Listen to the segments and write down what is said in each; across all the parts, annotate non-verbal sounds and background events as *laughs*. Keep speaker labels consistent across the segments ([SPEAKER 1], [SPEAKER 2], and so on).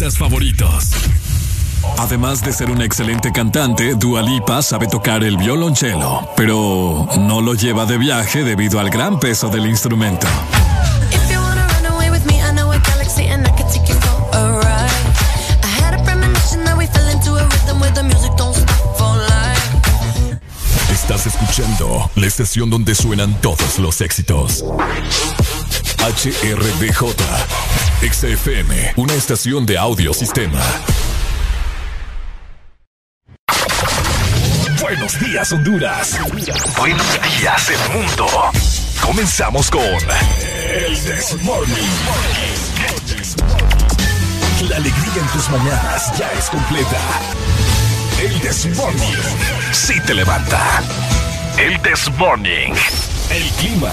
[SPEAKER 1] artistas favoritos. Además de ser una excelente cantante, Dua Lipa sabe tocar el violonchelo, pero no lo lleva de viaje debido al gran peso del instrumento. Estás escuchando la estación donde suenan todos los éxitos. HRDJ, XFM, una estación de audio sistema. Buenos días, Honduras. Buenos días, el mundo. Comenzamos con El Desmorning. La alegría en tus mañanas ya es completa. El Desmorning. Sí te levanta. El Desmorning. El clima.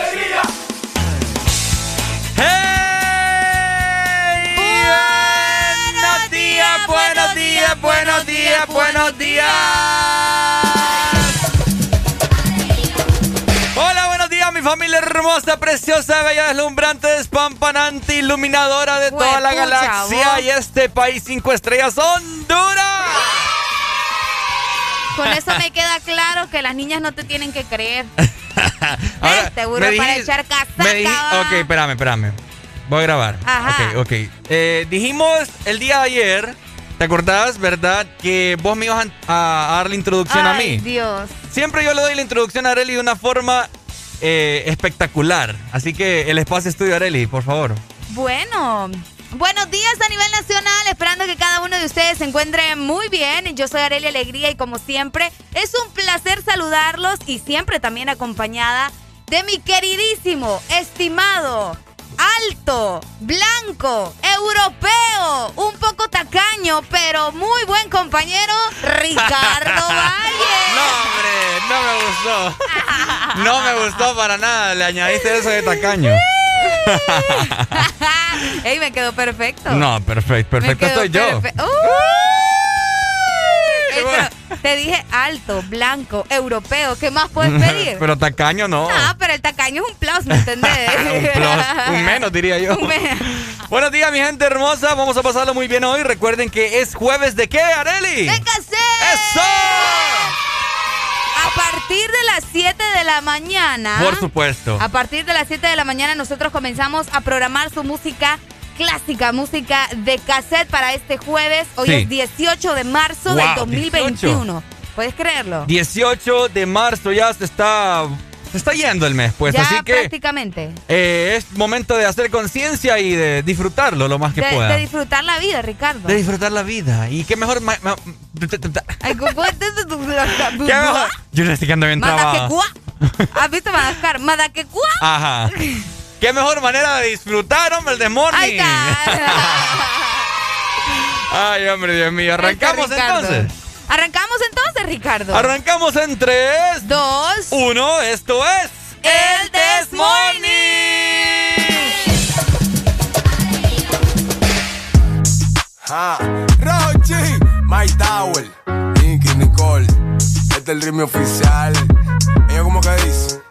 [SPEAKER 2] Buenos días, buenos días. Hola, buenos días, mi familia hermosa, preciosa, bella, deslumbrante, despampanante, iluminadora de toda la galaxia y este país cinco estrellas, Honduras.
[SPEAKER 3] Con eso me queda claro que las niñas no te tienen que creer. *laughs* Ahora, Seguro para echar casaca.
[SPEAKER 2] ok, espérame, espérame. Voy a grabar. Ajá. Ok, ok. Eh, dijimos el día de ayer ¿Te acordás, verdad, que vos me ibas a, dar la introducción a mí?
[SPEAKER 3] Dios.
[SPEAKER 2] Siempre yo le doy la introducción a Areli de una forma eh, espectacular. Así que el espacio es tuyo, Areli, por favor.
[SPEAKER 3] Bueno, Buenos días a nivel nacional, esperando que cada uno de ustedes se encuentre muy bien. Yo soy Areli Alegría y como siempre es un placer saludarlos y siempre también acompañada de mi queridísimo, estimado, alto, blanco, europeo, un poco tacaño, pero muy buen compañero, Ricardo *laughs* Valle.
[SPEAKER 2] No, hombre, no me gustó. No me gustó para nada. Le añadiste eso de tacaño. *laughs*
[SPEAKER 3] Ey, me quedó perfecto.
[SPEAKER 2] No, perfecto, perfecto estoy yo.
[SPEAKER 3] Te dije alto, blanco, europeo. ¿Qué más puedes pedir?
[SPEAKER 2] pero tacaño no.
[SPEAKER 3] Ah, pero el tacaño es un plus, ¿me entendés? *laughs*
[SPEAKER 2] un plus, un menos diría yo. Buenos días, mi gente hermosa. Vamos a pasarlo muy bien hoy. Recuerden que es jueves de qué, Areli?
[SPEAKER 3] ¡De casé!
[SPEAKER 2] ¡Eso!
[SPEAKER 3] A partir de las 7 de la mañana.
[SPEAKER 2] Por supuesto.
[SPEAKER 3] A partir de las 7 de la mañana nosotros comenzamos a programar su música clásica, música de cassette para este jueves. Hoy es 18 de marzo del 2021. ¿Puedes creerlo?
[SPEAKER 2] 18 de marzo ya se está se está yendo el mes, pues. así que.
[SPEAKER 3] Prácticamente.
[SPEAKER 2] Eh, es momento de hacer conciencia y de disfrutarlo lo más que pueda.
[SPEAKER 3] De disfrutar la vida, Ricardo.
[SPEAKER 2] De disfrutar la vida. Y qué mejor.
[SPEAKER 3] Ay, *laughs*
[SPEAKER 2] ¿Qué mejor? Yo no estoy quedando bien trabado.
[SPEAKER 3] ¿Has visto Madagascar? Madaquecua.
[SPEAKER 2] Ajá. *laughs* Qué mejor manera de disfrutar, hombre, el de morning. *laughs* Ay, hombre, Dios mío. Arrancamos entonces.
[SPEAKER 3] Arrancamos entonces, Ricardo.
[SPEAKER 2] Arrancamos en 3,
[SPEAKER 3] 2,
[SPEAKER 2] 1. Esto es
[SPEAKER 3] El This Morning.
[SPEAKER 4] Ah, Rochi, My Tower, Nicky Nicole. Este es el ritmo oficial. Ella como que dice.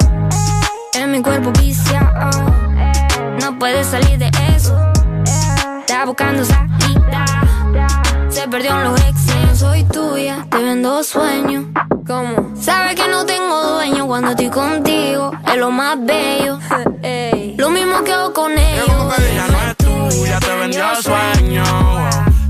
[SPEAKER 5] En mi cuerpo viciado. No puedes salir de eso. Está buscando salida. Se perdió en los exes. No soy tuya, te vendo sueños. ¿Cómo? Sabes que no tengo dueño cuando estoy contigo. Es lo más bello. Lo mismo que hago con ellos.
[SPEAKER 6] Ella no es tuya, te vendió sueño.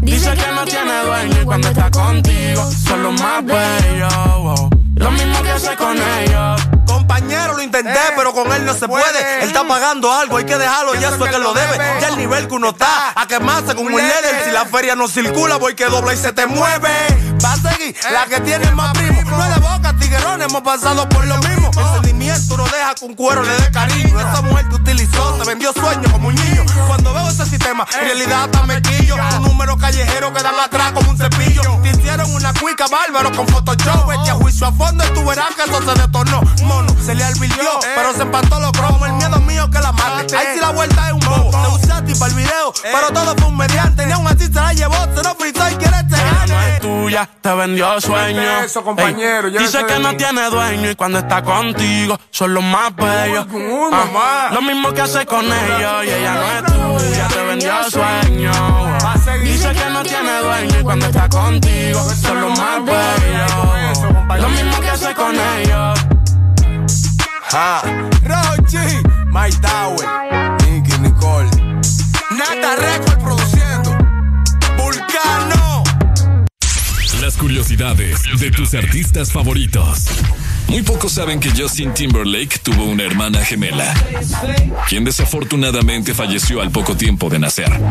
[SPEAKER 6] Dice que no tiene dueño y cuando está contigo son los más bellos. Lo mismo que hace con ellos.
[SPEAKER 7] Compañero, lo intenté, pero con él no se puede. Él está pagando algo, hay que dejarlo, ya eso es que lo debe. Ya el nivel que uno está, a quemarse con un líder. Si la feria no circula, voy que dobla y se te mueve. Va a seguir la que tiene más primo. No es de boca, tiguerón, hemos pasado por lo mismo. El sentimiento no deja con cuero le dé cariño. Esa mujer te utilizó, te vendió sueños como un niño. Cuando veo ese sistema, en realidad está mequillo. Un número callejero que dan atrás como un cepillo. Te hicieron una cuica bárbaro con Photoshop. Eche a juicio a fondo y tú verás que eso se detornó. Mono, se le alvirtió, pero se empató los cromos. El miedo mío que la mate. Ahí sí la vuelta es un bobo. Te usé a ti para el video, pero todo fue un mediante. Ni aún así se la llevó, se lo fritó y quiere te
[SPEAKER 6] Ella no
[SPEAKER 7] gane.
[SPEAKER 6] es tuya, te vendió sueño.
[SPEAKER 8] eso, compañero,
[SPEAKER 6] Ey,
[SPEAKER 8] llévese
[SPEAKER 6] dice que no tiene dueño y cuando está contigo son los más bellos. Ah, lo mismo que hace con ellos y ella no es tuya, te vendió sueño. Dice que no tiene dueño y cuando está contigo son los más bellos. Lo mismo que hace con ellos.
[SPEAKER 8] My Tower, Nicky Nicole.
[SPEAKER 7] Produciendo. Vulcano.
[SPEAKER 9] Las curiosidades de tus artistas favoritos. Muy pocos saben que Justin Timberlake tuvo una hermana gemela, quien desafortunadamente falleció al poco tiempo de nacer.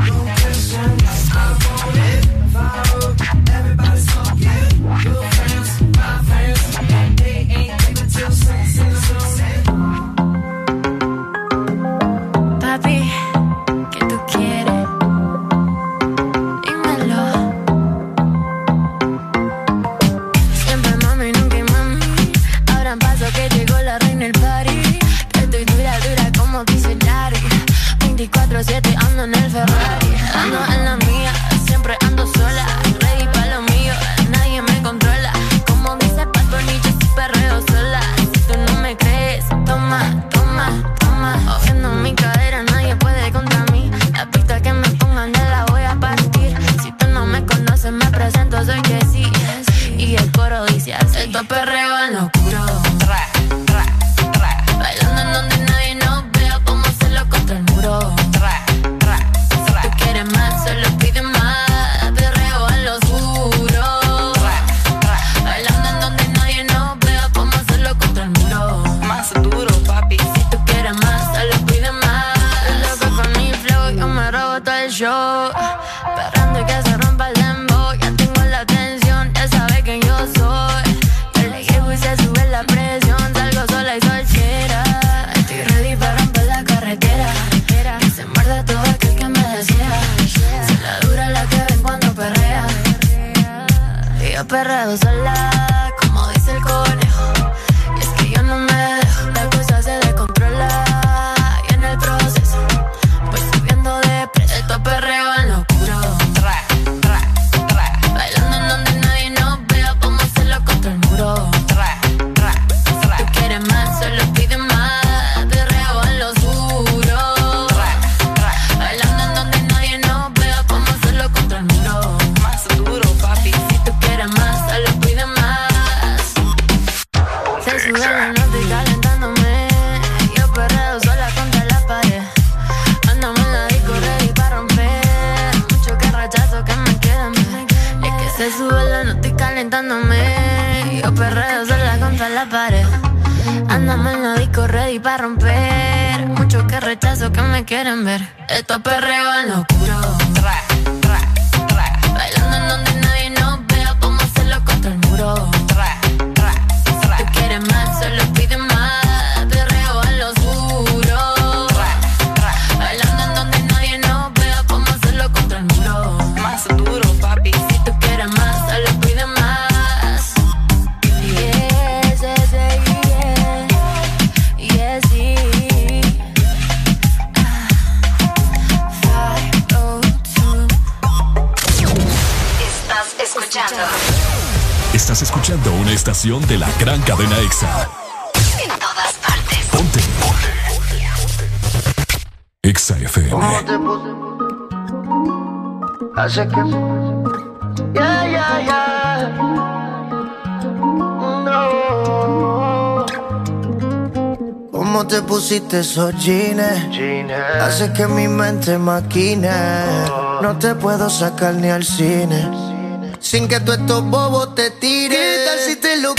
[SPEAKER 5] de la
[SPEAKER 1] gran cadena EXA.
[SPEAKER 10] En todas partes.
[SPEAKER 1] Ponte. Ponte. EXA FM.
[SPEAKER 11] Hace que... Ya, ya, ya. No. ¿Cómo te pusiste esos jeans? Hace que mi mente maquine. Oh. No te puedo sacar ni al cine sin que tú estos bobos te tires. ¿Qué tal si te lo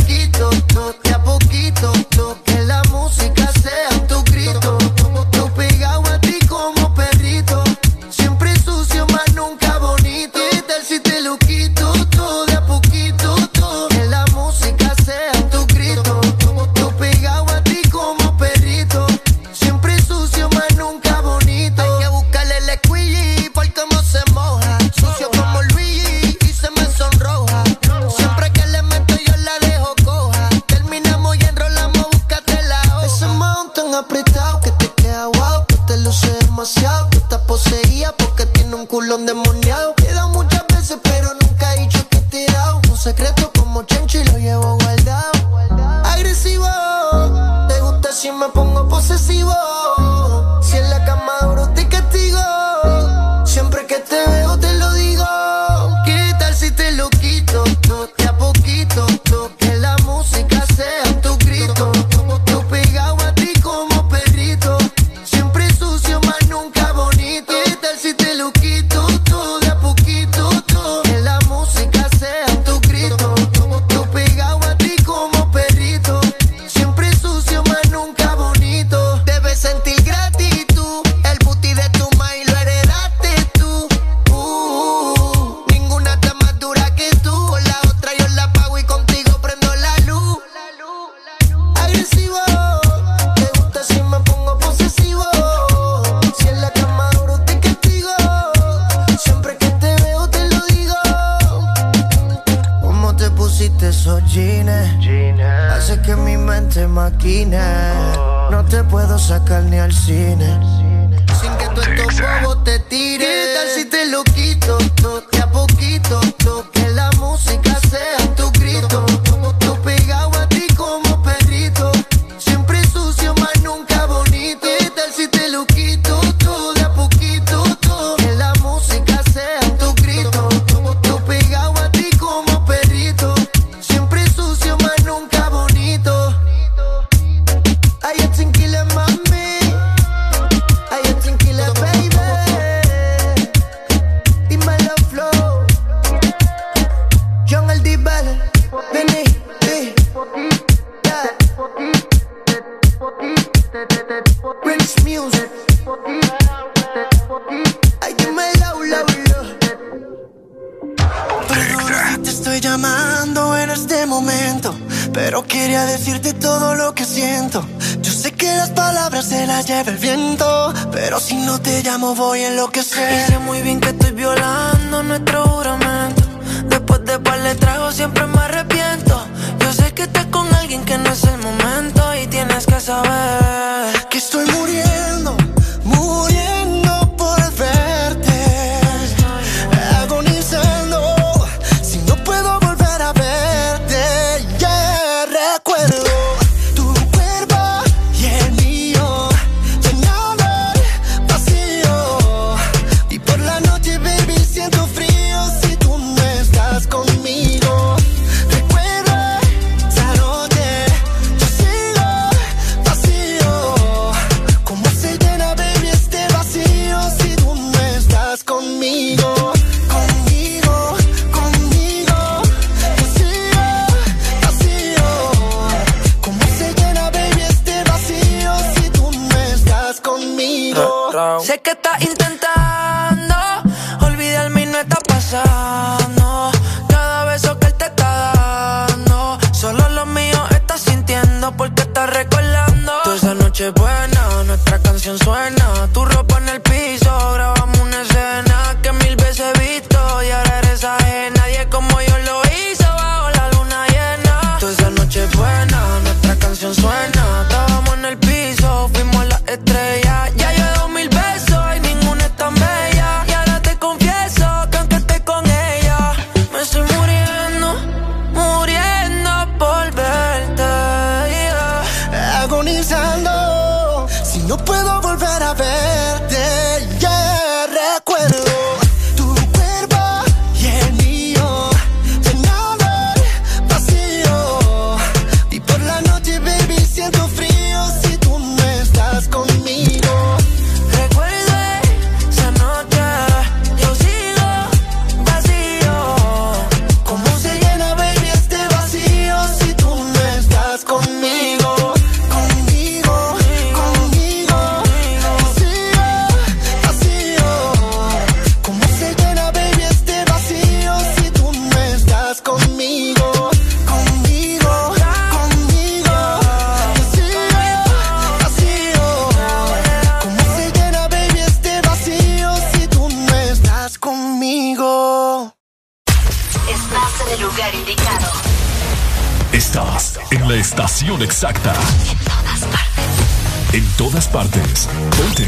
[SPEAKER 1] En todas partes. Ponte.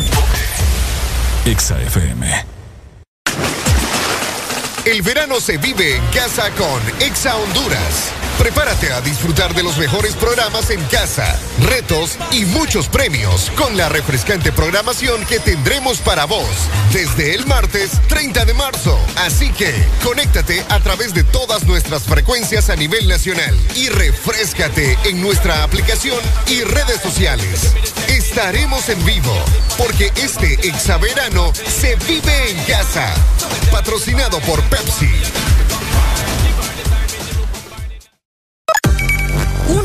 [SPEAKER 1] Exa FM.
[SPEAKER 12] El verano se vive en casa con Exa Honduras. Prepárate a disfrutar de los mejores programas en casa, retos y muchos premios con la refrescante programación que tendremos para vos desde el martes 30 de marzo. Así que conéctate a través de todas nuestras frecuencias a nivel nacional y refrescate en nuestra aplicación y redes sociales. Estaremos en vivo porque este exaverano se vive en casa. Patrocinado por Pepsi.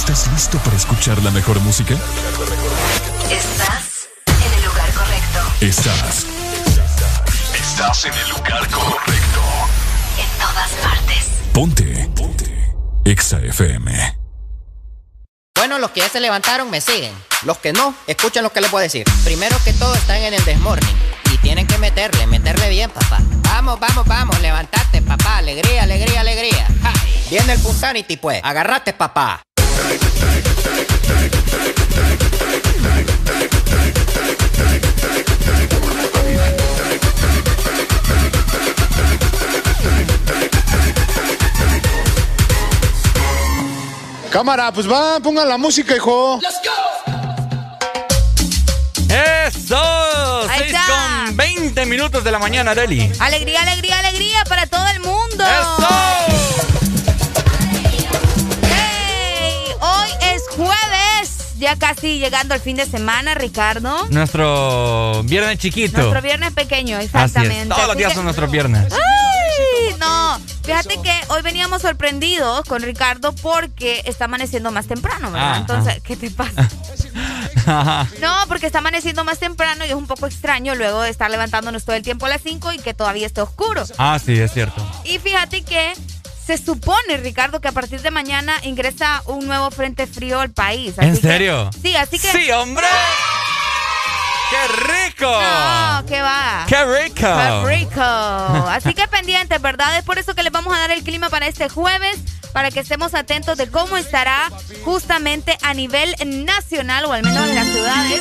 [SPEAKER 1] ¿Estás listo para escuchar la mejor música?
[SPEAKER 10] Estás en el lugar correcto.
[SPEAKER 1] Estás. Estás en el lugar correcto.
[SPEAKER 10] En todas partes.
[SPEAKER 1] Ponte. Ponte. Exa FM.
[SPEAKER 13] Bueno, los que ya se levantaron me siguen. Los que no, escuchen lo que les voy a decir. Primero que todo están en el desmorning. Y tienen que meterle, meterle bien, papá. Vamos, vamos, vamos, levantate, papá. Alegría, alegría, alegría. Ja. Viene el Punsanity, pues. Agarrate, papá.
[SPEAKER 14] Cámara, pues va, pongan la música, hijo.
[SPEAKER 2] ¡Eso!
[SPEAKER 3] Ahí
[SPEAKER 2] 6
[SPEAKER 3] está.
[SPEAKER 2] con 20 minutos de la mañana, Deli.
[SPEAKER 3] Alegría, alegría, alegría para todo el mundo. ¡Hey! Jueves, ya casi llegando al fin de semana, Ricardo.
[SPEAKER 2] Nuestro viernes chiquito.
[SPEAKER 3] Nuestro viernes pequeño,
[SPEAKER 2] Así
[SPEAKER 3] exactamente.
[SPEAKER 2] es. Todos los
[SPEAKER 3] Así
[SPEAKER 2] días
[SPEAKER 3] que-
[SPEAKER 2] son nuestros viernes.
[SPEAKER 3] ¡Ay! No, fíjate que hoy veníamos sorprendidos con Ricardo porque está amaneciendo más temprano, ¿verdad?
[SPEAKER 2] Ah,
[SPEAKER 3] Entonces, ¿qué te pasa? *laughs* No, porque está amaneciendo más temprano y es un poco extraño luego de estar levantándonos todo el tiempo a las 5 y que todavía esté oscuro.
[SPEAKER 2] ah, sí, es cierto.
[SPEAKER 3] Y fíjate que se supone, Ricardo, que a partir de mañana ingresa un nuevo frente frío al país.
[SPEAKER 2] ¿En
[SPEAKER 3] que-
[SPEAKER 2] serio?
[SPEAKER 3] sí, así que...
[SPEAKER 2] ¡Sí, hombre! ¡Qué rico!
[SPEAKER 3] No, ¿qué va?
[SPEAKER 2] ¡Qué rico!
[SPEAKER 3] ¡Qué rico! Así que pendientes, ¿verdad? Es por eso que les vamos a dar el clima para este jueves, para que estemos atentos de cómo estará justamente a nivel nacional, o al menos en las ciudades,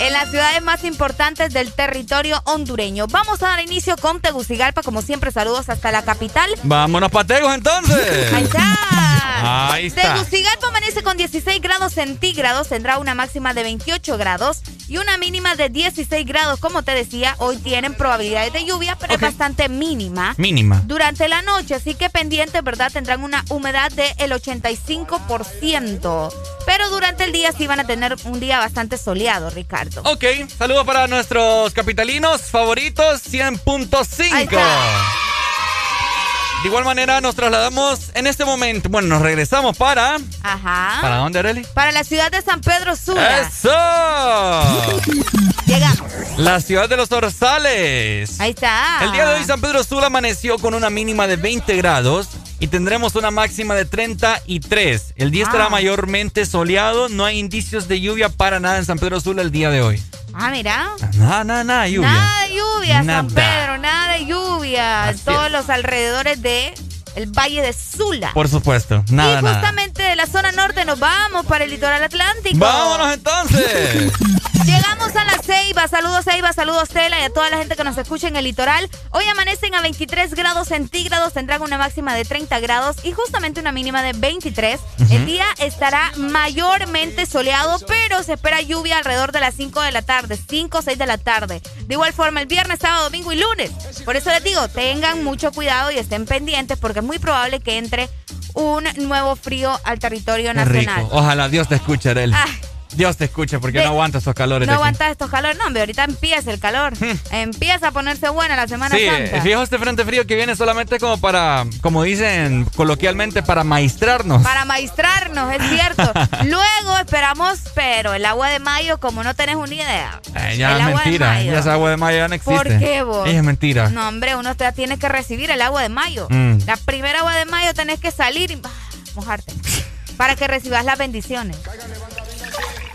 [SPEAKER 3] en las ciudades más importantes del territorio hondureño. Vamos a dar inicio con Tegucigalpa, como siempre, saludos hasta la capital.
[SPEAKER 2] Vámonos pategos entonces.
[SPEAKER 3] Ahí está.
[SPEAKER 2] Ahí está.
[SPEAKER 3] Tegucigalpa amanece con 16 grados centígrados, tendrá una máxima de 28 grados y una mínima de 16 grados. Como te decía, hoy tienen probabilidades de lluvia, pero es bastante mínima.
[SPEAKER 2] Mínima.
[SPEAKER 3] Durante la noche, así que pendientes, ¿verdad? Tendrán una humedad del 85%. Pero durante el día sí van a tener un día bastante soleado, Ricardo.
[SPEAKER 2] Ok, saludos para nuestros capitalinos favoritos 100.5. De igual manera nos trasladamos en este momento. Bueno, nos regresamos para.
[SPEAKER 3] Ajá.
[SPEAKER 2] ¿Para dónde, Areli?
[SPEAKER 3] Para la ciudad de San Pedro Sula.
[SPEAKER 2] ¡Eso!
[SPEAKER 3] Llegamos.
[SPEAKER 2] La ciudad de los Orzales.
[SPEAKER 3] Ahí está.
[SPEAKER 2] El día de hoy San Pedro Sula amaneció con una mínima de 20 grados y tendremos una máxima de 33. El día estará
[SPEAKER 3] Ah.
[SPEAKER 2] mayormente soleado. No hay indicios de lluvia para nada en San Pedro Sula el día de hoy.
[SPEAKER 3] Ah, mira.
[SPEAKER 2] Nada, nada, nada, lluvia.
[SPEAKER 3] Nada de lluvia, San. Pedro, nada de lluvia.
[SPEAKER 2] Así
[SPEAKER 3] Todos
[SPEAKER 2] es.
[SPEAKER 3] los alrededores de el Valle de Sula.
[SPEAKER 2] Por supuesto, nada,
[SPEAKER 3] y
[SPEAKER 2] nada.
[SPEAKER 3] justamente de la zona norte nos vamos para el litoral atlántico.
[SPEAKER 2] ¡Vámonos entonces! *laughs*
[SPEAKER 3] Llegamos a la Ceiba. Saludos Ceiba, saludos Tela y a toda la gente que nos escucha en el litoral. Hoy amanecen a 23 grados centígrados, tendrán una máxima de 30 grados y justamente una mínima de 23. El día estará mayormente soleado, pero se espera lluvia alrededor de las 5 de la tarde, 5 o 6 de la tarde. De igual forma, el viernes, sábado, domingo y lunes. Por eso les digo, tengan mucho cuidado y estén pendientes porque es muy probable que entre un nuevo frío al territorio nacional.
[SPEAKER 2] rico. Ojalá Dios te escuche, Arely.
[SPEAKER 3] Ay.
[SPEAKER 2] Dios te escuche porque
[SPEAKER 3] De-
[SPEAKER 2] no aguanta esos calores.
[SPEAKER 3] No
[SPEAKER 2] de aquí.
[SPEAKER 3] aguantas estos calores. No, hombre, ahorita empieza el calor. empieza a ponerse buena la Semana
[SPEAKER 2] Sí,
[SPEAKER 3] Santa.
[SPEAKER 2] fijo este frente frío que viene solamente como para, como dicen coloquialmente, para maestrarnos.
[SPEAKER 3] Para maestrarnos, es cierto. *laughs* Luego esperamos, pero el agua de mayo, como no tenés una idea.
[SPEAKER 2] Eh, ya
[SPEAKER 3] el
[SPEAKER 2] es
[SPEAKER 3] agua de
[SPEAKER 2] mentira,
[SPEAKER 3] mayo.
[SPEAKER 2] ya esa agua de mayo ya no existe.
[SPEAKER 3] ¿Por qué vos?
[SPEAKER 2] Es mentira.
[SPEAKER 3] No, hombre, uno ya tiene que recibir el agua de mayo.
[SPEAKER 2] Mm.
[SPEAKER 3] La primera agua de mayo tenés que salir y mojarte. para que recibas las bendiciones.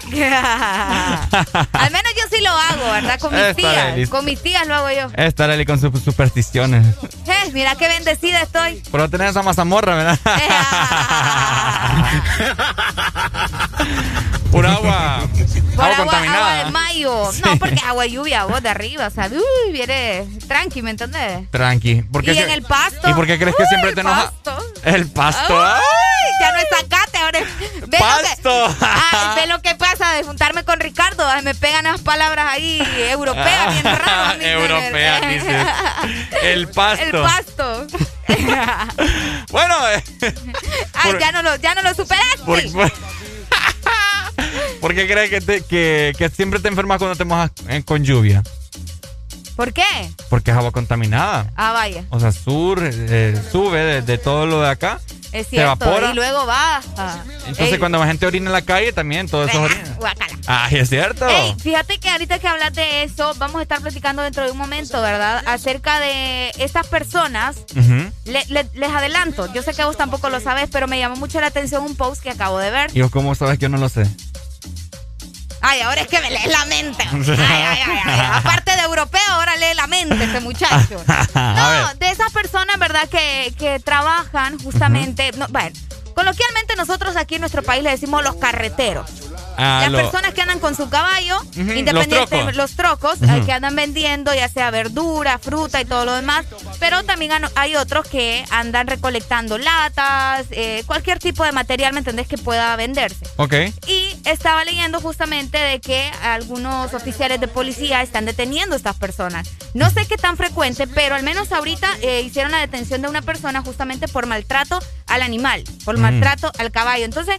[SPEAKER 3] *laughs* Al menos yo sí lo hago, ¿verdad? Con mis
[SPEAKER 2] Esta
[SPEAKER 3] tías. Con mis tías lo hago yo.
[SPEAKER 2] Esta Arely con sus supersticiones.
[SPEAKER 3] Mira qué bendecida estoy.
[SPEAKER 2] Pero tenés esa mazamorra, ¿verdad? *laughs* Pura agua.
[SPEAKER 3] Por
[SPEAKER 2] agua
[SPEAKER 3] agua,
[SPEAKER 2] contaminada.
[SPEAKER 3] agua de mayo. No, porque es agua de lluvia, vos de arriba. O sea, uy, viene tranqui, ¿me entendés?
[SPEAKER 2] Tranqui. ¿Por
[SPEAKER 3] Y en el pasto.
[SPEAKER 2] ¿Y por qué crees que
[SPEAKER 3] Uy,
[SPEAKER 2] siempre te enoja?
[SPEAKER 3] pasto.
[SPEAKER 2] El pasto.
[SPEAKER 3] Ya no es zacate, ahora es- ve
[SPEAKER 2] Pasto.
[SPEAKER 3] Lo que, ah, ve lo que pasa *laughs* de juntarme con Ricardo. me pegan esas palabras ahí europeas, bien raras. a mí,
[SPEAKER 2] Europea,
[SPEAKER 3] ¿no?
[SPEAKER 2] dices. El pasto.
[SPEAKER 3] El pasto. *laughs*
[SPEAKER 2] Bueno, eh,
[SPEAKER 3] Ay,
[SPEAKER 2] Por-
[SPEAKER 3] ya no lo, ya no lo superaste.
[SPEAKER 2] ¿por, por- *laughs* ¿por qué crees que, te- que, que siempre te enfermas cuando te mojas eh, con lluvia?
[SPEAKER 3] ¿Por qué?
[SPEAKER 2] Porque es agua contaminada.
[SPEAKER 3] Ah, vaya.
[SPEAKER 2] O sea, sur, eh, sube de, de todo lo de acá.
[SPEAKER 3] Es
[SPEAKER 2] Se
[SPEAKER 3] cierto.
[SPEAKER 2] evapora.
[SPEAKER 3] Y luego baja.
[SPEAKER 2] Entonces,
[SPEAKER 3] Ey,
[SPEAKER 2] cuando la gente orina en la calle, también todo eso orina.
[SPEAKER 3] guácala.
[SPEAKER 2] Ay, es cierto.
[SPEAKER 3] Ey, fíjate que ahorita que hablas de eso, vamos a estar platicando dentro de un momento, ¿verdad? Acerca de estas personas.
[SPEAKER 2] Ujú.
[SPEAKER 3] Le- le- les adelanto, yo sé que vos tampoco lo sabes, pero me llamó mucho la atención un post que acabo de ver.
[SPEAKER 2] ¿Y vos cómo sabes que yo no lo sé?
[SPEAKER 3] Ay, ahora es que me lees la mente. *laughs* Ay, ay, ay, ay. Aparte de europeo, ahora lee la mente este muchacho. *laughs* No, de esas personas, ¿verdad? Que, que trabajan justamente. no, bueno, coloquialmente nosotros aquí en nuestro país le decimos los carreteros.
[SPEAKER 2] Ah,
[SPEAKER 3] Las
[SPEAKER 2] lo-
[SPEAKER 3] personas que andan con su caballo,
[SPEAKER 2] Ujú,
[SPEAKER 3] independiente,
[SPEAKER 2] los trocos.
[SPEAKER 3] los trocos, eh, que andan vendiendo ya sea verdura, fruta y todo lo demás, pero también hay otros que andan recolectando latas, eh, cualquier tipo de material, ¿me entendés? Que pueda venderse.
[SPEAKER 2] Ok.
[SPEAKER 3] Y estaba leyendo justamente de que algunos oficiales de policía están deteniendo a estas personas. No sé qué tan frecuente, pero al menos ahorita eh, hicieron la detención de una persona justamente por maltrato al animal, por
[SPEAKER 2] Mm.
[SPEAKER 3] maltrato al caballo. Entonces,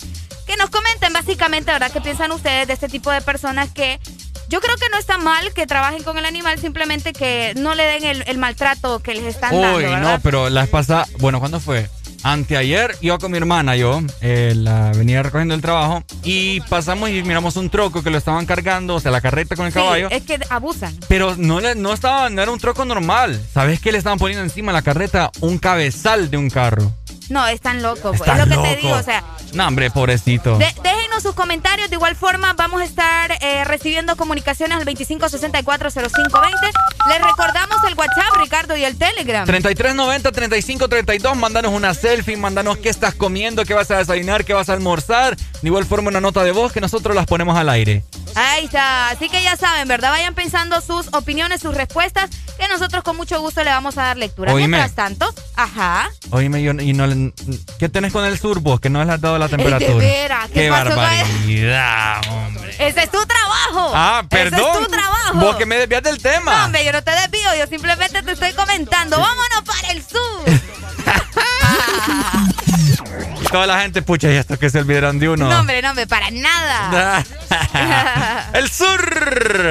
[SPEAKER 3] que nos comenten básicamente, ¿verdad? ¿Qué piensan ustedes de este tipo de personas que... Yo creo que no está mal que trabajen con el animal, simplemente que no le den el, el maltrato que les están dando,
[SPEAKER 2] Uy, no, pero la vez pasada, bueno, ¿cuándo fue? Anteayer iba con mi hermana, yo, eh, la venía recogiendo el trabajo y pasamos y miramos un troco que lo estaban cargando, o sea, la carreta con el
[SPEAKER 3] Sí,
[SPEAKER 2] caballo.
[SPEAKER 3] es que abusan.
[SPEAKER 2] Pero no, le, no, estaba, no era un troco normal. ¿Sabes qué le estaban poniendo encima a la carreta? Un cabezal de un carro.
[SPEAKER 3] No, están locos. pues,
[SPEAKER 2] Están
[SPEAKER 3] es lo que te
[SPEAKER 2] loco.
[SPEAKER 3] digo, o sea...
[SPEAKER 2] No, hombre, pobrecito.
[SPEAKER 3] De- déjenos sus comentarios. De igual forma, vamos a estar eh, recibiendo comunicaciones al 25640520. Les recordamos el WhatsApp, Ricardo, y el Telegram.
[SPEAKER 2] 3390-3532, mándanos una selfie, mándanos qué estás comiendo, qué vas a desayunar, qué vas a almorzar. De igual forma una nota de voz que nosotros las ponemos al aire.
[SPEAKER 3] Ahí está. Así que ya saben, ¿verdad? Vayan pensando sus opiniones, sus respuestas, que nosotros con mucho gusto le vamos a dar lectura.
[SPEAKER 2] Oíme.
[SPEAKER 3] Mientras tanto, ajá.
[SPEAKER 2] Oíme, yo, y no, ¿qué tenés con el sur vos? Que no les has dado la temperatura.
[SPEAKER 3] veras, ¿qué
[SPEAKER 2] qué
[SPEAKER 3] él?
[SPEAKER 2] barbaridad, hombre.
[SPEAKER 3] Ese es tu trabajo.
[SPEAKER 2] Ah, perdón.
[SPEAKER 3] Ese es tu trabajo.
[SPEAKER 2] Vos que me desvías del tema.
[SPEAKER 3] No, hombre, yo no te desvío, yo simplemente te estoy comentando. Vámonos para el sur. *laughs*
[SPEAKER 2] Toda la gente, pucha, y estos que se olvidaron de uno.
[SPEAKER 3] No, hombre, no, hombre, para nada. *laughs*
[SPEAKER 2] El sur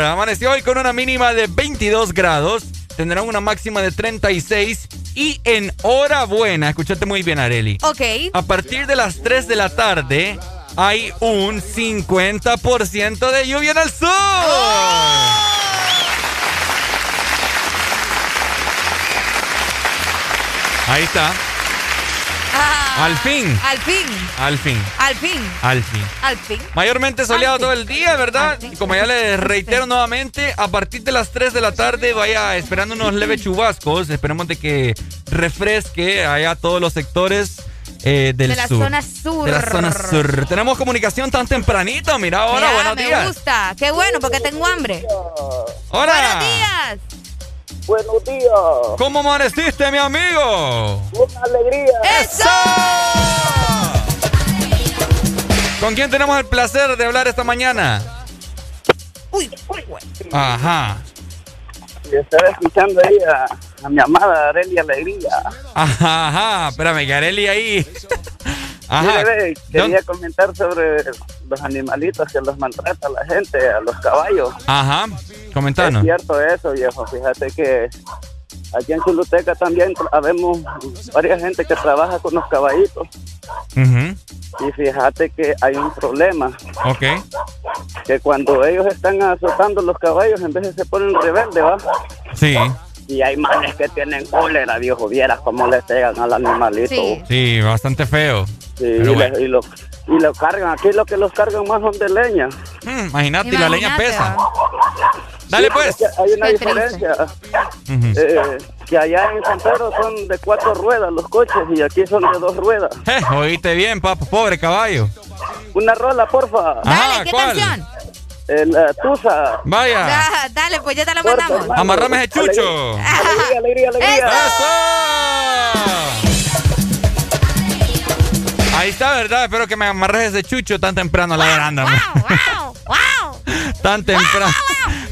[SPEAKER 2] amaneció hoy con una mínima de 22 grados. Tendrán una máxima de 36. Y enhorabuena, escúchate muy bien, Areli.
[SPEAKER 3] Ok.
[SPEAKER 2] A partir de las 3 de la tarde hay un 50% de lluvia en el sur. Ahí está. Al fin.
[SPEAKER 3] Al fin.
[SPEAKER 2] Al fin.
[SPEAKER 3] Al fin.
[SPEAKER 2] Al fin.
[SPEAKER 3] Al fin.
[SPEAKER 2] Mayormente soleado
[SPEAKER 3] Al fin.
[SPEAKER 2] todo el día, ¿verdad? Y como ya les reitero nuevamente, a partir de las 3 de la tarde vaya esperando unos leves chubascos. Esperemos de que refresque allá todos los sectores eh, del
[SPEAKER 3] De la
[SPEAKER 2] sur.
[SPEAKER 3] zona sur.
[SPEAKER 2] De la zona sur. Tenemos comunicación tan tempranito. Mira ahora,
[SPEAKER 3] Mira,
[SPEAKER 2] buenos
[SPEAKER 3] me
[SPEAKER 2] días.
[SPEAKER 3] gusta. Qué bueno, porque tengo hambre.
[SPEAKER 2] Hola.
[SPEAKER 3] Buenos días.
[SPEAKER 15] Buenos días.
[SPEAKER 2] ¿Cómo amaneciste, mi amigo?
[SPEAKER 15] Una alegría.
[SPEAKER 3] ¡Eso!
[SPEAKER 2] ¿Con quién tenemos el placer de hablar esta mañana?
[SPEAKER 3] Uy, uy,
[SPEAKER 2] Ajá.
[SPEAKER 15] Y estaba escuchando ahí a, a mi amada Arelia Alegría.
[SPEAKER 2] Ajá, ajá. Espérame, Gareli ahí. Ajá.
[SPEAKER 15] Mire, quería comentar sobre los animalitos que los maltrata la gente, a los caballos.
[SPEAKER 2] Ajá.
[SPEAKER 15] Es
[SPEAKER 2] Comentanos.
[SPEAKER 15] cierto eso, viejo. Fíjate que aquí en Chuluteca también habemos varias gente que trabaja con los caballitos.
[SPEAKER 2] Ujú.
[SPEAKER 15] Y fíjate que hay un problema,
[SPEAKER 2] Ok.
[SPEAKER 15] que cuando ellos están azotando los caballos, en vez de se ponen rebeldes, ¿va?
[SPEAKER 2] Sí.
[SPEAKER 15] Y hay manes que tienen cólera, viejo, vieras cómo le pegan al animalito.
[SPEAKER 3] Sí.
[SPEAKER 2] Sí, bastante feo.
[SPEAKER 15] Sí, y,
[SPEAKER 2] bueno.
[SPEAKER 15] le- y lo, y lo cargan, aquí lo que los cargan más son de leña.
[SPEAKER 2] Mm, imagínate, y la leña pesa. Dale
[SPEAKER 15] Sí,
[SPEAKER 2] pues.
[SPEAKER 15] Hay una
[SPEAKER 3] Qué
[SPEAKER 15] diferencia. Eh, que allá en San Pedro son de cuatro ruedas los coches y aquí son de dos ruedas.
[SPEAKER 2] Eh, oíste bien, papá, pobre caballo.
[SPEAKER 15] Una rola, porfa.
[SPEAKER 3] Dale,
[SPEAKER 2] Ajá,
[SPEAKER 3] ¿qué
[SPEAKER 2] ¿cuál?
[SPEAKER 3] canción?
[SPEAKER 15] El eh, Tusa.
[SPEAKER 2] Vaya.
[SPEAKER 3] Da- dale, pues ya te la
[SPEAKER 15] Porfa,
[SPEAKER 3] mandamos.
[SPEAKER 2] Amarrame ese chucho.
[SPEAKER 15] Alegría, alegría, alegría. *laughs*
[SPEAKER 2] ¡Eso! Ahí está, ¿verdad? Espero que me amarres ese chucho tan temprano a la veranda. *laughs*
[SPEAKER 3] ¡Wow! ¡Wow!
[SPEAKER 2] Tan temprano.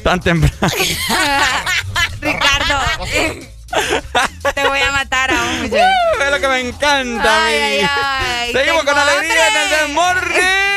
[SPEAKER 2] Tan *laughs* temprano.
[SPEAKER 3] Ricardo. te voy a matar aún, muchacho.
[SPEAKER 2] Es lo que me encanta a mí.
[SPEAKER 3] Ay, ay, ay,
[SPEAKER 2] Seguimos
[SPEAKER 3] tengo
[SPEAKER 2] con alegría en el
[SPEAKER 3] hambre.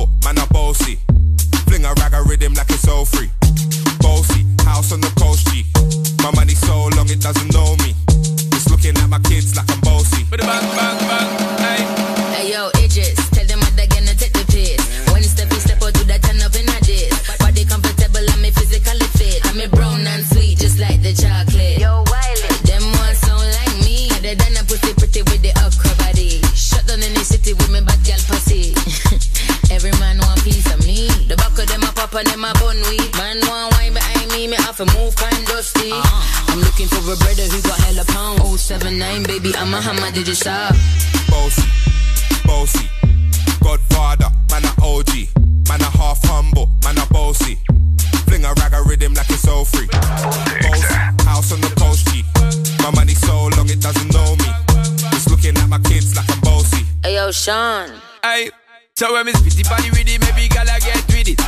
[SPEAKER 4] Humble, man a bossy. Fling a rag a rhythm like it's all free. Bossy, house on the coast G. My money so long it doesn't know me. It's looking at my kids like I'm bossy. Bang bang bang,
[SPEAKER 9] of them a pop and them a bun weed. Man want wine behind me, me have to move kind dusty. Uh-huh. I'm looking for a brother who got hella pound. 079, baby, I'm a hammer, did you stop?
[SPEAKER 4] Bossy, bossy, Godfather, man a OG, man a half humble, man a bossy. Fling a rag a rhythm like it's all free. Bossy, house on the coast G. My money so long it doesn't know me. It's looking at my kids like I'm bossy.
[SPEAKER 9] Hey yo, Sean.
[SPEAKER 16] Aye. So when me spitty body with it, maybe gala get with it.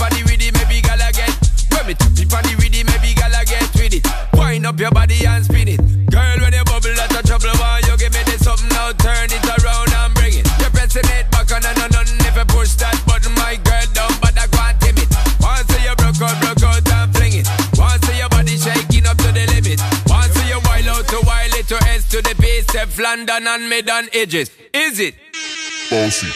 [SPEAKER 16] Body with it, maybe gala get. When me tappy body with it, maybe gala get with it. Wind up your body and spin it. Girl, when you bubble, that's a trouble. Why you give me this something now? Turn it around and bring it. You're pressing it back on and on and if you push that button, my girl down, but I can't tame it. Once you broke out, broke out and fling it. Once your body shaking up to the limit. Once you wild out to wild it to S to the base, London and mid on edges. Is it?
[SPEAKER 4] Bossy,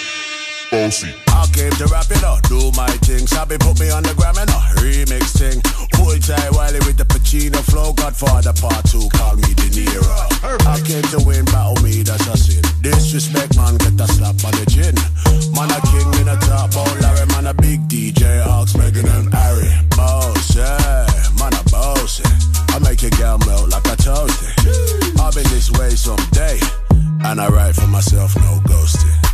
[SPEAKER 4] bossy.
[SPEAKER 17] I came to rap it up, do my thing. Sabi put me on the gram and a remix thing. Hold tight Wiley with the Pacino flow. Godfather part two, call me De Niro. I came to win, battle me, that's a sin. Disrespect, man, get a slap on the chin. Man, a king in a top, oh Larry, man, a big DJ, Ox, Megan and Harry. Boss, yeah, man, a boss. I make your girl melt like a toasty. I'll be this way someday. And I write for myself, no ghosting.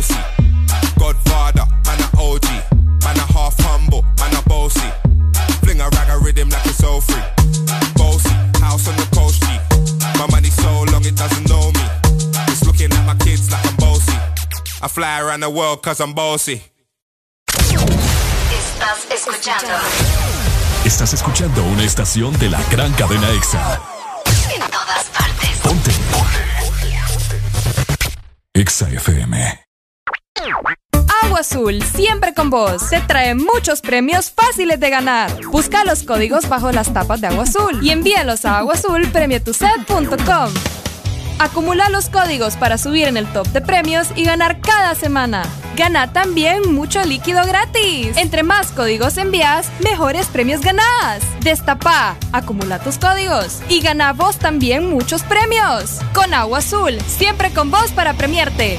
[SPEAKER 4] bossy. Godfather, man a OG. Man a half humble, man a bossy. Fling a rag a rhythm like it's all free. Bossy, house on the coast G. My money so long it doesn't know me. It's looking at my kids like I'm bossy. I fly around the world cause I'm bossy.
[SPEAKER 10] Estás escuchando
[SPEAKER 1] Estás escuchando una estación de la gran cadena EXA.
[SPEAKER 10] en todas partes.
[SPEAKER 1] Ponte. EXA FM.
[SPEAKER 18] Agua Azul, siempre con vos, te trae muchos premios fáciles de ganar. Busca los códigos bajo las tapas de Agua Azul y envíalos a aguazulpremiotuset.com. Acumula los códigos para subir en el top de premios y ganar cada semana. Gana también mucho líquido gratis. Entre más códigos envías, mejores premios ganás. Destapa, acumula tus códigos y gana vos también muchos premios. Con Agua Azul, siempre con vos para premiarte.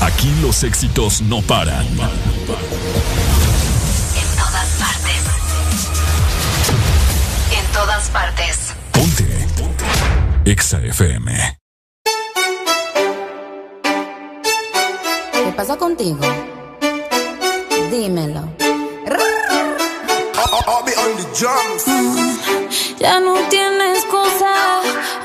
[SPEAKER 1] Aquí los éxitos no paran.
[SPEAKER 10] En todas partes. En todas partes.
[SPEAKER 1] Ponte. EXA FM.
[SPEAKER 19] ¿Qué pasa contigo? Dímelo.
[SPEAKER 20] Mm, Ya no tiene excusa.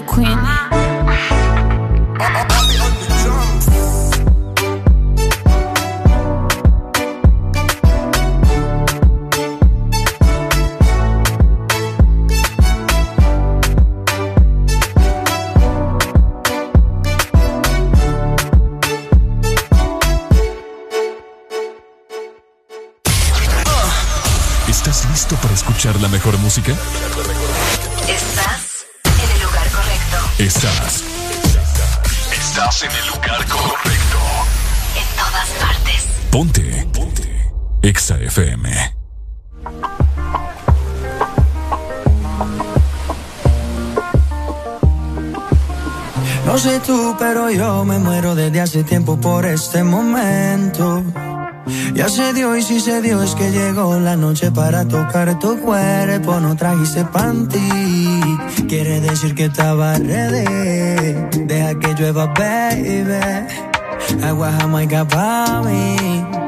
[SPEAKER 1] the queen.
[SPEAKER 21] Exa FM.
[SPEAKER 22] No sé tú, pero yo me muero desde hace tiempo por este momento. Ya se dio y si se dio es que llegó la noche para tocar tu cuerpo. No trajiste panty, quiere decir que estaba ready. Deja que llueva, baby. Agua jamaica pa' mí.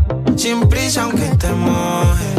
[SPEAKER 22] sin prisa aunque te mojes.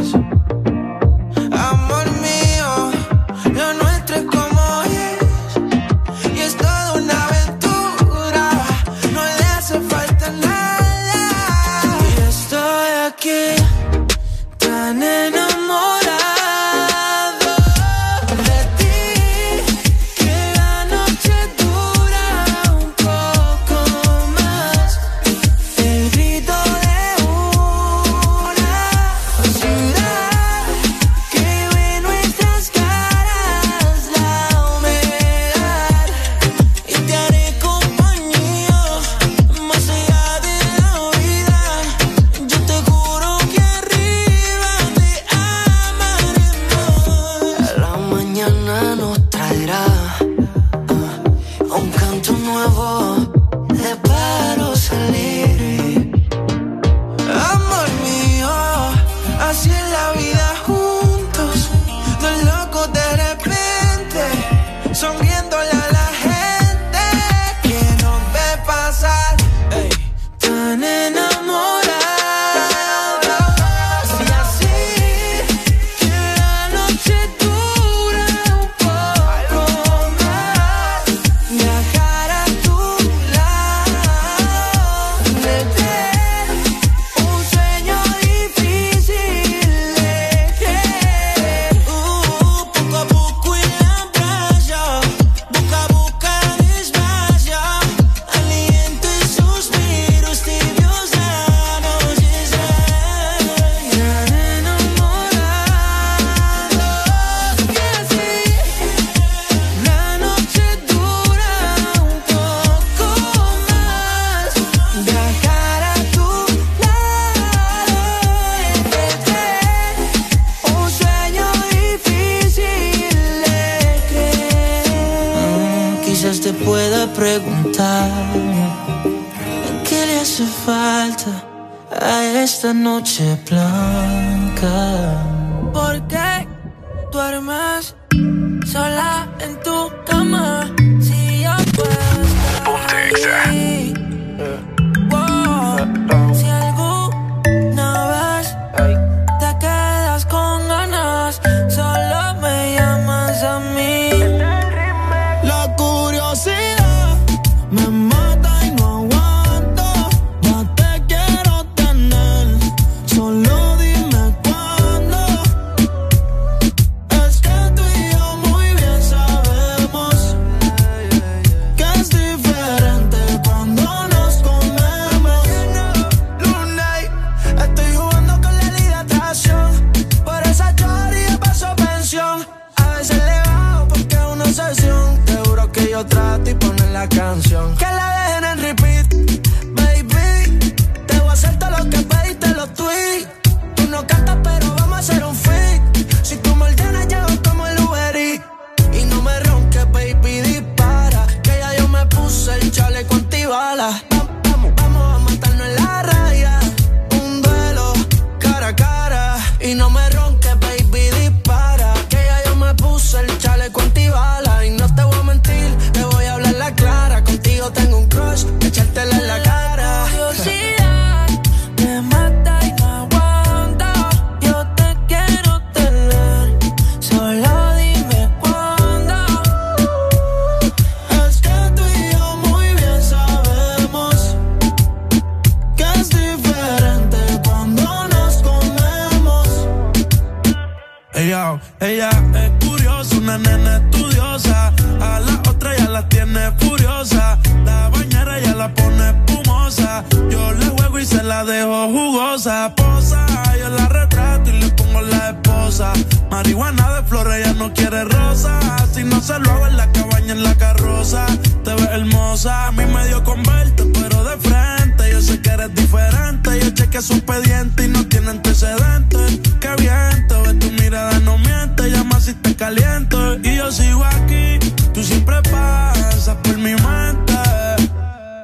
[SPEAKER 23] En la cabaña, en la carroza. Te ves hermosa, a mí me dio con pero de frente. Yo sé que eres diferente. Yo chequeé su expediente y no tiene antecedentes. Qué bien, te ves tu mirada, no miente. Llama si te caliento. Y yo sigo aquí, tú siempre pasas por mi mente.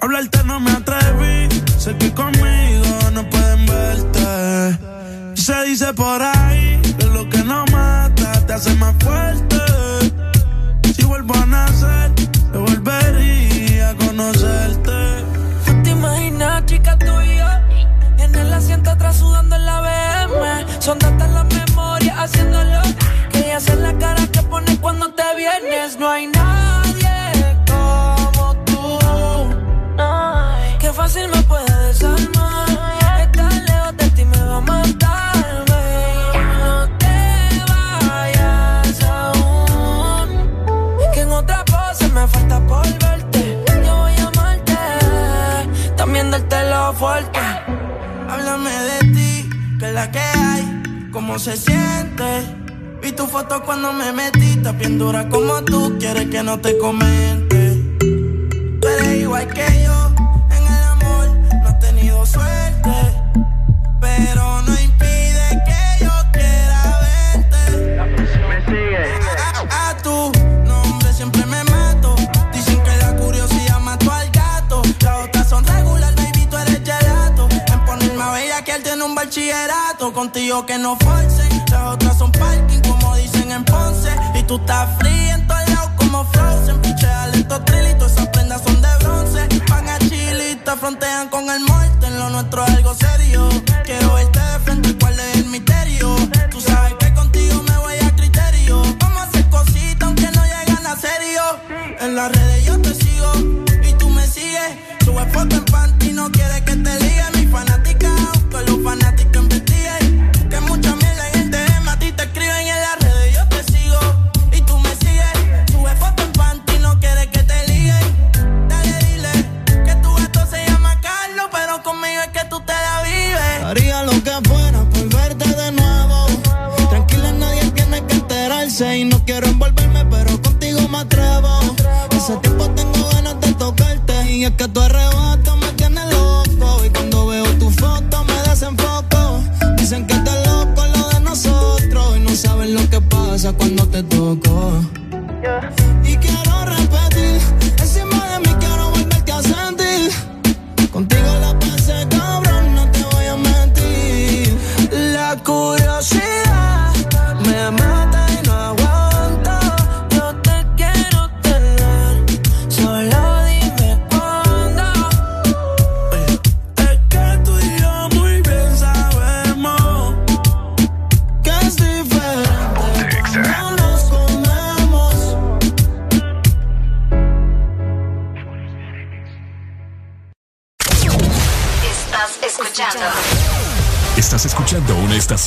[SPEAKER 23] Hablarte no me atreví, sé que conmigo no pueden verte. Se dice por ahí que lo que no mata te hace más fuerte. Vienes. No hay nadie como tú. Qué fácil me puede desarmar. Estar lejos de ti me va a matar. No te vayas aún. Que en otra pose me falta por verte. Yo voy a amarte. También dártelo fuerte. Háblame de ti, que es la que hay. Cómo se siente. Tu foto cuando me metiste bien dura como tú. Quieres que no te comente. Tú eres igual que yo. En el amor no has tenido suerte. Pero no impide que yo quiera verte. Me sigue. A, a tu nombre siempre me mato. Dicen que la curiosidad mató al gato. Las otras son regular, baby, tú eres gelato. En ponerme a bella que él tiene un bachillerato. Contigo que no forcen. Las otras son parking, Y tú estás fría en todos lados como Frozen. Pichea lento trilito, esas prendas son de bronce. Van a chilita, frontean con el muerte. En lo nuestro es algo serio. Quiero verte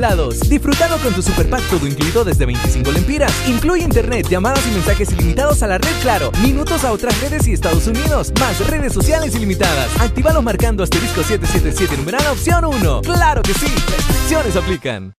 [SPEAKER 24] Lados. Con tu super pack todo incluido desde 25 lempiras. Incluye internet, llamadas y mensajes ilimitados a la red Claro, minutos a otras redes y Estados Unidos, más redes sociales ilimitadas. Actívalos marcando asterisco 777 numeral opción 1. ¡Claro que sí! Restricciones aplican.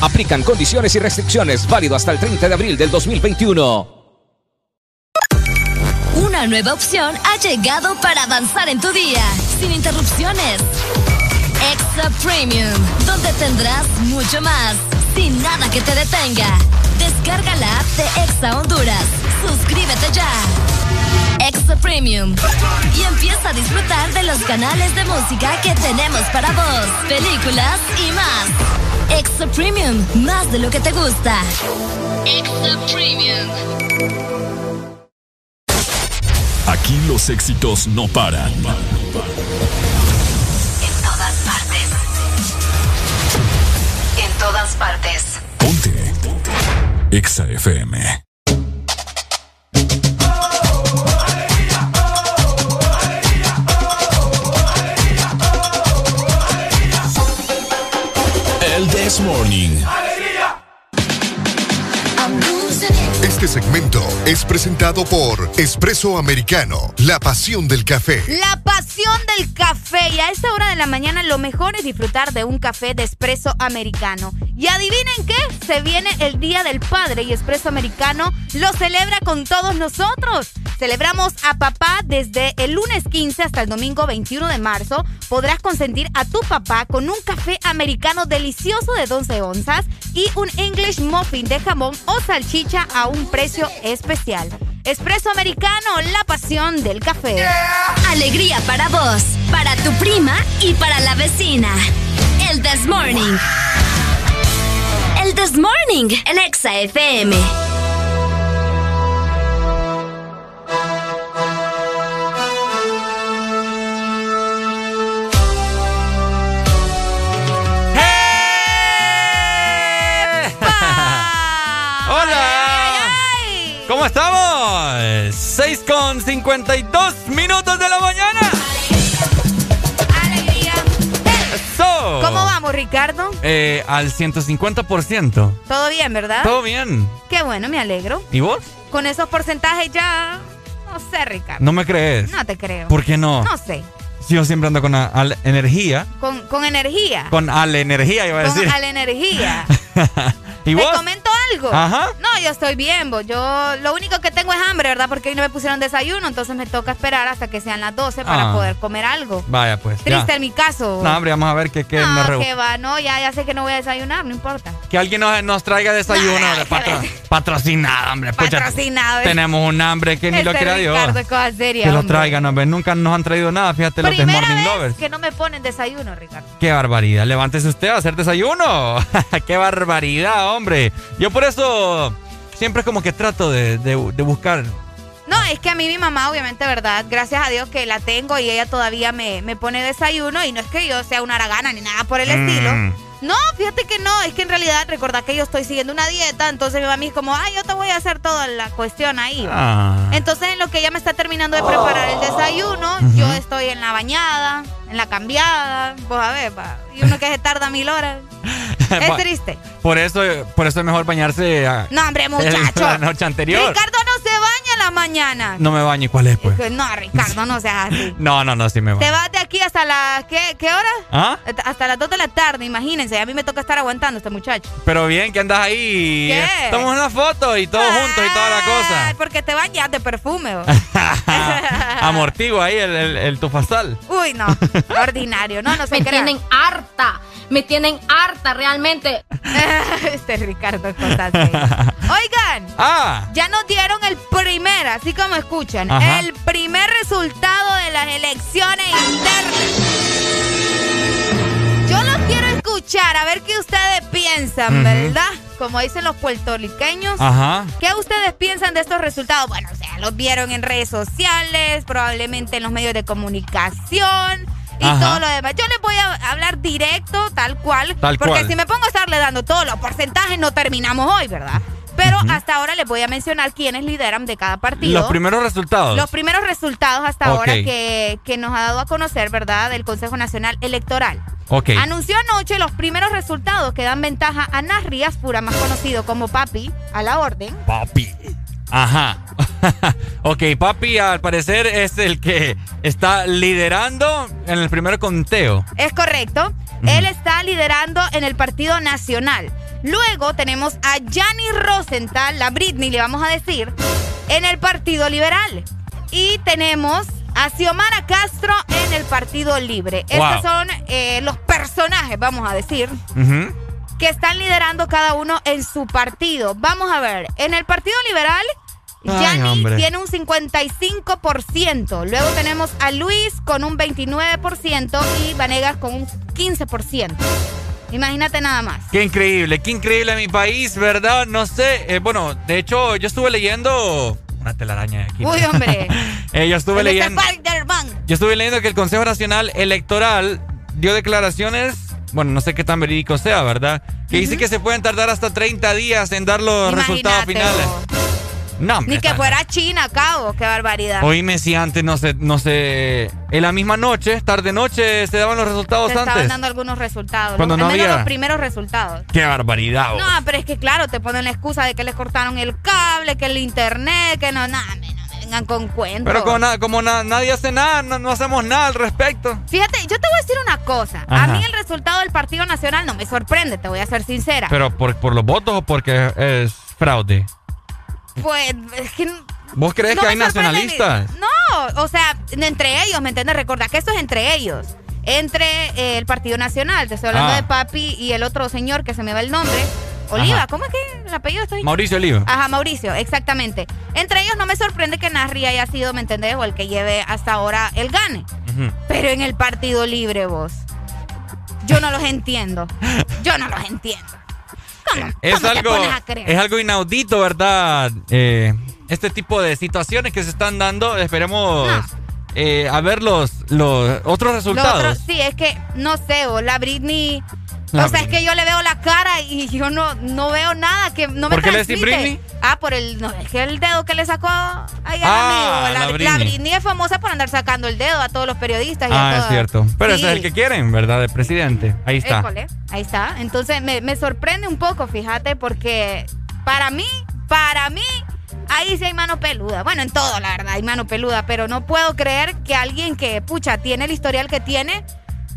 [SPEAKER 25] Aplican condiciones y restricciones válido hasta el 30 de abril del 2021.
[SPEAKER 26] Una nueva opción ha llegado para avanzar en tu día, sin interrupciones. Extra Premium, donde tendrás mucho más, sin nada que te detenga. Descarga la app de Exa Honduras. Suscríbete ya. Extra Premium. Y empieza a disfrutar de los canales de música que tenemos para vos, películas y más. Extra Premium, más de lo que te gusta. Extra Premium.
[SPEAKER 1] Aquí los éxitos no paran.
[SPEAKER 27] En todas partes. En todas partes.
[SPEAKER 1] Ponte. EXA FM. This Morning.
[SPEAKER 28] Este segmento es presentado por Espresso Americano, la pasión del café.
[SPEAKER 3] La pasión del café. Y a esta hora de la mañana lo mejor es disfrutar de un café de espresso americano. Y adivinen qué, se viene el Día del Padre y Espresso Americano lo celebra con todos nosotros. Celebramos a papá desde el lunes 15 hasta el domingo 21 de marzo. Podrás consentir a tu papá con un café americano delicioso de 12 onzas y un English muffin de jamón o salchicha a un precio especial. Espresso americano, la pasión del café.
[SPEAKER 26] Alegría para vos, para tu prima y para la vecina. El This Morning. El This Morning en Exa FM.
[SPEAKER 2] ¿Cómo estamos? 6 con 52 minutos de la mañana.
[SPEAKER 3] ¡Alegría!
[SPEAKER 2] ¡Eso!
[SPEAKER 3] ¿Cómo vamos, Ricardo?
[SPEAKER 2] Eh, al 150%.
[SPEAKER 3] ¿Todo bien, verdad?
[SPEAKER 2] Todo bien.
[SPEAKER 3] Qué bueno, me alegro.
[SPEAKER 2] ¿Y vos?
[SPEAKER 3] Con esos porcentajes ya... No sé, Ricardo.
[SPEAKER 2] ¿No me crees?
[SPEAKER 3] No te creo.
[SPEAKER 2] ¿Por qué no?
[SPEAKER 3] No sé.
[SPEAKER 2] Si yo siempre ando con a- al- energía.
[SPEAKER 3] Con, con energía.
[SPEAKER 2] Con al energía, iba a
[SPEAKER 3] Con
[SPEAKER 2] decir.
[SPEAKER 3] a la energía. *laughs*
[SPEAKER 2] ¿Y
[SPEAKER 3] comento algo?
[SPEAKER 2] Ajá.
[SPEAKER 3] No, yo estoy bien, vos. Yo lo único que tengo es hambre, ¿verdad? Porque hoy no me pusieron desayuno, entonces me toca esperar hasta que sean las 12 para
[SPEAKER 2] Ah.
[SPEAKER 3] poder comer algo.
[SPEAKER 2] Vaya, pues. ya.
[SPEAKER 3] Triste en mi caso.
[SPEAKER 2] No, hombre, vamos a ver qué, qué me
[SPEAKER 3] No,
[SPEAKER 2] reú-
[SPEAKER 3] que va, no, ya, ya sé que no voy a desayunar, no importa.
[SPEAKER 2] Que alguien nos, nos traiga desayuno. hombre, patro- patrocinado, hombre. Pucha,
[SPEAKER 3] Patrocinado.
[SPEAKER 2] Tenemos un hambre que ni lo quiera Dios.
[SPEAKER 3] Ricardo es cosa seria,
[SPEAKER 2] Que lo traigan, hombre. Nunca nos han traído nada. Fíjate los de Morning
[SPEAKER 3] vez
[SPEAKER 2] Lovers.
[SPEAKER 3] que no me ponen desayuno, Ricardo.
[SPEAKER 2] Qué barbaridad. Levántese usted a hacer desayuno. *laughs* Qué barbaridad, hombre. Yo por eso siempre como que trato de, de- de buscar.
[SPEAKER 3] No, es que a mí mi mamá, obviamente, ¿verdad? Gracias a Dios que la tengo y ella todavía me, me pone desayuno y no es que yo sea una aragana ni nada por el
[SPEAKER 2] Mm.
[SPEAKER 3] estilo. No, fíjate que no, es que en realidad recordad que yo estoy siguiendo una dieta, entonces mi mamá es como, ay, yo te voy a hacer toda la cuestión ahí. ¿va?".
[SPEAKER 2] Ah.
[SPEAKER 3] Entonces en lo que ella me está terminando de preparar el desayuno, yo estoy en la bañada, en la cambiada, pues a ver, va, y uno que se tarda mil horas. *laughs* Es triste.
[SPEAKER 2] Por eso, por eso es mejor bañarse a-
[SPEAKER 3] No, hombre, *laughs* muchacho.
[SPEAKER 2] la noche anterior.
[SPEAKER 3] Ricardo no se baña en la mañana.
[SPEAKER 2] No me baño, ¿y cuál es, pues?
[SPEAKER 3] No, Ricardo, no seas así. *laughs*
[SPEAKER 2] No, no, no, sí me
[SPEAKER 3] Te
[SPEAKER 2] baño.
[SPEAKER 3] vas de aquí hasta las... ¿qué, ¿Qué hora?
[SPEAKER 2] ¿Ah?
[SPEAKER 3] Hasta las 2 de la tarde, imagínense. A mí me toca estar aguantando este muchacho.
[SPEAKER 2] Pero bien, que andas ahí.
[SPEAKER 3] ¿Qué?
[SPEAKER 2] Estamos una foto y todos juntos y toda la cosa.
[SPEAKER 3] porque te bañas de perfume.
[SPEAKER 2] Amortigo ahí el, el, el tufasal.
[SPEAKER 3] Uy, no. Ordinario. No, no se
[SPEAKER 29] Me
[SPEAKER 3] crean.
[SPEAKER 29] tienen harta. Me tienen harta realmente. *laughs*
[SPEAKER 3] este Ricardo cosas. *laughs* Oigan.
[SPEAKER 2] Ah.
[SPEAKER 3] Ya nos dieron el primer, así como escuchan,
[SPEAKER 2] Ajá.
[SPEAKER 3] el primer resultado de las elecciones internas. Yo los quiero escuchar, a ver qué ustedes piensan. ¿verdad? Como dicen los puertorriqueños.
[SPEAKER 2] Ajá.
[SPEAKER 3] ¿Qué ustedes piensan de estos resultados? Bueno, o sea, los vieron en redes sociales, probablemente en los medios de comunicación y
[SPEAKER 2] Ajá.
[SPEAKER 3] todo lo demás. Yo les voy a hablar directo, tal cual,
[SPEAKER 2] Tal
[SPEAKER 3] porque
[SPEAKER 2] cual.
[SPEAKER 3] si me pongo a estarle dando todos los porcentajes no terminamos hoy, ¿verdad? Pero hasta ahora les voy a mencionar quiénes lideran de cada partido.
[SPEAKER 2] Los primeros resultados.
[SPEAKER 3] Los primeros resultados hasta ahora que, que nos ha dado a conocer, ¿verdad?, del Consejo Nacional Electoral.
[SPEAKER 2] Ok.
[SPEAKER 3] Anunció anoche los primeros resultados que dan ventaja a Nas Rías Pura, más conocido como Papi, a la orden.
[SPEAKER 2] Papi. Ajá. *laughs* ok, papi al parecer es el que está liderando en el primer conteo.
[SPEAKER 3] Es correcto. Él está liderando en el Partido Nacional. Luego tenemos a Yanni Rosenthal, la Britney, le vamos a decir, en el Partido Liberal. Y tenemos a Xiomara Castro en el Partido Libre.
[SPEAKER 2] Wow.
[SPEAKER 3] Estos son eh, los personajes, vamos a decir,
[SPEAKER 2] Ujú.
[SPEAKER 3] Que están liderando cada uno en su partido. Vamos a ver, en el Partido Liberal, Yanni tiene un 55%. Luego tenemos a Luis con un 29% y Vanegas con un 15%. Imagínate nada más.
[SPEAKER 2] Qué increíble, qué increíble mi país, ¿verdad? No sé, eh, bueno, de hecho yo estuve leyendo una telaraña aquí.
[SPEAKER 3] Uy, hombre. *laughs*
[SPEAKER 2] Eh, yo estuve leyendo, yo estuve leyendo que el Consejo Nacional Electoral dio declaraciones, bueno, no sé qué tan verídico sea, ¿verdad? Que dice que se pueden tardar hasta 30 días en dar los resultados finales. No, hombre,
[SPEAKER 3] Ni que fuera China, cabo. Qué barbaridad.
[SPEAKER 2] Oíme si antes no sé, no sé, en la misma noche, tarde noche, se daban los resultados
[SPEAKER 3] Se estaban
[SPEAKER 2] antes.
[SPEAKER 3] dando algunos resultados.
[SPEAKER 2] Cuando
[SPEAKER 3] los,
[SPEAKER 2] no
[SPEAKER 3] al menos
[SPEAKER 2] había-
[SPEAKER 3] los primeros resultados.
[SPEAKER 2] Qué barbaridad. vos.
[SPEAKER 3] No, pero es que claro, te ponen la excusa de que les cortaron el cable, que el internet, que no, nada, vengan con cuentos.
[SPEAKER 2] Pero como, na- como na- nadie hace nada, no, no hacemos nada al respecto.
[SPEAKER 3] Fíjate, yo te voy a decir una cosa. A mí el resultado del Partido Nacional no me sorprende, te voy a ser sincera.
[SPEAKER 2] Pero por, por los votos o porque es fraude.
[SPEAKER 3] Pues es que
[SPEAKER 2] ¿Vos crees
[SPEAKER 3] no
[SPEAKER 2] que hay nacionalistas?
[SPEAKER 3] No, o sea, entre ellos, ¿me entiendes? Recuerda que eso es entre ellos. Entre eh, el Partido Nacional, te estoy hablando
[SPEAKER 2] Ah.
[SPEAKER 3] de Papi y el otro señor que se me va el nombre. Oliva,
[SPEAKER 2] Ajá.
[SPEAKER 3] ¿cómo es que el apellido está ahí?
[SPEAKER 2] Mauricio Oliva.
[SPEAKER 3] Ajá, Mauricio, exactamente. Entre ellos no me sorprende que Nasri haya sido, ¿me entendés? O el que lleve hasta ahora el gane. Pero en el Partido Libre, vos. Yo no los entiendo. Yo no los entiendo. ¿Cómo,
[SPEAKER 2] Es
[SPEAKER 3] cómo
[SPEAKER 2] algo, es inaudito, ¿verdad? Eh, este tipo de situaciones que se están dando, esperemos eh, a ver los, los otros
[SPEAKER 3] Lo
[SPEAKER 2] resultados.
[SPEAKER 3] otro, sí, es que no sé, o la Britney.
[SPEAKER 2] La
[SPEAKER 3] o sea, es que yo le veo la cara y yo no, no veo nada que no me
[SPEAKER 2] ¿Por qué le
[SPEAKER 3] transmite.
[SPEAKER 2] Britney?
[SPEAKER 3] Ah, por el. No, es que el dedo que le sacó ahí al
[SPEAKER 2] Ah,
[SPEAKER 3] amigo. La,
[SPEAKER 2] la
[SPEAKER 3] la
[SPEAKER 2] Britney.
[SPEAKER 3] Britney. es famosa por andar sacando el dedo a todos los periodistas y a
[SPEAKER 2] Ah, es
[SPEAKER 3] todas.
[SPEAKER 2] cierto. Pero
[SPEAKER 3] Sí.
[SPEAKER 2] ese es el que quieren, ¿verdad? El presidente. Ahí está.
[SPEAKER 3] École, ahí está. Entonces me, me sorprende un poco, fíjate, porque para mí, para mí, ahí sí hay mano peluda. Bueno, en todo, la verdad, hay mano peluda, pero no puedo creer que alguien que, pucha, tiene el historial que tiene,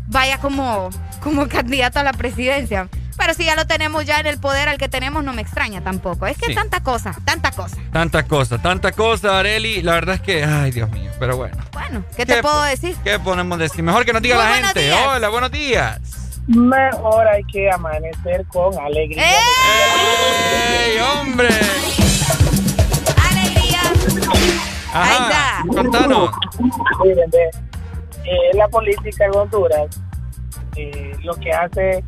[SPEAKER 3] vaya como, como *laughs* candidato a la presidencia. Pero si ya lo tenemos ya en el poder al que tenemos, no me extraña tampoco. Es que
[SPEAKER 2] Sí.
[SPEAKER 3] tanta cosa, tanta cosa.
[SPEAKER 2] Tanta cosa, tanta cosa, Areli. La verdad es que, ay, Dios mío. Pero bueno.
[SPEAKER 3] Bueno, ¿qué te puedo decir?
[SPEAKER 2] ¿Qué podemos decir? Mejor que nos diga
[SPEAKER 3] Muy
[SPEAKER 2] la gente.
[SPEAKER 3] días.
[SPEAKER 2] Hola, buenos días.
[SPEAKER 30] Mejor hay que amanecer con alegría.
[SPEAKER 2] ¡Ey, hombre!
[SPEAKER 3] ¡Alegría!
[SPEAKER 2] Ajá, contanos.
[SPEAKER 30] Miren, ve, eh, la política en Honduras, eh, lo que hace,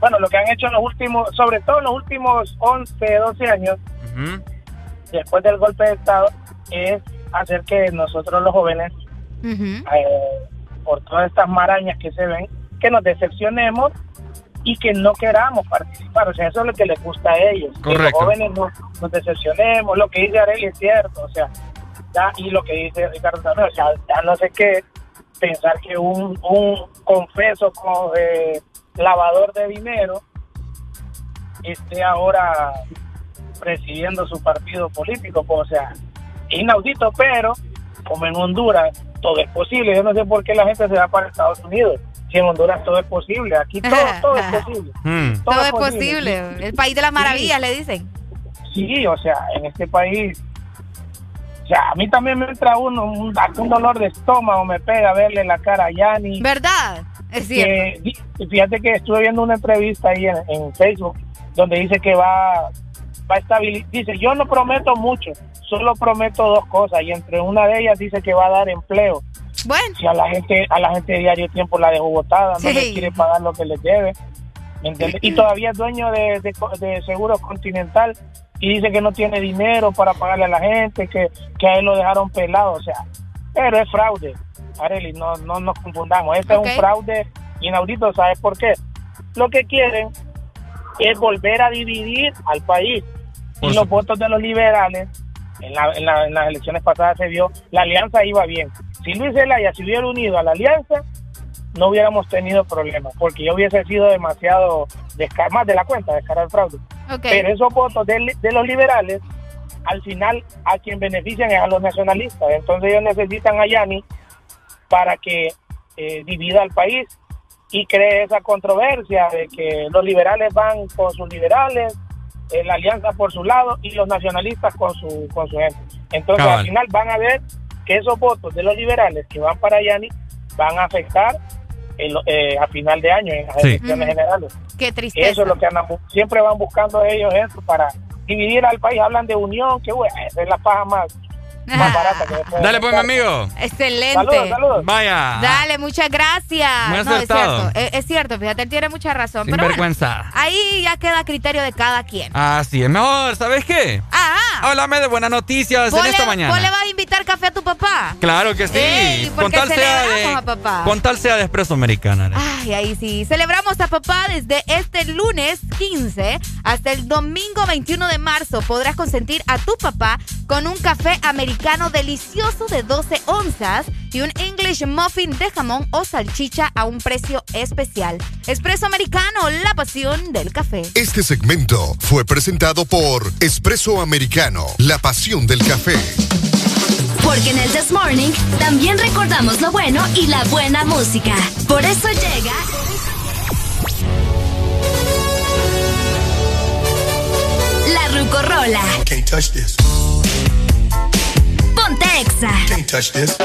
[SPEAKER 30] bueno, lo que han hecho en los últimos, sobre todo en los últimos 11, 12 años, después del golpe de Estado, es hacer que nosotros los jóvenes, eh, por todas estas marañas que se ven, que nos decepcionemos y que no queramos participar. O sea, eso es lo que les gusta a ellos. Que los
[SPEAKER 2] Correcto.
[SPEAKER 30] jóvenes nos, nos decepcionemos. Lo que dice Arely es cierto. O sea, ya, y lo que dice Ricardo también, o sea, ya no sé qué pensar que un, un confeso con, eh, lavador de dinero esté ahora presidiendo su partido político. pues, o sea,
[SPEAKER 31] inaudito, pero como en Honduras todo es posible, yo no sé por qué la gente se va para Estados Unidos. Si en Honduras todo es posible, aquí todo, todo es posible.
[SPEAKER 2] Hmm.
[SPEAKER 3] Todo, es posible. El país de las maravillas, le dicen.
[SPEAKER 31] Sí, o sea, en este país, o sea, a mí también me entra uno, un, un dolor de estómago, me pega verle la cara a Yanni.
[SPEAKER 3] ¿Verdad? Es
[SPEAKER 31] que, di- fíjate que estuve viendo una entrevista ahí en, en Facebook donde dice que va, va a estabilizar. Dice, yo no prometo mucho, solo prometo dos cosas y entre una de ellas dice que va a dar empleo.
[SPEAKER 3] Bueno.
[SPEAKER 31] Si a la gente, a la gente de Diario Tiempo la dejó botada, no le quiere pagar lo que les debe. ¿me entiendes? Y todavía es dueño de, de, de Seguros Continental y dice que no tiene dinero para pagarle a la gente, que, que a él lo dejaron pelado, o sea, pero es fraude. Areli, no, no nos confundamos, este es un fraude inaudito, ¿sabes por qué? Lo que quieren es volver a dividir al país. Y los votos de los liberales, en, la- en la- en las elecciones pasadas se vio, la alianza iba bien. Si Luis Zelaya se hubiera unido a la alianza, no hubiéramos tenido problemas, porque yo hubiese sido demasiado, descar más de la cuenta, descarar el fraude. Pero esos votos de, de los liberales, al final a quien benefician es a los nacionalistas. Entonces ellos necesitan a Yanni para que eh, divida al país y cree esa controversia de que los liberales van con sus liberales, eh, la alianza por su lado y los nacionalistas con su, con su gente. Entonces
[SPEAKER 2] Cabal.
[SPEAKER 31] al final van a ver que esos votos de los liberales que van para Yanni van a afectar el- eh, a final de año en las
[SPEAKER 2] Sí.
[SPEAKER 31] elecciones generales.
[SPEAKER 3] Qué tristeza.
[SPEAKER 31] Eso es lo que andan, siempre van buscando ellos eso para dividir al país. Hablan de unión, que bueno, esa es la paja más, más barata que
[SPEAKER 2] Dale pues, mi amigo.
[SPEAKER 3] Excelente.
[SPEAKER 31] Saludos, saludos.
[SPEAKER 2] Vaya.
[SPEAKER 3] Dale, muchas gracias.
[SPEAKER 2] Muy
[SPEAKER 3] no, es
[SPEAKER 2] acertado.
[SPEAKER 3] cierto, es, es cierto, fíjate, él tiene mucha razón.
[SPEAKER 2] Sin
[SPEAKER 3] pero bueno,
[SPEAKER 2] vergüenza.
[SPEAKER 3] ahí ya queda a criterio de cada quien.
[SPEAKER 2] Así es mejor, ¿sabes qué?
[SPEAKER 3] Ajá.
[SPEAKER 2] Háblame de buenas noticias
[SPEAKER 3] ¿Vos
[SPEAKER 2] en esta
[SPEAKER 3] le,
[SPEAKER 2] mañana.
[SPEAKER 3] vos le vas a invitar café a tu papá?
[SPEAKER 2] Claro que sí.
[SPEAKER 3] Ey,
[SPEAKER 2] con
[SPEAKER 3] porque
[SPEAKER 2] tal sea
[SPEAKER 3] celebramos a
[SPEAKER 2] de
[SPEAKER 3] papá.
[SPEAKER 2] con tal sea de Espresso Americana.
[SPEAKER 3] Ay, ahí sí. Celebramos a papá desde este lunes 15 hasta el domingo 21 de marzo. Podrás consentir a tu papá con un café americano delicioso de 12 onzas y un English muffin de jamón o salchicha a un precio especial. Espresso americano, la pasión del café.
[SPEAKER 28] Este segmento fue presentado por Espresso Americano, la pasión del café.
[SPEAKER 26] Porque en el This Morning también recordamos lo bueno y la buena música. Por eso llega. La Rucorola.
[SPEAKER 32] Can't touch this.
[SPEAKER 26] Ponte Exa.
[SPEAKER 32] Can't touch this.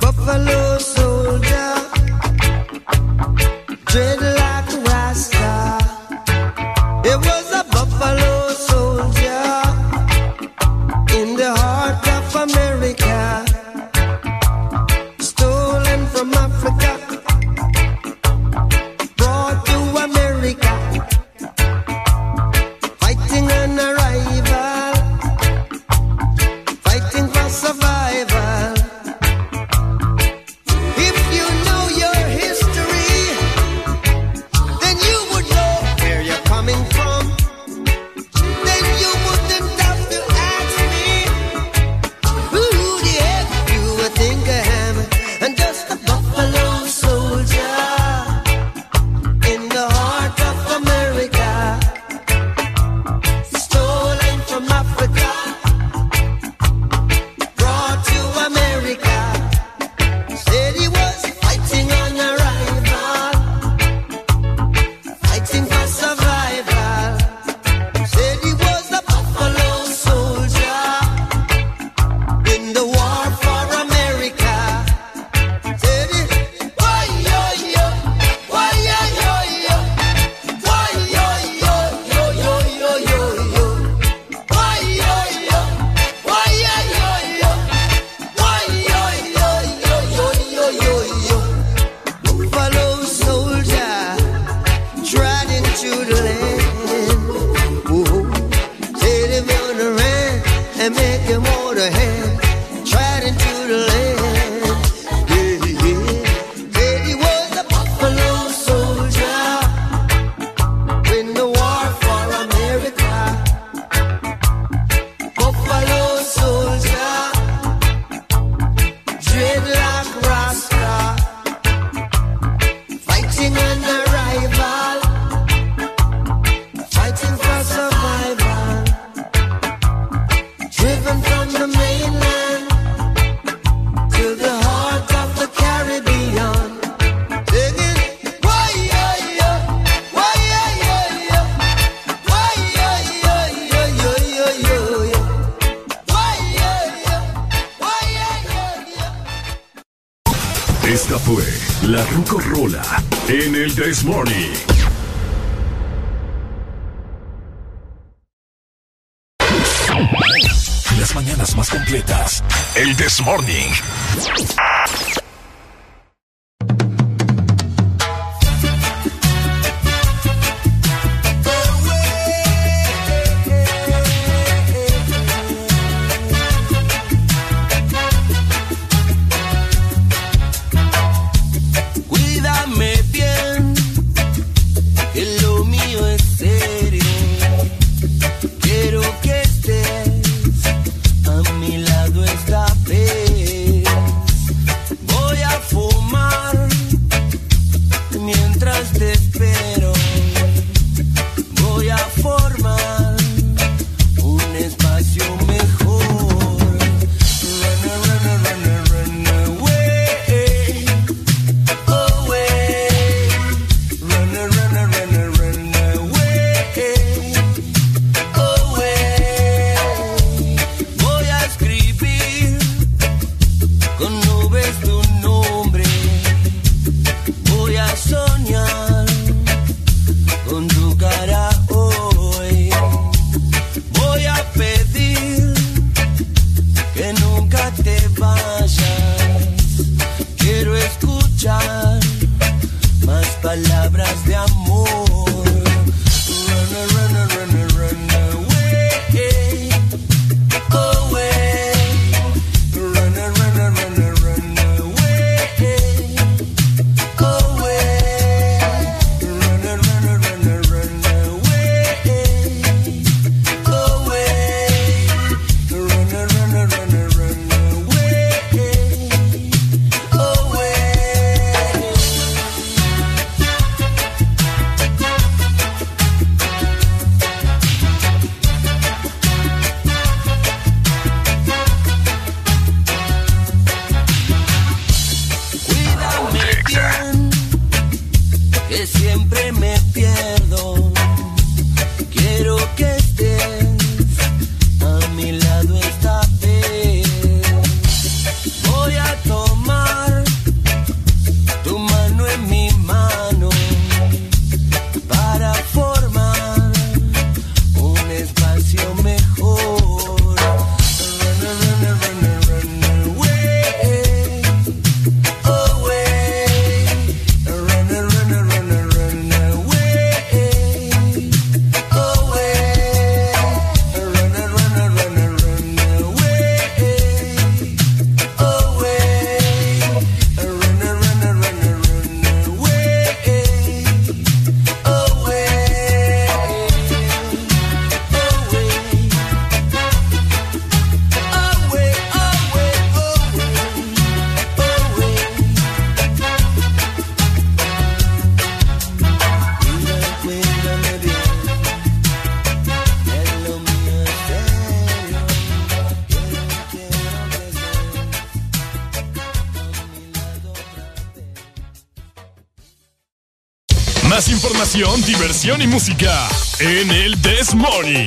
[SPEAKER 11] Buffalo soldier, dreadlock
[SPEAKER 33] diversión y música en el This Morning.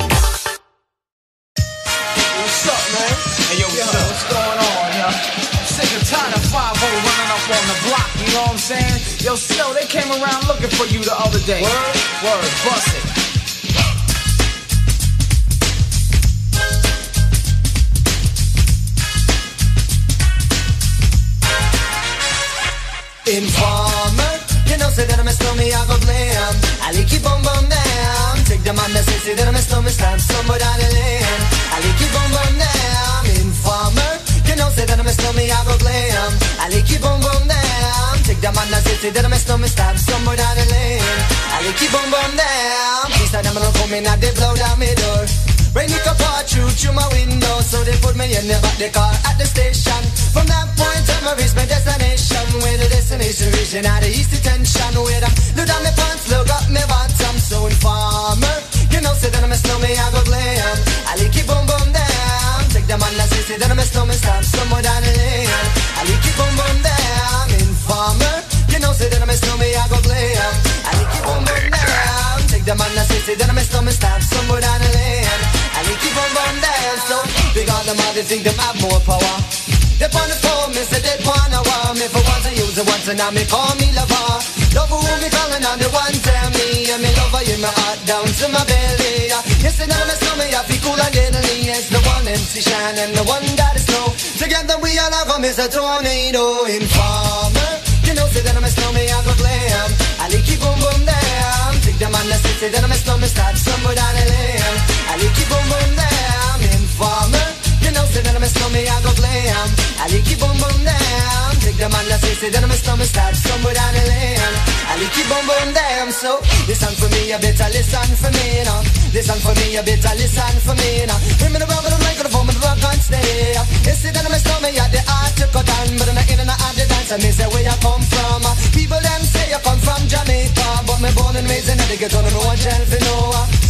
[SPEAKER 34] So
[SPEAKER 33] now me call me lover. Love who me calling on the one tell me, and me lover in my heart down to my belly. Yes, and me smell me, I feel cool and deadly. It's the one MC Shine and the one that is snow. Together we all have come is a tornado informer. You know, say that I'm a snowman, I go glam. I like you boom boom damn. Take them on the city, then I'm a snowman, start somewhere down the lane. I like you boom boom damn. Informer. You know, say that I'm a snowman, I go glam. I like you boom boom damn. Take them on the city, then I'm a snowman, start somewhere down the lane. I like you boom boom damn. So listen for me, you better listen for me, you know. Listen for me, you better listen for me, now know. Bring me the rubber, the microphone, the rock and stay. You see that I'm a snowman, yeah, the art to cut on, but I'm not in and out the dance, and me say where you come from. People them say you come from Jamaica, but me born and raised in the ghetto, no one for no.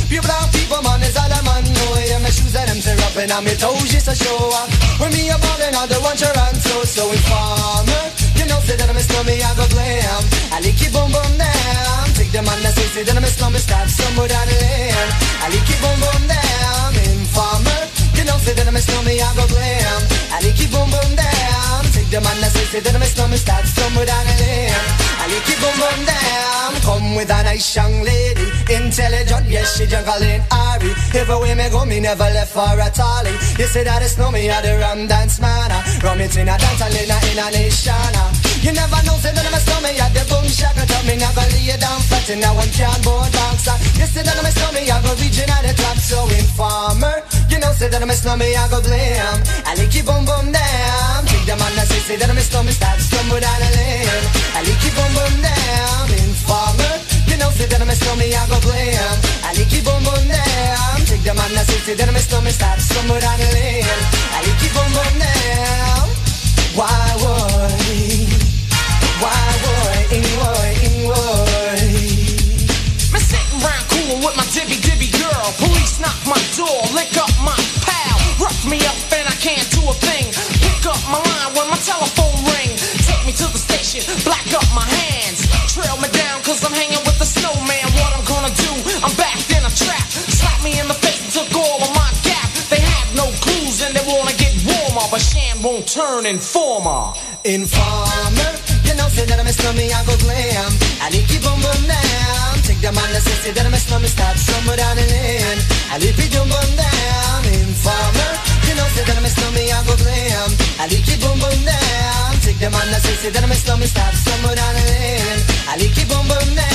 [SPEAKER 33] Pure brown people, man, is all I'm on. know. Yeah, my shoes and them up, and I'm toes just a show. Up. When me a ballin', I don't want your answer, so informer. You know, say that I'm a snowman, I go glam. I like you boom boom down. Take them on the say, say that I'm a snowman, start somewhere down the lane. I like you boom boom down. Informer. You know, say that I'm a snowman, I go glam. I like you boom boom down. Take them on the say, say that I'm a snowman, start somewhere down the lane. I like you boom boom down. With a nice young lady, intelligent, yes she juggling Ari. Everywhere me go, me never left for a tally. You say that it's no me, I the rum dance man. Rum it in a dance, I in a, in a nation. You never know, say that I'm a snowman, I the boom shaka. Tell me never lay it down flat in a one can board box. You say that I'm a snowman, I go reaching at the top, so informer. You know, say that I'm a snowman, I go blame. I like you boom boom damn. Take them on the say, say that I'm a snowman, start stumble down the lane. I like you boom boom damn. You know, say that I'm a I go. I like damn. Take the say that stumble down the lane. I like boom boom damn. Why would? Why would? Why? Why?
[SPEAKER 35] Me sitting round cool with my dibby dibby girl. Police knock my door, lick up my pal. Rough me up and I can't do a thing. Pick up my line when my telephone ring. Take me to the station, black up my hands. Won't turn informer.
[SPEAKER 33] Informer, you know, say that I'm a snowman, I go glam. I like you boom boom down. Take them on the say, say that I'm a snowman, start somewhere down the lane. I like you boom boom down. Informer, you know, say that I'm a snowman, I go glam. I like you boom boom down. Take them on the say, say that I'm a snowman, start somewhere down the lane. I like you boom boom down.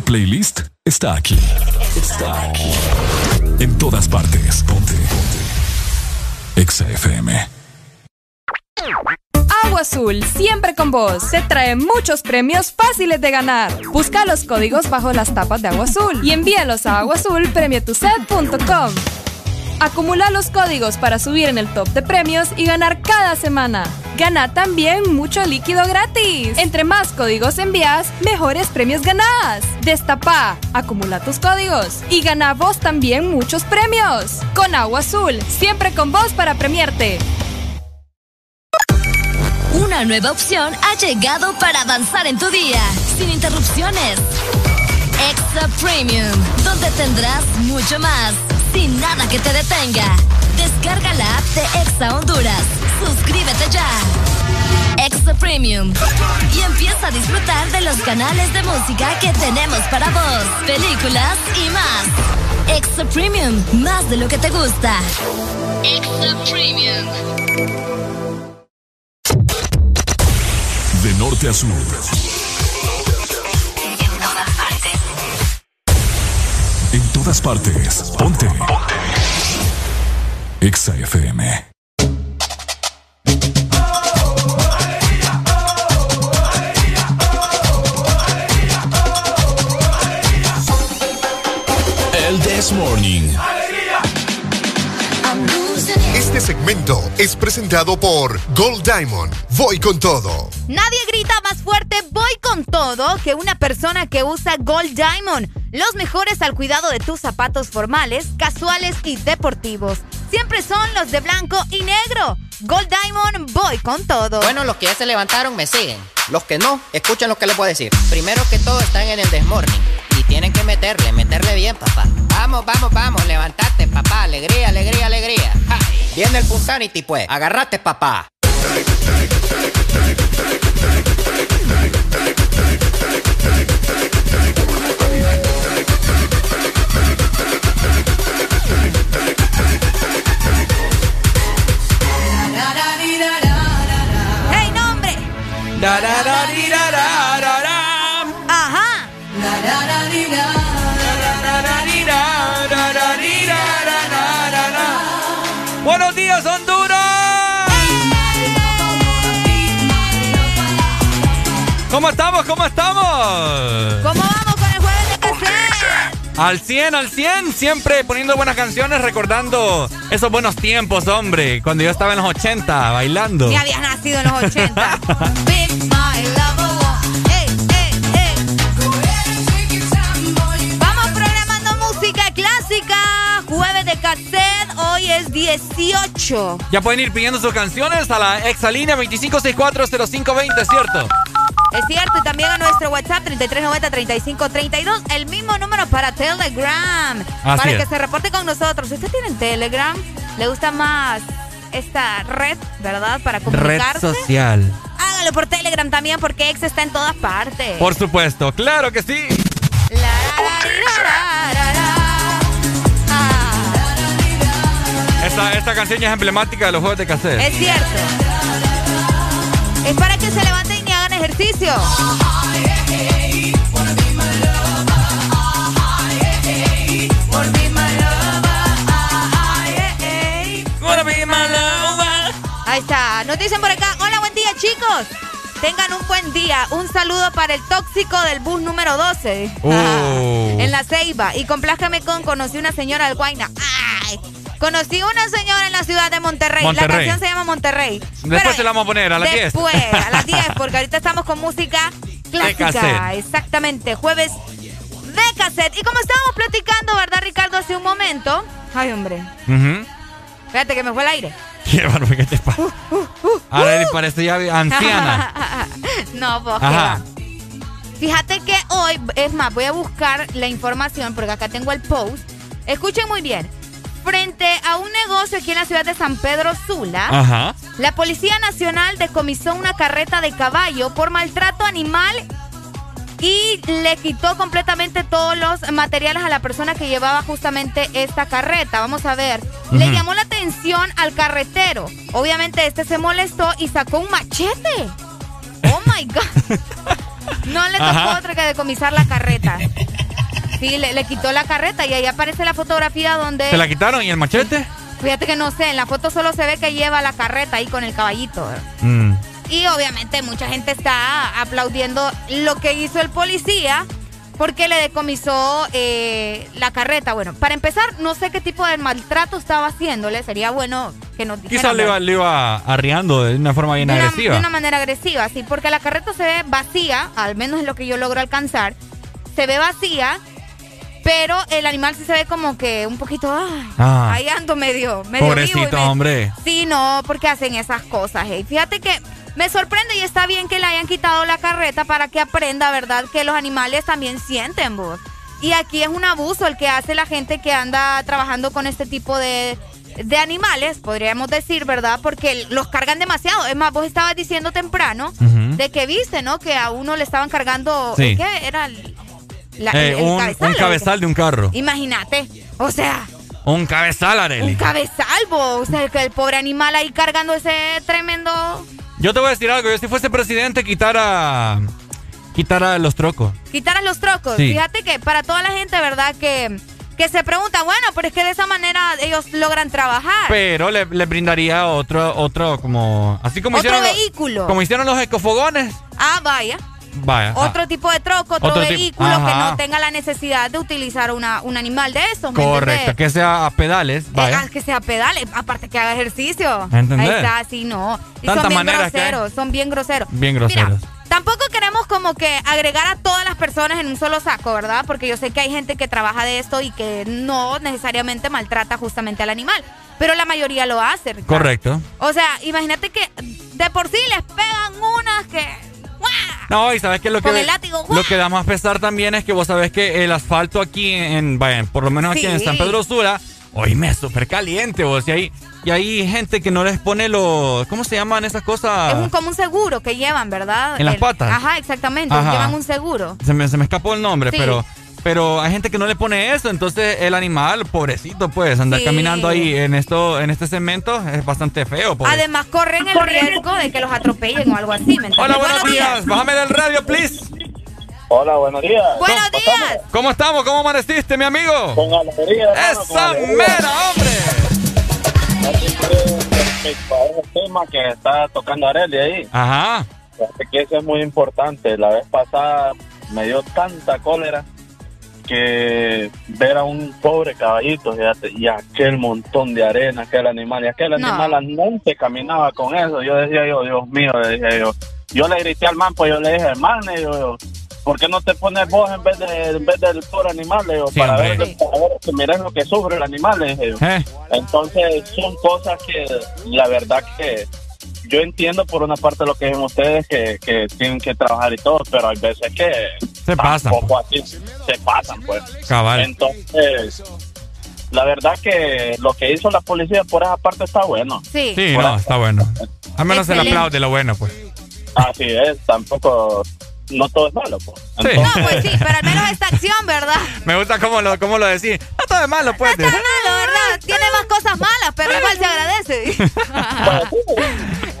[SPEAKER 1] Playlist está aquí. Está aquí. En todas partes. Ponte. Ponte. Exa.
[SPEAKER 18] Agua Azul, siempre con vos, te trae muchos premios fáciles de ganar. Busca los códigos bajo las tapas de Agua Azul y envíalos a aguazulpremiotuset.com. Acumula los códigos para subir en el top de premios y ganar cada semana. Gana también mucho líquido gratis. Entre más códigos envías, mejores premios ganás. Destapa, acumula tus códigos y gana vos también muchos premios. Con Agua Azul, siempre con vos para premiarte.
[SPEAKER 26] Una nueva opción ha llegado para avanzar en tu día, sin interrupciones. Extra Premium, donde tendrás mucho más, sin nada que te detenga. Descarga la app de Exa Honduras. Suscríbete ya. Premium. Y empieza a disfrutar de los canales de música que tenemos para vos, películas y más. Extra Premium, más de lo que te gusta. Extra Premium.
[SPEAKER 1] De norte a sur. En todas partes. Ponte. Ponte. Exa FM.
[SPEAKER 28] Es presentado por Gold Diamond. Voy con todo.
[SPEAKER 3] Nadie grita más fuerte voy con todo que una persona que usa Gold Diamond. Los mejores al cuidado de tus zapatos formales, casuales y deportivos. Siempre son los de blanco y negro. Gold Diamond voy con todo.
[SPEAKER 36] Bueno, los que ya se levantaron me siguen. Los que no, escuchen lo que les voy a decir. Primero que todo están en el desmorning. Y tienen que meterle, meterle bien, papá. Vamos, vamos, vamos, levantate, papá. Alegría, alegría, alegría. Ja. Viene el Punsanity, pues. Agarrate, papá.
[SPEAKER 3] ¡Hey, nombre!
[SPEAKER 2] ¿Cómo estamos? ¿Cómo estamos?
[SPEAKER 3] ¿Cómo vamos con el jueves de cassette?
[SPEAKER 2] Al 100, al 100, siempre poniendo buenas canciones, recordando esos buenos tiempos, hombre, cuando yo estaba en los 80 bailando.
[SPEAKER 3] Ni habías nacido en los 80. *laughs* Big my lover. Ey, ey, ey. Vamos programando música clásica. Jueves de cassette. Hoy es 18.
[SPEAKER 2] Ya pueden ir pidiendo sus canciones a la exalínea 25640520, ¿cierto?
[SPEAKER 3] Es cierto, y también a nuestro WhatsApp 3390-3532, el mismo número para Telegram.
[SPEAKER 2] Así
[SPEAKER 3] para
[SPEAKER 2] es.
[SPEAKER 3] que se reporte con nosotros. Usted tiene Telegram, le gusta más esta red, ¿verdad? Para
[SPEAKER 2] Red
[SPEAKER 3] comunicarse.
[SPEAKER 2] social.
[SPEAKER 3] Hágalo por Telegram también, porque Ex está en todas partes.
[SPEAKER 2] Por supuesto, claro que sí. Esta, esta canción es emblemática de los juegos de cassette.
[SPEAKER 3] Es cierto. Es para que se levanten Ahí está. Nos dicen por acá, hola, buen día chicos. Tengan un buen día. Un saludo para el tóxico del bus número 12. *laughs* En la Ceiba. Y complájame con conocí una señora del Guayna. Conocí una señora en la ciudad de Monterrey. La canción se llama Monterrey.
[SPEAKER 2] Después
[SPEAKER 3] Pero
[SPEAKER 2] se la vamos a poner a las 10.
[SPEAKER 3] Después, a las 10, porque ahorita estamos con música clásica. Exactamente, jueves de cassette. Y como estábamos platicando, ¿verdad, Ricardo, hace un momento? Ay, hombre. Espérate que me fue el aire.
[SPEAKER 2] Qué bárbaro, ¿qué te pasa? Ahora le parece ya anciana. *laughs*
[SPEAKER 3] no, pues. Fíjate que hoy, es más, voy a buscar la información porque acá tengo el post. Escuchen muy bien. Frente a un negocio aquí en la ciudad de San Pedro Sula,
[SPEAKER 2] Ajá.
[SPEAKER 3] la Policía Nacional decomisó una carreta de caballo por maltrato animal y le quitó completamente todos los materiales a la persona que llevaba justamente esta carreta. Vamos a ver. Le llamó la atención al carretero. Obviamente este se molestó y sacó un machete. Oh my God. *laughs* No le tocó
[SPEAKER 2] Ajá.
[SPEAKER 3] otra que decomisar la carreta. Sí, le, le quitó la carreta y ahí aparece la fotografía donde...
[SPEAKER 2] ¿Se la quitaron y el machete?
[SPEAKER 3] Fíjate que no sé, en la foto solo se ve que lleva la carreta ahí con el caballito.
[SPEAKER 2] Mm.
[SPEAKER 3] Y obviamente mucha gente está aplaudiendo lo que hizo el policía porque le decomisó eh, la carreta. Bueno, para empezar, no sé qué tipo de maltrato estaba haciéndole. Sería bueno que nos dijeran.
[SPEAKER 2] Quizás le iba, le iba arriando de una forma bien
[SPEAKER 3] de una,
[SPEAKER 2] agresiva.
[SPEAKER 3] de una manera agresiva, sí, porque la carreta se ve vacía, al menos es lo que yo logro alcanzar. Se ve vacía, pero el animal sí se ve como que un poquito. ay,
[SPEAKER 2] Ah.
[SPEAKER 3] Ahí ando medio, medio vivo y
[SPEAKER 2] Pobrecito, hombre.
[SPEAKER 3] Sí, no, porque hacen esas cosas. hey. Fíjate que me sorprende y está bien que le hayan quitado la carreta para que aprenda, ¿verdad? Que los animales también sienten, vos. Y aquí es un abuso el que hace la gente que anda trabajando con este tipo de, de animales, podríamos decir, ¿verdad? Porque los cargan demasiado. Es más, vos estabas diciendo temprano de que viste, ¿no? Que a uno le estaban cargando.
[SPEAKER 2] Sí.
[SPEAKER 3] ¿Qué era? El- la-
[SPEAKER 2] Eh,
[SPEAKER 3] el- el
[SPEAKER 2] un,
[SPEAKER 3] cabezal,
[SPEAKER 2] de un carro.
[SPEAKER 3] Imagínate. O sea,
[SPEAKER 2] Un cabezal, Areli.
[SPEAKER 3] un cabezal, vos. O sea, que el pobre animal ahí cargando ese tremendo.
[SPEAKER 2] Yo te voy a decir algo. Yo si fuese presidente quitara, quitara los trocos.
[SPEAKER 3] Quitaras los trocos.
[SPEAKER 2] Sí.
[SPEAKER 3] Fíjate que para toda la gente, ¿verdad? Que, que se pregunta, bueno, pero es que de esa manera ellos logran trabajar.
[SPEAKER 2] Pero le, le brindaría otro, otro como... Así como
[SPEAKER 3] Otro
[SPEAKER 2] hicieron los-
[SPEAKER 3] vehículo.
[SPEAKER 2] como hicieron los ecofogones.
[SPEAKER 3] Ah, vaya.
[SPEAKER 2] Vaya. ah,
[SPEAKER 3] Otro tipo de troco, otro, vehículo que no tenga la necesidad de utilizar una, un animal de esos. ¿me
[SPEAKER 2] Correcto, que sea a pedales. Vaya.
[SPEAKER 3] Eh, que sea pedales, aparte que haga ejercicio.
[SPEAKER 2] ¿Entendés?
[SPEAKER 3] Ahí está, sí, no. Y son bien groseros, son bien groseros.
[SPEAKER 2] Bien groseros.
[SPEAKER 3] Tampoco queremos como que agregar a todas las personas en un solo saco, ¿verdad? Porque yo sé que hay gente que trabaja de esto y que no necesariamente maltrata justamente al animal. Pero la mayoría lo hace. Ricardo.
[SPEAKER 2] Correcto.
[SPEAKER 3] O sea, imagínate que de por sí les pegan unas que...
[SPEAKER 2] No, y sabes que lo que lo que da más pesar también es que vos sabés que el asfalto aquí en, vaya, por lo menos aquí
[SPEAKER 3] Sí.
[SPEAKER 2] en San Pedro Sula, oíme, es súper caliente, vos. Y hay, y hay gente que no les pone los, ¿cómo se llaman esas cosas?
[SPEAKER 3] Es un, como un seguro que llevan, ¿verdad?
[SPEAKER 2] ¿En las patas?
[SPEAKER 3] Ajá, exactamente.
[SPEAKER 2] Ajá.
[SPEAKER 3] Llevan un seguro.
[SPEAKER 2] Se me, se me escapó el nombre,
[SPEAKER 3] Sí.
[SPEAKER 2] pero pero hay gente que no le pone eso, entonces el animal, pobrecito, pues, andar
[SPEAKER 3] Sí.
[SPEAKER 2] caminando ahí en esto en este segmento es bastante feo. pobre.
[SPEAKER 3] Además, corren el riesgo de que los atropellen o algo así, ¿me entiendes?
[SPEAKER 2] Hola, buenos días. Bájame del radio, please.
[SPEAKER 37] Hola, buenos días.
[SPEAKER 3] Buenos días.
[SPEAKER 2] ¿Cómo estamos? ¿Cómo amaneciste, mi amigo?
[SPEAKER 37] Con alegría. hermano, con
[SPEAKER 2] ¡Esa
[SPEAKER 37] alegría.
[SPEAKER 2] mera, hombre!
[SPEAKER 37] Respecto a ese tema que está tocando Areli ahí,
[SPEAKER 2] Ajá.
[SPEAKER 37] que eso es muy importante. La vez pasada me dio tanta cólera que ver a un pobre caballito y aquel montón de arena, aquel animal, y aquel
[SPEAKER 3] No.
[SPEAKER 37] animal andante caminaba con eso. Yo decía yo, Dios mío, decía yo. Yo le grité al man, pues yo le dije, man, le digo yo, ¿por qué no te pones vos en vez, de, en vez del pobre animal? Le digo,
[SPEAKER 2] Sí,
[SPEAKER 37] para, ver, para ver que miren lo que sufre el animal, le dije yo.
[SPEAKER 2] Eh,
[SPEAKER 37] Entonces son cosas que la verdad que yo entiendo por una parte lo que dicen ustedes que, que tienen que trabajar y todo, pero hay veces que
[SPEAKER 2] Se pasan,
[SPEAKER 37] tampoco así se pasan pues.
[SPEAKER 2] Cabal.
[SPEAKER 37] Entonces la verdad que lo que hizo la policía por esa parte está bueno.
[SPEAKER 3] Sí.
[SPEAKER 2] Sí, no, está bueno. Al menos se le
[SPEAKER 3] Excelente.
[SPEAKER 2] aplaude lo bueno, pues.
[SPEAKER 37] Así es, tampoco no todo es malo pues.
[SPEAKER 2] Sí.
[SPEAKER 3] No, pues sí, pero al menos esta acción, ¿verdad? *laughs*
[SPEAKER 2] Me gusta cómo lo, cómo lo decís. No todo de malo, pues.
[SPEAKER 3] Está malo, ¿verdad? Tiene más cosas malas, pero igual se agradece.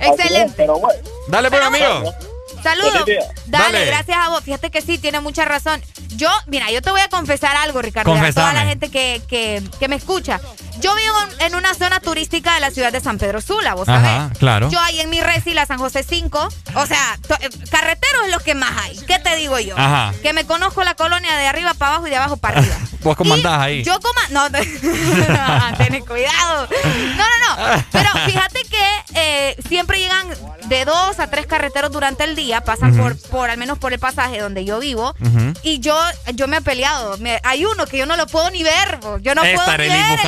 [SPEAKER 3] *laughs* Excelente.
[SPEAKER 37] Pero bueno,
[SPEAKER 2] Dale, pues, amigo.
[SPEAKER 3] Saludos. Dale,
[SPEAKER 2] Dale.
[SPEAKER 3] gracias a vos. Fíjate que sí, tiene mucha razón. Yo, mira, yo te voy a confesar algo, Ricardo. A toda la gente que, que, que me escucha. Yo vivo en una zona turística de la ciudad de San Pedro Sula, ¿vos sabés?
[SPEAKER 2] Claro.
[SPEAKER 3] Yo ahí en mi resi, la San José 5, o sea, eh, carreteros es lo que más hay. ¿Qué te digo yo?
[SPEAKER 2] Ajá.
[SPEAKER 3] Que me conozco la colonia de arriba para abajo y de abajo para arriba. *laughs*
[SPEAKER 2] ¿Vos cómo andás ahí?
[SPEAKER 3] Yo como... No, *laughs* no, tenés cuidado. No, no, no. *laughs* Pero fíjate que eh, siempre llegan de dos a tres carreteros durante el día, pasan por, por al menos por el pasaje donde yo vivo. Y yo, yo me he peleado. hay uno que yo no lo puedo ni ver. Yo no puedo ni ver.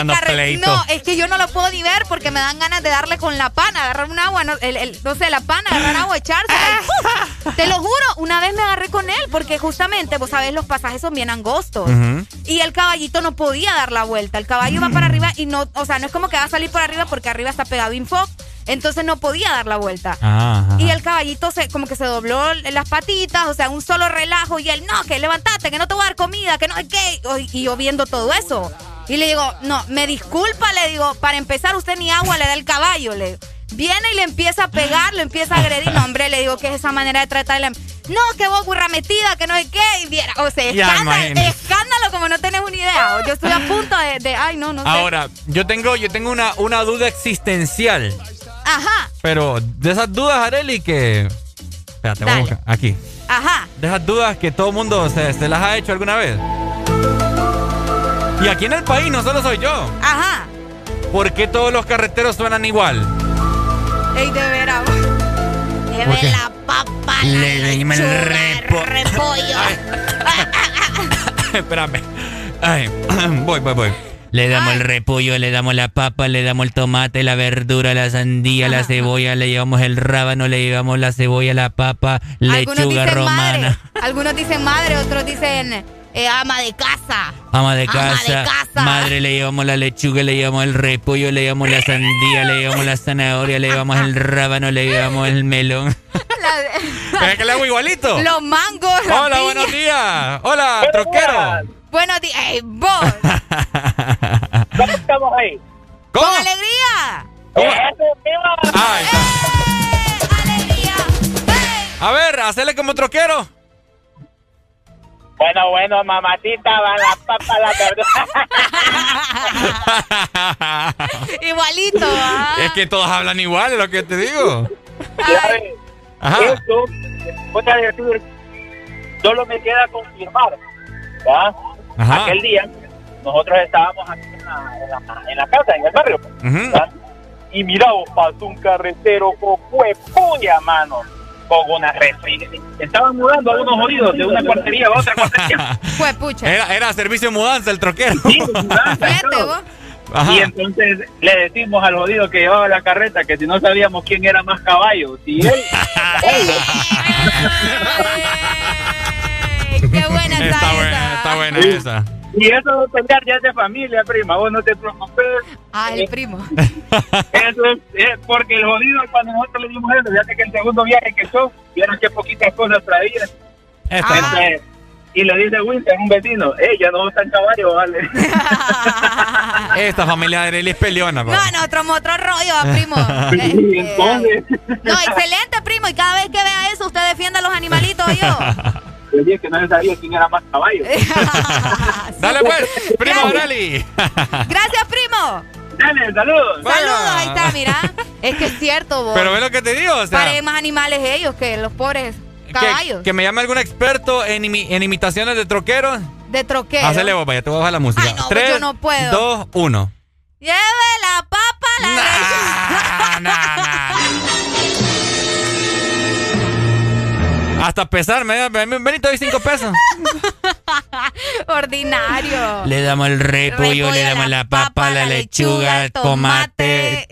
[SPEAKER 3] no, es que yo no lo puedo ni ver porque me dan ganas de darle con la pana, agarrar un agua, no, el, no sé, la pana, agarrar agua, echarse. *laughs* Te lo juro, una vez me agarré con él porque justamente, vos sabés, los pasajes son bien angostos. Y el caballito no podía dar la vuelta. El caballo va para arriba y no, o sea, no es como que va a salir por arriba porque arriba está pegado info. Entonces no podía dar la vuelta. Y el caballito se, como que se dobló las patitas, o sea, un solo relajo. Y él, no, que levantate, que no te voy a dar comida, que no sé qué. Y yo viendo todo eso. Y le digo, no, me disculpa, le digo, para empezar, usted ni agua le da el caballo. Le Viene y le empieza a pegar, le empieza a agredir. No, hombre, le digo que es esa manera de tratarle. No, que vos burra metida, que no sé qué. Y viera, o sea, escándalo, escándalo como no tenés una idea. Yo estoy a punto de, ay, no, no sé.
[SPEAKER 2] Ahora, yo tengo, yo tengo una, una duda existencial.
[SPEAKER 3] Ajá.
[SPEAKER 2] Pero de esas dudas, Areli, que. Espérate, vamos aquí.
[SPEAKER 3] Ajá.
[SPEAKER 2] De esas dudas que todo el mundo se, se, las ha hecho alguna vez. Y aquí en el país no solo soy yo.
[SPEAKER 3] Ajá.
[SPEAKER 2] ¿Por qué todos los carreteros suenan igual?
[SPEAKER 3] Ey, de veras. Lleve la papa,
[SPEAKER 2] Le lechuga, el repo.
[SPEAKER 3] repollo. *laughs* *laughs*
[SPEAKER 2] Espérame. Ay, *clears throat* voy, voy, voy. Le damos el repollo, le damos la papa, le damos el tomate, la verdura, la sandía, la cebolla, le llevamos el rábano, le llevamos la cebolla, la papa, lechuga romana. *laughs*
[SPEAKER 3] Algunos dicen madre, otros dicen eh, ama de casa.
[SPEAKER 2] Ama de casa. Madre, le llevamos la lechuga, le llevamos el repollo, le llevamos la sandía, le llevamos la zanahoria, le llevamos el rábano, le llevamos el melón. *laughs* ¿Es que le hago igualito?
[SPEAKER 3] Los mangos.
[SPEAKER 2] Hola, buenos días. Hola, troquero.
[SPEAKER 3] Buenos días. ¡Ey, vos! *laughs*
[SPEAKER 30] ¿Cómo estamos ahí?
[SPEAKER 2] ¿Cómo?
[SPEAKER 3] ¡Con alegría!
[SPEAKER 2] ¿Cómo? Ah, ahí está.
[SPEAKER 3] ¡Eh! ¡Alegría!
[SPEAKER 2] A ver, hacele como troquero.
[SPEAKER 30] Bueno, bueno, mamatita, va la papa, la
[SPEAKER 3] verdad. *laughs* Igualito, ¿ah?
[SPEAKER 2] Es que todos hablan igual, es lo que te digo.
[SPEAKER 30] Ajá. Esto, voy a decir, solo me queda confirmar, ¿verdad? Aquel día nosotros estábamos aquí en la, casa, en el barrio. Y mira, pasó un carretero con puya, mano. Con una refri. Estaban mudando a unos jodidos de una cuartería a otra cuartería.
[SPEAKER 3] Fue pucha.
[SPEAKER 2] Era, era servicio de mudanza el troquero.
[SPEAKER 30] Sí, mudanza. Y entonces le decimos al jodido que llevaba la carreta que si no sabíamos quién era más caballo, si él.
[SPEAKER 3] Buena está,
[SPEAKER 2] está buena, está buena esa.
[SPEAKER 30] Y eso es pelear ya es de familia, prima. Vos no te preocupes.
[SPEAKER 3] Ah, el primo. *laughs*
[SPEAKER 30] Eso es, porque el jodido cuando nosotros le dimos eso, fíjate que el segundo viaje que son, vieron qué poquitas cosas traía. Este, y le dice Wilson, un vecino, ¡Ey, ya no en caballo, vale! *laughs*
[SPEAKER 2] Esta familia de Arely es peleona,
[SPEAKER 3] No, no, otro, otro rollo, primo. *laughs*
[SPEAKER 30] Sí, entonces.
[SPEAKER 3] No, excelente, primo. Y cada vez que vea eso, usted defiende a los animalitos, yo.
[SPEAKER 30] Yo dije que no sabía quién era más caballo. *laughs* *laughs*
[SPEAKER 2] Dale pues, primo Arely. *laughs*
[SPEAKER 3] Gracias, primo.
[SPEAKER 30] Dale, saludos.
[SPEAKER 3] Saludos, ahí está, mira. Es que es cierto, vos.
[SPEAKER 2] Pero ve lo que te digo, o sea.
[SPEAKER 3] Pare más animales ellos que los pobres caballos.
[SPEAKER 2] Que, me llame algún experto en, en imitaciones de troqueros.
[SPEAKER 3] De troqueros.
[SPEAKER 2] Hacele vos, vaya, te voy a bajar la música.
[SPEAKER 3] Ay, no, Tres, yo no puedo.
[SPEAKER 2] dos, uno.
[SPEAKER 3] Lleve la papa la
[SPEAKER 2] nah, Hasta pesar, me, ven y te doy cinco pesos. *laughs*
[SPEAKER 3] Ordinario.
[SPEAKER 2] Le damos el repollo, le damos la papa, la lechuga, el tomate,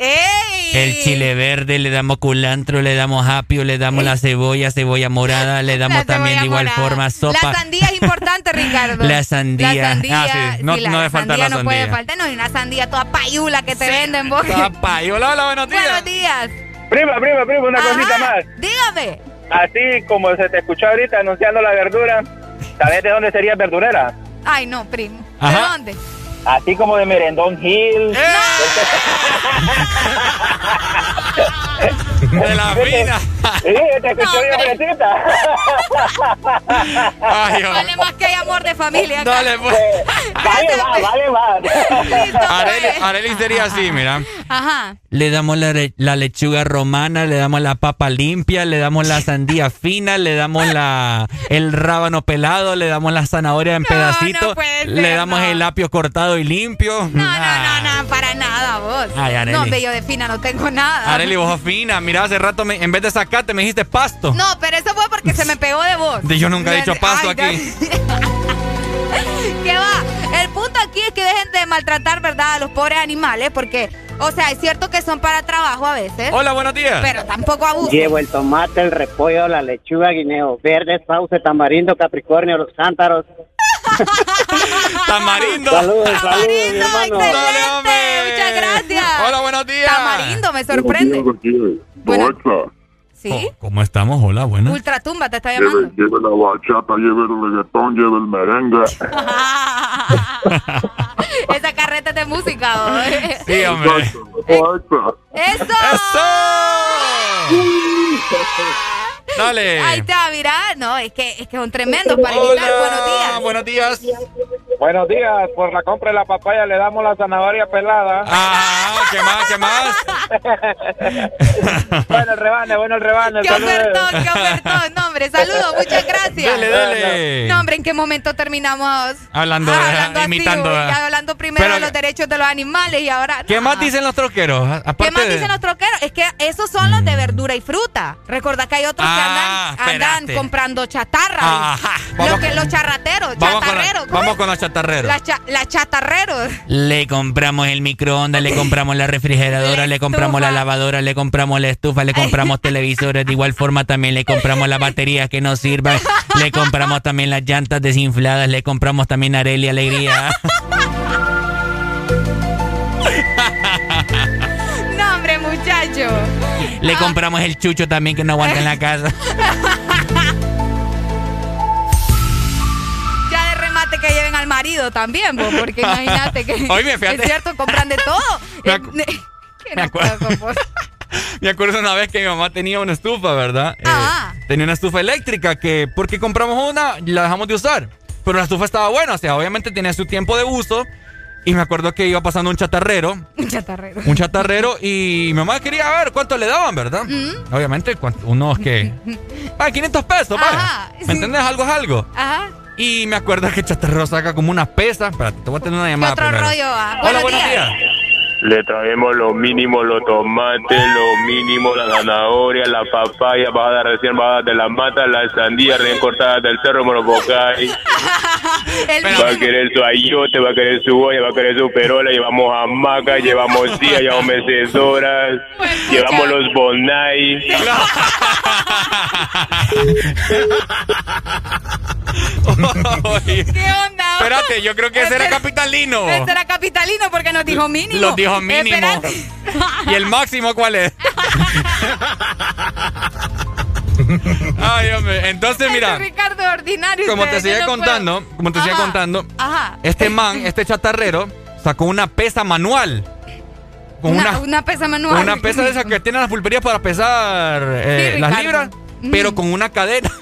[SPEAKER 2] el chile verde, le damos culantro, le damos apio, le damos la cebolla, cebolla morada, le damos también de igual forma sopa.
[SPEAKER 3] La sandía es importante, *laughs* Ricardo.
[SPEAKER 2] La sandía.
[SPEAKER 3] La sandía.
[SPEAKER 2] Ah, sí. No, no debe faltar la sandía.
[SPEAKER 3] No puede faltar, no, y una sandía toda payula que te venden vos.
[SPEAKER 2] Toda payula. Hola, buenos días.
[SPEAKER 3] Buenos días.
[SPEAKER 30] Prima, prima, prima, una cosita más.
[SPEAKER 3] Dígame
[SPEAKER 30] así como se te escuchó ahorita anunciando la verdura, ¿sabes de dónde sería verdurera?
[SPEAKER 3] Ay, no, primo. ¿De dónde?
[SPEAKER 30] Así como de Merendón Hill.
[SPEAKER 2] ¡Eh! *laughs* de la vida.
[SPEAKER 30] Sí, te escuché bien fresita.
[SPEAKER 2] Ay,
[SPEAKER 3] Vale más que hay amor de familia.
[SPEAKER 2] Dale, pues.
[SPEAKER 30] Vale, va, vale, va.
[SPEAKER 2] Areli, Areli sería así, mira.
[SPEAKER 3] Ajá.
[SPEAKER 2] Le damos la, lechuga romana, le damos la papa limpia, le damos la sandía fina, le damos la el rábano pelado, le damos la zanahoria en pedacitos,
[SPEAKER 3] puede
[SPEAKER 2] le damos
[SPEAKER 3] no.
[SPEAKER 2] el apio cortado y limpio.
[SPEAKER 3] No, no, no, para nada, vos.
[SPEAKER 2] Ay, Areli.
[SPEAKER 3] No, yo de fina no tengo nada.
[SPEAKER 2] Areli, vos fina. Mira, hace rato me- en vez de sacarte me dijiste pasto.
[SPEAKER 3] No, pero eso fue porque se me pegó de voz.
[SPEAKER 2] De- Yo nunca he dicho pasto
[SPEAKER 3] Ay,
[SPEAKER 2] aquí. *laughs*
[SPEAKER 3] ¿Qué va? El punto aquí es que dejen de maltratar, ¿verdad?, a los pobres animales, porque, o sea, es cierto que son para trabajo a veces.
[SPEAKER 2] Hola, buenos días.
[SPEAKER 3] Pero tampoco abuso.
[SPEAKER 38] Llevo el tomate, el repollo, la lechuga, guineo verde, sauce, tamarindo, capricornio, los cántaros. *laughs*
[SPEAKER 2] Tamarindo.
[SPEAKER 38] Saludos, saludos, mi hermano.
[SPEAKER 3] Muchas gracias.
[SPEAKER 2] Hola, buenos días.
[SPEAKER 3] Tamarindo, me sorprende. ¿Sí?
[SPEAKER 2] ¿Cómo estamos? Hola, buenas.
[SPEAKER 3] Ultratumba te está llamando.
[SPEAKER 39] Lleve, lleve la bachata, lleve el reggaetón, lleve el merengue. *laughs*
[SPEAKER 3] Esa carreta de música. ¿o?
[SPEAKER 2] Sí, hombre.
[SPEAKER 3] ¡Eso! *laughs*
[SPEAKER 2] Dale.
[SPEAKER 3] Ahí está, mira. No, es que, es que son tremendos para imitar. Buenos días.
[SPEAKER 2] Buenos días.
[SPEAKER 30] Buenos días, por la compra de la papaya le damos la zanahoria pelada.
[SPEAKER 2] Ah, ¿qué más? ¿Qué más? *laughs*
[SPEAKER 30] bueno, el rebane, bueno, el rebane.
[SPEAKER 3] ¡Qué
[SPEAKER 30] saludos.
[SPEAKER 3] ofertón, qué ofertón! No, hombre, saludos, muchas gracias.
[SPEAKER 2] Dale, dale.
[SPEAKER 3] No, hombre, ¿en qué momento terminamos
[SPEAKER 2] Hablando,
[SPEAKER 3] Ah,
[SPEAKER 2] de-
[SPEAKER 3] así,
[SPEAKER 2] imitando.
[SPEAKER 3] ya hablando primero
[SPEAKER 2] Pero-
[SPEAKER 3] de los derechos de los animales y ahora...
[SPEAKER 2] ¿Qué
[SPEAKER 3] no.
[SPEAKER 2] más dicen los troqueros? Aparte
[SPEAKER 3] ¿Qué más
[SPEAKER 2] de-
[SPEAKER 3] dicen los troqueros? Es que esos son los de verdura y fruta. Recordad que hay otros
[SPEAKER 2] Ah,
[SPEAKER 3] que andan, andan
[SPEAKER 2] espérate.
[SPEAKER 3] comprando chatarra.
[SPEAKER 2] Vamos-
[SPEAKER 3] que, los charrateros,
[SPEAKER 2] Vamos con,
[SPEAKER 3] chatarreros.
[SPEAKER 2] la-
[SPEAKER 3] ¿cómo
[SPEAKER 2] vamos
[SPEAKER 3] es?
[SPEAKER 2] con los chatarreros.
[SPEAKER 3] La cha- la chatarreros.
[SPEAKER 2] Le compramos el microondas, le compramos la refrigeradora, le compramos la lavadora, le compramos la estufa, le compramos televisores. De igual forma también le compramos las baterías que nos sirvan. Le compramos también las llantas desinfladas, le compramos también Areli Alegría.
[SPEAKER 3] No, hombre, muchacho.
[SPEAKER 2] Le compramos el chucho también que no aguanta en la casa. *laughs*
[SPEAKER 3] marido también, vos, porque imagínate que *laughs*
[SPEAKER 2] Oye, fíjate.
[SPEAKER 3] es cierto, compran de todo. *laughs*
[SPEAKER 2] Me acu- *laughs*
[SPEAKER 3] ¿Qué
[SPEAKER 2] Me acuerdo.
[SPEAKER 3] vos?
[SPEAKER 2] Me acuerdo una vez que mi mamá tenía una estufa, ¿verdad? Eh,
[SPEAKER 3] Ah.
[SPEAKER 2] tenía una estufa eléctrica que, porque compramos una, la dejamos de usar. Pero la estufa estaba buena, o sea, obviamente tenía su tiempo de uso. Y me acuerdo que iba pasando un chatarrero,
[SPEAKER 3] Un chatarrero.
[SPEAKER 2] un chatarrero, y mi mamá quería ver cuánto le daban, ¿verdad?
[SPEAKER 3] Mm.
[SPEAKER 2] Obviamente, unos que. Ah, 500 pesos, vaya.
[SPEAKER 3] Ajá,
[SPEAKER 2] ¿Me entendés? Algo es algo.
[SPEAKER 3] Ajá.
[SPEAKER 2] Y me acuerdo que el chatarrero saca como unas pesas. Espérate, te voy a tener una llamada.
[SPEAKER 3] otro
[SPEAKER 2] primero.
[SPEAKER 3] rollo va?
[SPEAKER 2] Hola,
[SPEAKER 3] Buenos
[SPEAKER 2] buenos días.
[SPEAKER 39] Le traemos lo mínimo, los tomates, lo mínimo, la zanahoria, la papaya, bajada recién bajada de la mata, la sandía recién cortada del cerro Morobocay. *laughs* Va a querer su ayote, va a querer su olla, va a querer su perola, llevamos hamaca, llevamos silla, llevamos mecedoras, llevamos los bonai. *laughs* *laughs*
[SPEAKER 3] ¿Qué onda?
[SPEAKER 2] Espérate, yo creo que ese era capitalino.
[SPEAKER 3] Este era capitalino porque nos dijo mínimo.
[SPEAKER 2] Los dijo mínimo. *laughs* ¿Y el máximo cuál es? Ay, hombre. Entonces, mira,
[SPEAKER 3] Este Ricardo ordinario.
[SPEAKER 2] como te sigue
[SPEAKER 3] no
[SPEAKER 2] contando, como te sigue contando.
[SPEAKER 3] Ajá.
[SPEAKER 2] este man, este chatarrero, sacó una pesa manual. Con
[SPEAKER 3] Una,
[SPEAKER 2] una,
[SPEAKER 3] una pesa manual.
[SPEAKER 2] una pesa de esas que tienen las pulperías para pesar eh,
[SPEAKER 3] Sí,
[SPEAKER 2] las libras, pero con una cadena. *laughs*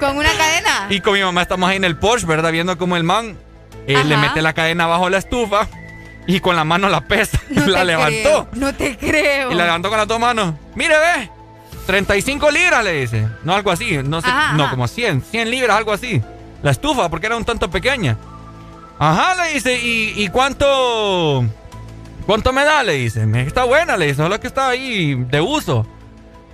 [SPEAKER 3] Con una cadena.
[SPEAKER 2] Y con mi mamá estamos ahí en el Porsche, ¿verdad? Viendo cómo el man eh, le mete la cadena abajo la estufa y con la mano la pesa. *laughs*
[SPEAKER 3] No *laughs*
[SPEAKER 2] la levantó.
[SPEAKER 3] creo, no te creo.
[SPEAKER 2] Y la levantó con las dos manos. Mire, ve. 35 libras, le dice. No, algo así. No sé.
[SPEAKER 3] Ajá,
[SPEAKER 2] no,
[SPEAKER 3] ajá.
[SPEAKER 2] como 100. 100 libras, algo así. La estufa, porque era un tanto pequeña. Ajá, le dice. ¿Y, y cuánto. ¿Cuánto me da? Le dice. "Me- Está buena, le dice. Solo que está ahí de uso.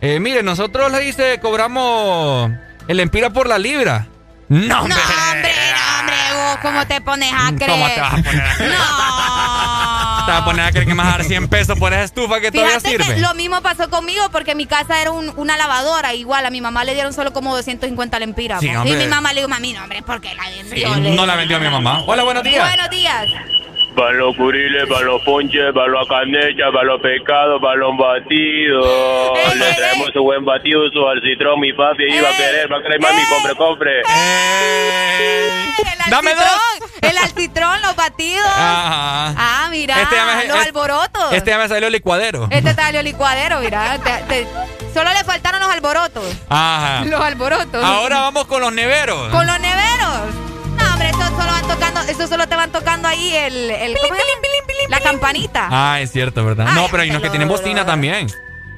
[SPEAKER 2] Eh, mire, nosotros le dice, cobramos el empira por la libra. No, hombre.
[SPEAKER 3] No, hombre, no, hombre, vos, ¿cómo te pones a creer?
[SPEAKER 2] ¿Cómo te vas a poner a creer? Te vas a poner a creer que me vas a dar 100 pesos por esa estufa que todavía
[SPEAKER 3] Fíjate
[SPEAKER 2] sirve.
[SPEAKER 3] que lo mismo pasó conmigo porque mi casa era un- una lavadora. Igual a mi mamá le dieron solo como 250 lempiras.
[SPEAKER 2] Sí,
[SPEAKER 3] y mi mamá le dijo, mami, no, hombre, ¿por qué la vendió?
[SPEAKER 2] Sí, no la vendió a mi mamá. Hola, buenos días.
[SPEAKER 3] Buenos días.
[SPEAKER 39] Para los curiles, para los ponches, para los canechas, para los pescados, para los batidos. Le traemos su buen batido, su alcitrón, mi papi. Ahí va a querer, va a querer, mami, compre, compre.
[SPEAKER 3] El
[SPEAKER 2] Dame
[SPEAKER 3] alcitrón, El alcitrón, los batidos.
[SPEAKER 2] Ajá.
[SPEAKER 3] Ah, mira,
[SPEAKER 2] Este ya me-
[SPEAKER 3] los
[SPEAKER 2] este-
[SPEAKER 3] alborotos.
[SPEAKER 2] Este ya me salió licuadero.
[SPEAKER 3] Este tallo licuadero, mira. te- te- Solo le faltaron los alborotos.
[SPEAKER 2] Ajá.
[SPEAKER 3] Los alborotos.
[SPEAKER 2] Ahora vamos con los neveros.
[SPEAKER 3] Con los neveros. Hombre, eso solo van tocando, eso solo te van tocando ahí el, el ¿cómo es? la campanita.
[SPEAKER 2] Ah, es cierto, ¿verdad?
[SPEAKER 3] Ay,
[SPEAKER 2] no, pero hay unos que tienen bocina también.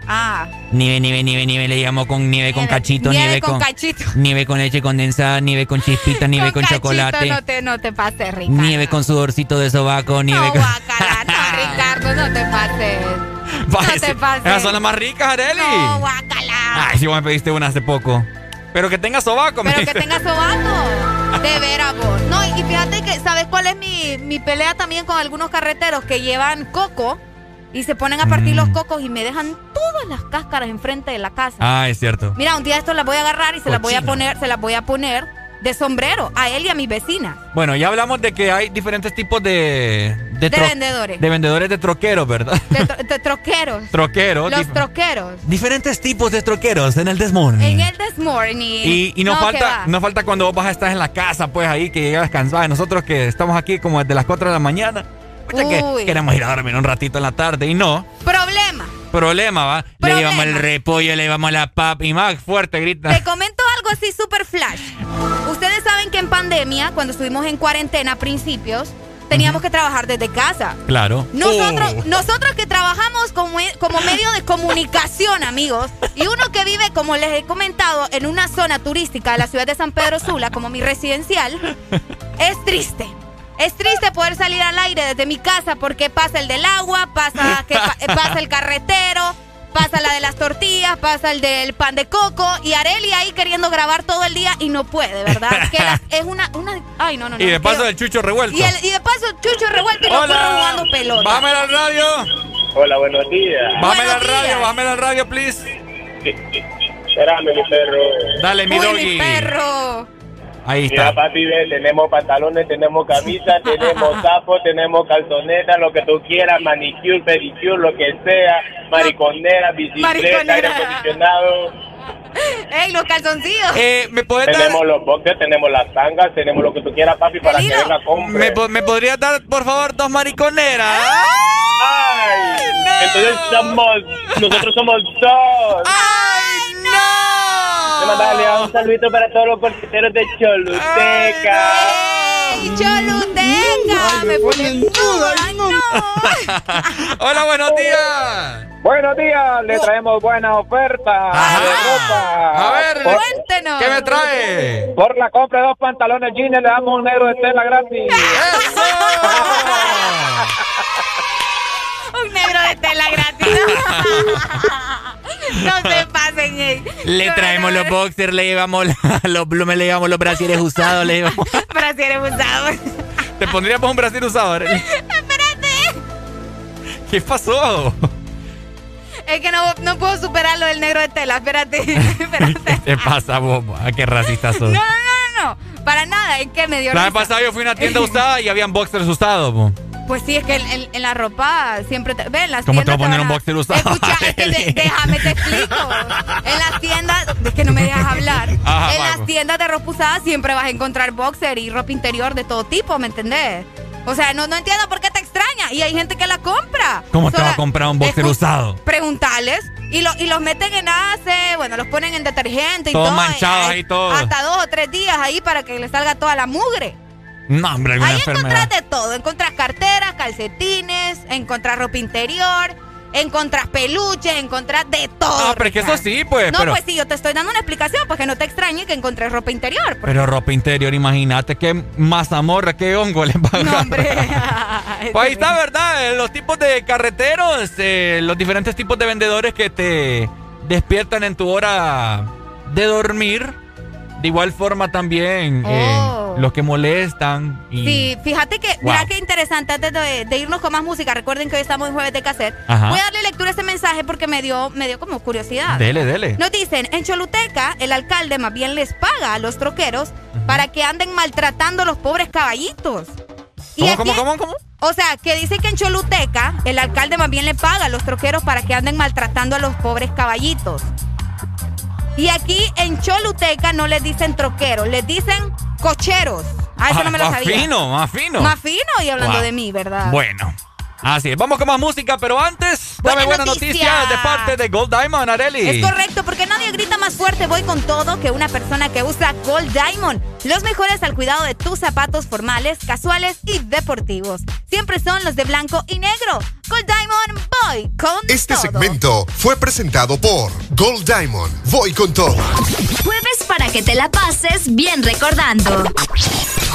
[SPEAKER 3] Ah.
[SPEAKER 2] Nieve, nieve, nieve, nieve, le llamo con nieve con cachito,
[SPEAKER 3] nieve
[SPEAKER 2] nieve,
[SPEAKER 3] con
[SPEAKER 2] con,
[SPEAKER 3] cachito. *laughs*
[SPEAKER 2] nieve con leche condensada, nieve con chispita, nieve con,
[SPEAKER 3] Cachito,
[SPEAKER 2] chocolate,
[SPEAKER 3] No te, no te pases, Ricardo.
[SPEAKER 2] nieve con sudorcito de sobaco, nieve
[SPEAKER 3] No,
[SPEAKER 2] con...
[SPEAKER 3] guacala, *laughs* no, Ricardo, no te pases. No te pases.
[SPEAKER 2] Esas son las más ricas, Areli.
[SPEAKER 3] No, guacala.
[SPEAKER 2] Ay, si vos me pediste una hace poco. Pero que tenga sobaco, me
[SPEAKER 3] Pero que tenga sobaco. De veras, vos. No, y fíjate que, ¿sabes cuál es mi, mi pelea también con algunos carreteros que llevan coco y se ponen a partir
[SPEAKER 2] Mm.
[SPEAKER 3] los cocos y me dejan todas las cáscaras enfrente de la casa?
[SPEAKER 2] Ah, es cierto.
[SPEAKER 3] Mira, un día esto las voy a agarrar y se las voy a poner, se las voy a poner de sombrero a él y a mi vecina.
[SPEAKER 2] Bueno, ya hablamos de que hay diferentes tipos de... De,
[SPEAKER 3] vendedores.
[SPEAKER 2] De vendedores de troqueros, ¿verdad?
[SPEAKER 3] De, tro- *laughs* de troqueros.
[SPEAKER 2] Troqueros.
[SPEAKER 3] Los troqueros.
[SPEAKER 2] diferentes tipos de troqueros en el Desmorning.
[SPEAKER 3] En el This Morning.
[SPEAKER 2] Y, y nos,
[SPEAKER 3] No,
[SPEAKER 2] falta, nos falta cuando vos vas a estar en la casa, pues ahí que llegas cansada. Nosotros que estamos aquí como desde las 4 de la mañana, pucha, que queremos ir a dormir un ratito en la tarde y no.
[SPEAKER 3] Problema.
[SPEAKER 2] Problema, ¿va?
[SPEAKER 3] Problema.
[SPEAKER 2] Le llevamos el repollo, le llevamos la papa y más fuerte grita.
[SPEAKER 3] Te comento algo así super flash. Ustedes saben que en pandemia, cuando estuvimos en cuarentena a principios, teníamos que trabajar desde casa.
[SPEAKER 2] Claro.
[SPEAKER 3] Nosotros,
[SPEAKER 2] Oh.
[SPEAKER 3] nosotros que trabajamos como, como medio de comunicación, amigos, y uno que vive, como les he comentado, en una zona turística de la ciudad de San Pedro Sula, como mi residencial, es triste. Es triste poder salir al aire desde mi casa porque pasa el del agua, pasa, que pa- eh, pasa el carretero, pasa la de las tortillas, pasa el del pan de coco y Areli ahí queriendo grabar todo el día y no puede, ¿verdad? Que las- *laughs* es una, una... Ay, no, no, no.
[SPEAKER 2] y de paso
[SPEAKER 3] quiero-
[SPEAKER 2] el chucho revuelto.
[SPEAKER 3] y, el- y de paso, Chucho revuelto y
[SPEAKER 2] Hola.
[SPEAKER 3] jugando pelota.
[SPEAKER 2] Bájame al radio.
[SPEAKER 39] Hola, buenos días.
[SPEAKER 2] Bájame al radio, bájame al radio, please.
[SPEAKER 39] Espérame, mi perro.
[SPEAKER 2] Dale, mi
[SPEAKER 3] Uy,
[SPEAKER 2] doggy.
[SPEAKER 3] mi perro.
[SPEAKER 2] Ahí
[SPEAKER 39] Mira, papi, ve, tenemos pantalones, tenemos camisa, *laughs* tenemos sapos, tenemos calzonetas, lo que tú quieras, manicure, pedicure, lo que sea, mariconera, bicicleta,
[SPEAKER 3] Mariconera.
[SPEAKER 39] aire acondicionado. *laughs*
[SPEAKER 3] ¡Ey, los calzoncillos!
[SPEAKER 2] Eh, ¿Me puedes dar,
[SPEAKER 39] Tenemos los boxers, tenemos las tangas, tenemos lo que tú quieras, papi, para que venga compre.
[SPEAKER 2] me, po- me podrías dar, por favor, dos mariconeras?
[SPEAKER 39] ¡Ay! Entonces somos, nosotros somos dos.
[SPEAKER 2] ¡Ay, no!
[SPEAKER 39] Le mandale un saludito para todos los porteros de Choluteca.
[SPEAKER 3] ¡Ey, Choluteca! Me ponen duda. ¡Ay, no! *laughs*
[SPEAKER 2] Hola, buenos días.
[SPEAKER 30] Buenos días, le traemos buena oferta
[SPEAKER 2] Ajá.
[SPEAKER 30] de ropa.
[SPEAKER 2] A ver,
[SPEAKER 30] Por,
[SPEAKER 3] Cuéntenos.
[SPEAKER 2] ¿qué me trae?
[SPEAKER 30] por la compra de dos pantalones jeans le damos un negro de tela gratis. *laughs*
[SPEAKER 2] ¡Eso! *laughs*
[SPEAKER 3] Un negro de tela gratis. No se pasen, ey.
[SPEAKER 2] Le traemos los boxers, le llevamos *laughs* los plumes, le llevamos los brasieres usados, le llevamos... *laughs*
[SPEAKER 3] Brasieres usados.
[SPEAKER 2] ¿Te pondríamos un brasier usado? Arely?
[SPEAKER 3] Espérate.
[SPEAKER 2] ¿Qué pasó?
[SPEAKER 3] Es que no, no puedo superar lo del negro de tela. Espérate. *laughs* Espérate.
[SPEAKER 2] ¿Qué te pasa, vos? ¿A qué racista sos?
[SPEAKER 3] No, no, no, no. Para nada. Es que me dio
[SPEAKER 2] La vez pasada yo fui a una tienda usada y habían boxers usados. po.
[SPEAKER 3] Pues sí, es que en, en- en la ropa siempre te, ven las
[SPEAKER 2] ¿Cómo te voy a poner un boxer usado?
[SPEAKER 3] Escucha, es que de- déjame te explico. En las tiendas, es que no me dejas hablar. *laughs*
[SPEAKER 2] Ajá,
[SPEAKER 3] en
[SPEAKER 2] Marco.
[SPEAKER 3] las tiendas de ropa usada siempre vas a encontrar boxer y ropa interior de todo tipo, ¿me entendés? O sea, no, no entiendo por qué te extraña. Y hay gente que la compra.
[SPEAKER 2] ¿Cómo te
[SPEAKER 3] Sola-
[SPEAKER 2] va a comprar un boxer usado?
[SPEAKER 3] Preguntarles. Y, lo- y los meten en ace, bueno, los ponen en detergente y
[SPEAKER 2] Todos
[SPEAKER 3] todo.
[SPEAKER 2] manchados
[SPEAKER 3] y-
[SPEAKER 2] ahí todos.
[SPEAKER 3] Hasta dos o tres días ahí para que le salga toda la mugre.
[SPEAKER 2] No, hombre, alguna
[SPEAKER 3] Ahí
[SPEAKER 2] enfermedad.
[SPEAKER 3] encontrás de todo. Encontrás carteras, calcetines, encontrás ropa interior, encontrás peluches, encontrás de todo.
[SPEAKER 2] No, pero es que eso sí, pues,
[SPEAKER 3] No,
[SPEAKER 2] pero-
[SPEAKER 3] pues sí, yo te estoy dando una explicación, pues que no te extrañe que encontrés ropa interior. porque-
[SPEAKER 2] Pero ropa interior, imagínate qué mazamorra, qué hongo le va a
[SPEAKER 3] No,
[SPEAKER 2] agarrar.
[SPEAKER 3] hombre. *laughs*
[SPEAKER 2] Pues ahí está, ¿verdad? Eh, Los tipos de carreteros, eh, los diferentes tipos de vendedores que te despiertan en tu hora de dormir. De igual forma también eh,
[SPEAKER 3] Oh.
[SPEAKER 2] los que molestan. Y...
[SPEAKER 3] Sí, fíjate que, mira qué interesante, antes de, de irnos con más música, recuerden que hoy estamos en jueves de cassette.
[SPEAKER 2] Ajá.
[SPEAKER 3] Voy a darle lectura a este mensaje porque me dio, me dio como curiosidad.
[SPEAKER 2] Dele, dele.
[SPEAKER 3] Nos dicen, en Choluteca, el alcalde más bien les paga a los troqueros para que anden maltratando a los pobres caballitos. Y
[SPEAKER 2] ¿Cómo,
[SPEAKER 3] aquí-
[SPEAKER 2] cómo, cómo, cómo?
[SPEAKER 3] O sea, que dice que en Choluteca, el alcalde más bien le paga a los troqueros para que anden maltratando a los pobres caballitos. Y aquí en Choluteca no les dicen troqueros, les dicen cocheros. Ah, eso no me lo
[SPEAKER 2] más
[SPEAKER 3] sabía.
[SPEAKER 2] fino, más fino.
[SPEAKER 3] Más fino y hablando
[SPEAKER 2] Wow.
[SPEAKER 3] de mí, ¿verdad?
[SPEAKER 2] Bueno. Así es, vamos con más música, pero antes, dame buena, noticia. de parte de Gold Diamond, Areli.
[SPEAKER 3] Es correcto, porque nadie grita más fuerte, voy con todo, que una persona que usa Gold Diamond. Los mejores al cuidado de tus zapatos formales, casuales y deportivos. Siempre son los de blanco y negro. Gold Diamond, voy con
[SPEAKER 28] este
[SPEAKER 3] todo.
[SPEAKER 28] Este segmento fue presentado por Gold Diamond, voy con todo.
[SPEAKER 40] Jueves para que te la pases bien recordando.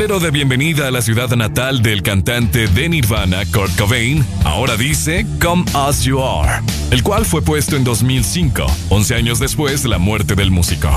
[SPEAKER 1] letrero de bienvenida a la ciudad natal del cantante de Nirvana, Kurt Cobain, ahora dice Come As You Are, el cual fue puesto en 2005, 11 años después de la muerte del músico.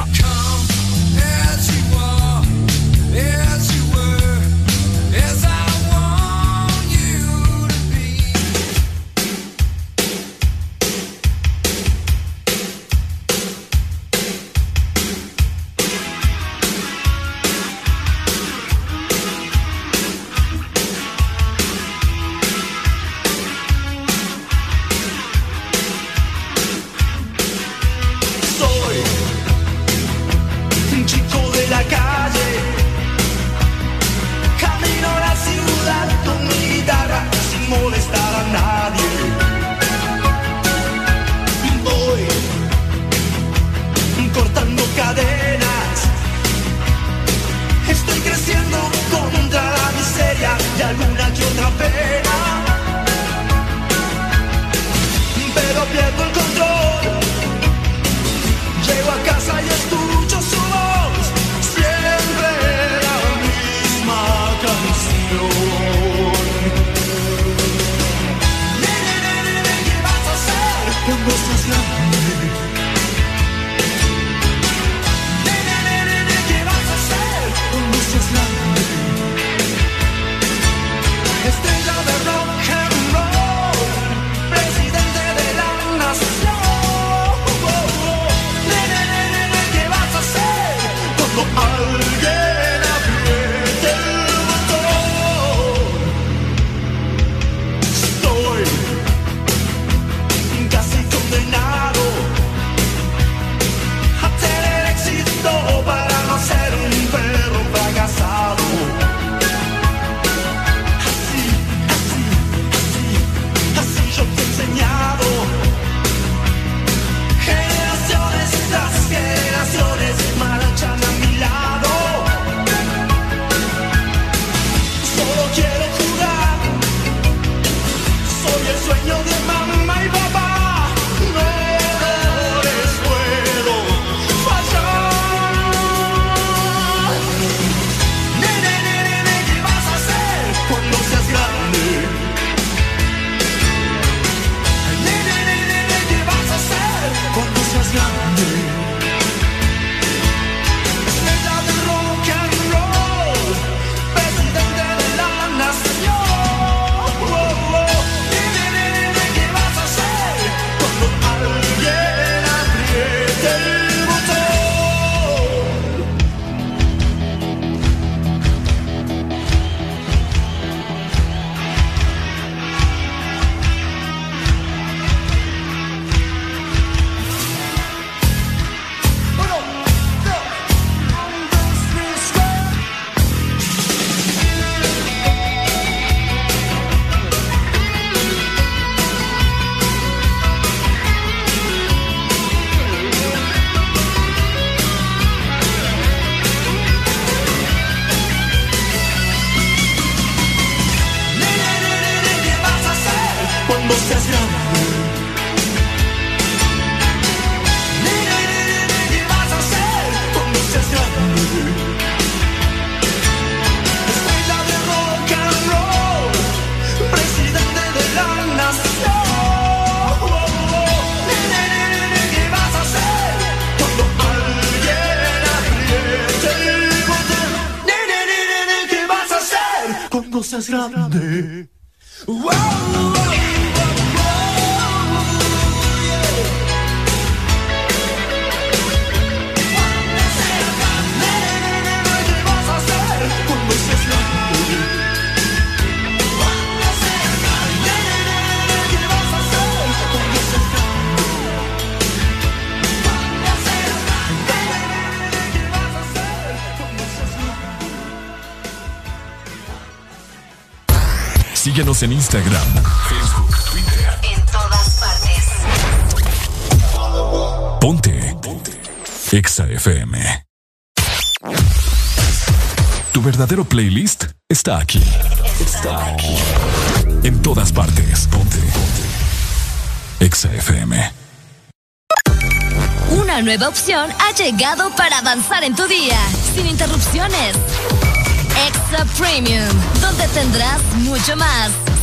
[SPEAKER 1] En Instagram, Facebook, Twitter.
[SPEAKER 41] En todas partes.
[SPEAKER 1] Ponte. Ponte. Exa FM. Tu verdadero playlist está aquí. Está aquí. En todas partes. Ponte. Ponte. Exa FM.
[SPEAKER 26] Una nueva opción ha llegado para avanzar en tu día, sin interrupciones. Extra Premium, donde tendrás mucho más,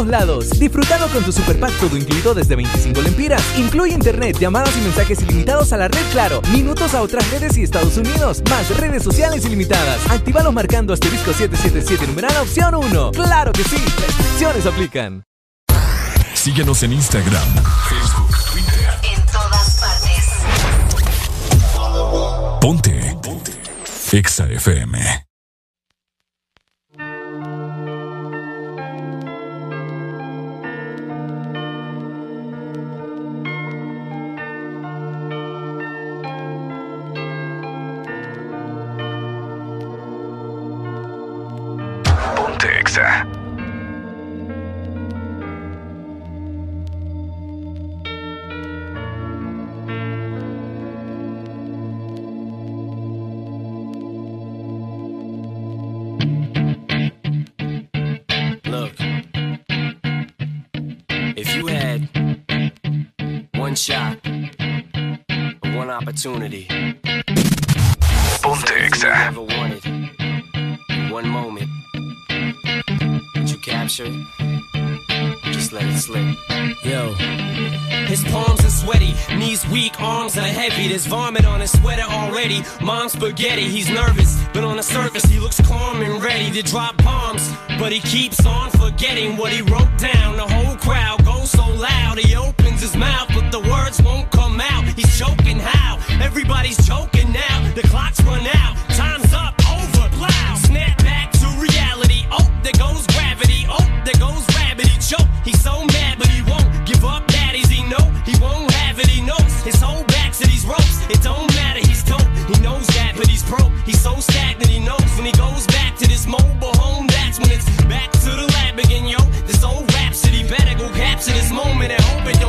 [SPEAKER 42] Todos lados. Disfrutalo con tu super pack todo incluido desde 25 lempiras. Incluye internet, llamadas y mensajes ilimitados a la red Claro, minutos a otras redes y Estados Unidos, más redes sociales ilimitadas. Actívalos marcando asterisco 777 numeral opción 1. ¡Claro que sí! Restricciones aplican.
[SPEAKER 1] Síguenos en Instagram, Facebook, Twitter.
[SPEAKER 41] En todas partes.
[SPEAKER 1] Ponte. Ponte. Exa FM.
[SPEAKER 43] one shot, one opportunity.
[SPEAKER 1] Ponte Exa.
[SPEAKER 43] One moment that you captured, just let it slip.
[SPEAKER 44] Yo. His palms are sweaty, knees weak, arms are heavy. There's vomit on his sweater already. Mom's spaghetti, he's nervous, but on the surface, he looks calm and ready to drop bombs but he keeps on forgetting what he wrote down. The whole crowd goes so loud, he opens his mouth, but the words won't come out. He's choking how? Everybody's choking now. The clock's run out, time's up, over, loud. Snap back to reality. Oh, there goes gravity. Oh, there goes rabbit. He choke. He's so mad, but he won't give up. Daddies, he know he won't have it. He knows his whole back to these ropes. It don't matter. He's dope. He knows that, but he's broke. He's so stagnant. He knows when he goes. to this moment and
[SPEAKER 45] hoping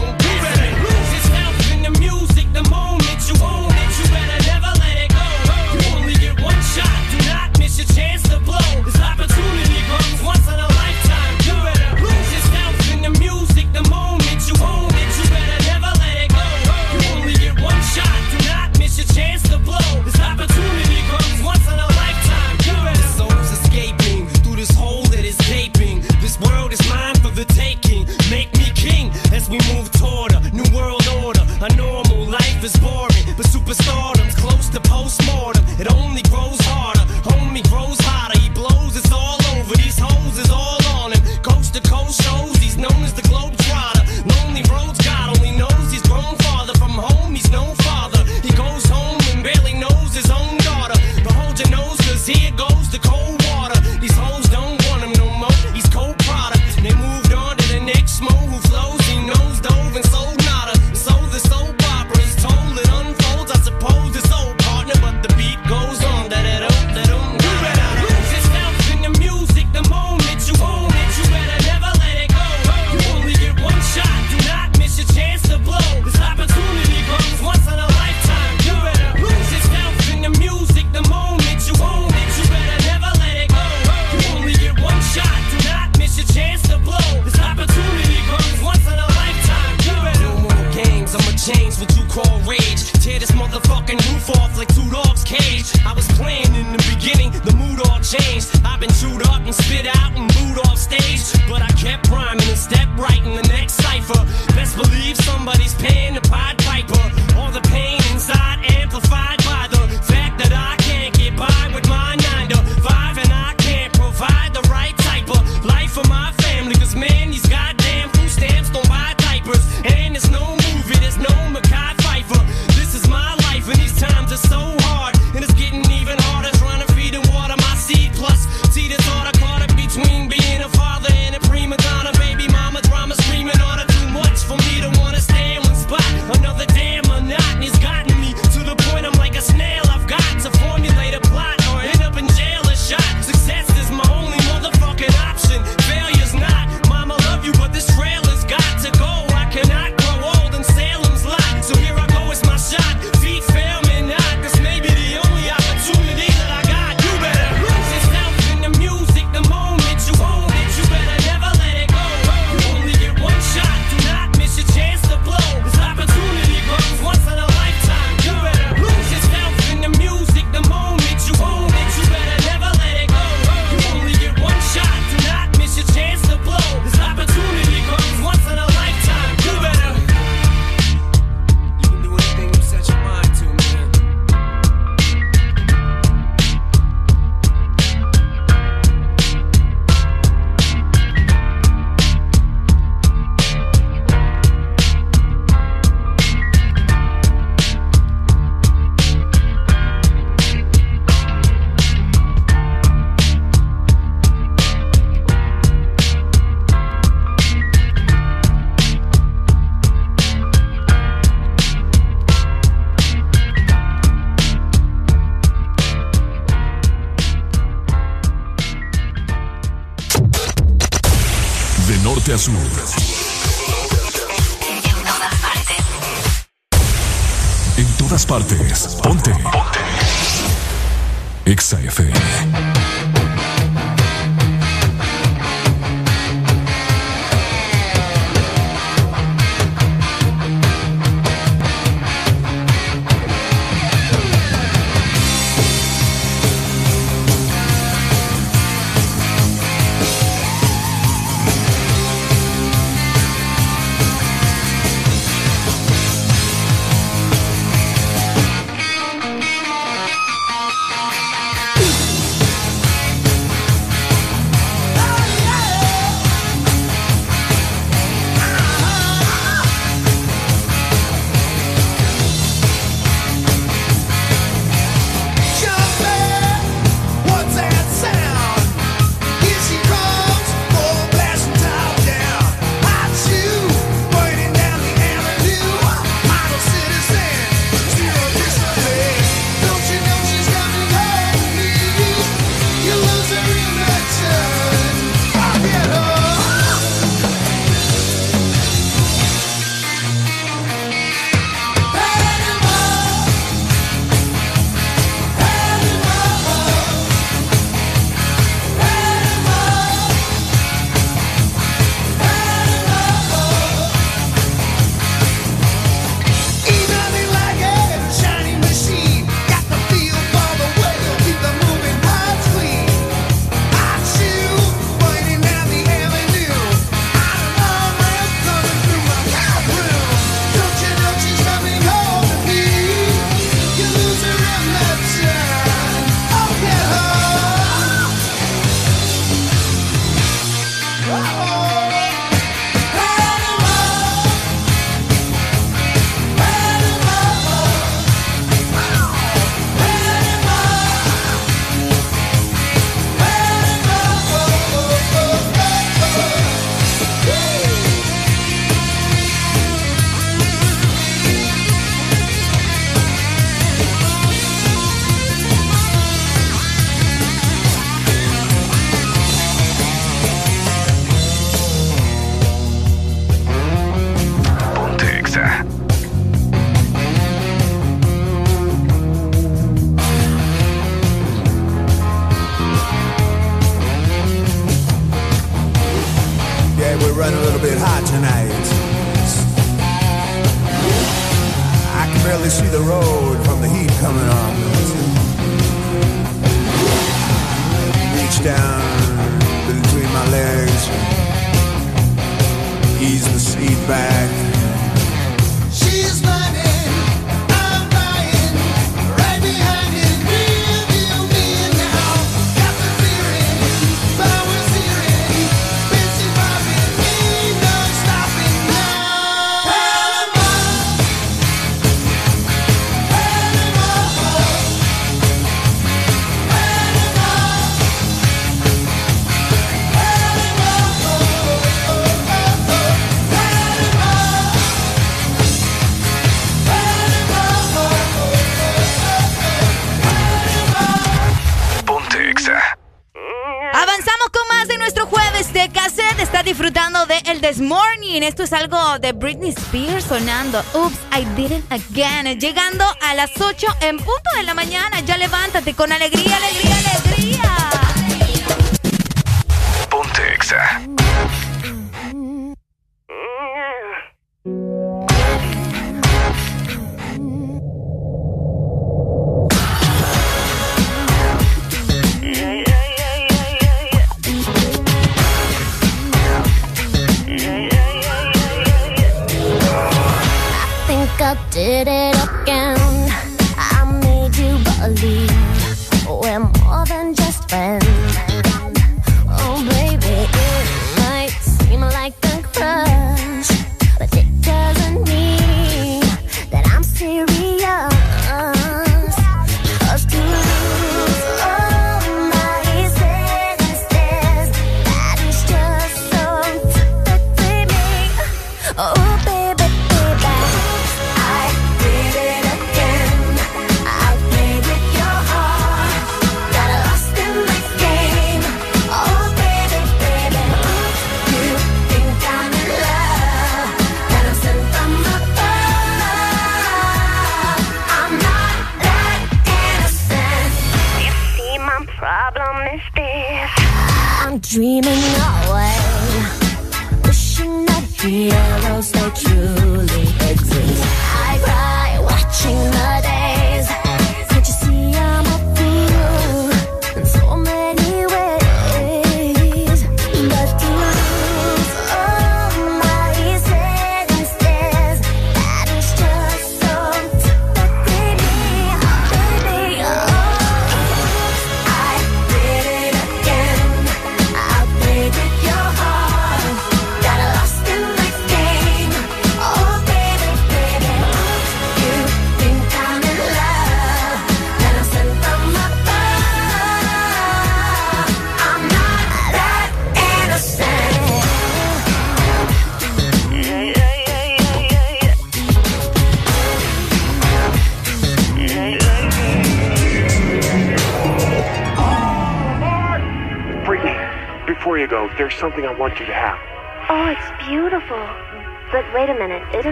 [SPEAKER 45] esto es algo de Britney Spears sonando. Oops, I did it again. Llegando a las 8 en punto de la mañana. Ya levántate con alegría, alegría, alegría.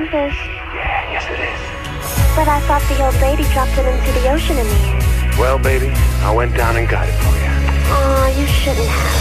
[SPEAKER 46] Yeah, yes it is.
[SPEAKER 47] But I thought the old lady dropped it into the ocean in the end.
[SPEAKER 46] Well, baby, I went down and got it for you.
[SPEAKER 47] Aw, oh, you shouldn't have.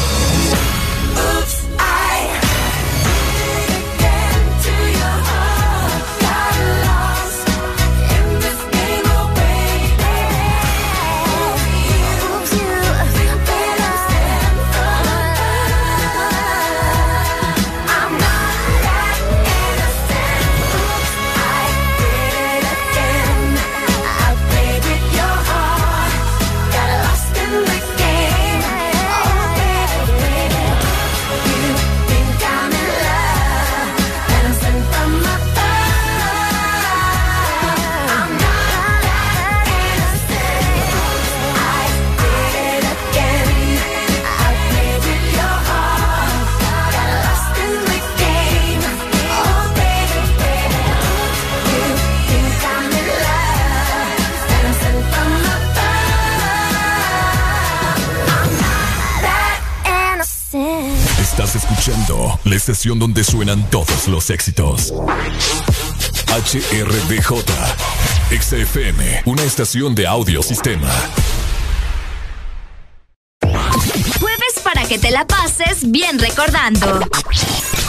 [SPEAKER 1] estación donde suenan todos los éxitos. HRDJ. XFM, una estación de audiosistema.
[SPEAKER 26] Jueves para que te la pases bien recordando.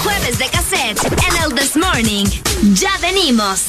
[SPEAKER 26] Jueves de cassette en el This Morning. Ya venimos.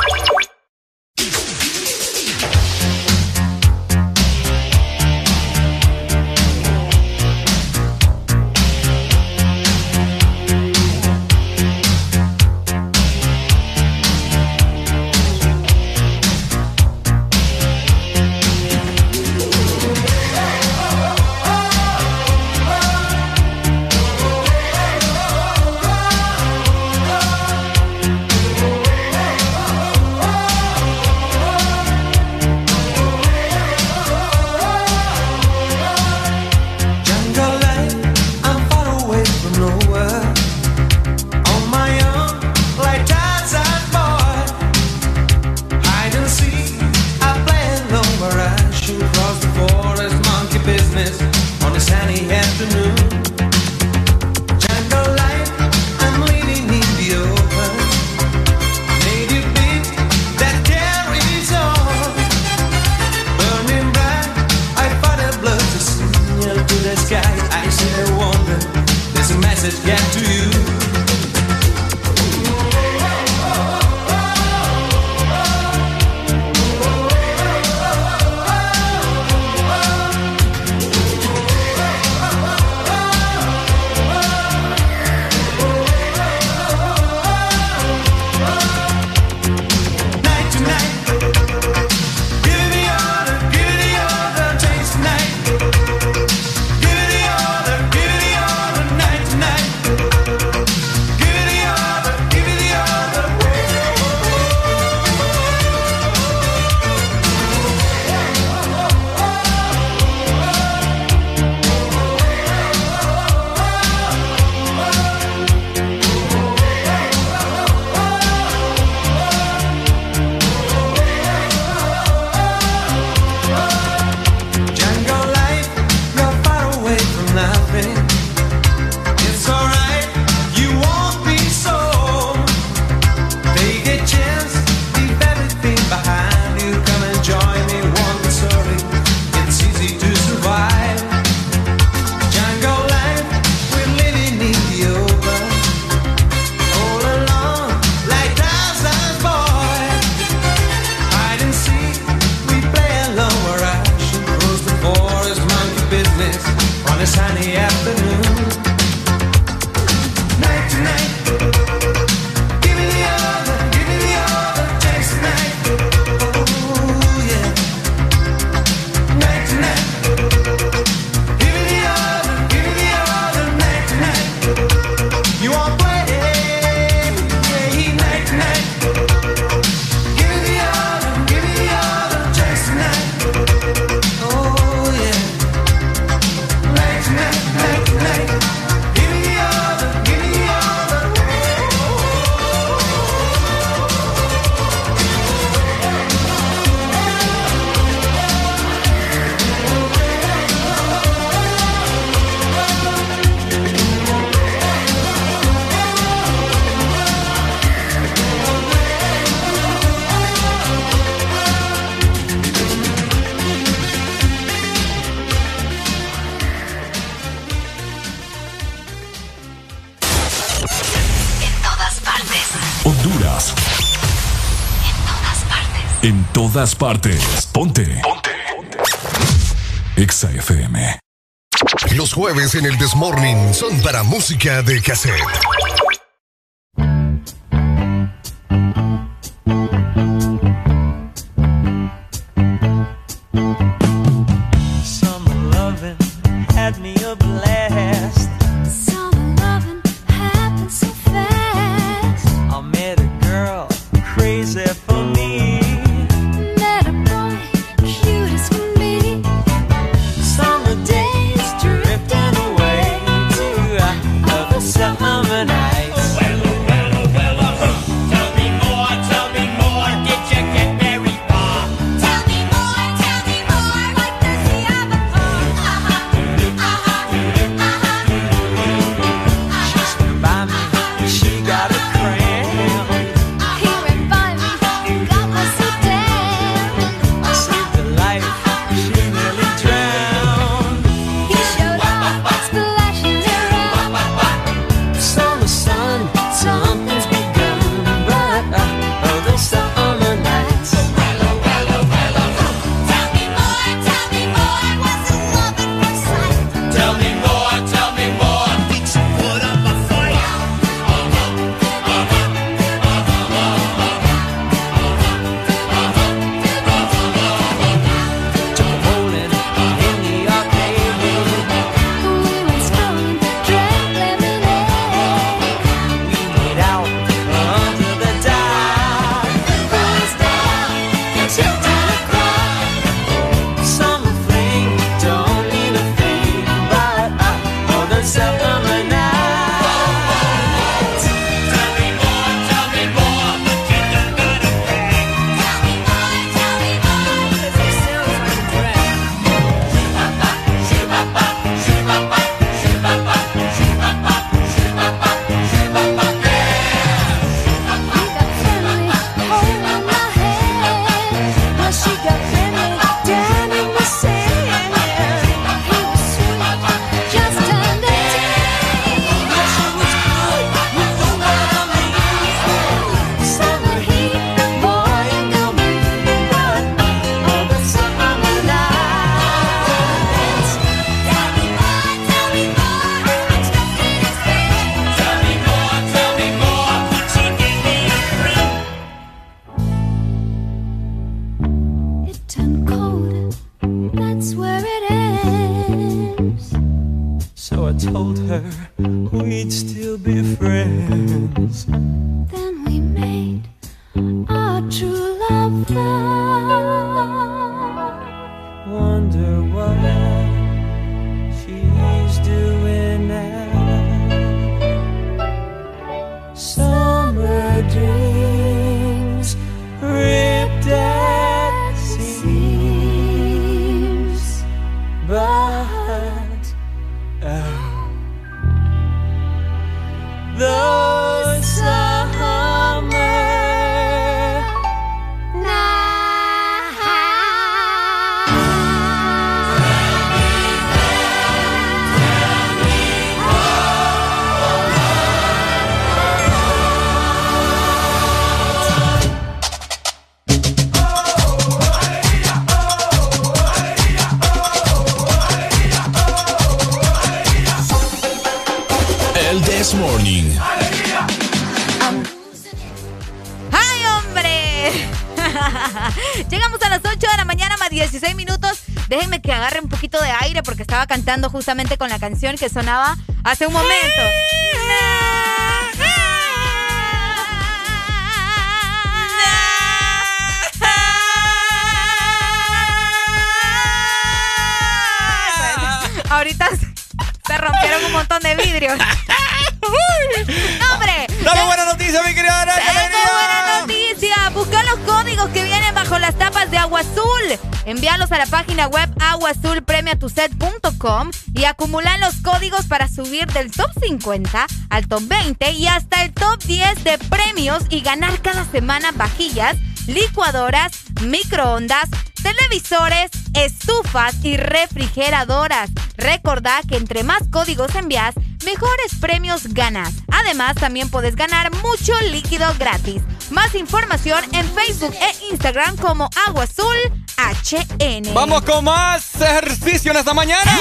[SPEAKER 48] todas partes.
[SPEAKER 1] Ponte. Ponte. Exa FM.
[SPEAKER 49] Los jueves en el Desmorning son para música de cassette.
[SPEAKER 3] Justamente con la canción que sonaba hace un momento. *laughs* Ahorita se rompieron un montón de vidrios. *laughs* ¡No, ¡Hombre!
[SPEAKER 2] Dame buena noticia, mi querida Araya,
[SPEAKER 3] buena noticia. Busca los códigos que vienen bajo las tapas de Agua Azul. Envíalos a la página web aguazulpremiatuset.com y acumulan los códigos para subir del top 50 al top 20 y hasta el top 10 de premios y ganar cada semana vajillas, licuadoras, microondas, televisores, estufas y refrigeradoras. Recordá que entre más códigos envías, mejores premios ganas. Además, también puedes ganar mucho líquido gratis. Más información en Facebook e Instagram como Agua Azul HN.
[SPEAKER 2] Vamos con más ejercicio en esta mañana.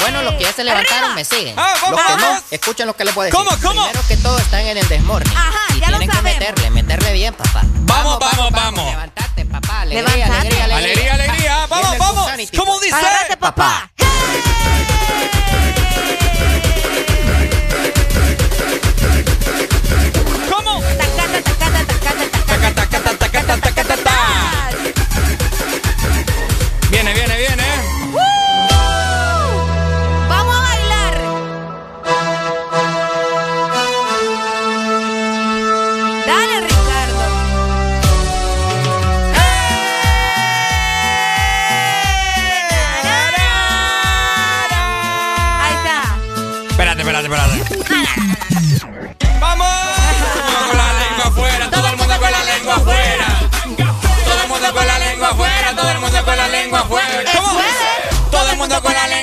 [SPEAKER 13] Bueno, los que ya se levantaron me siguen.
[SPEAKER 2] Ah, vamos,
[SPEAKER 13] los que no, escuchen lo que les voy a decir.
[SPEAKER 2] ¿Cómo, cómo?
[SPEAKER 13] Primero que todo están en el desmorning.
[SPEAKER 3] Ajá,
[SPEAKER 13] y
[SPEAKER 3] ya lo
[SPEAKER 13] tienen que meterle, meterle bien, papá.
[SPEAKER 2] Vamos, vamos, vamos.
[SPEAKER 13] Levantate, papá. Alegría,
[SPEAKER 3] Levantate.
[SPEAKER 13] alegría, alegría.
[SPEAKER 2] Alegría, alegría. Vamos, vamos. ¿Cómo
[SPEAKER 13] pues.
[SPEAKER 2] dice?
[SPEAKER 3] Agárrate, papá.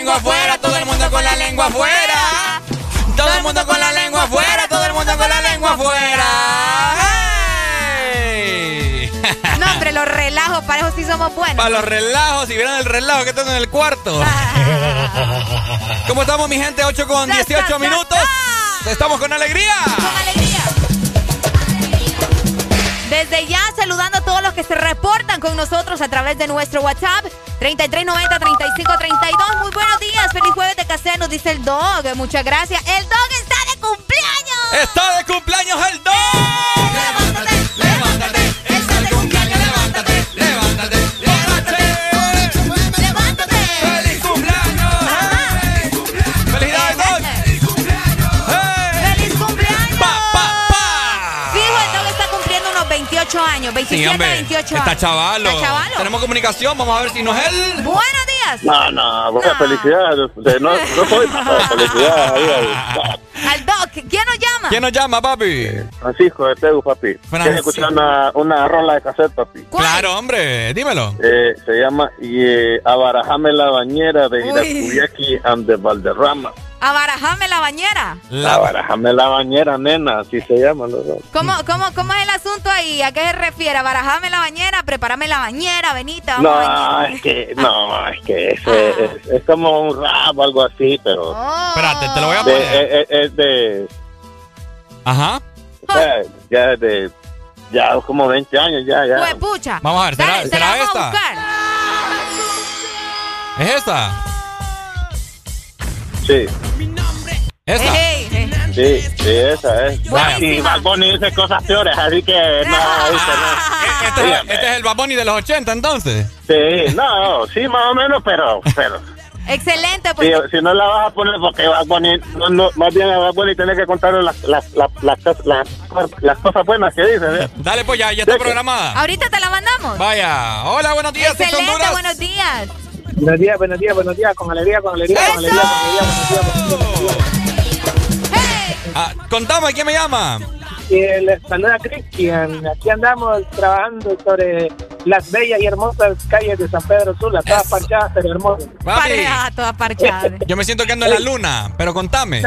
[SPEAKER 2] Lengua afuera, todo el mundo con la lengua afuera. Todo el mundo con la lengua afuera, todo el mundo con la lengua afuera.
[SPEAKER 3] No, hombre, los relajos, para eso sí somos buenos.
[SPEAKER 2] Para los relajos, si vieran el relajo que tengo en el cuarto. *laughs* ¿Cómo estamos, mi gente? 8 con 18 minutos. Estamos con alegría.
[SPEAKER 3] Con alegría. Desde ya saludando a todos los que se reportan con nosotros a través de nuestro WhatsApp 3390-3532. Muy buenos días, feliz jueves de casero, nos dice el dog. Muchas gracias. El dog está de cumpleaños.
[SPEAKER 2] Está de cumpleaños el dog.
[SPEAKER 3] Levántate, levántate. Está de cumpleaños, levántate.
[SPEAKER 2] Levántate, levántate.
[SPEAKER 3] Levántate.
[SPEAKER 2] ¡Feliz cumpleaños! ¡Hey! ¡Felicidades, dog!
[SPEAKER 3] ¡Feliz cumpleaños!
[SPEAKER 2] ¡Pa, pa, pa!
[SPEAKER 3] Fijo, el dog está cumpliendo unos 28 años, 27,
[SPEAKER 2] Sí, hombre.
[SPEAKER 3] 28
[SPEAKER 2] Está
[SPEAKER 3] años.
[SPEAKER 2] chavalo.
[SPEAKER 3] Está chavalo.
[SPEAKER 2] Tenemos comunicación. Vamos a ver si no es él.
[SPEAKER 3] Buenos días.
[SPEAKER 37] No, no, buena felicidades. De- No, no soy *laughs* papá, felicidades ahí al-
[SPEAKER 3] Al dog. ¿Quién nos llama?
[SPEAKER 2] ¿Quién nos llama, papi?
[SPEAKER 37] Francisco de Tegu, papi.
[SPEAKER 2] Francisco.
[SPEAKER 37] ¿Quieres escuchar una, una rola de cassette, papi?
[SPEAKER 2] Claro, hombre. Dímelo.
[SPEAKER 37] Eh, se llama eh, Abarajame la bañera de
[SPEAKER 3] Uy.
[SPEAKER 37] Iracuyaki and de Valderrama.
[SPEAKER 3] Abarajame la bañera.
[SPEAKER 37] Abarajame la bañera, nena, así se llama. ¿no?
[SPEAKER 3] ¿Cómo, cómo, ¿Cómo es el asunto ahí? ¿A qué se refiere? ¿Barajame la bañera? ¿Preparame la bañera? Benita, vamos a
[SPEAKER 37] No, es que, no, es que *laughs* es, es, es como un rap o algo así, pero...
[SPEAKER 3] Oh.
[SPEAKER 2] Espérate, te lo voy a
[SPEAKER 37] de-
[SPEAKER 2] poner.
[SPEAKER 37] es, es- es de...
[SPEAKER 2] Ajá.
[SPEAKER 37] o sea, ya es de... Ya como 20 años, ya, ya.
[SPEAKER 3] Pues pucha.
[SPEAKER 2] Vamos a ver, ¿será-
[SPEAKER 3] Dale, se
[SPEAKER 2] será esta?
[SPEAKER 3] a buscar.
[SPEAKER 2] ¿Es esta?
[SPEAKER 37] Sí,
[SPEAKER 2] ¿Esa?
[SPEAKER 37] sí, sí, esa es.
[SPEAKER 2] Buenísima.
[SPEAKER 37] Y Bad Bunny dice cosas peores, así que no, *laughs* dice, no.
[SPEAKER 2] Este es, este es el Bad Bunny de los 80, entonces.
[SPEAKER 37] Sí, no, sí, más o menos, pero, pero
[SPEAKER 3] Excelente,
[SPEAKER 37] si,
[SPEAKER 3] pues.
[SPEAKER 37] si no la vas a poner porque no, no, más bien a Bunny tiene que contarle las, las, las, las, cos- las, las cosas buenas que dice. ¿eh?
[SPEAKER 2] Dale, pues ya, ya está programada.
[SPEAKER 3] Ahorita te la mandamos.
[SPEAKER 2] Vaya. Hola, buenos días,
[SPEAKER 3] Excelente,
[SPEAKER 2] Honduras.
[SPEAKER 3] buenos días.
[SPEAKER 31] Buenos días, buenos días, buenos días, con alegría, con alegría, con alegría, con alegría, con alegría, con alegría.
[SPEAKER 2] Ah, contame, ¿quién me llama?
[SPEAKER 31] Y les saluda Cristian. Aquí andamos trabajando sobre las bellas y hermosas calles de San Pedro Sula, todas parchadas pero hermosas.
[SPEAKER 3] Pareja, toda parchada.
[SPEAKER 2] yo me siento que ando en la luna, pero contame.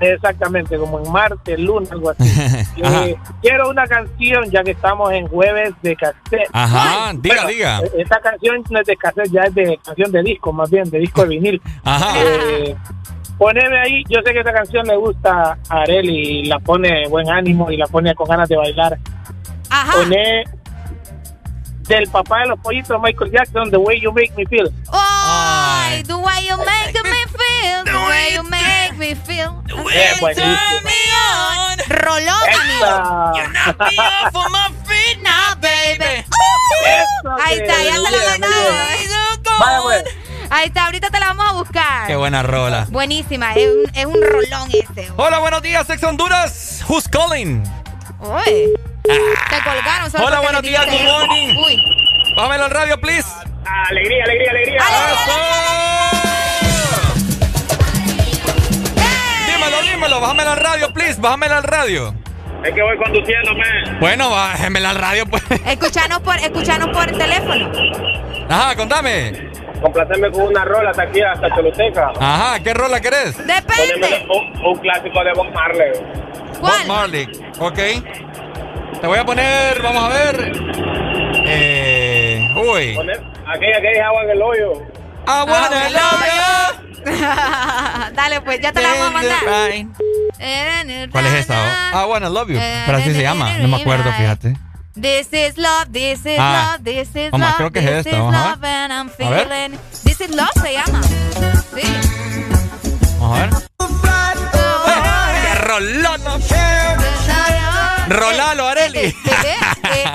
[SPEAKER 31] Exactamente, como en Marte, Luna, algo así. *laughs* Eh, quiero una canción, ya que estamos en jueves de cassette.
[SPEAKER 2] Ajá, diga, diga.
[SPEAKER 31] eh, Esta canción no es de cassette, ya es de canción de disco, más bien, de disco de vinil.
[SPEAKER 2] Ajá.
[SPEAKER 31] Eh, poneme ahí, yo sé que esa canción le gusta a Areli y la pone buen ánimo y la pone con ganas de bailar.
[SPEAKER 3] Ajá.
[SPEAKER 31] Poné del papá de los pollitos, Michael Jackson, The Way You Make Me Feel.
[SPEAKER 3] Ay, the way you make me feel, the way you make me feel.
[SPEAKER 31] Eh, buenísimo.
[SPEAKER 3] Turn me on. Rolón, amigo. Now, *laughs* baby. Ahí está, ya
[SPEAKER 31] muy
[SPEAKER 3] la mandamos.
[SPEAKER 31] Vaya, pues.
[SPEAKER 3] Ahí está, ahorita te la vamos a buscar.
[SPEAKER 2] Qué buena rola.
[SPEAKER 3] Buenísima, es un, es un rolón ese.
[SPEAKER 2] Hola, buenos días, Sex Honduras. Who's calling?
[SPEAKER 3] Uy. Te colgaron. solo
[SPEAKER 2] Hola, buenos días, good morning.
[SPEAKER 3] Uy.
[SPEAKER 2] Bájamelo al radio, please.
[SPEAKER 31] Alegría, alegría, alegría.
[SPEAKER 2] Dímelo, dímelo, bájamelo al radio, please, bájamelo al radio.
[SPEAKER 31] Es que voy conduciendo, man.
[SPEAKER 2] Bueno, bájamelo al radio, pues.
[SPEAKER 3] Escuchanos por, escuchanos por el teléfono.
[SPEAKER 2] Ajá, contame.
[SPEAKER 31] Complacerme con una rola hasta aquí, hasta Choluteca.
[SPEAKER 2] Ajá, ¿qué rola querés?
[SPEAKER 3] Depende.
[SPEAKER 31] Un, un clásico de Bob Marley.
[SPEAKER 2] Bob Marley, ok. Te voy a poner, vamos a ver. Eh, uy.
[SPEAKER 31] Poner aquella que dice agua en el hoyo.
[SPEAKER 2] I wanna love
[SPEAKER 3] Dale, pues ya te la vamos a mandar.
[SPEAKER 2] ¿Cuál es esa? I wanna love you. Pero así se llama, no me acuerdo, fíjate.
[SPEAKER 3] This is love, this is
[SPEAKER 2] Ah.
[SPEAKER 3] love, this is
[SPEAKER 2] Vamos,
[SPEAKER 3] love,
[SPEAKER 2] creo que es
[SPEAKER 3] this
[SPEAKER 2] esta,
[SPEAKER 3] is
[SPEAKER 2] vamos a ver.
[SPEAKER 3] love and I'm feeling. This is love se llama. Sí.
[SPEAKER 2] Vamos a ver. ¡Qué rolón! Rolalo, Areli.
[SPEAKER 3] Eh,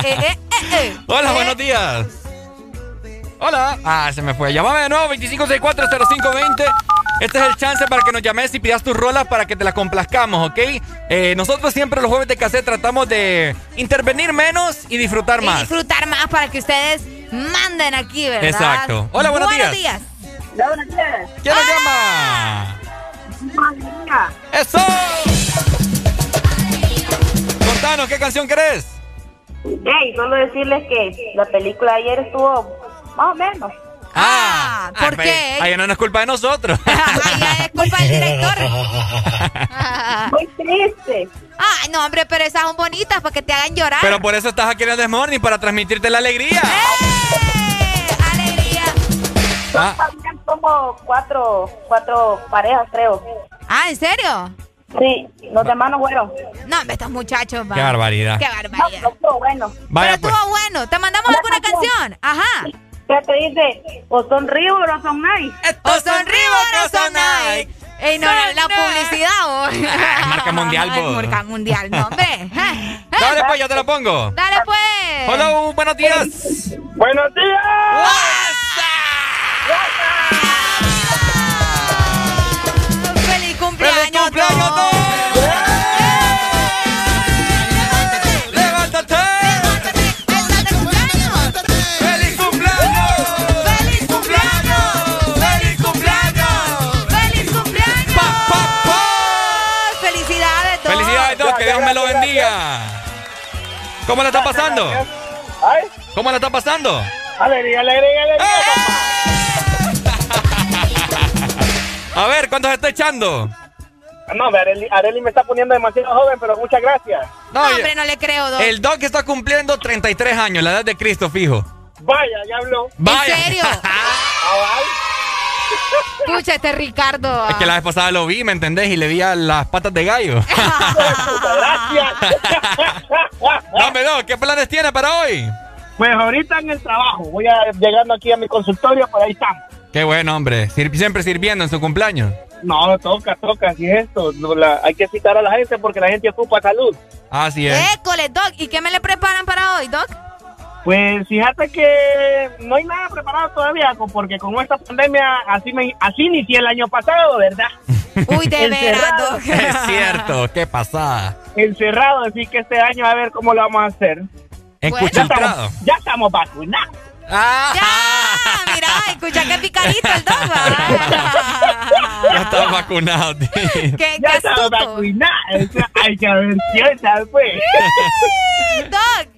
[SPEAKER 3] eh, eh.
[SPEAKER 2] Hola, buenos días. Hola. Ah, se me fue. Llámame de nuevo, 25640520. Este es el chance para que nos llames y pidas tus rolas para que te las complazcamos, ¿ok? Eh, nosotros siempre los jueves de cassette tratamos de intervenir menos y disfrutar
[SPEAKER 3] Y
[SPEAKER 2] más.
[SPEAKER 3] disfrutar más para que ustedes manden aquí, ¿verdad?
[SPEAKER 2] Exacto. Hola, buenos días.
[SPEAKER 3] días.
[SPEAKER 31] buenos días.
[SPEAKER 2] ¿Quién nos llama? ¡Eso! Contanos, ¿qué canción querés?
[SPEAKER 50] Hey, solo decirles que la película de ayer estuvo más o menos.
[SPEAKER 2] Ah,
[SPEAKER 3] ¿por
[SPEAKER 2] pues,
[SPEAKER 3] qué?
[SPEAKER 2] Ahí no es culpa de nosotros. *laughs*
[SPEAKER 3] es culpa del director. *laughs*
[SPEAKER 50] Muy triste.
[SPEAKER 3] Ay, no, hombre, pero esas son bonitas para que te hagan llorar.
[SPEAKER 2] Pero por eso estás aquí en el Desmorning, para transmitirte la alegría.
[SPEAKER 3] ¡Alegría!
[SPEAKER 2] Ah,
[SPEAKER 50] Habían como cuatro, cuatro parejas, creo.
[SPEAKER 3] Ah, ¿en serio?
[SPEAKER 50] Sí, los demás no fueron.
[SPEAKER 3] No, hombre, estos muchachos, va.
[SPEAKER 2] Qué barbaridad.
[SPEAKER 3] Qué barbaridad.
[SPEAKER 50] No, estuvo bueno.
[SPEAKER 2] Vaya,
[SPEAKER 3] Pero
[SPEAKER 2] pues.
[SPEAKER 3] estuvo bueno. ¿Te mandamos alguna canción? Ajá.
[SPEAKER 50] ¿Qué te dice? O son Río o son Night.
[SPEAKER 3] O son Río o son Nike. Ey, no, la, la publicidad, oh. *laughs*
[SPEAKER 2] marca mundial, po.
[SPEAKER 3] marca mundial, no, hombre. *laughs*
[SPEAKER 2] Dale, pues, yo te la pongo.
[SPEAKER 3] Dale, pues.
[SPEAKER 2] Hola, buenos días.
[SPEAKER 31] ¡Buenos días!
[SPEAKER 3] ¡Feliz
[SPEAKER 2] ¿Cómo la está pasando?
[SPEAKER 31] Ay,
[SPEAKER 2] ¿Cómo la está pasando?
[SPEAKER 31] alegría, alegría, alegría. *laughs*
[SPEAKER 2] A ver, ¿cuántos está echando?
[SPEAKER 31] No, Areli, Areli me está poniendo demasiado joven, pero muchas gracias.
[SPEAKER 3] No, hombre, no le creo, Doc.
[SPEAKER 2] El Doc está cumpliendo 33 años, la edad de Cristo, fijo.
[SPEAKER 31] Vaya, ya habló.
[SPEAKER 2] Vaya.
[SPEAKER 3] ¿En serio? *laughs* Pucha, este Ricardo.
[SPEAKER 2] Es que la vez pasada lo vi, ¿me entendés? Y le vi a las patas de gallo. *laughs*
[SPEAKER 31] Gracias.
[SPEAKER 2] no, hombre, Doc, ¿qué planes tiene para hoy?
[SPEAKER 31] Pues ahorita en el trabajo, voy a llegando aquí a mi consultorio, por ahí estamos.
[SPEAKER 2] Qué bueno, hombre. Sir- siempre sirviendo en su cumpleaños.
[SPEAKER 31] No, toca, toca, así es esto. No, la- hay que citar a la gente porque la gente ocupa salud.
[SPEAKER 2] Así es.
[SPEAKER 3] École, Doc. ¿Y qué me le preparan para hoy, Doc?
[SPEAKER 31] Pues fíjate que no hay nada preparado todavía, porque con esta pandemia así me así inicié el año pasado, ¿verdad? *laughs*
[SPEAKER 3] Uy, de. Doc.
[SPEAKER 2] Es cierto, qué pasada.
[SPEAKER 31] Encerrado, así que este año a ver cómo lo vamos a hacer. Ya estamos, ya estamos vacunados.
[SPEAKER 2] Ah,
[SPEAKER 3] Ya, mira, escucha qué picadito el Doc, *laughs*
[SPEAKER 2] ya estás vacunado. tío.
[SPEAKER 3] Qué,
[SPEAKER 31] Ya
[SPEAKER 3] qué
[SPEAKER 31] estamos vacunados. Hay que ver si esa pues. *laughs*
[SPEAKER 3] Doc,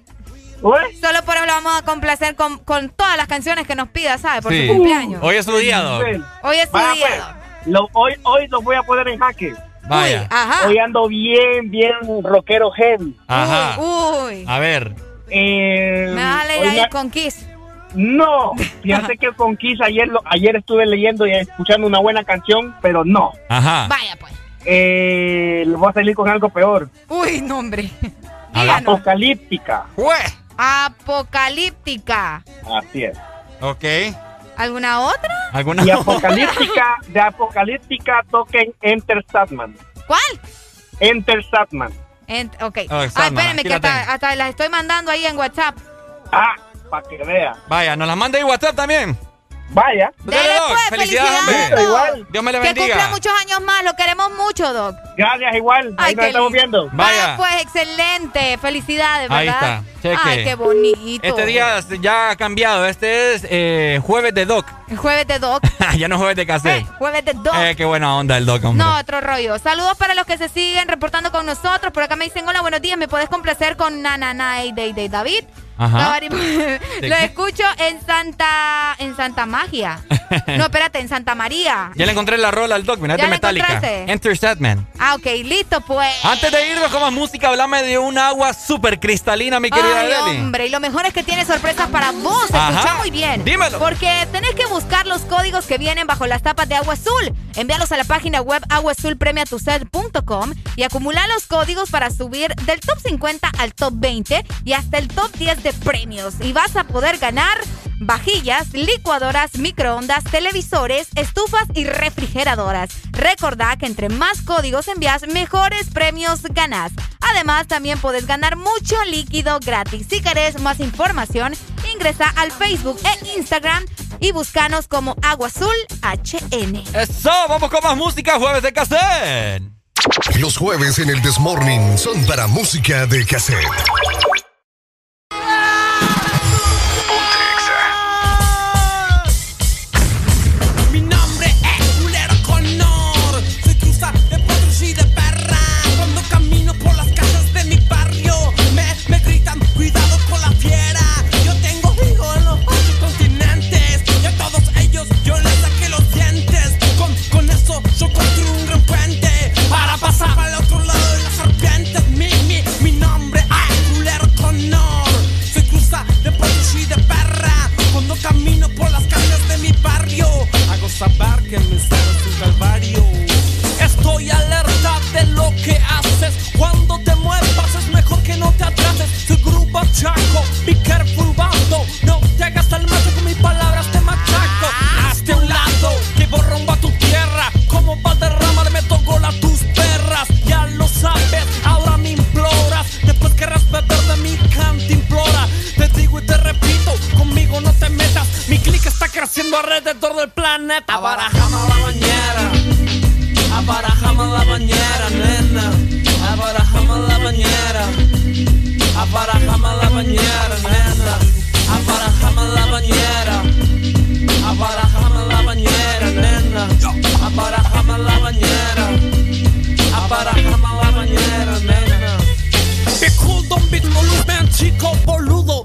[SPEAKER 31] Uy,
[SPEAKER 3] solo por eso lo vamos a complacer con, con todas las canciones que nos pida, ¿sabes? Por
[SPEAKER 2] Sí.
[SPEAKER 3] su cumpleaños.
[SPEAKER 2] Hoy es su día, Doc.
[SPEAKER 3] Hoy es su
[SPEAKER 31] vaya,
[SPEAKER 3] día,
[SPEAKER 31] pues, lo- hoy, hoy los voy a poner en jaque.
[SPEAKER 2] Vaya.
[SPEAKER 3] Ajá.
[SPEAKER 31] Hoy ando bien, bien rockero heavy.
[SPEAKER 2] Ajá.
[SPEAKER 3] Uy.
[SPEAKER 2] A ver.
[SPEAKER 31] Eh,
[SPEAKER 3] Me vas a leer
[SPEAKER 31] hoy
[SPEAKER 3] ahí con Kiss.
[SPEAKER 31] No, *laughs* fíjate que con Kiss ayer, lo- ayer estuve leyendo y escuchando una buena canción, pero no.
[SPEAKER 2] Ajá.
[SPEAKER 3] Vaya, pues.
[SPEAKER 31] Eh, voy a salir con algo peor.
[SPEAKER 3] Uy, no, hombre.
[SPEAKER 31] Apocalíptica.
[SPEAKER 3] Apocalíptica.
[SPEAKER 31] Así es.
[SPEAKER 2] Ok.
[SPEAKER 3] ¿Alguna otra?
[SPEAKER 2] ¿Alguna
[SPEAKER 31] Y apocalíptica, de apocalíptica toquen Enter Satman.
[SPEAKER 3] ¿Cuál?
[SPEAKER 31] Enter Satman.
[SPEAKER 3] Ent- ok.
[SPEAKER 2] Oh,
[SPEAKER 3] ah, espérenme, que hasta, hasta las estoy mandando ahí en WhatsApp.
[SPEAKER 31] Ah, para que vea.
[SPEAKER 2] Vaya, nos las manda ahí WhatsApp también.
[SPEAKER 31] Vaya.
[SPEAKER 2] Dale,
[SPEAKER 3] Dele,
[SPEAKER 2] Doc.
[SPEAKER 3] pues,
[SPEAKER 2] Felicidades,
[SPEAKER 3] felicidades,
[SPEAKER 2] hombre.
[SPEAKER 31] Igual.
[SPEAKER 2] Dios me le
[SPEAKER 3] Que cumpla
[SPEAKER 2] bendiga.
[SPEAKER 3] muchos años más, lo queremos mucho, Doc.
[SPEAKER 31] Gracias, igual.
[SPEAKER 3] Ay,
[SPEAKER 31] Ahí nos
[SPEAKER 3] qué
[SPEAKER 31] estamos
[SPEAKER 3] lindo.
[SPEAKER 31] viendo.
[SPEAKER 2] Vaya.
[SPEAKER 3] Ah, pues excelente, felicidades, ¿verdad?
[SPEAKER 2] Ahí está, cheque.
[SPEAKER 3] Ay, qué bonito.
[SPEAKER 2] Este día ya ha cambiado. Este es eh, jueves de Doc.
[SPEAKER 3] Jueves de Doc. *laughs*
[SPEAKER 2] ya no jueves de cassette.
[SPEAKER 3] Jueves de Doc.
[SPEAKER 2] Eh, qué buena onda el Doc, hombre.
[SPEAKER 3] No, otro rollo. Saludos para los que se siguen reportando con nosotros. Por acá me dicen, hola, buenos días. ¿Me puedes complacer con Nananay de, de David?
[SPEAKER 2] Ajá.
[SPEAKER 3] Lo escucho en Santa en Santa Magia. *laughs* No, espérate, en Santa María.
[SPEAKER 2] Ya le encontré la rola al Doc, mira, es
[SPEAKER 3] ¿Ya
[SPEAKER 2] de
[SPEAKER 3] la
[SPEAKER 2] Metallica. Enter Satman.
[SPEAKER 3] Ah, ok, listo, pues.
[SPEAKER 2] Antes de irnos con más música, hablame de un agua súper cristalina, mi querida
[SPEAKER 3] Ay,
[SPEAKER 2] Deli.
[SPEAKER 3] hombre, y lo mejor es que tiene sorpresas para vos. Escucha muy bien.
[SPEAKER 2] Dímelo.
[SPEAKER 3] Porque tenés que buscar los códigos que vienen bajo las tapas de Agua Azul. Envíalos a la página web aguazulpremiatuset.com y acumula los códigos para subir del top 50 al top 20 y hasta el top 10 de premios. Y vas a poder ganar vajillas, licuadoras, microondas, televisores, estufas y refrigeradoras. Recordá que entre más códigos envías, mejores premios ganás. Además, también puedes ganar mucho líquido gratis. Si querés más información, ingresa al Facebook e Instagram y búscanos como Agua Azul HN.
[SPEAKER 2] Eso, vamos con más música, jueves de cassette.
[SPEAKER 28] Los jueves en el Desmorning son para música de cassette.
[SPEAKER 51] Camino por las calles de mi barrio, hago saber que me será un calvario. Estoy alerta de lo que haces. Cuando te muevas es mejor que no te atrases. Soy grupo chaco, be careful. No te hagas al macho con mis palabras creciendo alrededor del planeta. Abarajame la bañera. Abarajame la bañera, nena. Abarajame la bañera. Abarajame la bañera, nena. Abarajame la bañera. Abarajame la bañera, nena. Abarajame la bañera. Abarajame la bañera, nena. Don't be volumen, chico boludo.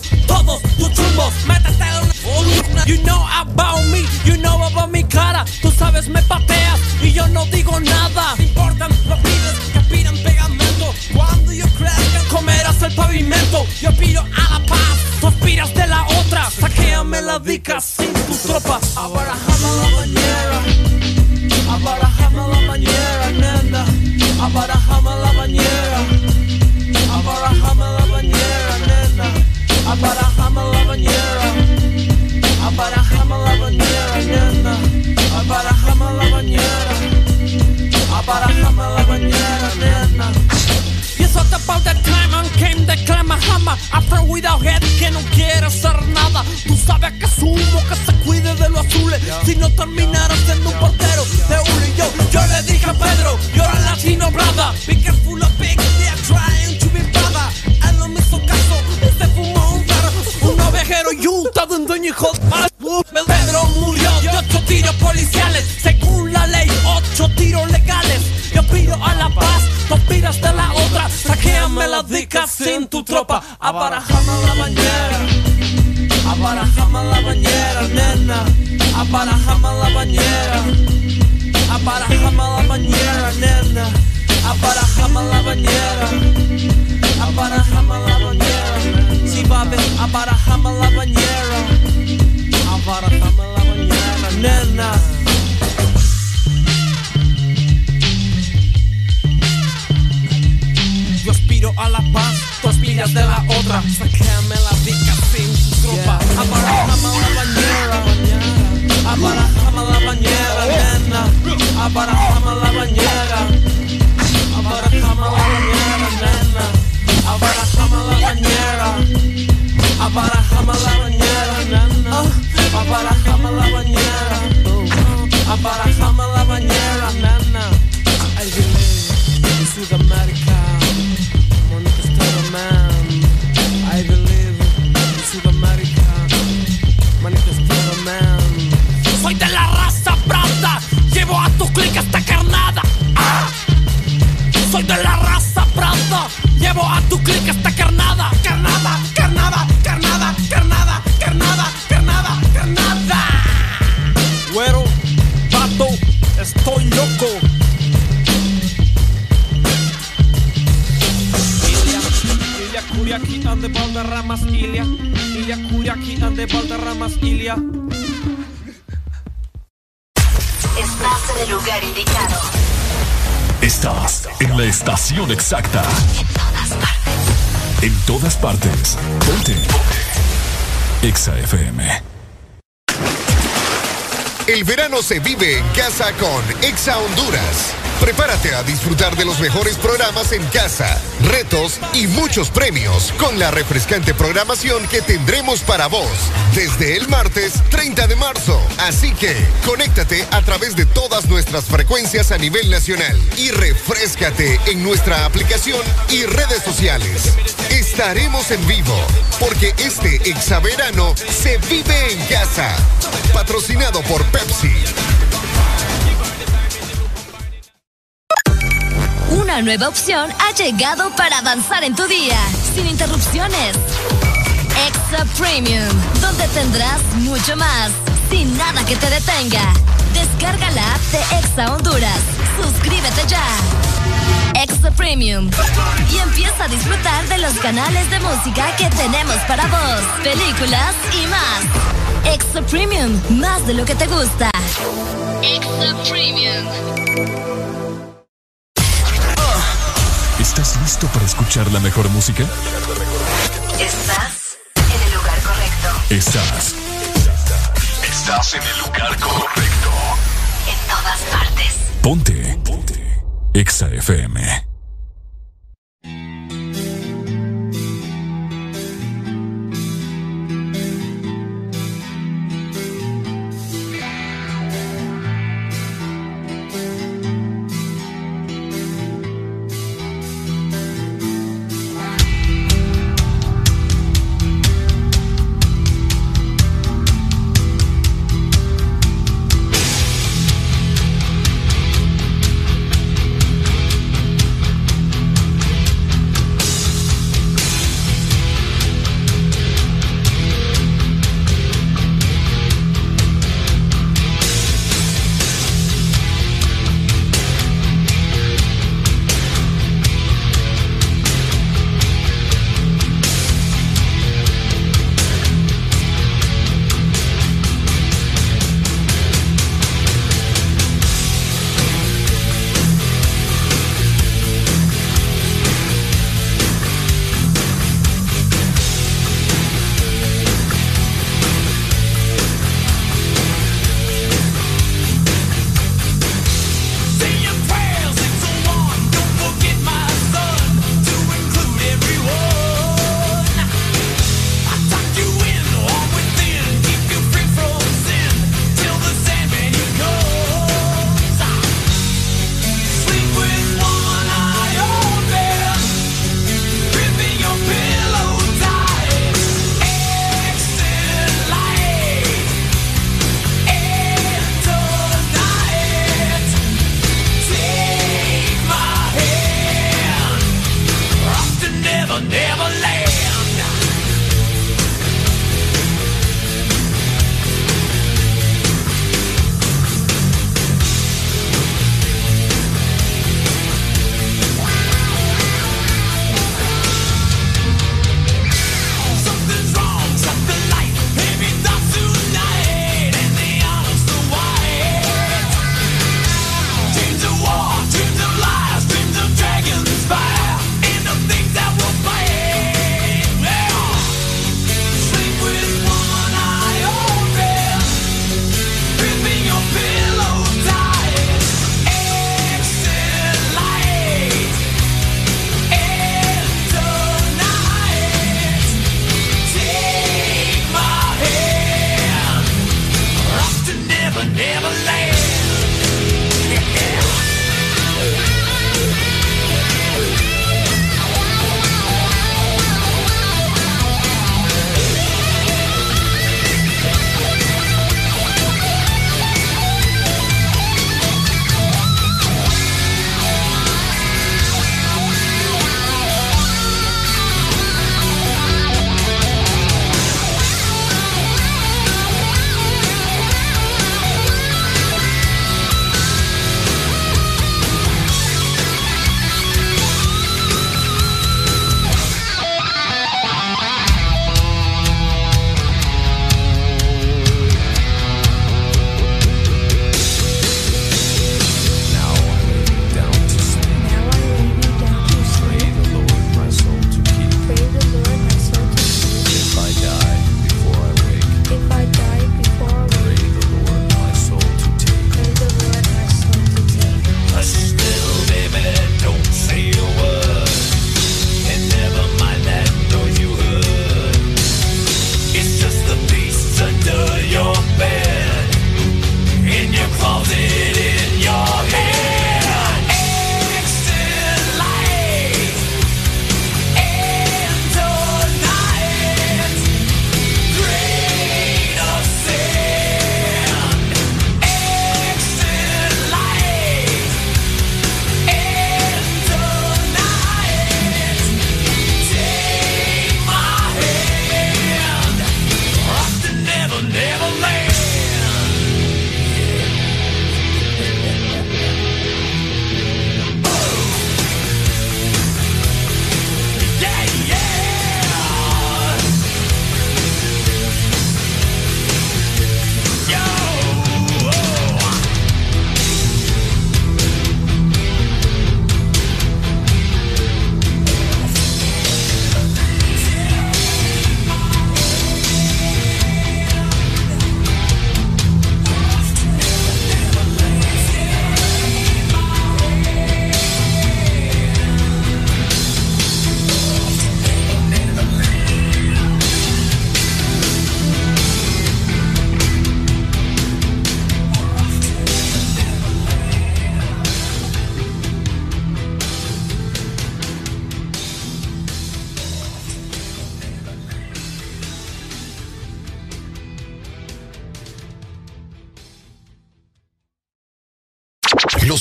[SPEAKER 52] Se
[SPEAKER 28] vive en casa con Exa Honduras. Prepárate a disfrutar de los mejores programas en casa, retos y muchos premios con la refrescante programación que tendremos para vos desde el martes 30 de marzo. Así que conéctate a través de todas nuestras frecuencias a nivel nacional y refrescate en nuestra aplicación y redes sociales. Estaremos en vivo porque este exaverano se vive en casa. Patrocinado por Pepsi.
[SPEAKER 26] Una nueva opción ha llegado para avanzar en tu día, sin interrupciones. Extra Premium, donde tendrás mucho más, sin nada que te detenga. Descarga la app de Exa Honduras. Suscríbete ya. Extra Premium. Y empieza a disfrutar de los canales de música que tenemos para vos, películas y más. Extra Premium, más de lo que te gusta. Extra Premium.
[SPEAKER 1] ¿Estás listo para escuchar la mejor música?
[SPEAKER 10] Estás en el lugar correcto.
[SPEAKER 1] Estás. Estás en el lugar correcto.
[SPEAKER 10] En todas partes.
[SPEAKER 1] Ponte. Ponte. Exa FM.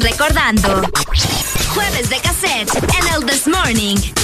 [SPEAKER 26] recordando.
[SPEAKER 53] Jueves de cassette en el This Morning.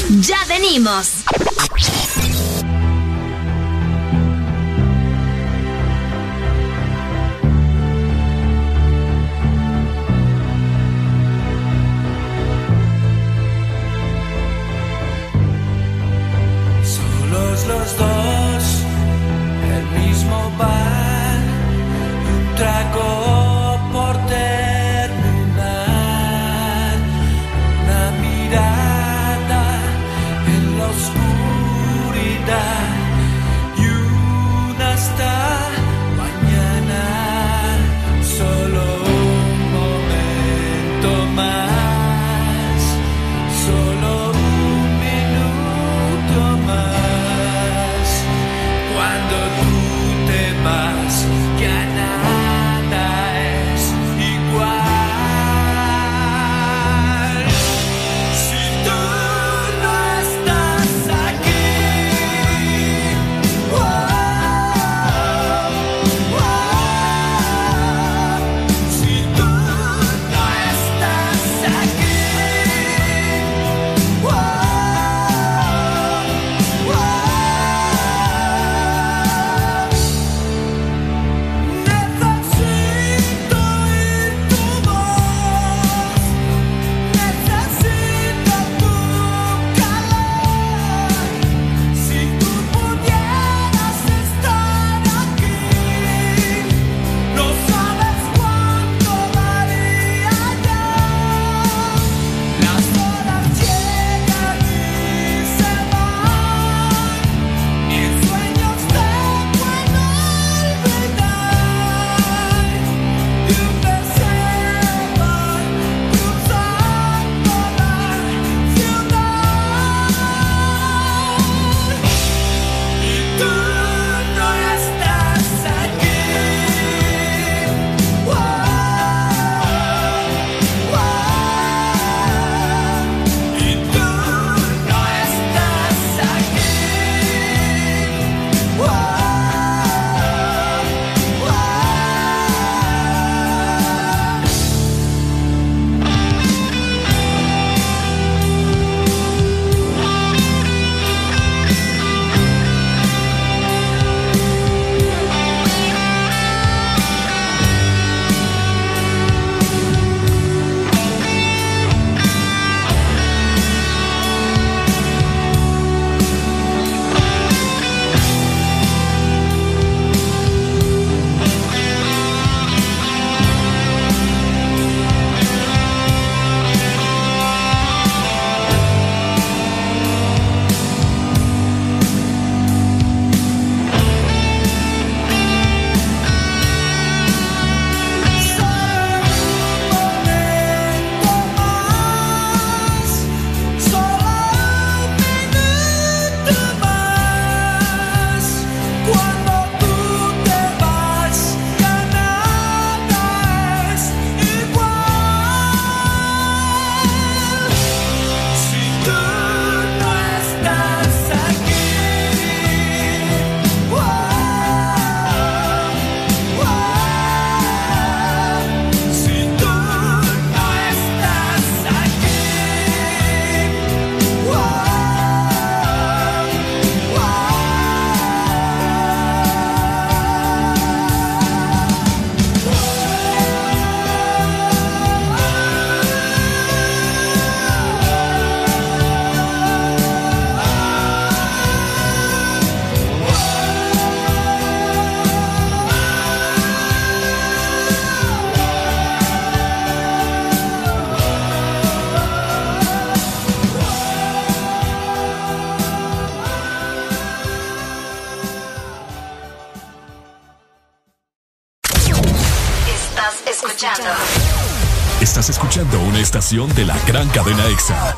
[SPEAKER 1] de la gran cadena EXA.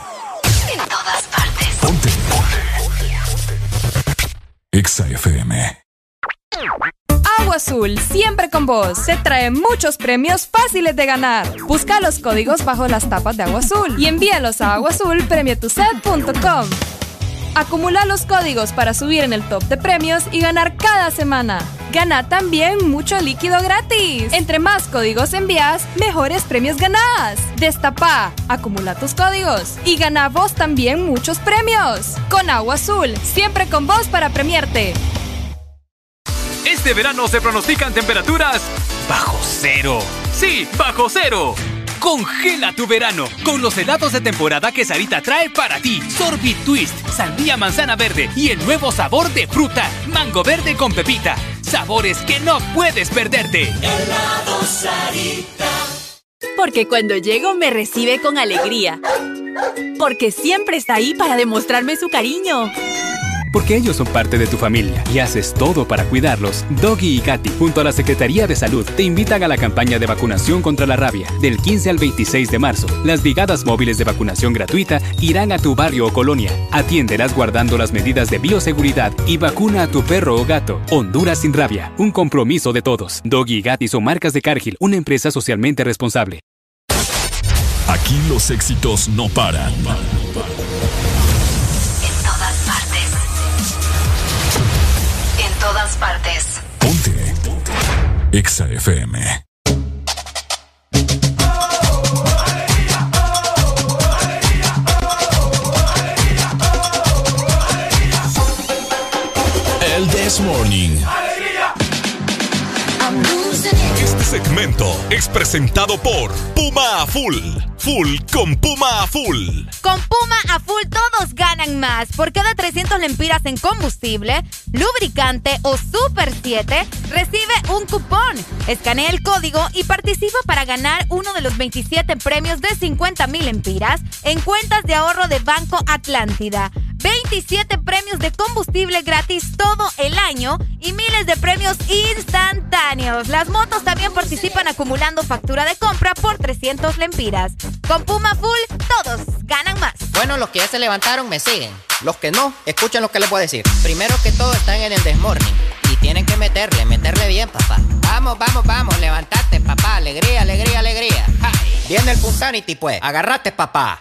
[SPEAKER 54] En todas partes.
[SPEAKER 1] Ponte. EXA FM.
[SPEAKER 18] Agua Azul, siempre con vos. Se trae muchos premios fáciles de ganar. Busca los códigos bajo las tapas de Agua Azul y envíalos a aguazulpremiotuset.com. Acumula los códigos para subir en el top de premios y ganar cada semana. Gana también mucho líquido gratis. Entre más códigos envías, mejores premios ganás. Destapa, acumula tus códigos y gana vos también muchos premios. Con Agua Azul, siempre con vos para premiarte.
[SPEAKER 53] Este verano se pronostican temperaturas bajo cero. Sí, bajo cero Congela tu verano con los helados de temporada que Sarita trae para ti. Sorbit Twist, sandía manzana verde y el nuevo sabor de fruta, mango verde con pepita. Sabores que no puedes perderte.
[SPEAKER 49] Helado Sarita. Porque cuando llego me recibe con alegría. Porque siempre está ahí para demostrarme su cariño.
[SPEAKER 53] Porque ellos son parte de tu familia y haces todo para cuidarlos. Doggy y Katy, junto a la Secretaría de Salud, te invitan a la campaña de vacunación contra la rabia. Del 15 al 26 de marzo, las brigadas móviles de vacunación gratuita irán a tu barrio o colonia. Atiéndelas guardando las medidas de bioseguridad y vacuna a tu perro o gato. Honduras sin rabia, un compromiso de todos. Doggy y Katy son marcas de Cargill, una empresa socialmente responsable.
[SPEAKER 1] Aquí los éxitos no paran.
[SPEAKER 54] Partes.
[SPEAKER 1] Exa FM. El This Morning. Segmento es presentado por Puma a Full. Full con Puma a Full.
[SPEAKER 3] Con Puma a full todos ganan más. Por cada 300 lempiras en combustible, lubricante o Super 7, recibe un cupón. Escanea el código y participa para ganar uno de los 27 premios de 50 mil lempiras en cuentas de ahorro de Banco Atlántida. 27 premios de combustible gratis todo el año y miles de premios instantáneos. Las motos también participan acumulando factura de compra por 300 lempiras. Con Puma Full, todos ganan más.
[SPEAKER 13] Bueno, los que ya se levantaron me siguen. Los que no, escuchen lo que les voy a decir. Primero que todo están en el desmorning. Y tienen que meterle, meterle bien, papá. Vamos, vamos, vamos, levantate, papá. Alegría, alegría, alegría. Ja. Viene el Punsanity, pues. Agarrate, papá.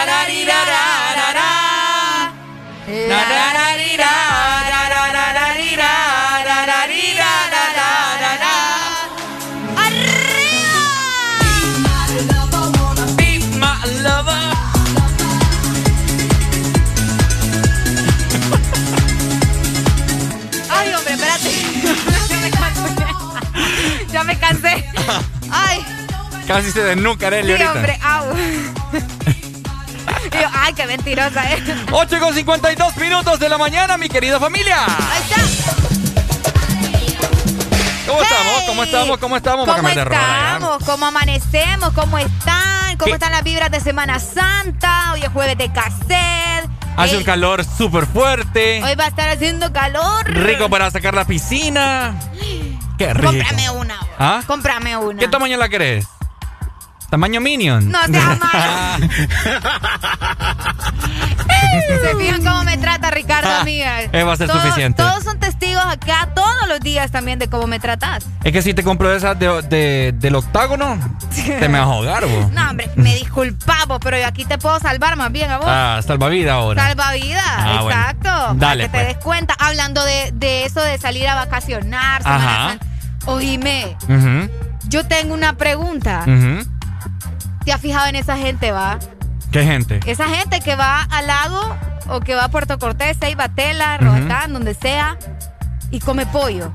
[SPEAKER 53] Casi se desnuca, Arely,
[SPEAKER 3] sí,
[SPEAKER 53] ahorita.
[SPEAKER 3] hombre, au. *laughs* Y yo, ay, qué mentirosa, eh.
[SPEAKER 53] 8 con 52 minutos de la mañana, mi querida familia.
[SPEAKER 3] Ahí está.
[SPEAKER 53] ¿Cómo estamos? ¿Cómo estamos? ¿Cómo estamos?
[SPEAKER 3] ¿Cómo estamos? ¿Cómo amanecemos? ¿Cómo están? ¿Cómo
[SPEAKER 53] ¿Qué?
[SPEAKER 3] están las vibras de Semana Santa? Hoy es jueves de cassette.
[SPEAKER 53] Hace
[SPEAKER 3] Eh,
[SPEAKER 53] un calor súper fuerte.
[SPEAKER 3] Hoy va a estar haciendo calor.
[SPEAKER 53] Rico para sacar la piscina. *gasps* Qué rico.
[SPEAKER 3] Cómprame una.
[SPEAKER 53] ¿Ah?
[SPEAKER 3] Cómprame una.
[SPEAKER 53] ¿Qué tamaño la querés? ¿Tamaño Minion?
[SPEAKER 3] No seas *laughs* malo. *laughs* ¿Se fijan cómo me trata Ricardo,
[SPEAKER 53] Ah,
[SPEAKER 3] amiga?
[SPEAKER 53] eh, va a ser
[SPEAKER 3] Todos-
[SPEAKER 53] suficiente.
[SPEAKER 3] Todos son testigos acá todos los días también de cómo me tratas.
[SPEAKER 53] Es que si te compro esas de, de- del octágono, te me vas a ahogar, vos.
[SPEAKER 3] No, hombre, me disculpamos, pero yo aquí te puedo salvar más bien a vos.
[SPEAKER 53] Ah, salvavidas ahora.
[SPEAKER 3] Salvavidas,
[SPEAKER 53] Ah, bueno.
[SPEAKER 3] exacto. para
[SPEAKER 53] Dale,
[SPEAKER 3] que te
[SPEAKER 53] pues.
[SPEAKER 3] des cuenta. Hablando de, de eso de salir a vacacionar,
[SPEAKER 53] Ajá.
[SPEAKER 3] Oíme,
[SPEAKER 53] Ujú,
[SPEAKER 3] yo tengo una pregunta.
[SPEAKER 53] ujú.
[SPEAKER 3] ¿Te has fijado en esa gente, va?
[SPEAKER 53] ¿Qué gente?
[SPEAKER 3] Esa gente que va al lago o que va a Puerto Cortés, Ceiba, Tela. Roatán, donde sea, y come pollo.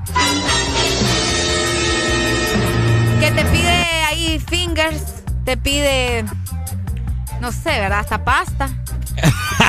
[SPEAKER 3] Que te pide ahí fingers, te pide, no sé, ¿verdad? Hasta pasta.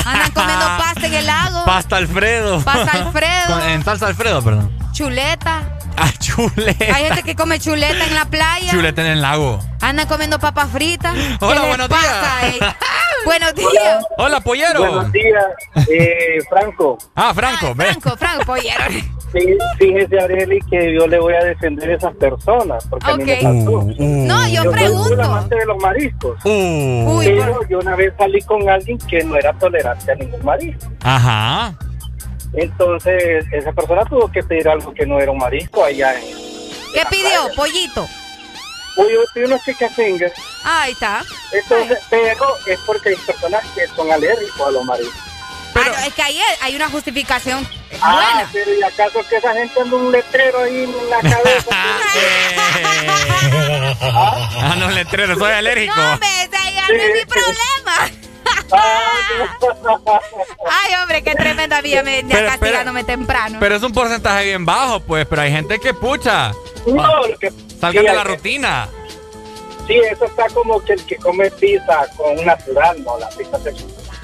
[SPEAKER 3] Andan comiendo *laughs* pasta en el lago.
[SPEAKER 53] Pasta Alfredo.
[SPEAKER 3] Pasta Alfredo.
[SPEAKER 53] En salsa Alfredo, perdón.
[SPEAKER 3] Chuleta. *laughs*
[SPEAKER 53] Ah, chuleta.
[SPEAKER 3] Hay gente que come chuleta en la playa.
[SPEAKER 53] Chuleta en el lago.
[SPEAKER 3] Andan comiendo papas fritas.
[SPEAKER 53] Hola,
[SPEAKER 3] ¿Qué les
[SPEAKER 53] buenos
[SPEAKER 3] pasa,
[SPEAKER 53] días.
[SPEAKER 3] eh? *laughs* buenos días.
[SPEAKER 53] Hola, pollero.
[SPEAKER 55] Buenos días, eh, Franco.
[SPEAKER 53] Ah, Franco, ve.
[SPEAKER 3] Franco, Franco, pollero. *laughs*
[SPEAKER 55] Sí, fíjese, Areli, que yo le voy a defender a esas personas, porque a mí me
[SPEAKER 3] Ok.
[SPEAKER 55] pasó.
[SPEAKER 3] No, yo
[SPEAKER 55] soy
[SPEAKER 3] pregunto.
[SPEAKER 55] un amante de los mariscos.
[SPEAKER 53] Uh.
[SPEAKER 3] Uy,
[SPEAKER 55] pero
[SPEAKER 3] por-
[SPEAKER 55] yo una vez salí con alguien que no era tolerante a ningún marisco.
[SPEAKER 53] Ajá.
[SPEAKER 55] Entonces, esa persona tuvo que pedir algo que no era un marisco allá en...
[SPEAKER 3] ¿Qué pidió? Pollito.
[SPEAKER 55] Uy, yo unos chicken fingers.
[SPEAKER 3] Ah, ahí está.
[SPEAKER 55] Entonces, pero es porque hay personas que son alérgicos a los mariscos.
[SPEAKER 3] ah, no, es que ahí hay una justificación
[SPEAKER 55] Ah,
[SPEAKER 3] buena.
[SPEAKER 55] pero ¿y acaso que esa gente anda un letrero ahí en la *laughs* cabeza? *laughs*
[SPEAKER 2] Ah, no, letrero, soy alérgico.
[SPEAKER 3] No, hombre, ese ya no es mi problema. Ay, hombre, qué tremenda vida me venía
[SPEAKER 2] Pero, pero-
[SPEAKER 3] castigándome temprano.
[SPEAKER 2] Pero es un porcentaje bien bajo, pues. Pero hay gente que pucha.
[SPEAKER 55] No, lo que...
[SPEAKER 2] Salgan
[SPEAKER 55] sí,
[SPEAKER 2] de la
[SPEAKER 55] que-
[SPEAKER 2] rutina.
[SPEAKER 55] Sí, eso está como que el que come pizza con un natural, no, la pizza se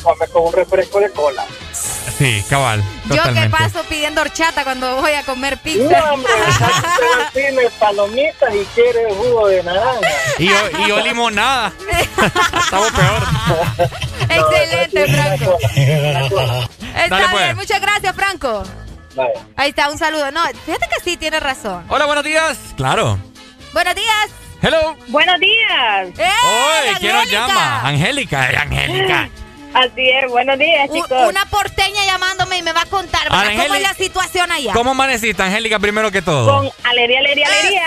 [SPEAKER 55] come con un refresco de cola.
[SPEAKER 2] Sí, cabal.
[SPEAKER 3] Yo que paso pidiendo horchata cuando voy a comer
[SPEAKER 55] No,
[SPEAKER 3] pizza.
[SPEAKER 55] hombre, *laughs* tiene palomitas y quiere jugo de naranja.
[SPEAKER 2] Y yo, y yo limonada. Estamos peor. *laughs*
[SPEAKER 3] Excelente, Franco. Está
[SPEAKER 2] Dale, pues.
[SPEAKER 3] bien, muchas gracias, Franco. Ahí está, un saludo. No, fíjate que sí, tiene razón.
[SPEAKER 2] Hola, buenos días. Claro.
[SPEAKER 3] Buenos días.
[SPEAKER 2] Hello.
[SPEAKER 56] Buenos días.
[SPEAKER 3] ¡Eh,
[SPEAKER 2] Hoy, ¿quién nos llama? Angélica, eh, Angélica. *laughs*
[SPEAKER 56] Así es, buenos días, chicos.
[SPEAKER 3] Una porteña llamándome y me va a contar ¿verdad?
[SPEAKER 2] Angélica.
[SPEAKER 3] cómo es la situación allá.
[SPEAKER 2] ¿Cómo amaneciste, Angélica, primero que todo?
[SPEAKER 56] Con alegría, alegría, alegría.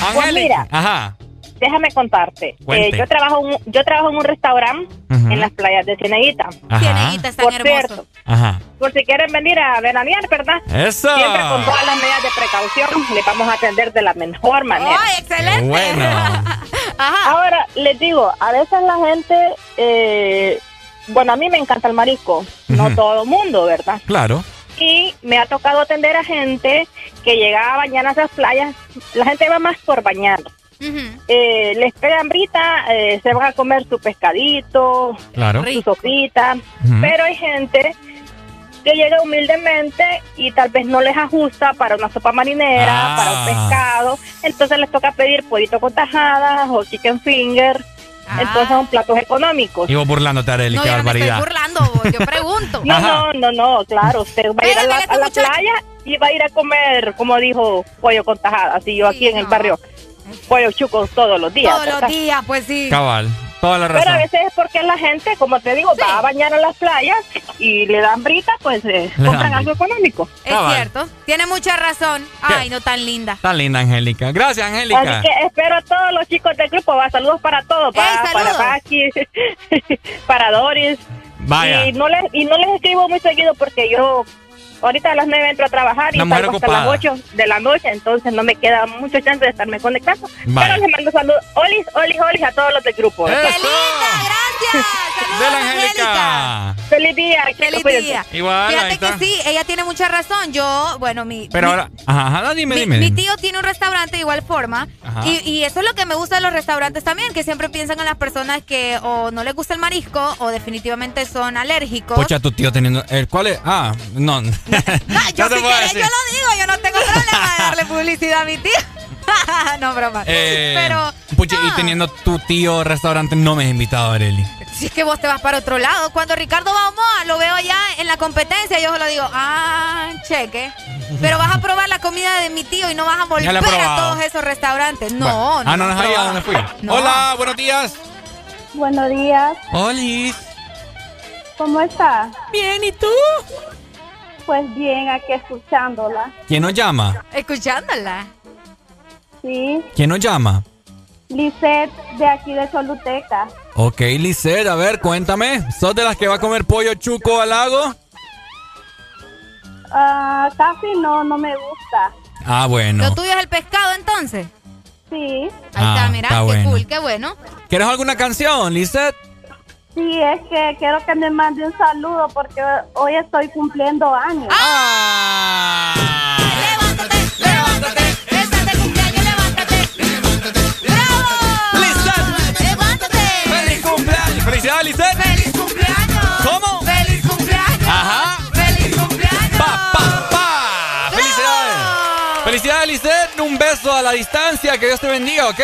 [SPEAKER 56] Pues
[SPEAKER 2] Angélica.
[SPEAKER 56] mira,
[SPEAKER 2] Ajá.
[SPEAKER 56] Déjame contarte. Eh, yo trabajo en un- yo trabajo en un restaurante en las playas de Cieneguita.
[SPEAKER 2] Cieneguita
[SPEAKER 3] es tan
[SPEAKER 56] Por
[SPEAKER 3] hermoso.
[SPEAKER 56] cierto,
[SPEAKER 2] Ajá.
[SPEAKER 56] por si quieren venir a veranear, ¿verdad?
[SPEAKER 2] Eso.
[SPEAKER 56] Siempre con todas las medidas de precaución les vamos a atender de la mejor manera.
[SPEAKER 3] ¡Ay, excelente!
[SPEAKER 2] Bueno. *laughs*
[SPEAKER 56] Ahora, les digo, a veces la gente, eh, bueno, a mí me encanta el marisco, no todo el mundo, ¿verdad?
[SPEAKER 2] Claro.
[SPEAKER 56] Y me ha tocado atender a gente que llegaba a bañar a esas playas, la gente va más por bañar. Eh, les pega hambrita, eh, se van a comer su pescadito,
[SPEAKER 2] Claro.
[SPEAKER 56] su sopita, pero hay gente que llega humildemente y tal vez no les ajusta para una sopa marinera,
[SPEAKER 2] Ah.
[SPEAKER 56] para un pescado, entonces les toca pedir pollito con tajadas o chicken finger, entonces son platos económicos.
[SPEAKER 2] Y vos burlándote, Arely,
[SPEAKER 56] No,
[SPEAKER 2] qué
[SPEAKER 56] yo no me estoy
[SPEAKER 2] barbaridad.
[SPEAKER 3] burlando, yo *laughs* pregunto.
[SPEAKER 56] No, no, no, no, claro, usted va a ir a la, a la playa y va a ir a comer, como dijo, pollo con tajadas, y yo aquí en el barrio, pollo chucos todos los días.
[SPEAKER 3] Todos los días, pues sí.
[SPEAKER 2] Cabal. Toda la
[SPEAKER 56] Pero a
[SPEAKER 2] razón.
[SPEAKER 56] veces es porque la gente, como te digo, va a bañar a las playas y le dan brita, pues eh, compran algo económico.
[SPEAKER 3] Es
[SPEAKER 2] Cabal.
[SPEAKER 3] cierto. Tiene mucha razón. Ay, no tan linda.
[SPEAKER 2] Tan linda, Angélica. Gracias, Angélica.
[SPEAKER 56] Así que espero a todos los chicos del grupo, va, saludos para todos, para, para. Paqui, *laughs* para Doris.
[SPEAKER 2] Vaya.
[SPEAKER 56] Y no, les, y no les escribo muy seguido porque yo ahorita a las 9 entro a trabajar y
[SPEAKER 2] Una mujer
[SPEAKER 56] salgo hasta las
[SPEAKER 2] ocupada.
[SPEAKER 56] 8 de la noche, entonces no me queda mucho chance de estarme conectando.
[SPEAKER 2] Vaya.
[SPEAKER 56] Pero les mando saludos, olis, olis, olis a todos los del grupo.
[SPEAKER 2] ¡Eso!
[SPEAKER 3] Gracias.
[SPEAKER 2] De la Angélica.
[SPEAKER 56] Feliz día.
[SPEAKER 3] Feliz
[SPEAKER 56] cuídense.
[SPEAKER 3] día.
[SPEAKER 2] Igual, ahí
[SPEAKER 3] Fíjate
[SPEAKER 2] está.
[SPEAKER 3] que sí, ella tiene mucha razón. Yo, bueno, mi.
[SPEAKER 2] Pero
[SPEAKER 3] mi-
[SPEAKER 2] ahora, ajá, ajá, dime,
[SPEAKER 3] Mi,
[SPEAKER 2] dime.
[SPEAKER 3] mi tío tiene un restaurante de igual forma y, y eso es lo que me gusta de los restaurantes también, que siempre piensan en las personas que o no les gusta el marisco o definitivamente son alérgicos.
[SPEAKER 2] Pucha, tu tío teniendo. El, ¿Cuál es? Ah, no. *laughs*
[SPEAKER 3] yo
[SPEAKER 2] no
[SPEAKER 3] si
[SPEAKER 2] decir.
[SPEAKER 3] yo lo digo, yo no tengo problema de darle publicidad a mi tío. *laughs* no, broma.
[SPEAKER 2] Eh,
[SPEAKER 3] Pero
[SPEAKER 2] Pucha, y teniendo tu tío restaurante, no me has invitado, Areli.
[SPEAKER 3] si es que vos te vas para otro lado, cuando Ricardo Baumá lo veo allá en la competencia, yo lo digo, ah, cheque. Pero vas a probar la comida de mi tío y no vas a volver
[SPEAKER 2] Ya
[SPEAKER 3] a todos esos restaurantes. No, no.
[SPEAKER 2] ah, no, no sabía dónde fui.
[SPEAKER 3] No.
[SPEAKER 2] Hola, buenos días.
[SPEAKER 57] Buenos días,
[SPEAKER 2] Olis.
[SPEAKER 57] ¿cómo está?
[SPEAKER 3] Bien, ¿y tú?
[SPEAKER 57] Pues bien, aquí escuchándola.
[SPEAKER 2] ¿Quién nos llama?
[SPEAKER 3] Escuchándola.
[SPEAKER 57] Sí,
[SPEAKER 2] ¿Quién nos llama?
[SPEAKER 57] Lisette de aquí de Choluteca.
[SPEAKER 2] Ok, Lisette, a ver, cuéntame. ¿Sos de las que va a comer pollo chuco al lago?
[SPEAKER 57] Ah, casi no, no me gusta.
[SPEAKER 2] Ah, bueno.
[SPEAKER 3] ¿Lo tuyo es el pescado entonces?
[SPEAKER 57] Sí.
[SPEAKER 3] Ahí
[SPEAKER 2] Ah,
[SPEAKER 3] está, mira,
[SPEAKER 2] está
[SPEAKER 3] qué
[SPEAKER 2] bueno.
[SPEAKER 3] cool, qué bueno.
[SPEAKER 2] ¿Quieres alguna canción, Lisette?
[SPEAKER 57] Sí, es que quiero que me mande un saludo porque hoy estoy cumpliendo años.
[SPEAKER 2] Ah. ¡Feliz cumpleaños! ¡Felicidades, Lisette!
[SPEAKER 3] ¡Feliz cumpleaños!
[SPEAKER 2] ¿Cómo?
[SPEAKER 3] ¡Feliz cumpleaños!
[SPEAKER 2] Ajá.
[SPEAKER 3] ¡Feliz cumpleaños!
[SPEAKER 2] ¡Pa, pa, pa! ¡Felicidades! ¡Felicidades, Lisette! Un beso a la distancia. Que Dios te bendiga, ¿ok?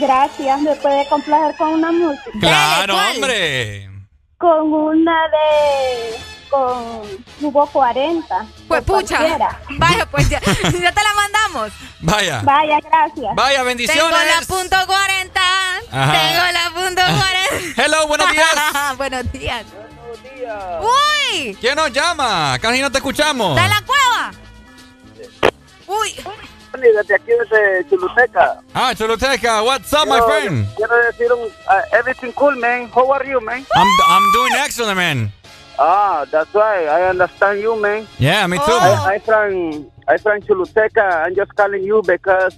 [SPEAKER 57] Gracias, ¿me puede complacer con una música?
[SPEAKER 2] ¡Claro, hombre!
[SPEAKER 57] Con una de... con Cubo 40.
[SPEAKER 3] Pues pucha.
[SPEAKER 57] cualquiera.
[SPEAKER 3] Vaya, pues ya, *laughs* ya te la mandamos.
[SPEAKER 2] Vaya.
[SPEAKER 57] Vaya, gracias.
[SPEAKER 2] Vaya, bendiciones.
[SPEAKER 3] Tengo la punto 40.
[SPEAKER 2] Ajá.
[SPEAKER 3] Tengo la punto 40. *laughs*
[SPEAKER 2] Hello, *laughs* buenos días.
[SPEAKER 3] buenos días. ¡Uy!
[SPEAKER 2] ¿Quién nos llama? Casi no te escuchamos.
[SPEAKER 3] ¡De la cueva! ¡Uy!
[SPEAKER 15] Desde aquí, desde Chuluteca.
[SPEAKER 2] Ah, Choluteca, what's up, my friend?
[SPEAKER 15] Quiero decir un, uh, everything cool, man. How are you, man?
[SPEAKER 2] I'm, I'm doing excellent, man.
[SPEAKER 15] Ah, that's why I understand you, man.
[SPEAKER 2] Yeah, me too.
[SPEAKER 15] I, I from I from Chuluteca. I'm just calling you because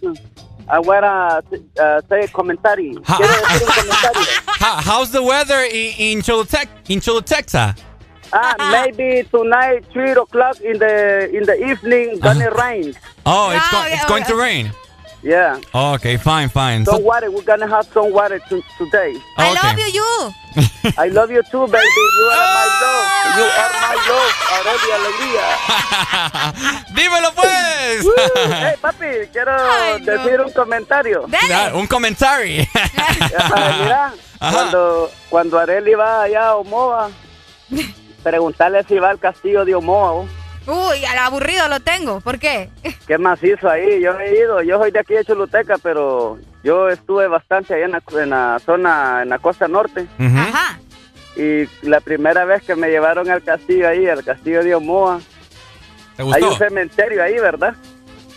[SPEAKER 15] I wanna uh, say a commentary. Quiero decir un comentario.
[SPEAKER 2] How, how's the weather in, in Choluteca? In Choluteca?
[SPEAKER 15] Ah, maybe tonight, three o'clock in the in the evening, gonna rain.
[SPEAKER 2] Oh, it's, go- it's going to rain.
[SPEAKER 15] Yeah.
[SPEAKER 2] Oh, okay, fine, fine.
[SPEAKER 15] Some
[SPEAKER 2] So-
[SPEAKER 15] water. We're gonna have some water to, today.
[SPEAKER 3] I
[SPEAKER 2] Okay.
[SPEAKER 3] love you, you. *laughs*
[SPEAKER 15] I love you too, baby. You are my love. You are my love. Aurelia Alegría. *laughs*
[SPEAKER 2] ¡Dímelo, pues!
[SPEAKER 15] Uh, *laughs* hey, papi, quiero decir un comentario.
[SPEAKER 2] Un comentario.
[SPEAKER 15] Ajá, mira, cuando, cuando Areli va allá a Omoa, preguntarle si va al castillo de Omoa.
[SPEAKER 3] Uy, al aburrido lo tengo. ¿Por qué?
[SPEAKER 15] ¿Qué más hizo ahí? Yo he ido, yo soy de aquí de Choluteca, pero yo estuve bastante allá en la, en la zona, en la costa norte.
[SPEAKER 3] Ajá.
[SPEAKER 15] Y la primera vez que me llevaron al castillo ahí, al castillo de Omoa,
[SPEAKER 2] ¿Te
[SPEAKER 15] hay
[SPEAKER 2] gustó?
[SPEAKER 15] un cementerio ahí, ¿verdad?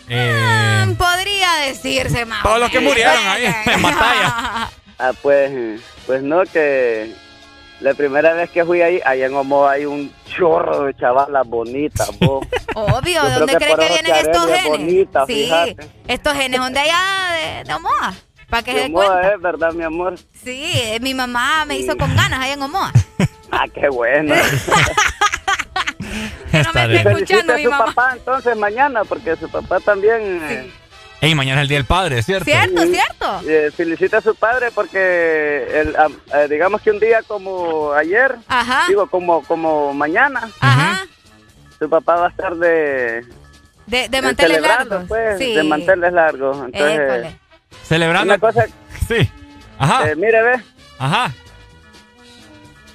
[SPEAKER 2] Eh,
[SPEAKER 3] Mm, Podría decirse más.
[SPEAKER 2] todos los que murieron ahí *laughs* en batalla.
[SPEAKER 15] Ah, pues, pues no, que la primera vez que fui ahí, allá en Omoa hay un chorro de chavalas bonitas, vos. *laughs*
[SPEAKER 3] Obvio, ¿de dónde
[SPEAKER 15] que
[SPEAKER 3] crees que
[SPEAKER 15] eso
[SPEAKER 3] vienen
[SPEAKER 15] que
[SPEAKER 3] estos genes?
[SPEAKER 15] bonita,
[SPEAKER 3] sí,
[SPEAKER 15] fíjate.
[SPEAKER 3] estos genes son de allá, de, de Omoa. Para que se
[SPEAKER 15] De
[SPEAKER 3] dé
[SPEAKER 15] Omoa
[SPEAKER 3] cuenta.
[SPEAKER 15] es, ¿verdad, mi amor?
[SPEAKER 3] Sí, eh, mi mamá me hizo con ganas allá en Omoa. *laughs*
[SPEAKER 15] Ah, qué bueno. *laughs*
[SPEAKER 2] Está
[SPEAKER 3] me está escuchando
[SPEAKER 15] a
[SPEAKER 3] mi
[SPEAKER 15] su
[SPEAKER 3] mamá.
[SPEAKER 15] papá entonces mañana, porque su papá también... eh,
[SPEAKER 2] Ey, mañana es el Día del Padre, ¿cierto?
[SPEAKER 3] ¿Cierto, cierto?
[SPEAKER 15] eh, felicita a su padre porque el, eh, digamos que un día como ayer,
[SPEAKER 3] Ajá.
[SPEAKER 15] digo como como mañana,
[SPEAKER 3] Ajá.
[SPEAKER 15] su papá va a estar de,
[SPEAKER 3] De, de manteles largos.
[SPEAKER 15] pues,
[SPEAKER 3] sí.
[SPEAKER 15] de manteles largos. Entonces,
[SPEAKER 3] École.
[SPEAKER 2] Celebrando.
[SPEAKER 15] una cosa,
[SPEAKER 2] Sí. Ajá.
[SPEAKER 15] eh, mire, ve,
[SPEAKER 2] Ajá.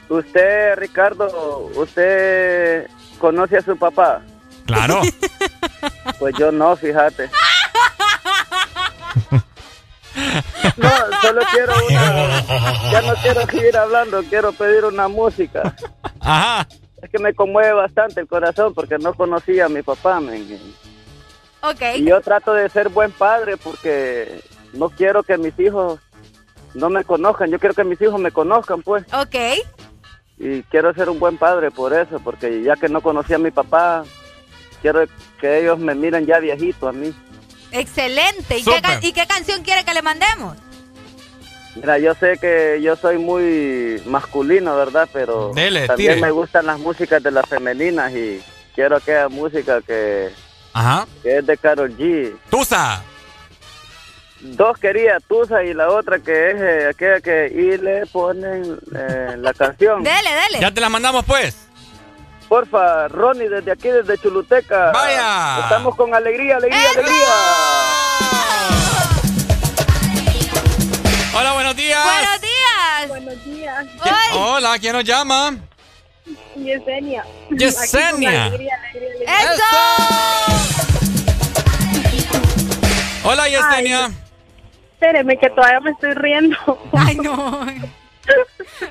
[SPEAKER 15] usted, Ricardo, usted conoce a su papá.
[SPEAKER 2] Claro. *laughs*
[SPEAKER 15] Pues yo no, fíjate. *laughs* No, solo quiero una. Ya no quiero seguir hablando, quiero pedir una música.
[SPEAKER 2] Ajá.
[SPEAKER 15] Es que me conmueve bastante el corazón porque no conocía a mi papá, men.
[SPEAKER 3] Ok.
[SPEAKER 15] Y yo trato de ser buen padre porque no quiero que mis hijos no me conozcan. Yo quiero que mis hijos me conozcan, pues.
[SPEAKER 3] Ok.
[SPEAKER 15] Y quiero ser un buen padre por eso, porque ya que no conocía a mi papá, quiero que ellos me miren ya viejito a mí.
[SPEAKER 3] Excelente. ¿Y qué,
[SPEAKER 15] Súper.
[SPEAKER 3] ca- ¿Y qué canción quiere que le mandemos?
[SPEAKER 15] Mira, yo sé que yo soy muy masculino, ¿verdad? Pero
[SPEAKER 2] Dele,
[SPEAKER 15] también
[SPEAKER 2] tire.
[SPEAKER 15] me gustan las músicas de las femeninas y quiero aquella música que,
[SPEAKER 2] Ajá.
[SPEAKER 15] que es de Carol G.
[SPEAKER 2] Tusa.
[SPEAKER 15] Dos quería Tusa y la otra que es eh, aquella que y le ponen eh, la canción.
[SPEAKER 3] Dele, dele.
[SPEAKER 2] Ya te la mandamos, pues.
[SPEAKER 15] Porfa, Ronnie, desde aquí, desde Chuluteca.
[SPEAKER 2] Vaya.
[SPEAKER 15] Estamos con alegría, alegría, alegría.
[SPEAKER 2] Hola, buenos días.
[SPEAKER 3] Buenos días.
[SPEAKER 57] Buenos días.
[SPEAKER 2] ¿Quién- Hola, ¿quién nos llama?
[SPEAKER 57] Yesenia.
[SPEAKER 2] Yesenia.
[SPEAKER 57] Aquí con alegría, alegría, alegría.
[SPEAKER 2] Hola, Yesenia.
[SPEAKER 57] Ay, espéreme que todavía me estoy riendo.
[SPEAKER 3] Ay, no.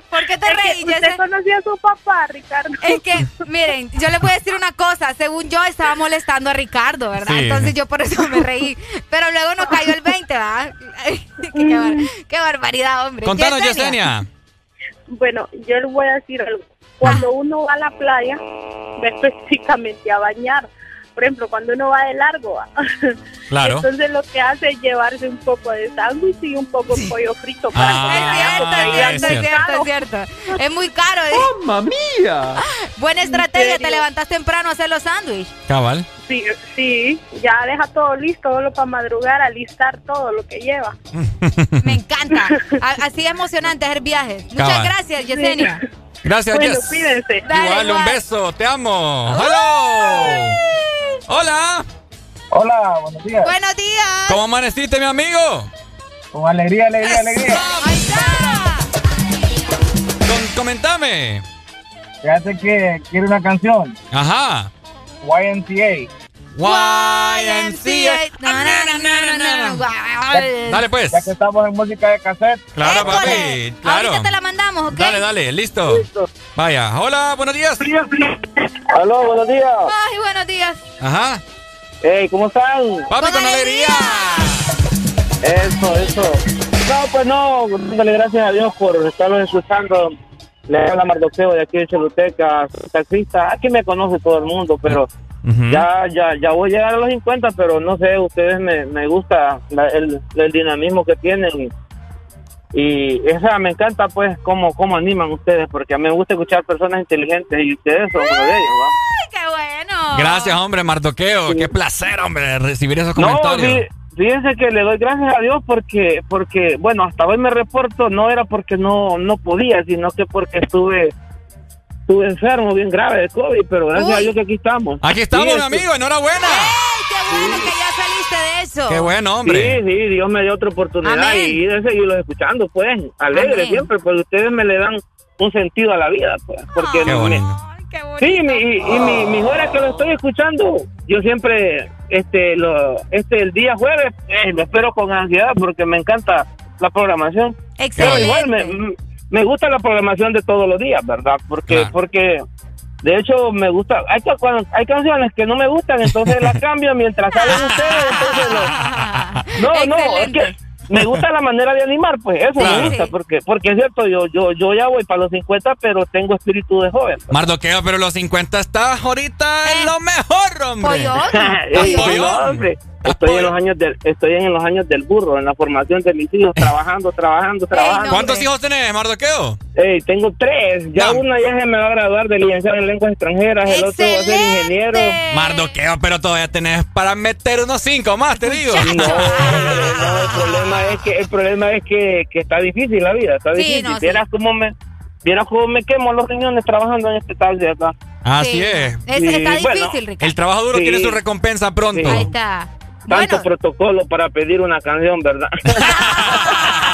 [SPEAKER 3] ¿Por qué te
[SPEAKER 57] Es que
[SPEAKER 3] reí,
[SPEAKER 57] Usted conocía a su papá, Ricardo.
[SPEAKER 3] Es que, miren, yo le voy a decir una cosa. Según yo, estaba molestando a Ricardo, ¿verdad?
[SPEAKER 2] Sí.
[SPEAKER 3] Entonces yo por eso me reí. Pero luego nos cayó el 20, ¿verdad? Ay, *laughs* qué, bar- qué barbaridad, hombre.
[SPEAKER 2] Contanos, Yesenia.
[SPEAKER 57] Bueno, yo le voy a decir algo. Cuando uno va a la playa, va específicamente a bañar. Por ejemplo, cuando uno va de largo. *laughs*
[SPEAKER 2] Claro.
[SPEAKER 57] entonces lo que hace es llevarse un poco de sándwich y un poco de pollo frito para
[SPEAKER 2] Ah,
[SPEAKER 57] comer allá, porque
[SPEAKER 3] Es cierto, es
[SPEAKER 57] es
[SPEAKER 3] cierto, es cierto. Es muy caro. ¿eh?
[SPEAKER 57] ¡Mamma mía! *laughs*
[SPEAKER 3] Buena estrategia, te levantas temprano a hacer los sándwiches.
[SPEAKER 2] Cabal.
[SPEAKER 57] Sí, sí, ya deja todo listo, solo para madrugar, alistar todo lo que lleva. *laughs*
[SPEAKER 3] Me encanta. Así es emocionante hacer viajes. Muchas
[SPEAKER 2] Cabal.
[SPEAKER 3] gracias, Yesenia.
[SPEAKER 2] Gracias,
[SPEAKER 57] Bueno,
[SPEAKER 2] Jess.
[SPEAKER 57] cuídense.
[SPEAKER 3] Dale,
[SPEAKER 2] Igual, un beso. Te amo. Hello. Hola.
[SPEAKER 15] Hola, buenos días.
[SPEAKER 3] Buenos días.
[SPEAKER 2] ¿Cómo amaneciste, mi amigo?
[SPEAKER 15] Con alegría, alegría, alegría.
[SPEAKER 3] Ahí está.
[SPEAKER 2] Con- comentame.
[SPEAKER 15] Fíjate que quiere una canción.
[SPEAKER 2] Ajá.
[SPEAKER 15] YMCA.
[SPEAKER 2] YMCA.
[SPEAKER 3] No, no, no, no, no, no, no.
[SPEAKER 2] Dale, pues.
[SPEAKER 15] Ya que estamos en música de cassette.
[SPEAKER 2] Claro,
[SPEAKER 3] École.
[SPEAKER 2] papi. Claro.
[SPEAKER 3] Ahorita te la mandamos, ¿ok?
[SPEAKER 2] Dale, dale. Listo.
[SPEAKER 15] Listo.
[SPEAKER 50] Vaya, hola, buenos días.
[SPEAKER 58] Aló, buenos días.
[SPEAKER 3] Ay, buenos días.
[SPEAKER 50] Ajá.
[SPEAKER 58] Hey, ¿cómo están?
[SPEAKER 50] Papi, con alegría.
[SPEAKER 58] Eso, eso. No, pues no, dándole gracias a Dios por estarlos escuchando. Le habla Mardoqueo de aquí de Choluteca, taxista. Aquí me conoce todo el mundo, pero ya, ya, ya voy a llegar a los 50, pero no sé, ustedes me, me gusta la- el, el dinamismo que tienen y, esa me encanta pues cómo, cómo animan ustedes, porque a mí me gusta escuchar personas inteligentes y ustedes son uno de ellos, ¿va?
[SPEAKER 3] Ay, qué bueno.
[SPEAKER 50] Gracias, hombre, Mardoqueo. Qué placer, hombre, recibir esos
[SPEAKER 58] No,
[SPEAKER 50] comentarios.
[SPEAKER 58] fí- fíjense que le doy gracias a Dios porque, porque, bueno, hasta hoy me reporto, no era porque no, no podía, sino que porque estuve, estuve enfermo, bien grave de COVID, pero gracias a Dios que aquí estamos.
[SPEAKER 50] Aquí estamos,
[SPEAKER 58] Sí,
[SPEAKER 50] amigo, enhorabuena.
[SPEAKER 3] Qué bueno que ya saliste de eso.
[SPEAKER 50] Qué bueno, hombre.
[SPEAKER 58] Sí, sí, Dios me dio otra oportunidad
[SPEAKER 3] Amén.
[SPEAKER 58] y, de seguirlos escuchando, pues, alegre
[SPEAKER 3] Amén.
[SPEAKER 58] siempre, porque ustedes me le dan un sentido a la vida, pues, porque
[SPEAKER 50] Qué
[SPEAKER 58] me-
[SPEAKER 50] bonito.
[SPEAKER 58] Sí, mi, y, y mi, mis horas que lo estoy escuchando, yo siempre, este, lo, este, el día jueves, eh, lo espero con ansiedad porque me encanta la programación. Pero igual me, me gusta la programación de todos los días, ¿verdad? Porque, porque, de hecho, me gusta, hay, ca- cuando- hay canciones que no me gustan, entonces las cambio mientras salen ustedes, entonces lo- no, no, es que me gusta la manera de animar, pues eso
[SPEAKER 50] Claro.
[SPEAKER 58] me gusta, porque, porque es cierto, yo, yo, yo ya voy para los 50, pero tengo espíritu de joven.
[SPEAKER 50] Mardoqueo, pero los 50 estás ahorita en lo mejor, hombre. Estás
[SPEAKER 58] no,
[SPEAKER 50] pollón.
[SPEAKER 58] hombre. *laughs* Estoy en los años del, estoy en los años del burro, en la formación de mis hijos, trabajando, trabajando, *laughs* trabajando.
[SPEAKER 50] ¿Cuántos hijos tenés, Mardoqueo?
[SPEAKER 58] Tengo tres. Ya una ya se me va a graduar de licenciado en lenguas extranjeras, el otro va a ser ingeniero.
[SPEAKER 50] Mardoqueo, pero todavía tenés para meter unos cinco más, te digo.
[SPEAKER 58] No, no, el problema es que el problema es que, que está difícil la vida, está
[SPEAKER 50] Sí,
[SPEAKER 58] difícil.
[SPEAKER 50] no, sí.
[SPEAKER 58] Vieras cómo me vieras cómo me quemo los riñones trabajando en este taxi acá.
[SPEAKER 50] Así
[SPEAKER 3] Sí.
[SPEAKER 50] es.
[SPEAKER 3] Es- está difícil, Ricardo.
[SPEAKER 50] El trabajo duro
[SPEAKER 58] Sí.
[SPEAKER 50] tiene su recompensa pronto.
[SPEAKER 3] Ahí está.
[SPEAKER 58] Tanto protocolo para pedir una canción, ¿verdad? *laughs*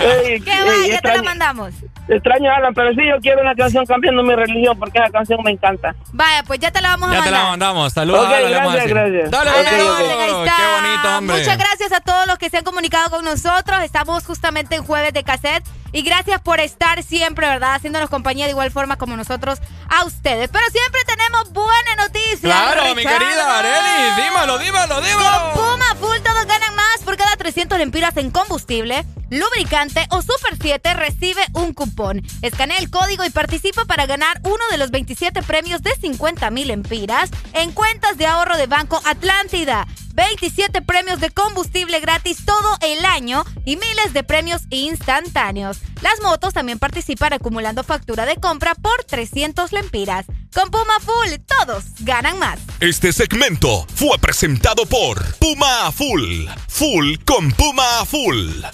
[SPEAKER 58] Ey,
[SPEAKER 3] ¿Qué
[SPEAKER 58] ey,
[SPEAKER 3] va? Ya te la
[SPEAKER 58] extraño-
[SPEAKER 3] mandamos.
[SPEAKER 58] Extraño, Alan, pero sí, yo quiero una canción cambiando mi religión porque esa canción me encanta.
[SPEAKER 3] Vaya, pues ya te la vamos a
[SPEAKER 50] Ya te
[SPEAKER 3] mandar.
[SPEAKER 50] la mandamos. Saludos Alan,
[SPEAKER 58] gracias, gracias.
[SPEAKER 50] Dale,
[SPEAKER 58] Ok,
[SPEAKER 50] amigo.
[SPEAKER 58] ok.
[SPEAKER 3] Ahí está.
[SPEAKER 50] Qué bonito, hombre.
[SPEAKER 3] Muchas gracias a todos los que se han comunicado con nosotros. Estamos justamente en jueves de cassette. Y gracias por estar siempre, ¿verdad? Haciéndonos compañía de igual forma como nosotros a ustedes. Pero siempre tenemos buena noticia.
[SPEAKER 50] Claro, mi querida Areli. Dímelo, dímelo, dímelo.
[SPEAKER 3] Con Puma Full todos ganan más por cada 300 lempiras en combustible, lubricante o Super 7 recibe un cupón. Escanea el código y participa para ganar uno de los 27 premios de 50 mil lempiras en cuentas de ahorro de Banco Atlántida. 27 premios de combustible gratis todo el año y miles de premios instantáneos. Las motos también participan acumulando factura de compra por 300 lempiras. Con Puma Full, todos ganan más.
[SPEAKER 59] Este segmento fue presentado por Puma Full. Full con Puma Full.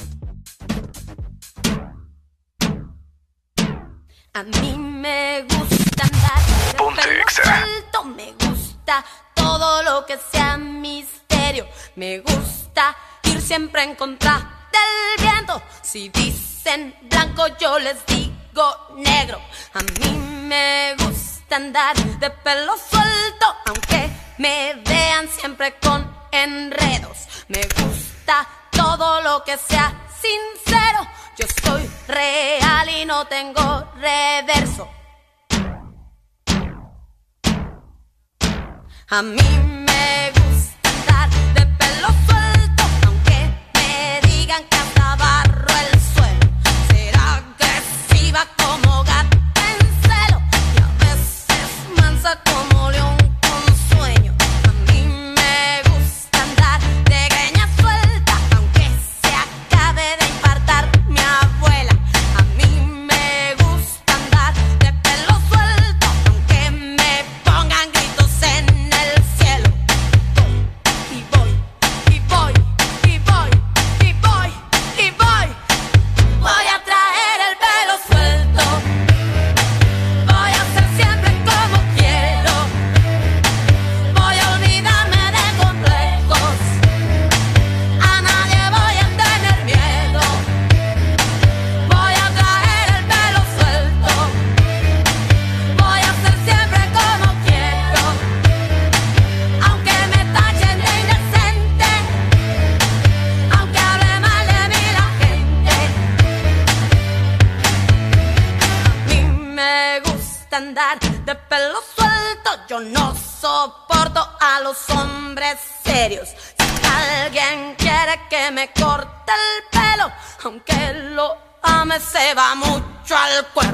[SPEAKER 60] A mí me gusta andar
[SPEAKER 59] Ponte
[SPEAKER 60] me gusta todo lo que sea me gusta ir siempre en contra del viento. Si dicen blanco yo les digo negro. A mí me gusta andar de pelo suelto, aunque me vean siempre con enredos. Me gusta todo lo que sea sincero. Yo soy real y no tengo reverso. A mí me gusta andar al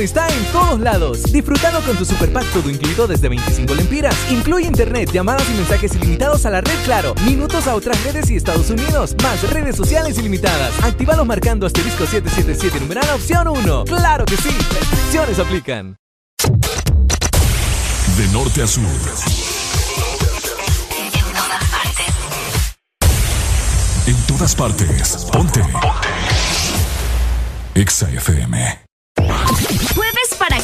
[SPEAKER 61] Está en todos lados. Disfrutando con tu superpack todo incluido desde 25 lempiras. Incluye internet, llamadas y mensajes ilimitados a la red Claro, minutos a otras redes y Estados Unidos, más redes sociales ilimitadas. Actívalos marcando asterisco 777 numeral opción 1. ¡Claro que sí! Restricciones aplican.
[SPEAKER 1] De norte a sur. En todas partes. Ponte. Exa FM.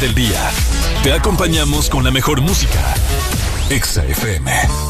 [SPEAKER 62] Del día. Te acompañamos con la mejor música. Exa FM.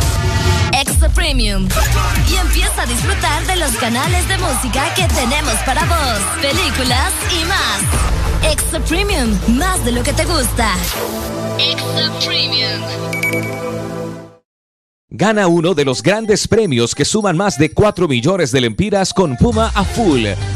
[SPEAKER 26] Premium. Y empieza a disfrutar de los canales de música que tenemos para vos, películas y más. Extra Premium, más de lo que te gusta. Extra Premium.
[SPEAKER 25] Gana uno de los grandes premios que suman más de 4 millones de lempiras con Puma a full.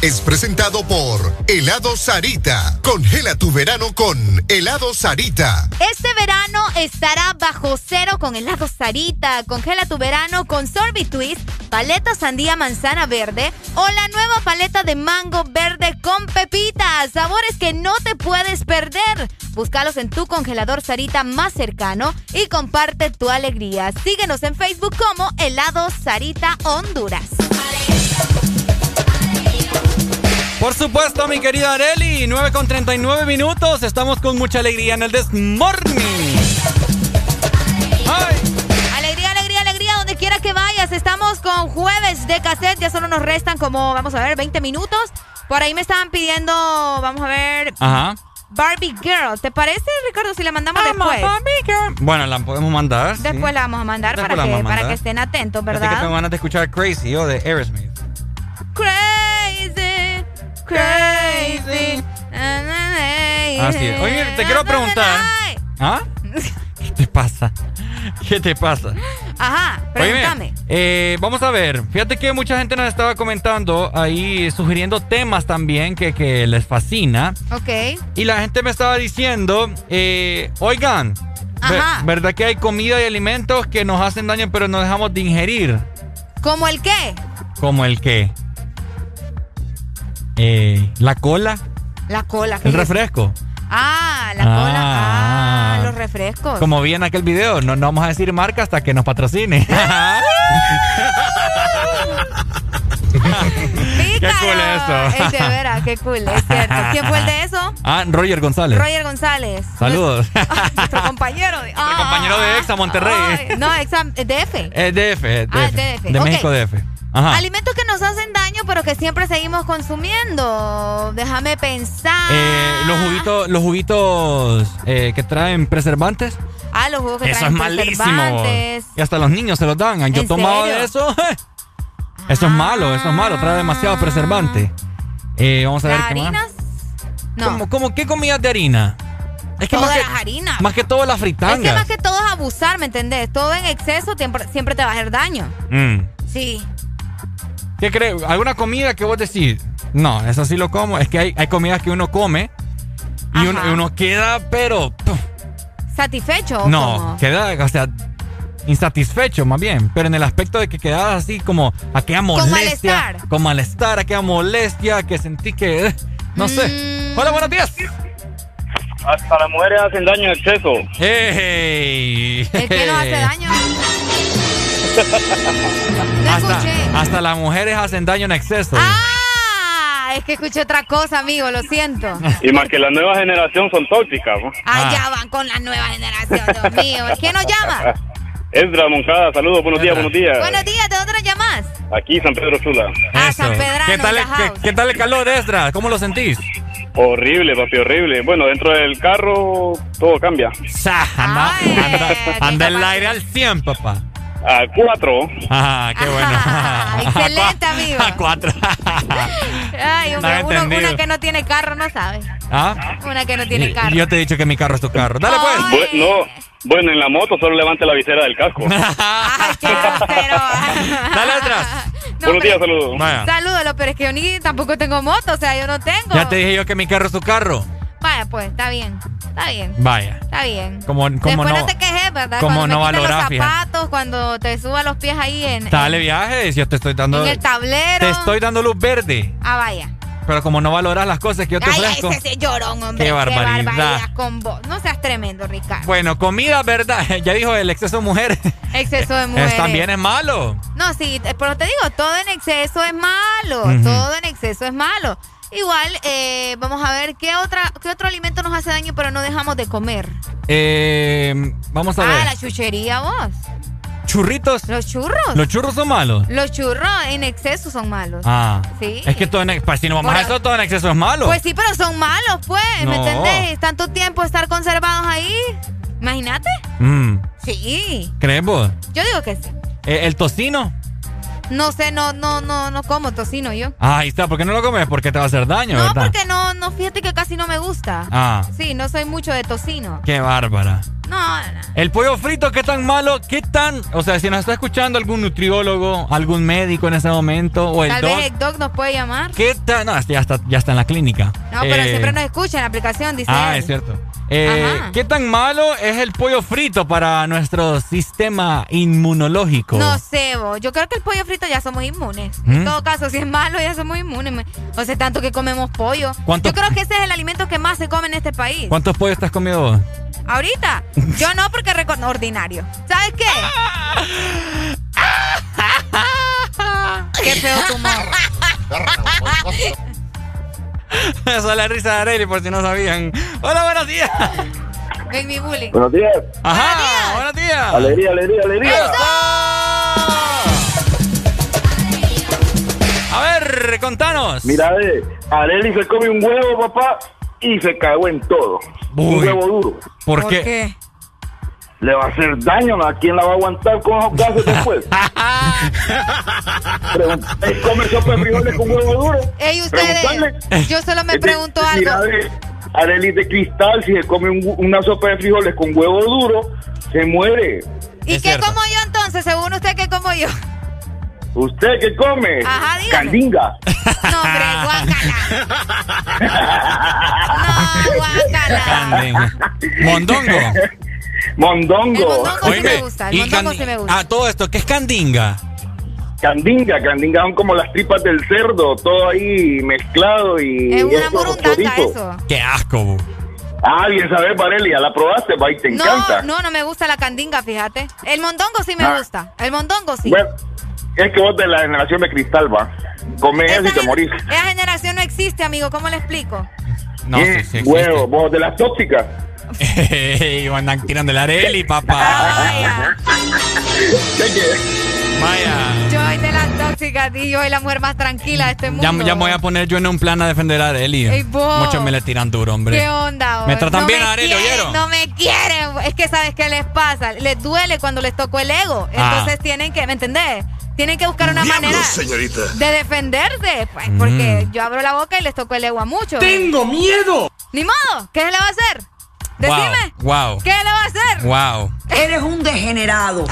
[SPEAKER 28] Es presentado por Helado Sarita. Congela tu verano con Helado Sarita.
[SPEAKER 3] Este verano estará bajo cero con helado Sarita. Congela tu verano con Sorbit Twist, paleta sandía manzana verde o la nueva paleta de mango verde con pepitas. Sabores que no te puedes perder. Búscalos en tu congelador Sarita más cercano y comparte tu alegría. Síguenos en Facebook como Helado Sarita Honduras.
[SPEAKER 2] Por supuesto, mi querida Areli, 9 con 39 minutos. Estamos con mucha alegría en el This Morning.
[SPEAKER 3] Alegría, alegría, alegría, donde quiera que vayas. Estamos con jueves de cassette. Ya solo nos restan como, vamos a ver, 20 minutos. Por ahí me estaban pidiendo, vamos a ver,
[SPEAKER 2] Ajá.
[SPEAKER 3] Barbie Girl. ¿Te parece, Ricardo, si la mandamos después?
[SPEAKER 2] Bueno, la podemos mandar. sí.
[SPEAKER 3] Después la vamos a mandar,
[SPEAKER 2] Después
[SPEAKER 3] para que,
[SPEAKER 2] vamos a
[SPEAKER 3] para
[SPEAKER 2] mandar.
[SPEAKER 3] que estén atentos,
[SPEAKER 2] Así que tengo
[SPEAKER 3] ¿verdad?
[SPEAKER 2] ganas de escuchar Crazy o de Aerosmith.
[SPEAKER 3] Crazy, crazy.
[SPEAKER 2] Así es. Oye, te quiero preguntar. ¿Ah? ¿Qué te pasa? ¿Qué te pasa?
[SPEAKER 3] Ajá, pregúntame.
[SPEAKER 2] eh, vamos a ver. Fíjate que mucha gente nos estaba comentando ahí, sugiriendo temas también que, que les fascina.
[SPEAKER 3] Ok.
[SPEAKER 2] Y la gente me estaba diciendo, eh, oigan,
[SPEAKER 3] Ajá.
[SPEAKER 2] ¿verdad que hay comida y alimentos que nos hacen daño pero no dejamos de ingerir?
[SPEAKER 3] ¿Cómo el qué?
[SPEAKER 2] Como el que... Eh, la cola,
[SPEAKER 3] La cola. ¿qué
[SPEAKER 2] el
[SPEAKER 3] es
[SPEAKER 2] refresco.
[SPEAKER 3] Ah, la cola.
[SPEAKER 2] Ah.
[SPEAKER 3] Ah, los refrescos.
[SPEAKER 2] Como vi en aquel video, no, no vamos a decir marca hasta que nos patrocine. *laughs*
[SPEAKER 3] Qué
[SPEAKER 2] cool eso.
[SPEAKER 3] Es de veras, qué cool, es cierto. ¿Quién fue el de eso?
[SPEAKER 2] ah, Roger González.
[SPEAKER 3] Roger González.
[SPEAKER 2] Saludos.
[SPEAKER 3] Nuestro compañero. De, *laughs*
[SPEAKER 2] compañero de Exa Monterrey.
[SPEAKER 3] Ay, no, Exa eh, DF.
[SPEAKER 2] Eh, DF, eh,
[SPEAKER 3] Ah,
[SPEAKER 2] DF.
[SPEAKER 3] DF,
[SPEAKER 2] De
[SPEAKER 3] ok.
[SPEAKER 2] México DF. Ajá.
[SPEAKER 3] Alimentos que nos hacen daño, pero que siempre seguimos consumiendo. Déjame pensar.
[SPEAKER 2] Eh, los juguitos, los juguitos eh, que traen preservantes.
[SPEAKER 3] ah, los jugos que
[SPEAKER 2] Eso es
[SPEAKER 3] traen
[SPEAKER 2] malísimo.
[SPEAKER 3] preservantes.
[SPEAKER 2] Y hasta los niños se los dan. Yo
[SPEAKER 3] ¿En
[SPEAKER 2] tomaba de eso. *laughs* Eso es malo, eso es malo. Trae demasiado preservante. Eh, vamos a ver
[SPEAKER 3] ¿Las
[SPEAKER 2] qué más.
[SPEAKER 3] harinas? No.
[SPEAKER 2] ¿Cómo, cómo- qué comidas de harina? Es que más que,
[SPEAKER 3] las harinas.
[SPEAKER 2] más que todo las
[SPEAKER 3] Es
[SPEAKER 2] fritangas.
[SPEAKER 3] que más que todo es abusar, ¿me entendés? Todo en exceso siempre, siempre te va a hacer daño.
[SPEAKER 2] Mm.
[SPEAKER 3] Sí.
[SPEAKER 2] ¿Qué crees? ¿Alguna comida que vos decís? No, eso sí lo como. Es que hay, hay comidas que uno come y uno, y uno queda, pero. puf,
[SPEAKER 3] ¿Satisfecho?
[SPEAKER 2] no,
[SPEAKER 3] cómo?
[SPEAKER 2] queda, o sea, insatisfecho más bien. Pero en el aspecto de que quedas así como aquella molestia.
[SPEAKER 3] malestar.
[SPEAKER 2] Con malestar, aquella molestia que sentí que. eh, No
[SPEAKER 3] Mm.
[SPEAKER 2] sé. Hola, buenos días.
[SPEAKER 63] Hasta las mujeres hacen daño en exceso.
[SPEAKER 2] ¡Ey!
[SPEAKER 3] ¿El que nos hace daño? *laughs* *laughs* No
[SPEAKER 2] hasta, las mujeres hacen daño en exceso.
[SPEAKER 3] Ah, es que escuché otra cosa, amigo, lo siento.
[SPEAKER 63] Y más que la nueva generación son tóxicas. ¿no?
[SPEAKER 3] Ah, ya van con la nueva generación, Dios mío. ¿Quién nos llama? *laughs*
[SPEAKER 63] Esdra Moncada, saludos, buenos días, buenos días.
[SPEAKER 3] Buenos días, ¿de dónde nos llamas?
[SPEAKER 63] Aquí San Pedro Sula.
[SPEAKER 3] Ah, San Pedrano,
[SPEAKER 2] ¿Qué tal, el, qué, qué tal el calor, Esdra? ¿Cómo lo sentís?
[SPEAKER 63] Horrible, papi, horrible. Bueno, dentro del carro todo cambia.
[SPEAKER 2] Sa, anda, anda, anda el aire al 100, papá.
[SPEAKER 63] A cuatro.
[SPEAKER 2] Ajá, qué *laughs* bueno.
[SPEAKER 3] Excelente, amigo.
[SPEAKER 2] A *laughs* cuatro.
[SPEAKER 3] Ay,
[SPEAKER 2] No
[SPEAKER 3] uno- una que no tiene carro no sabe.
[SPEAKER 2] ¿Ah?
[SPEAKER 3] Una que no tiene
[SPEAKER 2] Y-
[SPEAKER 3] carro.
[SPEAKER 2] Yo te he dicho que mi carro es tu carro. Dale pues.
[SPEAKER 63] Bu- no, bueno, en la moto solo levante la visera del casco. *laughs*
[SPEAKER 2] Dale atrás.
[SPEAKER 63] buenos días, saludos.
[SPEAKER 3] Salúdalo, pero es que yo ni tampoco tengo moto, o sea, yo no tengo.
[SPEAKER 2] Ya te dije yo que mi carro es tu carro.
[SPEAKER 3] Vaya, pues, está bien. Está bien.
[SPEAKER 2] Vaya.
[SPEAKER 3] Está bien.
[SPEAKER 2] Como, como
[SPEAKER 3] Después no,
[SPEAKER 2] no.
[SPEAKER 3] te quejes, ¿verdad?
[SPEAKER 2] como
[SPEAKER 3] cuando
[SPEAKER 2] no valorar,
[SPEAKER 3] los zapatos, cuando te suba los pies ahí en,
[SPEAKER 2] Dale viajes, yo te estoy dando.
[SPEAKER 3] en el tablero.
[SPEAKER 2] Te estoy dando luz verde.
[SPEAKER 3] Ah, vaya.
[SPEAKER 2] Pero como no valoras las cosas que yo te
[SPEAKER 3] Ay,
[SPEAKER 2] ofrezco.
[SPEAKER 3] ese, ese llorón, hombre.
[SPEAKER 2] Qué barbaridad.
[SPEAKER 3] con vos. No seas tremendo, Ricardo.
[SPEAKER 2] Bueno, comida, ¿verdad? *laughs* Ya dijo el exceso de mujeres.
[SPEAKER 3] Exceso de
[SPEAKER 2] Es- *laughs*
[SPEAKER 3] mujeres.
[SPEAKER 2] también es malo.
[SPEAKER 3] No, sí, eh, pero te digo, todo en exceso es malo. Todo en exceso es malo. Igual, eh, vamos a ver qué otra, qué otro alimento nos hace daño, pero no dejamos de comer.
[SPEAKER 2] Eh, vamos a
[SPEAKER 3] Ah,
[SPEAKER 2] ver.
[SPEAKER 3] la chuchería, vos.
[SPEAKER 2] Churritos.
[SPEAKER 3] Los churros.
[SPEAKER 2] Los churros son malos.
[SPEAKER 3] Los churros en exceso son malos.
[SPEAKER 2] Ah.
[SPEAKER 3] Sí.
[SPEAKER 2] Es que todo en, pues, si no vamos a eso, todo en exceso es malo.
[SPEAKER 3] Pues sí, pero son malos, pues. ¿Me
[SPEAKER 2] No.
[SPEAKER 3] entendés? Tanto tiempo estar conservados ahí. Imagínate.
[SPEAKER 2] Mm,
[SPEAKER 3] Sí.
[SPEAKER 2] ¿Crees vos?
[SPEAKER 3] Yo digo que sí.
[SPEAKER 2] Eh, ¿El tocino?
[SPEAKER 3] No sé, no, no, no, no como tocino yo.
[SPEAKER 2] Ah, ahí está. ¿Por qué no lo comes? Porque te va a hacer daño,
[SPEAKER 3] No,
[SPEAKER 2] ¿verdad?
[SPEAKER 3] porque no, no, fíjate que casi no me gusta.
[SPEAKER 2] Ah.
[SPEAKER 3] Sí, no soy mucho de tocino.
[SPEAKER 2] Qué bárbara.
[SPEAKER 3] No, no.
[SPEAKER 2] El pollo frito, ¿qué tan malo? ¿Qué tan...? O sea, si nos está escuchando algún nutriólogo, algún médico en ese momento, o el
[SPEAKER 3] Tal
[SPEAKER 2] doc,
[SPEAKER 3] vez el doc nos puede llamar.
[SPEAKER 2] ¿qué tan...? No, este ya está, ya está en la clínica.
[SPEAKER 3] No, pero
[SPEAKER 2] Eh,
[SPEAKER 3] siempre nos escucha en la aplicación, dice
[SPEAKER 2] Ah,
[SPEAKER 3] él.
[SPEAKER 2] es cierto. Eh. ¿Qué tan malo es el pollo frito para nuestro sistema inmunológico?
[SPEAKER 3] No sé, vos. Yo creo que el pollo frito ya somos inmunes.
[SPEAKER 2] ¿Mm?
[SPEAKER 3] En todo caso, si es malo, ya somos inmunes. O sea, tanto que comemos pollo.
[SPEAKER 2] ¿Cuántos-
[SPEAKER 3] Yo creo que ese es el alimento que más se come en este país.
[SPEAKER 2] ¿Cuántos pollos te has comido vos?
[SPEAKER 3] Ahorita. Yo no, porque reconozco ordinario. ¿Sabes qué? *laughs* qué feo tu humor. *laughs*
[SPEAKER 2] Esa es la risa de Arely, por si no sabían. Hola, buenos días.
[SPEAKER 3] Ven mi bullying.
[SPEAKER 64] Buenos días.
[SPEAKER 2] Ajá, buenos días.
[SPEAKER 64] Alegría, alegría, alegría.
[SPEAKER 2] A ver, contanos.
[SPEAKER 64] Mira, ve, Areli se come un huevo, papá, y se cagó en todo. Un huevo duro.
[SPEAKER 2] ¿Por, qué?
[SPEAKER 64] Le va a hacer daño, ¿no? ¿A quién la va a aguantar con esos gases después? *laughs* ¿Él come sopa de frijoles con huevo duro?
[SPEAKER 3] Ey, ustedes. Yo solo me pregunto algo.
[SPEAKER 64] ve, Areli de cristal, si se come un- una sopa de frijoles con huevo duro, se muere.
[SPEAKER 3] ¿Y
[SPEAKER 2] Es
[SPEAKER 3] qué
[SPEAKER 2] cierto.
[SPEAKER 3] como yo entonces? Según usted, ¿qué como yo?
[SPEAKER 64] ¿Usted qué come?
[SPEAKER 3] Ajá, dígame.
[SPEAKER 64] Candinga.
[SPEAKER 3] No, hombre, *laughs* guácala. *laughs* No, guácala.
[SPEAKER 2] Mondongo.
[SPEAKER 64] Mondongo.
[SPEAKER 3] El mondongo sí me gusta. El mondongo sí me gusta.
[SPEAKER 2] Ah, todo esto, ¿qué es candinga?
[SPEAKER 64] Candinga, candinga son como las tripas del cerdo, todo ahí mezclado y...
[SPEAKER 3] Es una burundanga eso.
[SPEAKER 2] Qué asco, bu.
[SPEAKER 64] Ah, bien sabes, Vareli, ya la probaste, va y te
[SPEAKER 3] No,
[SPEAKER 64] encanta.
[SPEAKER 3] no, no me gusta la candinga, fíjate. El mondongo sí me
[SPEAKER 64] Ah.
[SPEAKER 3] gusta. El mondongo sí.
[SPEAKER 64] Bueno, es que vos de la generación de cristal, va. Comés
[SPEAKER 3] Esa
[SPEAKER 64] y te morís.
[SPEAKER 3] Esa generación no existe, amigo. ¿Cómo le explico?
[SPEAKER 2] No, sí, sí existe.
[SPEAKER 64] Huevo, vos de las tóxicas. *laughs*
[SPEAKER 2] Ey, andan tirando la Areli, papá.
[SPEAKER 3] Vaya. Yo soy de las tóxicas y yo soy la mujer más tranquila de este mundo.
[SPEAKER 2] Ya, ya me voy a poner yo en un plan a defender a Areli.
[SPEAKER 3] Ey, vos.
[SPEAKER 2] Muchos me le tiran duro, hombre.
[SPEAKER 3] ¿Qué onda?
[SPEAKER 2] Me tratan
[SPEAKER 3] No
[SPEAKER 2] bien
[SPEAKER 3] me
[SPEAKER 2] a Areli,
[SPEAKER 3] quieren,
[SPEAKER 2] ¿oyeron?
[SPEAKER 3] No me quieren. Es que ¿sabes qué les pasa? Les duele cuando les tocó el ego.
[SPEAKER 2] Ah.
[SPEAKER 3] Entonces tienen que, ¿me entendés? Tienen que buscar una manera
[SPEAKER 65] señorita.
[SPEAKER 3] de defenderse. Pues, porque
[SPEAKER 2] Mm.
[SPEAKER 3] yo abro la boca y les toco el ego a muchos.
[SPEAKER 62] ¡Tengo miedo!
[SPEAKER 3] Ni modo. ¿Qué se le va a hacer? Decime.
[SPEAKER 2] Wow.
[SPEAKER 3] ¿Qué le va a hacer?
[SPEAKER 2] Wow.
[SPEAKER 62] Eres un degenerado.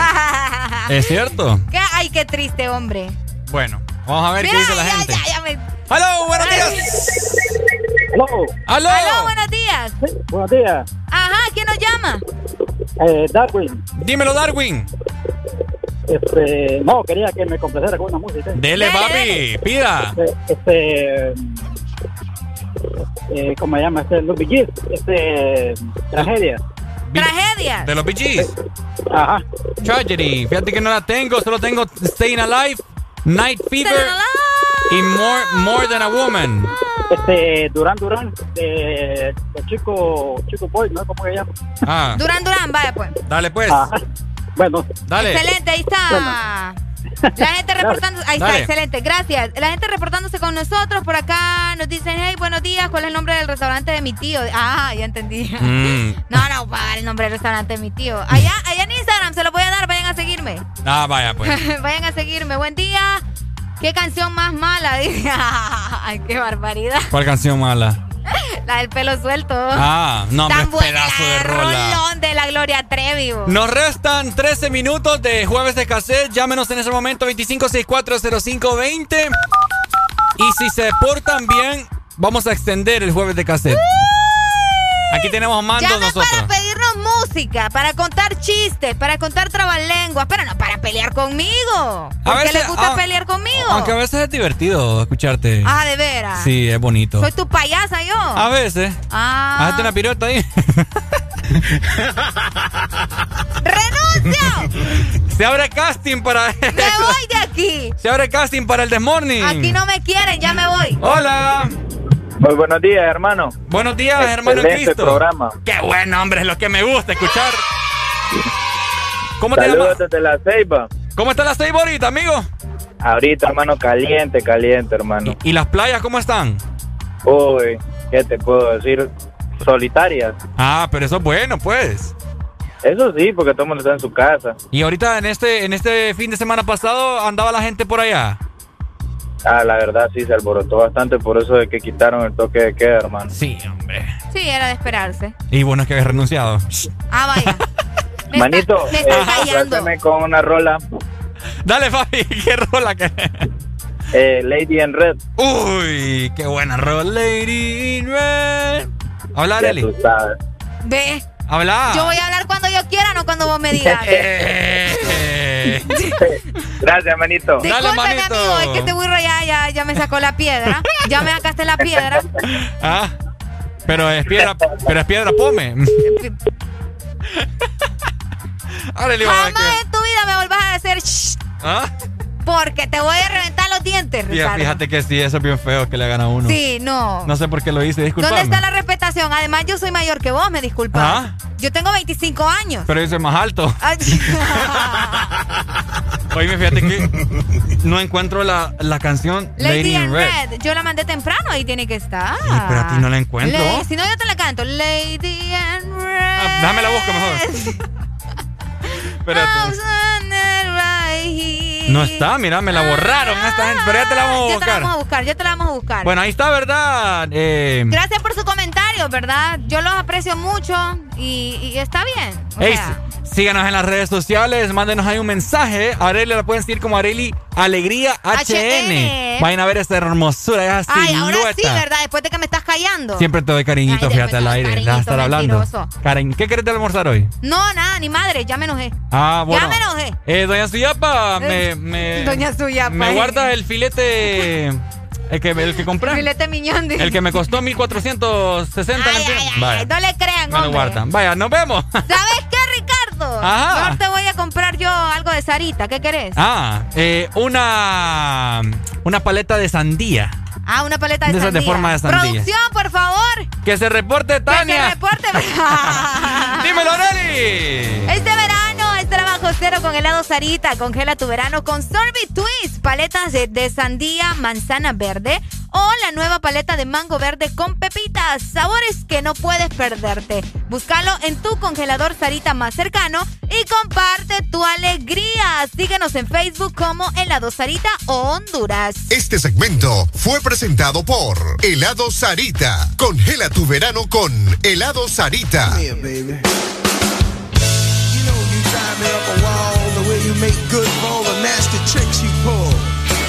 [SPEAKER 62] *laughs*
[SPEAKER 2] ¿Es cierto?
[SPEAKER 3] ¿Qué? Ay, qué triste, hombre.
[SPEAKER 2] Bueno, vamos a ver
[SPEAKER 3] Mira,
[SPEAKER 2] qué dice la
[SPEAKER 3] ya,
[SPEAKER 2] gente.
[SPEAKER 3] ya, ya me...
[SPEAKER 2] ¡Aló, buenos
[SPEAKER 3] Ay.
[SPEAKER 2] días!
[SPEAKER 64] Aló,
[SPEAKER 2] ¡Aló!
[SPEAKER 3] Aló, buenos días.
[SPEAKER 64] buenos días.
[SPEAKER 3] Ajá, ¿quién nos llama?
[SPEAKER 64] Eh, Darwin,
[SPEAKER 2] Dímelo, Darwin.
[SPEAKER 64] este, no, quería que me complacera con una música.
[SPEAKER 2] Dele,
[SPEAKER 3] Dele,
[SPEAKER 2] papi.
[SPEAKER 3] dele.
[SPEAKER 2] Pida.
[SPEAKER 64] Este, eh, ¿cómo se llama? Este, los Gees, este, tragedia.
[SPEAKER 3] Tragedia.
[SPEAKER 2] De los Gees.
[SPEAKER 64] Ajá.
[SPEAKER 2] Tragedy. Fíjate que no la tengo. Solo tengo Staying Alive, Night Fever y More, more Than a Woman.
[SPEAKER 64] Este, Durán Durán, de, de Chico, Chico Boy, ¿no? ¿Cómo se llama?
[SPEAKER 2] Ah,
[SPEAKER 3] Durán Durán, vaya pues.
[SPEAKER 2] dale pues.
[SPEAKER 64] Ajá. Bueno,
[SPEAKER 2] Dale.
[SPEAKER 3] Excelente, ahí está. La gente reportándose, ahí
[SPEAKER 2] Dale.
[SPEAKER 3] está, excelente, gracias. La gente reportándose con nosotros por acá nos dicen, hey, buenos días, ¿cuál es el nombre del restaurante de mi tío? Ah, ya entendí. *laughs*
[SPEAKER 2] Mm.
[SPEAKER 3] No, no, para el nombre del restaurante de mi tío. Allá, allá en Instagram se lo voy a dar, vayan a seguirme.
[SPEAKER 2] Ah, vaya pues. *laughs*
[SPEAKER 3] vayan a seguirme. Buen día. ¿Qué canción más mala? *laughs* Ay, qué barbaridad.
[SPEAKER 2] ¿Cuál canción mala? *laughs*
[SPEAKER 3] La del pelo suelto.
[SPEAKER 2] Ah, no, hombre,
[SPEAKER 3] Tan buena
[SPEAKER 2] pedazo de rola.
[SPEAKER 3] rolón de la Gloria Trevi. bo.
[SPEAKER 2] Nos restan 13 minutos de jueves de cassette. Llámenos en ese momento 25640520. Y si se portan bien, vamos a extender el jueves de cassette. Aquí tenemos mandos
[SPEAKER 3] Llamen
[SPEAKER 2] nosotros.
[SPEAKER 3] para pedirnos música, para contar chistes, para contar trabalenguas, pero no para pelear conmigo.
[SPEAKER 2] A
[SPEAKER 3] ¿Por qué
[SPEAKER 2] veces-
[SPEAKER 3] les gusta
[SPEAKER 2] ah,
[SPEAKER 3] pelear conmigo?
[SPEAKER 2] Aunque a veces es divertido escucharte.
[SPEAKER 3] Ah, de veras.
[SPEAKER 2] Sí, es bonito.
[SPEAKER 3] Soy tu payasa yo.
[SPEAKER 2] A veces.
[SPEAKER 3] Ah.
[SPEAKER 2] Hazte una pirueta ahí. *laughs*
[SPEAKER 3] ¡Renuncio! *laughs*
[SPEAKER 2] Se abre casting para.
[SPEAKER 3] ¡Me voy de aquí!
[SPEAKER 2] Se abre casting para el Desmorning.
[SPEAKER 3] Aquí no me quieren, ya me voy.
[SPEAKER 2] Hola.
[SPEAKER 66] Muy buenos días, hermano.
[SPEAKER 2] Buenos días, hermano
[SPEAKER 66] Excelente
[SPEAKER 2] Cristo.
[SPEAKER 66] programa.
[SPEAKER 2] Qué bueno, hombre, es lo que me gusta escuchar. ¿Cómo te llamas?
[SPEAKER 66] desde la Ceiba.
[SPEAKER 2] ¿Cómo está la Ceiba ahorita, amigo?
[SPEAKER 66] Ahorita, hermano, caliente, caliente, hermano.
[SPEAKER 2] ¿Y las playas cómo están?
[SPEAKER 66] Uy, ¿qué te puedo decir? Solitarias.
[SPEAKER 2] Ah, pero eso es bueno, pues.
[SPEAKER 66] Eso sí, porque todo el mundo está en su casa.
[SPEAKER 2] Y ahorita en este, en este fin de semana pasado andaba la gente por allá.
[SPEAKER 66] Ah, la verdad sí, se alborotó bastante por eso de que quitaron el toque de queda, hermano.
[SPEAKER 2] Sí, hombre.
[SPEAKER 3] Sí, era de esperarse.
[SPEAKER 2] Y bueno, es que habías renunciado.
[SPEAKER 3] Ah, vaya. *laughs*
[SPEAKER 66] Manito,
[SPEAKER 3] me está
[SPEAKER 66] eh,
[SPEAKER 3] callando.
[SPEAKER 66] con una rola.
[SPEAKER 2] Dale, Fabi, *laughs* ¿qué rola que
[SPEAKER 66] Eh, Lady in Red.
[SPEAKER 2] Uy, qué buena rola, Lady in Red. Habla,
[SPEAKER 66] Ya
[SPEAKER 2] Arely.
[SPEAKER 66] tú sabes.
[SPEAKER 3] Ve.
[SPEAKER 2] Habla.
[SPEAKER 3] Yo voy a hablar cuando yo quiera, no cuando vos me digas.
[SPEAKER 2] Eh, *laughs*
[SPEAKER 66] Gracias, manito.
[SPEAKER 3] Discúlpeme, amigo, es que este burro ya, ya, ya me sacó la piedra. Ya me sacaste la piedra.
[SPEAKER 2] Ah, pero es piedra, pero es piedra pome. *laughs*
[SPEAKER 3] Jamás en tu vida me volvás a hacer shh,
[SPEAKER 2] ¿Ah?
[SPEAKER 3] Porque te voy a reventar los dientes, Ricardo.
[SPEAKER 2] fíjate que sí, eso es bien feo que le hagan a uno.
[SPEAKER 3] Sí, no.
[SPEAKER 2] No sé por qué lo hice, disculpame.
[SPEAKER 3] ¿Dónde está la respetación? Además, yo soy mayor que vos, me disculpas.
[SPEAKER 2] Ah.
[SPEAKER 3] Yo tengo 25 años.
[SPEAKER 2] Pero yo soy más alto.
[SPEAKER 3] Ay, *laughs*
[SPEAKER 2] Oye, fíjate que no encuentro la, la canción
[SPEAKER 3] Lady in Red. Yo la mandé temprano, ahí tiene que estar.
[SPEAKER 2] pero a ti no la encuentro.
[SPEAKER 3] Lady- si no, yo te la canto. Lady in Red.
[SPEAKER 2] Ah, Déjame la busco mejor. *laughs* Espérate. No está, mira, me la borraron esta gente, pero ya te la vamos a
[SPEAKER 3] Ya te la
[SPEAKER 2] buscar.
[SPEAKER 3] vamos a buscar, ya te la vamos a buscar.
[SPEAKER 2] Bueno, ahí está, ¿verdad? Eh,
[SPEAKER 3] Gracias por su comentario, ¿verdad? Yo los aprecio mucho y, y está bien. O
[SPEAKER 2] Ey,
[SPEAKER 3] sea,
[SPEAKER 2] síganos en las redes sociales, mándenos ahí un mensaje. A Arely la pueden seguir como Arely Alegría HN. Vayan a ver esta hermosura, esa
[SPEAKER 3] Ay, ahora sí. ¿verdad? Después de que me estás callando.
[SPEAKER 2] Siempre te doy cariñito,
[SPEAKER 3] Ay,
[SPEAKER 2] fíjate al aire. Deja de estar
[SPEAKER 3] cariñito,
[SPEAKER 2] hablando. Cariñ, ¿qué querés de almorzar hoy?
[SPEAKER 3] No, nada, ni madre, ya me enojé.
[SPEAKER 2] Ah, bueno.
[SPEAKER 3] Ya me enojé.
[SPEAKER 2] Eh, doña Suyapa, me, me,
[SPEAKER 3] Doña Suyapa.
[SPEAKER 2] me guarda el filete, el que, el que compré.
[SPEAKER 3] Filete miñón.
[SPEAKER 2] El que me costó 1460
[SPEAKER 3] Ay, ay, no le crean,
[SPEAKER 2] me lo
[SPEAKER 3] hombre.
[SPEAKER 2] guardan. Vaya, nos vemos.
[SPEAKER 3] ¿Sabes qué, Ricardo?
[SPEAKER 2] Ajá.
[SPEAKER 3] Mejor te voy a comprar yo algo de Sarita. ¿Qué querés?
[SPEAKER 2] Ah, eh, una, una paleta de sandía.
[SPEAKER 3] Ah, una paleta de,
[SPEAKER 2] De esas de
[SPEAKER 3] sandía.
[SPEAKER 2] forma de sandía.
[SPEAKER 3] Producción, por favor.
[SPEAKER 2] Que se reporte
[SPEAKER 3] Que se
[SPEAKER 2] Tania.
[SPEAKER 3] reporte. *laughs*
[SPEAKER 2] Dímelo, Nelly.
[SPEAKER 3] Este verano es trabajo cero con helado Sarita. Congela tu verano con Sorbet Twist. Paletas de, de sandía, manzana verde o la nueva paleta de mango verde con pepitas. Sabores que no puedes perderte. Búscalo en tu congelador Sarita más cercano y comparte tu alegría. Síguenos en Facebook como Helado Sarita Honduras.
[SPEAKER 28] Este segmento fue presentado por Helado Sarita. Congela tu verano con Helado Sarita.
[SPEAKER 67] drive me up a wall, the way you tricks you.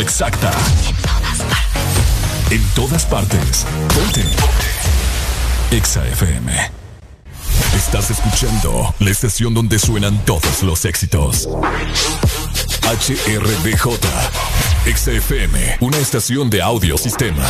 [SPEAKER 68] exacta. En todas partes. En todas partes. Ponte. Exa FM. Estás escuchando la estación donde suenan todos los éxitos. HRBJ. Exa FM, una estación de audio sistema.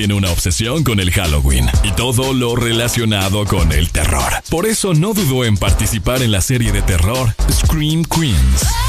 [SPEAKER 1] tiene una
[SPEAKER 68] obsesión con el Halloween y todo lo relacionado con el terror. Por eso no dudó en participar en la serie de terror Scream Queens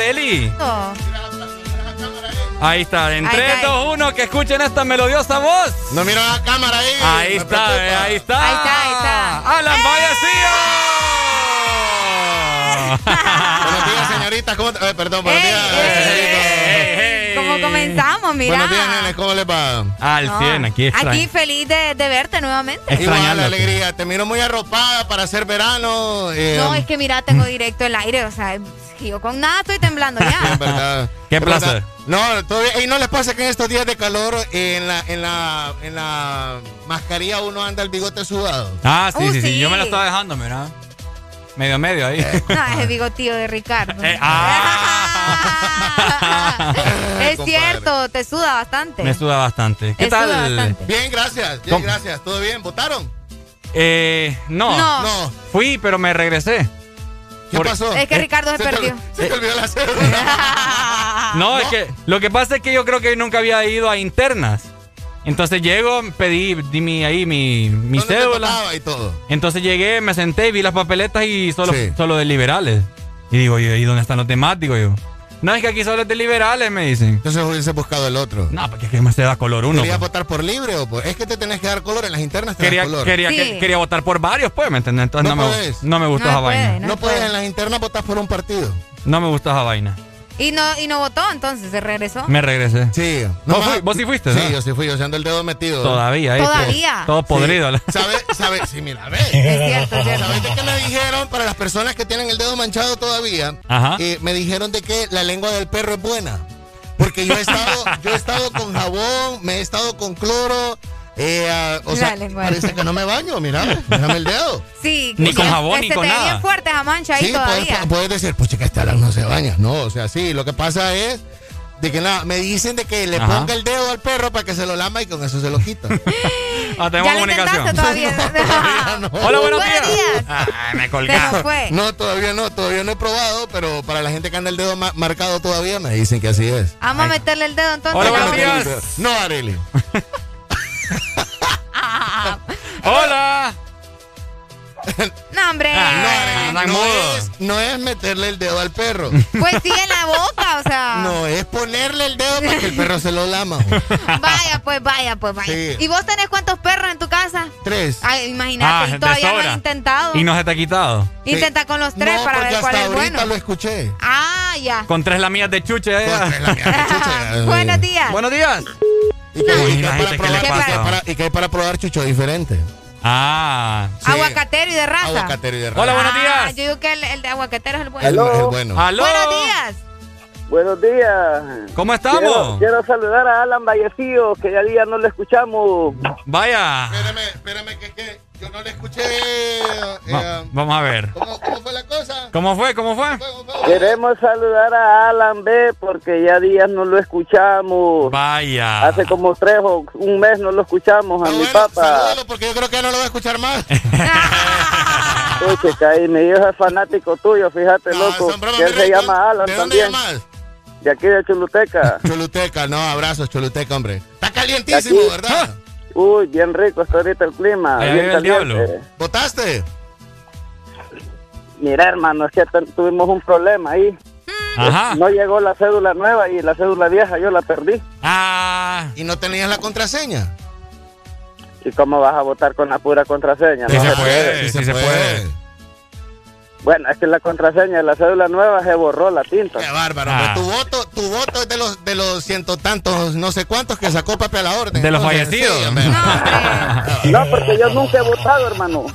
[SPEAKER 2] Areli. Ahí está, en
[SPEAKER 3] Ahí
[SPEAKER 2] 3,
[SPEAKER 3] está.
[SPEAKER 2] 2, 1, que escuchen esta melodiosa voz.
[SPEAKER 69] No mira la cámara ahí.
[SPEAKER 2] Ahí está, eh, ahí está.
[SPEAKER 3] Ahí está, ahí está.
[SPEAKER 2] Alan Vallecillo.
[SPEAKER 69] Buenos días, señorita. ¿Cómo te- eh, perdón, buenos días.
[SPEAKER 3] ¿Cómo comenzamos? Mira.
[SPEAKER 69] Buenos días, nene. ¿Cómo les va?
[SPEAKER 2] Al
[SPEAKER 3] No.
[SPEAKER 2] 100, aquí extraño.
[SPEAKER 3] Aquí feliz de, de verte nuevamente.
[SPEAKER 69] Igual, alegría. Te miro muy arropada para hacer verano. eh,
[SPEAKER 3] No, es que mira, tengo directo el aire, o sea, yo con nada estoy temblando ya. *laughs*
[SPEAKER 69] Es verdad.
[SPEAKER 2] Qué placer.
[SPEAKER 69] No, todavía, y no les pasa que en estos días de calor eh, en la, en la, en la mascarilla uno anda el bigote sudado.
[SPEAKER 2] Ah, sí,
[SPEAKER 3] Uh,
[SPEAKER 2] sí, sí,
[SPEAKER 3] sí.
[SPEAKER 2] Yo me lo estaba dejando, mira. Medio a medio ahí.
[SPEAKER 3] No, es el bigotillo de Ricardo.
[SPEAKER 2] Eh, ah. *laughs*
[SPEAKER 3] es
[SPEAKER 69] compadre.
[SPEAKER 3] cierto, te suda bastante.
[SPEAKER 2] Me suda bastante. ¿Qué
[SPEAKER 3] suda
[SPEAKER 2] tal?
[SPEAKER 3] bastante.
[SPEAKER 69] Bien, gracias. Bien,
[SPEAKER 2] ¿Cómo?
[SPEAKER 69] gracias. ¿Todo bien? ¿Votaron?
[SPEAKER 2] Eh, no.
[SPEAKER 3] No.
[SPEAKER 69] No.
[SPEAKER 2] Fui, pero me regresé.
[SPEAKER 69] ¿Qué
[SPEAKER 2] Por-
[SPEAKER 69] pasó?
[SPEAKER 3] Es que Ricardo se
[SPEAKER 69] te-
[SPEAKER 3] perdió.
[SPEAKER 69] Se te olvidó la *laughs* cédula.
[SPEAKER 2] No, es que lo que pasa es que yo creo que nunca había ido a internas. Entonces llego, pedí di mi, ahí mi, mi
[SPEAKER 69] ¿Dónde te
[SPEAKER 2] cédula.
[SPEAKER 69] y todo?
[SPEAKER 2] Entonces llegué, me senté, vi las papeletas y solo,
[SPEAKER 69] Sí.
[SPEAKER 2] solo de liberales. Y digo yo, ¿y dónde están los demás? Digo yo. No, es que aquí solo es de liberales, me dicen.
[SPEAKER 69] Entonces hubiese buscado el otro.
[SPEAKER 2] No, porque es que me se da color uno.
[SPEAKER 69] ¿Querías
[SPEAKER 2] pues.
[SPEAKER 69] votar por libre o por.? Es que te tenés que dar color en las internas. Te
[SPEAKER 2] Quería,
[SPEAKER 69] das color.
[SPEAKER 2] quería,
[SPEAKER 3] Sí.
[SPEAKER 2] que- quería votar por varios, pues, ¿me entiendes? Entonces
[SPEAKER 69] No
[SPEAKER 2] no, me, no me gustó
[SPEAKER 3] No
[SPEAKER 2] esa
[SPEAKER 3] puede,
[SPEAKER 2] vaina.
[SPEAKER 3] no
[SPEAKER 69] No puedes
[SPEAKER 3] puede.
[SPEAKER 69] en las internas votar por un partido.
[SPEAKER 2] No me gustó esa vaina.
[SPEAKER 3] Y no, y no votó, entonces se regresó.
[SPEAKER 2] Me regresé.
[SPEAKER 69] Sí.
[SPEAKER 2] ¿Vos, fui- vos sí fuiste,
[SPEAKER 69] Sí,
[SPEAKER 2] ¿no?
[SPEAKER 69] yo sí fui, yo se ando el dedo metido.
[SPEAKER 2] Todavía, ahí,
[SPEAKER 3] Todavía.
[SPEAKER 2] Todo, todo podrido.
[SPEAKER 69] ¿Sabes? ¿Sabes? Sí, mira, ve.
[SPEAKER 3] Es cierto, es cierto.
[SPEAKER 69] ¿Sabes de qué me dijeron para las personas que tienen el dedo manchado todavía?
[SPEAKER 2] Ajá.
[SPEAKER 69] Eh, me dijeron de que la lengua del perro es buena. Porque yo he estado, yo he estado con jabón, me he estado con cloro. Eh, ah, o
[SPEAKER 3] La
[SPEAKER 69] sea, parece que no me baño, mira, déjame el dedo. *laughs*
[SPEAKER 3] Sí.
[SPEAKER 2] Ni con jabón,
[SPEAKER 3] que
[SPEAKER 2] ni con nada.
[SPEAKER 3] bien fuerte esa mancha ahí
[SPEAKER 69] Sí, puedes,
[SPEAKER 3] todavía.
[SPEAKER 69] puedes decir, pues chica, este Alan no se baña. No, o sea, sí, lo que pasa es de que nada, me dicen de que le
[SPEAKER 2] Ajá.
[SPEAKER 69] ponga el dedo al perro para que se lo lama y con eso se lo quita. *laughs*
[SPEAKER 2] Ah, tenemos
[SPEAKER 3] ya
[SPEAKER 2] comunicación.
[SPEAKER 3] intentaste todavía. *laughs*
[SPEAKER 69] no.
[SPEAKER 2] Hola, buenos días.
[SPEAKER 3] días.
[SPEAKER 2] Ay, me colgaron.
[SPEAKER 69] No, todavía no, todavía no he probado, pero para la gente que anda el dedo ma- marcado todavía me dicen que así es.
[SPEAKER 3] Vamos a meterle el dedo entonces.
[SPEAKER 2] Hola, buenos días.
[SPEAKER 69] No, Areli. *laughs*
[SPEAKER 2] Hola.
[SPEAKER 3] No, hombre.
[SPEAKER 2] Ah,
[SPEAKER 69] No, no
[SPEAKER 2] mudos.
[SPEAKER 69] es, no es meterle el dedo al perro.
[SPEAKER 3] Pues sí, en la boca, o sea.
[SPEAKER 69] No, es ponerle el dedo para que el perro se lo lama.
[SPEAKER 3] Vaya, pues, vaya, pues, vaya.
[SPEAKER 69] Sí.
[SPEAKER 3] ¿Y vos tenés cuántos perros en tu casa?
[SPEAKER 69] Tres.
[SPEAKER 3] Ay, imagínate,
[SPEAKER 2] Ah,
[SPEAKER 3] todavía no has intentado.
[SPEAKER 2] Y no se te ha quitado.
[SPEAKER 3] Intenta con los tres
[SPEAKER 69] no,
[SPEAKER 3] para ver cuál
[SPEAKER 69] hasta
[SPEAKER 3] es
[SPEAKER 69] ahorita
[SPEAKER 3] bueno.
[SPEAKER 69] lo escuché.
[SPEAKER 3] Ah, ya.
[SPEAKER 2] Con tres lamillas de chuche. eh.
[SPEAKER 69] Con tres de chuche. *laughs*
[SPEAKER 3] Buenos días.
[SPEAKER 2] Buenos días.
[SPEAKER 69] ¿Y hay para
[SPEAKER 2] gente, ¿qué le
[SPEAKER 69] probar, para- y qué hay para probar chucho diferente?
[SPEAKER 2] Ah.
[SPEAKER 69] Sí.
[SPEAKER 3] Aguacatero y de raza.
[SPEAKER 69] Aguacatero y de
[SPEAKER 2] Hola, buenos
[SPEAKER 3] Ah,
[SPEAKER 2] días.
[SPEAKER 3] yo digo que el, el de aguacatero es el bueno.
[SPEAKER 69] El,
[SPEAKER 15] Aló.
[SPEAKER 69] el bueno.
[SPEAKER 2] Aló.
[SPEAKER 3] Buenos días.
[SPEAKER 15] Buenos días.
[SPEAKER 2] ¿Cómo
[SPEAKER 15] Quiero,
[SPEAKER 2] estamos?
[SPEAKER 15] quiero saludar a Alan Vallecillo, que ya día no lo escuchamos.
[SPEAKER 2] Vaya.
[SPEAKER 69] Espérame, espérame, que, que yo no le escuché. eh,
[SPEAKER 2] Va- vamos a ver.
[SPEAKER 69] ¿cómo, ¿Cómo fue la cosa?
[SPEAKER 2] ¿Cómo fue? ¿Cómo fue?
[SPEAKER 15] Queremos saludar a Alan B, porque ya días no lo escuchamos.
[SPEAKER 2] Vaya.
[SPEAKER 15] Hace como tres o un mes no lo escuchamos a
[SPEAKER 69] Ah,
[SPEAKER 15] mi
[SPEAKER 69] bueno,
[SPEAKER 15] papá.
[SPEAKER 69] porque yo creo que ya no lo voy a escuchar más.
[SPEAKER 15] Uy, chica, y mi hijo es fanático tuyo, fíjate,
[SPEAKER 69] No,
[SPEAKER 15] loco. Que él se
[SPEAKER 69] ¿y
[SPEAKER 15] llama Alan
[SPEAKER 69] ¿De dónde
[SPEAKER 15] también.
[SPEAKER 69] llamas?
[SPEAKER 15] De aquí de Choluteca. *laughs*
[SPEAKER 69] Choluteca, no, abrazos, Choluteca, hombre. Está calientísimo. ¿verdad?
[SPEAKER 15] Uy, bien rico está ahorita el clima.
[SPEAKER 2] Ahí
[SPEAKER 15] bien
[SPEAKER 2] el
[SPEAKER 15] caliente.
[SPEAKER 2] diablo.
[SPEAKER 69] ¿Votaste?
[SPEAKER 15] Mira, hermano, es que tu- tuvimos un problema ahí.
[SPEAKER 2] Ajá.
[SPEAKER 15] No llegó la cédula nueva y la cédula vieja yo la perdí.
[SPEAKER 2] Ah.
[SPEAKER 69] ¿Y no tenías la contraseña?
[SPEAKER 15] ¿Y cómo vas a votar con la pura contraseña?
[SPEAKER 2] Sí
[SPEAKER 15] No
[SPEAKER 2] se
[SPEAKER 15] se
[SPEAKER 2] puede, sí se puede.
[SPEAKER 15] Bueno, es que la contraseña de la cédula nueva se borró la tinta.
[SPEAKER 69] Qué bárbaro.
[SPEAKER 2] Ah.
[SPEAKER 69] hombre. Tu voto, tu voto es de los de los ciento tantos, no sé cuántos que sacó Papi a la orden.
[SPEAKER 2] De los
[SPEAKER 69] Entonces,
[SPEAKER 2] fallecidos.
[SPEAKER 69] sí. *laughs*
[SPEAKER 15] No, porque yo nunca he votado, hermano.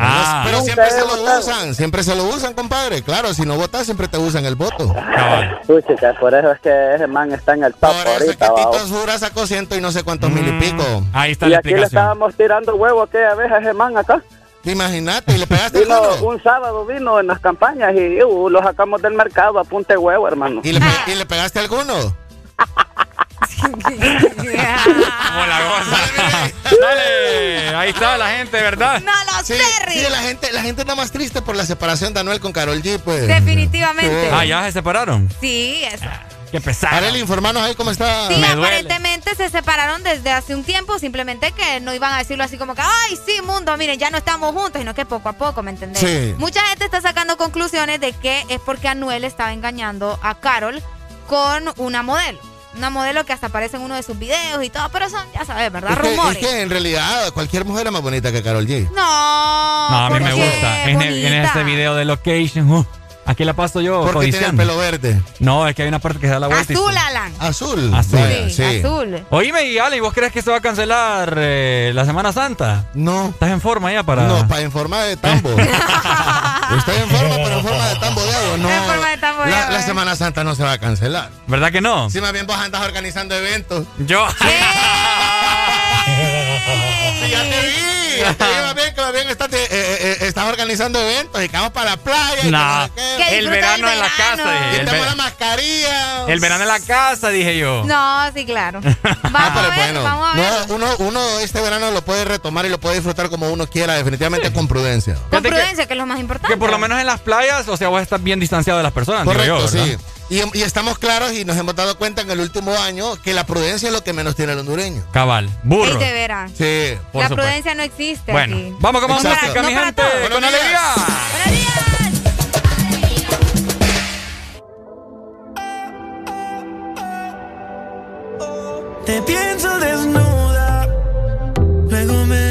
[SPEAKER 2] Ah.
[SPEAKER 69] Pero siempre se lo
[SPEAKER 15] votado.
[SPEAKER 69] usan, siempre se lo usan, compadre. Claro, si no votas, siempre te usan el voto.
[SPEAKER 2] Cabal.
[SPEAKER 15] Uy, chica, por eso es que ese man está en el top
[SPEAKER 69] Por eso es que
[SPEAKER 15] ahorita, ¿va?
[SPEAKER 69] Tito Sura sacó ciento y no sé cuántos mil y pico.
[SPEAKER 2] Mm, Ahí está
[SPEAKER 15] Y
[SPEAKER 2] la
[SPEAKER 15] aquí le estábamos tirando huevo aquella vez a ese man acá.
[SPEAKER 69] Imagínate, y le pegaste el
[SPEAKER 15] Vino,
[SPEAKER 69] culo.
[SPEAKER 15] un sábado vino en las campañas y uh, lo sacamos del mercado a punta de huevo, hermano.
[SPEAKER 69] ¿Y le, pe- y le pegaste alguno?
[SPEAKER 70] Como la goza. Dale, ahí está la gente, ¿verdad?
[SPEAKER 3] No lo
[SPEAKER 69] Sí, sí, la gente, la gente está más triste por la separación de Anuel con Carol G, pues.
[SPEAKER 3] Definitivamente.
[SPEAKER 70] Ah, ya se separaron.
[SPEAKER 3] Sí, eso.
[SPEAKER 70] Qué pesado.
[SPEAKER 69] Arely, informanos ahí cómo está.
[SPEAKER 3] Sí, aparentemente se separaron desde hace un tiempo, simplemente que no iban a decirlo así como que, ay, sí, mundo, miren, ya no estamos juntos, sino que poco a poco, ¿me entendés?
[SPEAKER 69] Sí.
[SPEAKER 3] Mucha gente está sacando conclusiones de que es porque Anuel estaba engañando a Carol con una modelo. Una modelo que hasta aparece en uno de sus videos y todo, pero son, ya sabes, ¿verdad?
[SPEAKER 69] Es que, es
[SPEAKER 3] Rumores.
[SPEAKER 69] que en realidad cualquier mujer es más bonita que Carol G.
[SPEAKER 3] No.
[SPEAKER 70] No, a mí me gusta. En, el- en este video de Location, uh, aquí la paso yo
[SPEAKER 69] Porque tiene el pelo verde.
[SPEAKER 70] No, es que hay una parte que se da la vuelta.
[SPEAKER 3] Azul, Alan.
[SPEAKER 69] Azul.
[SPEAKER 70] Azul.
[SPEAKER 3] Sí, azul.
[SPEAKER 70] Oíme, y Ale, ¿y ¿vos crees que se va a cancelar eh, la Semana Santa?
[SPEAKER 69] No.
[SPEAKER 70] ¿Estás en forma ya para...?
[SPEAKER 69] No, para en forma de tambo. *laughs* Estoy en forma, pero en forma de tambo de agua. No.
[SPEAKER 3] En forma de tambo de
[SPEAKER 69] la,
[SPEAKER 3] agua,
[SPEAKER 69] la
[SPEAKER 3] eh.
[SPEAKER 69] Semana Santa no se va a cancelar.
[SPEAKER 70] ¿Verdad que no?
[SPEAKER 69] Si más bien vos andas organizando eventos.
[SPEAKER 70] Yo.
[SPEAKER 69] Sí, ya te vi. Ya te vi, más bien que más bien estás, eh, eh, eh, estás organizando eventos y que vamos para la playa. y que
[SPEAKER 70] No.
[SPEAKER 3] Que
[SPEAKER 70] el verano en la casa. dije, el,
[SPEAKER 69] la mascarilla.
[SPEAKER 70] el verano en la casa, dije yo.
[SPEAKER 3] No, sí, claro. *laughs* Vamos
[SPEAKER 69] Ah, pero
[SPEAKER 3] a ver,
[SPEAKER 69] bueno,
[SPEAKER 3] vamos a ver.
[SPEAKER 69] no, uno, uno este verano lo puede retomar y lo puede disfrutar como uno quiera, definitivamente con prudencia.
[SPEAKER 3] Con
[SPEAKER 70] que-
[SPEAKER 3] prudencia, que es lo más importante.
[SPEAKER 70] Que por lo menos en las playas, o sea, vos estás bien distanciado de las personas, digo
[SPEAKER 69] Correcto,
[SPEAKER 70] yo, ¿verdad?
[SPEAKER 69] sí. Y, y estamos claros y nos hemos dado cuenta en el último año que la prudencia es lo que menos tiene el hondureño.
[SPEAKER 70] Cabal, burro.
[SPEAKER 3] de veras.
[SPEAKER 69] Sí,
[SPEAKER 70] por
[SPEAKER 3] la
[SPEAKER 70] supuesto.
[SPEAKER 3] prudencia no existe
[SPEAKER 70] Bueno,
[SPEAKER 3] aquí.
[SPEAKER 70] vamos con más música, mi gente, con
[SPEAKER 69] Buenos días.
[SPEAKER 70] alegría.
[SPEAKER 71] Te pienso desnuda, luego me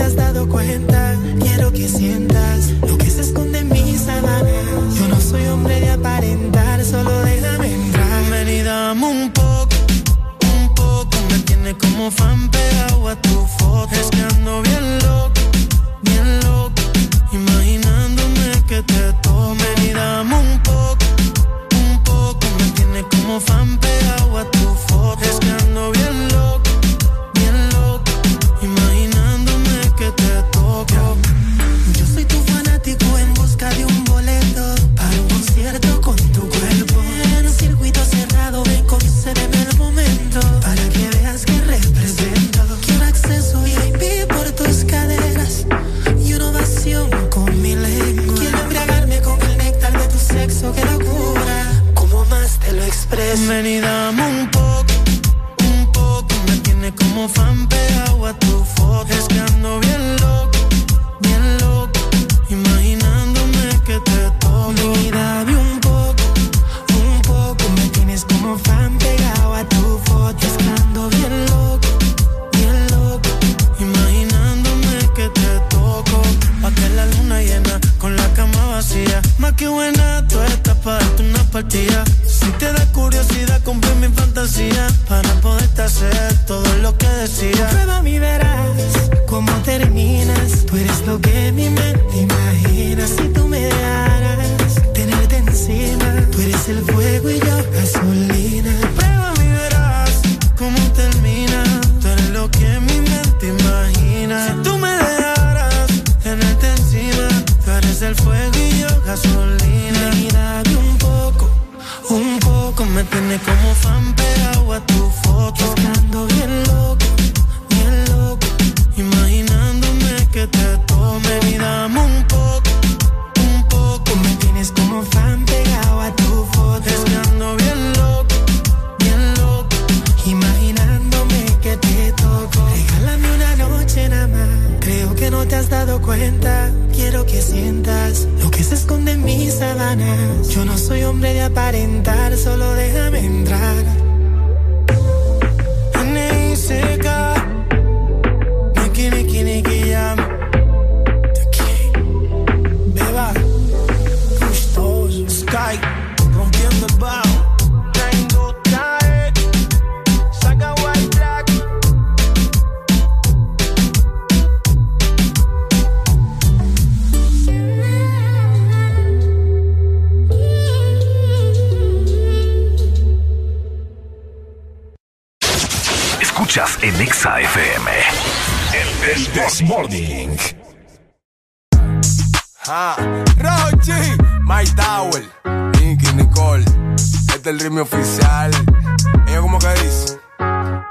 [SPEAKER 71] te has dado cuenta. Quiero que sientas lo que se esconde en mis sábanas. Yo no soy hombre de aparentar, solo déjame entrar. Dame un poco, un poco, me tiene como fan pegado a tu foto. Es bien loco bien loco, imaginándome que te y dame un poco, un poco, me tiene como fan pegado que locura. Como más te lo expreso. Ven un poco, un poco. Me tiene como fan pegado a tu foto. Es que ando bien loco, bien loco. Imaginándome que te toco. Ven y dame un poco, un poco. Me tienes como fan pegado a tu foto. Más que buena, tú estás para darte una partida. Si te da curiosidad, cumple mi fantasía. Para poderte hacer todo lo que decía. Prueba mi verás cómo terminas. Tú eres lo que mi mente imagina. Si tú me dejaras tenerte encima. Tú eres el fuego y yo gasolina. Prueba mi verás cómo termina. Tú eres lo que mi mente imagina. El fuego y yo gasolina. Y dame un poco, un poco me tiene como fan pegado a tu foto. Estando bien loco, bien loco, imaginándome que te tomen y dame un poco, cuenta. Quiero que sientas lo que se esconde en mis sábanas. Yo no soy hombre de aparentar, solo déjame entrar. N.I.C.K. Niki, niki, niki. Aquí. Beba. Gustoso.
[SPEAKER 1] Escuchas en Exa FM. El This Morning.
[SPEAKER 7] Ah, Rochi, My Tower, Nicky, Nicole. Este es el ritmo oficial. Ella como que dice.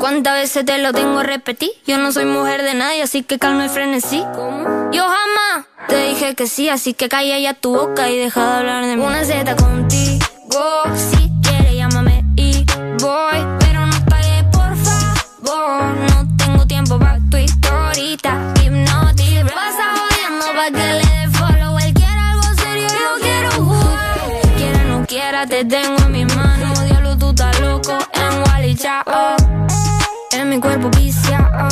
[SPEAKER 5] ¿Cuántas veces te lo tengo a repetir? Yo no soy mujer de nadie, así que calma el frenesí. ¿Cómo? Yo jamás te dije que sí, así que calla ya tu boca y deja de hablar de mí. Una Z contigo, si quieres llámame y voy, pero no pagues por favor. No tengo tiempo para tu historita, hipnotic. Pasa jodiendo pa' que le dé follow. Él quiere algo serio, yo quiero jugar. Quiera no quiera, te tengo en mis manos. Mi cuerpo viciado.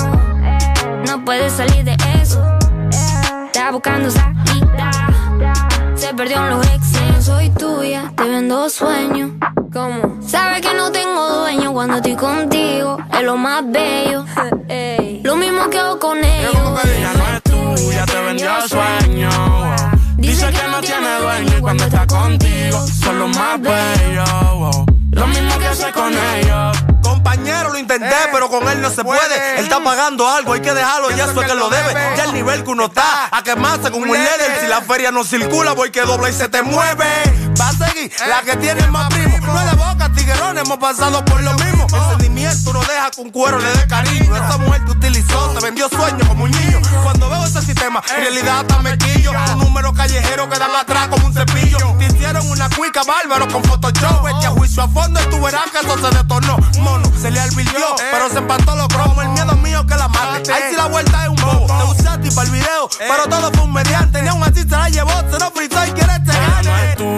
[SPEAKER 5] No puedes salir de eso. Está buscando salida. Se perdió en los exes. Soy tuya, te vendo sueños. ¿Cómo? Sabes que no tengo dueño cuando estoy contigo. Es lo más bello. *laughs* Lo mismo que hago con ellos.
[SPEAKER 6] Ella no es tuya, te vendió sueño. wow. Dice que no tiene dueño y cuando está contigo son los más bellos. Lo mismo que hace con ellos.
[SPEAKER 7] Compañero, lo intenté, pero con él no se puede. Él está pagando algo, hay que dejarlo, ya eso es que lo debe. Ya el nivel que uno está, a quemarse como un líder. Si la feria no circula, voy que dobla y se te mueve. Va a seguir, la que tiene más primo. No es de boca, tiguerón, hemos pasado por lo mismo. El sentimiento no deja con cuero le dé cariño. Esa mujer te utilizó, te vendió sueños como un niño. Cuando veo ese sistema, en realidad hasta me quillo. Un número callejero que dan atrás como un cepillo. Te hicieron una cuica bárbaro con Photoshop. Vete a juicio a fondo y tú verás que eso se detonó. Mono, se le alvirtió, pero se empató los cromos. El miedo mío que la mate. Ahí sí la vuelta es un bobo. Te usaste para el video, pero todo fue un mediante. Ni aún así se la llevó, se lo fritó y quiere este
[SPEAKER 6] Ella no
[SPEAKER 7] gane.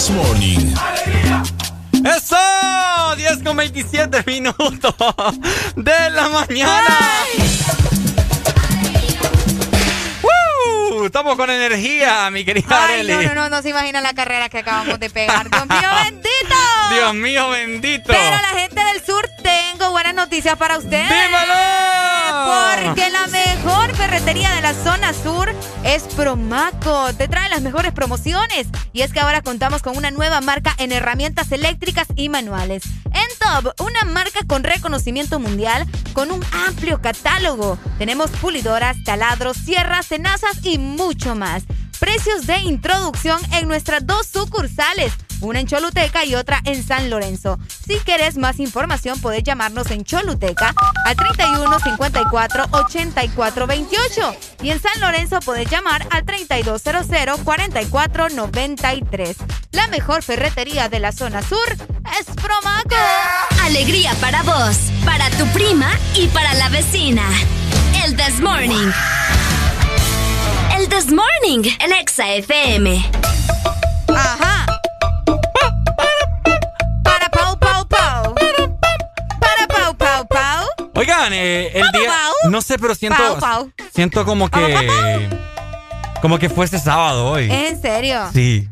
[SPEAKER 72] This Morning.
[SPEAKER 2] ¡Eso! 10 con 27 minutos de la mañana. ¡Woo! Estamos con energía, mi querida
[SPEAKER 3] Ay,
[SPEAKER 2] Arely.
[SPEAKER 3] no, no, no, no se imaginan la carrera que acabamos de pegar. Dios mío, bendito.
[SPEAKER 2] Dios mío, bendito.
[SPEAKER 3] Pero la gente del sur, tengo buenas noticias para ustedes.
[SPEAKER 2] ¡Dímelo!
[SPEAKER 3] Porque la mejor ferretería de la zona sur es Promaco. Te trae las mejores promociones. Y es que ahora contamos con una nueva marca en herramientas eléctricas y manuales. En Top, una marca con reconocimiento mundial con un amplio catálogo. Tenemos pulidoras, taladros, sierras, tenazas y mucho más. Precios de introducción en nuestras dos sucursales, una en Choluteca y otra en San Lorenzo. Si quieres más información, puedes llamarnos en Choluteca al 31 54 84 28 y en San Lorenzo puedes llamar al 3200 44 93. La mejor ferretería de la zona sur es Promaco.
[SPEAKER 26] Alegría para vos, para tu prima y para la vecina. El This Morning. El This Morning, el Exa FM.
[SPEAKER 3] Ajá.
[SPEAKER 2] Oigan, eh, el día. No sé, pero siento.
[SPEAKER 3] Pau, pau.
[SPEAKER 2] Siento como que. Como que fue este sábado hoy.
[SPEAKER 3] ¿Es en serio?
[SPEAKER 2] Sí.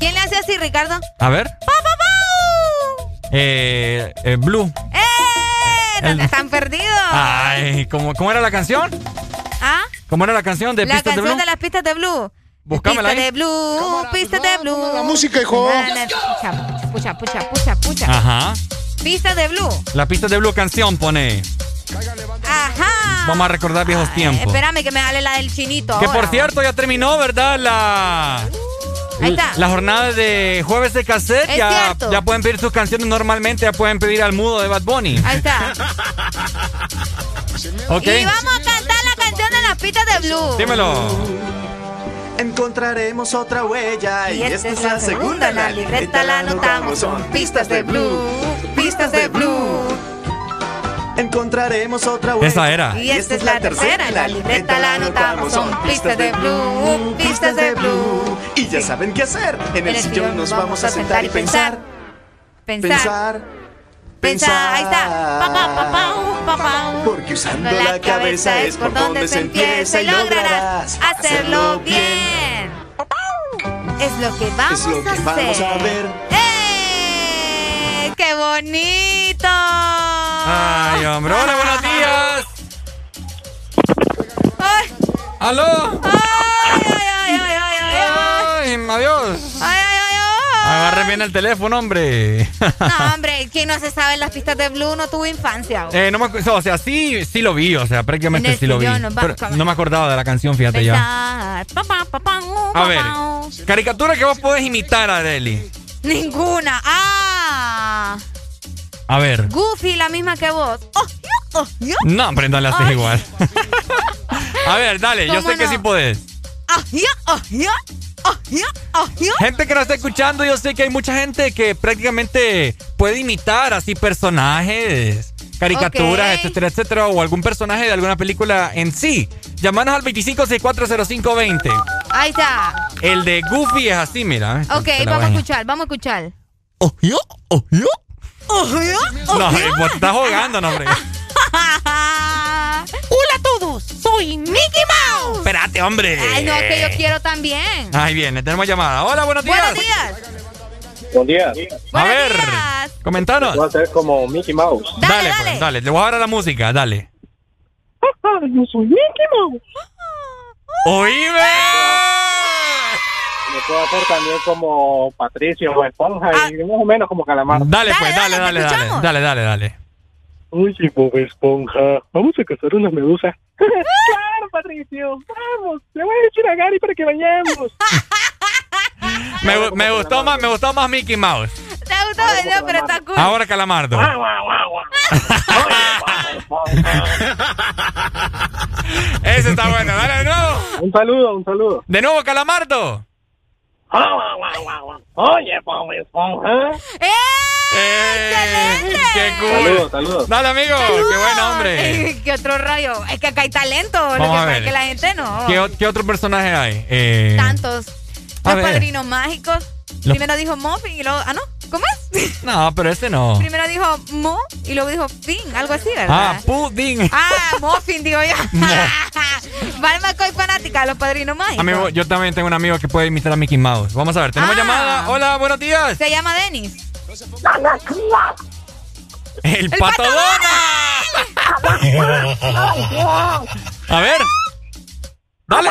[SPEAKER 3] ¿Quién le hace así, Ricardo?
[SPEAKER 2] A ver.
[SPEAKER 3] ¡Pau, pau, pau!
[SPEAKER 2] Eh, eh, Blue.
[SPEAKER 3] ¡Eh! ¿Dónde están perdidos?
[SPEAKER 2] Ay, ¿cómo, ¿cómo era la canción?
[SPEAKER 3] ¿Ah?
[SPEAKER 2] ¿Cómo era la canción de
[SPEAKER 3] La
[SPEAKER 2] Pistas de
[SPEAKER 3] canción
[SPEAKER 2] Blue?
[SPEAKER 3] de las pistas de Blue.
[SPEAKER 2] Búscamela
[SPEAKER 3] Pista
[SPEAKER 2] ahí.
[SPEAKER 3] de Blue, pista de Blue.
[SPEAKER 73] La música, hijo.
[SPEAKER 3] Pucha, pucha, pucha, pucha, pucha.
[SPEAKER 2] Ajá.
[SPEAKER 3] Pista de Blue.
[SPEAKER 2] La pista de Blue canción pone.
[SPEAKER 3] Ajá.
[SPEAKER 2] Vamos a recordar viejos tiempos.
[SPEAKER 3] Espérame que me dale la del chinito.
[SPEAKER 2] Que
[SPEAKER 3] ahora.
[SPEAKER 2] por cierto ya terminó, ¿verdad? La.
[SPEAKER 3] Ahí está.
[SPEAKER 2] La jornada de jueves de cassette.
[SPEAKER 3] Es
[SPEAKER 2] Ya,
[SPEAKER 3] cierto.
[SPEAKER 2] ya pueden pedir sus canciones normalmente. Ya pueden pedir al mudo de Bad Bunny.
[SPEAKER 3] Ahí está. *laughs*
[SPEAKER 2] Ok.
[SPEAKER 3] Y vamos a cantar la canción de las pistas de Blue.
[SPEAKER 2] Dímelo.
[SPEAKER 74] Encontraremos otra huella
[SPEAKER 3] Y esta es la segunda, la libreta la anotamos. Son pistas de Blue, pistas de Blue.
[SPEAKER 74] Encontraremos otra huella.
[SPEAKER 2] Esa era.
[SPEAKER 3] Y esta es la tercera, la libreta la anotamos. Son pistas de Blue, pistas de Blue.
[SPEAKER 74] Y ya saben qué hacer. En el sillón nos vamos a sentar y pensar.
[SPEAKER 3] Pensar,
[SPEAKER 74] Pensar.
[SPEAKER 3] pensar. Ahí está. Pa, pa, pa, pau, pa, pau.
[SPEAKER 74] Porque usando la cabeza es por donde se empieza y lograrás
[SPEAKER 3] hacerlo bien. Es lo que vamos,
[SPEAKER 74] Es lo que
[SPEAKER 3] a
[SPEAKER 74] vamos
[SPEAKER 3] hacer. ¡Qué bonito!
[SPEAKER 2] Ay, hombre. Hola, buenos días.
[SPEAKER 3] ¡Ay!
[SPEAKER 2] ¡Aló!
[SPEAKER 3] ¡Ay, ay, ay, ay, ay, ay!
[SPEAKER 2] Ay, adiós.
[SPEAKER 3] ¡Ay, ay, ay, ay!
[SPEAKER 2] Agarre bien el teléfono, hombre.
[SPEAKER 3] No, hombre, quien no se sabe las pistas de Blue no tuvo infancia.
[SPEAKER 2] Eh, no me, acu- o sea, sí, sí lo vi, o sea, prácticamente sí lo vi.
[SPEAKER 3] vamos.
[SPEAKER 2] no me acordaba de la canción, fíjate ya.
[SPEAKER 3] Uh,
[SPEAKER 2] A ver,
[SPEAKER 3] pa.
[SPEAKER 2] caricatura que vos podés imitar, Areli.
[SPEAKER 3] Ninguna. ¡Ah!
[SPEAKER 2] A ver.
[SPEAKER 3] Goofy, la misma que vos. ¡Oh, yo, oh, yo!
[SPEAKER 2] No, hombre, no le haces igual. *laughs* A ver, dale, yo
[SPEAKER 3] ¿Cómo
[SPEAKER 2] sé que sí podés.
[SPEAKER 3] ¡Ah, yo, oh, yo! ¡Oh, oh, yo!
[SPEAKER 2] Gente que nos está escuchando, yo sé que hay mucha gente que prácticamente puede imitar así personajes, caricaturas, etcétera, etcétera, o algún personaje de alguna película en sí. Llámanos al 25640520.
[SPEAKER 3] Ahí está.
[SPEAKER 2] El de Goofy es así, mira. eh.
[SPEAKER 3] Ok, vamos a escuchar, vamos a escuchar.
[SPEAKER 2] ¿Oh, yo? ¿Oh, yo?
[SPEAKER 3] ¡Oh, yo! oh,
[SPEAKER 2] No,
[SPEAKER 3] yo.
[SPEAKER 2] eh, vos estás jugando, no, hombre. *laughs*
[SPEAKER 3] Hola a todos, soy Mickey Mouse.
[SPEAKER 2] Espérate, hombre.
[SPEAKER 3] Ay, no, que yo quiero también.
[SPEAKER 2] Ahí viene, tenemos llamada. Hola, buenos días.
[SPEAKER 3] Buenos días.
[SPEAKER 31] Buen día.
[SPEAKER 2] A ver, comentanos.
[SPEAKER 31] Voy a ser como Mickey Mouse.
[SPEAKER 2] Dale, pues, dale. Le voy a dar a la música, dale.
[SPEAKER 31] Yo soy Mickey Mouse.
[SPEAKER 2] ¡Oíme!
[SPEAKER 31] Me puedo hacer también como Patricio o Esponja y más o menos como Calamar.
[SPEAKER 2] Dale, pues, dale, dale, dale. Dale, dale, dale.
[SPEAKER 31] Oye, Bob Esponja, vamos a cazar una medusa. *laughs* claro, Patricio, vamos. Le voy a decir a Gary para que vayamos. *laughs*
[SPEAKER 2] Me, me gustó más, me gustó más Mickey Mouse.
[SPEAKER 3] Te gustó, no, pero está cool.
[SPEAKER 2] Ahora Calamardo. *laughs* Ese está bueno, dale de nuevo.
[SPEAKER 31] Un saludo, un saludo.
[SPEAKER 2] De nuevo, Calamardo.
[SPEAKER 31] Oye, Bob Esponja.
[SPEAKER 2] ¡Eh! ¡Qué cool!
[SPEAKER 31] Saludos, saludos.
[SPEAKER 2] Dale, amigo. ¡Qué buen hombre!
[SPEAKER 3] Ay, ¿Qué otro rollo? Es que acá hay talento. lo que
[SPEAKER 2] Vamos
[SPEAKER 3] pasa es que la gente no.
[SPEAKER 2] ¿Qué, qué otro personaje hay? Eh,
[SPEAKER 3] Tantos. Los padrinos mágicos.
[SPEAKER 2] Los-
[SPEAKER 3] Primero dijo Muffin y luego. Ah, no. ¿Cómo es? *laughs*
[SPEAKER 2] No, pero este no.
[SPEAKER 3] Primero dijo Mo y luego dijo Fin. Algo así,
[SPEAKER 2] Ah,
[SPEAKER 3] ¿verdad?
[SPEAKER 2] pudding.
[SPEAKER 3] Ah, Muffin, digo yo. *laughs* Valma *laughs* Coy fanática los padrinos mágicos.
[SPEAKER 2] Amigo, yo también tengo un amigo que puede imitar a Mickey Mouse. Vamos a ver, tenemos
[SPEAKER 3] Ah.
[SPEAKER 2] llamada. Hola, buenos días.
[SPEAKER 3] Se llama Denis.
[SPEAKER 2] El, pato A ver. Dale.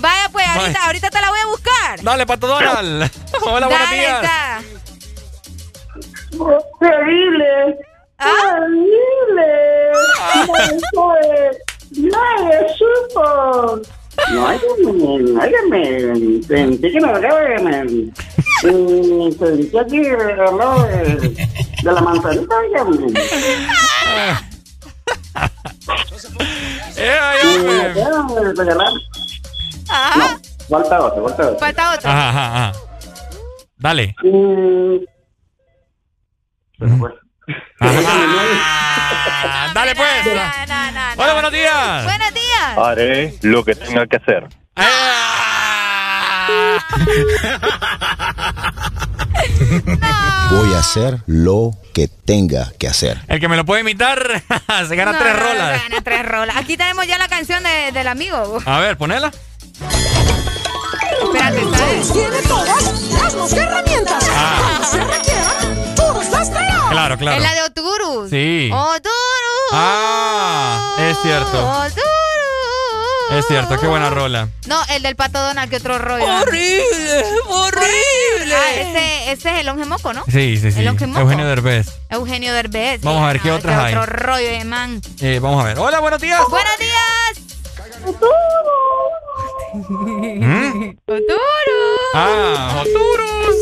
[SPEAKER 3] Vaya pues, ahorita, ahorita te la voy a buscar.
[SPEAKER 2] Dale, Pato Donald. *laughs* Hola, buenos
[SPEAKER 3] Dale,
[SPEAKER 2] días.
[SPEAKER 3] está.
[SPEAKER 75] Terrible. Es.
[SPEAKER 70] No, es supo. No, óigame, sentí que me Sentí aquí al lado de, de la manzanita, óigame. *laughs*
[SPEAKER 2] Eh,
[SPEAKER 70] me
[SPEAKER 3] Ajá.
[SPEAKER 70] Falta otro, falta otro.
[SPEAKER 3] Falta otro.
[SPEAKER 2] Ajá, ajá, ajá. Dale.
[SPEAKER 70] Mm, *laughs*
[SPEAKER 2] Ah, dale pues. Hola, buenos días.
[SPEAKER 3] Buenos días.
[SPEAKER 37] Haré lo que tenga que hacer. *laughs*
[SPEAKER 75] Voy a hacer lo que tenga que hacer.
[SPEAKER 2] El que me lo puede imitar *laughs* se gana
[SPEAKER 3] No,
[SPEAKER 2] tres
[SPEAKER 3] no,
[SPEAKER 2] rolas.
[SPEAKER 3] Gana tres rolas. Aquí tenemos ya la canción de- del amigo.
[SPEAKER 2] A ver, ponela.
[SPEAKER 3] Espérate, ¿sabes?
[SPEAKER 76] Tiene todas las herramientas. Se requieran, todas las.
[SPEAKER 2] Claro, claro.
[SPEAKER 3] Es la de Oturus.
[SPEAKER 2] Sí.
[SPEAKER 3] Oturus.
[SPEAKER 2] Ah, es cierto.
[SPEAKER 3] Oturus.
[SPEAKER 2] Es cierto, qué buena rola.
[SPEAKER 3] No, el del pato Donald, que otro rollo.
[SPEAKER 77] Horrible, horrible.
[SPEAKER 3] Ah, ese, ese es el longe moco, ¿no?
[SPEAKER 2] Sí, sí, sí.
[SPEAKER 3] El.
[SPEAKER 2] Eugenio Derbez.
[SPEAKER 3] Eugenio Derbez.
[SPEAKER 2] Vamos a ver, ¿qué
[SPEAKER 3] Ah,
[SPEAKER 2] otras hay?
[SPEAKER 3] Otro rollo de man.
[SPEAKER 2] Eh, vamos a ver. Hola, buenos días.
[SPEAKER 3] Buenos días. *laughs*
[SPEAKER 2] ¿Mm?
[SPEAKER 3] Oturus.
[SPEAKER 2] Ah, Oturus.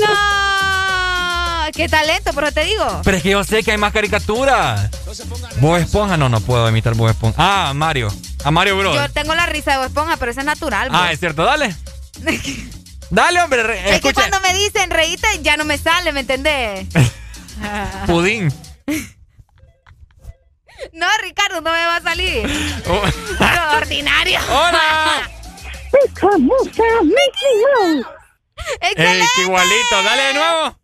[SPEAKER 2] *laughs*
[SPEAKER 3] No. Qué talento, pero te digo.
[SPEAKER 2] Pero es que yo sé que hay más caricaturas. Bob Esponja, no, no puedo imitar Bob Esponja. Ah, Mario. A Mario Bros.
[SPEAKER 3] Yo tengo la risa de Bob Esponja, pero eso es natural.
[SPEAKER 2] Ah, es cierto, dale. *laughs* Dale, hombre, re-
[SPEAKER 3] Es que cuando me dicen reíte ya no me sale, ¿me entendés?
[SPEAKER 2] Pudín.
[SPEAKER 3] No, Ricardo, no me va a salir.
[SPEAKER 2] Oh.
[SPEAKER 3] Lo ordinario. *laughs*
[SPEAKER 2] Hola.
[SPEAKER 76] Busca Mickey Mouse.
[SPEAKER 2] Ey, qué igualito. Dale de nuevo.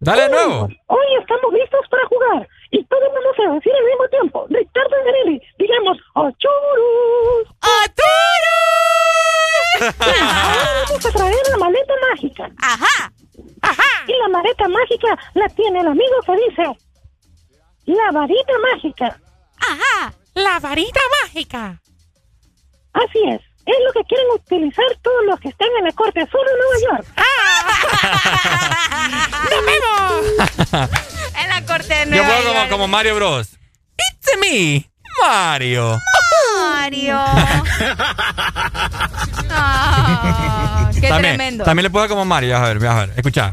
[SPEAKER 2] Dale de nuevo.
[SPEAKER 76] Hoy estamos listos para jugar. Y todos vamos a decir al mismo tiempo. Ricardo y Arely, digamos, ¡Ochurus! ¡Ochurus! Ahora vamos a traer la maleta mágica.
[SPEAKER 3] ¡Ajá! ¡Ajá!
[SPEAKER 76] Y la maleta mágica la tiene el amigo que dice... La varita mágica.
[SPEAKER 3] ¡Ajá!
[SPEAKER 76] La varita mágica. Así es. Es lo que quieren utilizar todos los que están en la Corte Azul de Nueva York. *laughs*
[SPEAKER 3] ¡Nos vemos! *laughs* en la corte de
[SPEAKER 2] Yo
[SPEAKER 3] Nueva
[SPEAKER 2] puedo como,
[SPEAKER 3] York.
[SPEAKER 2] como Mario Bros. It's me, Mario.
[SPEAKER 3] Mario. *laughs* Ah, qué
[SPEAKER 2] también,
[SPEAKER 3] tremendo.
[SPEAKER 2] También le puedo como Mario. A ver, a ver, escucha.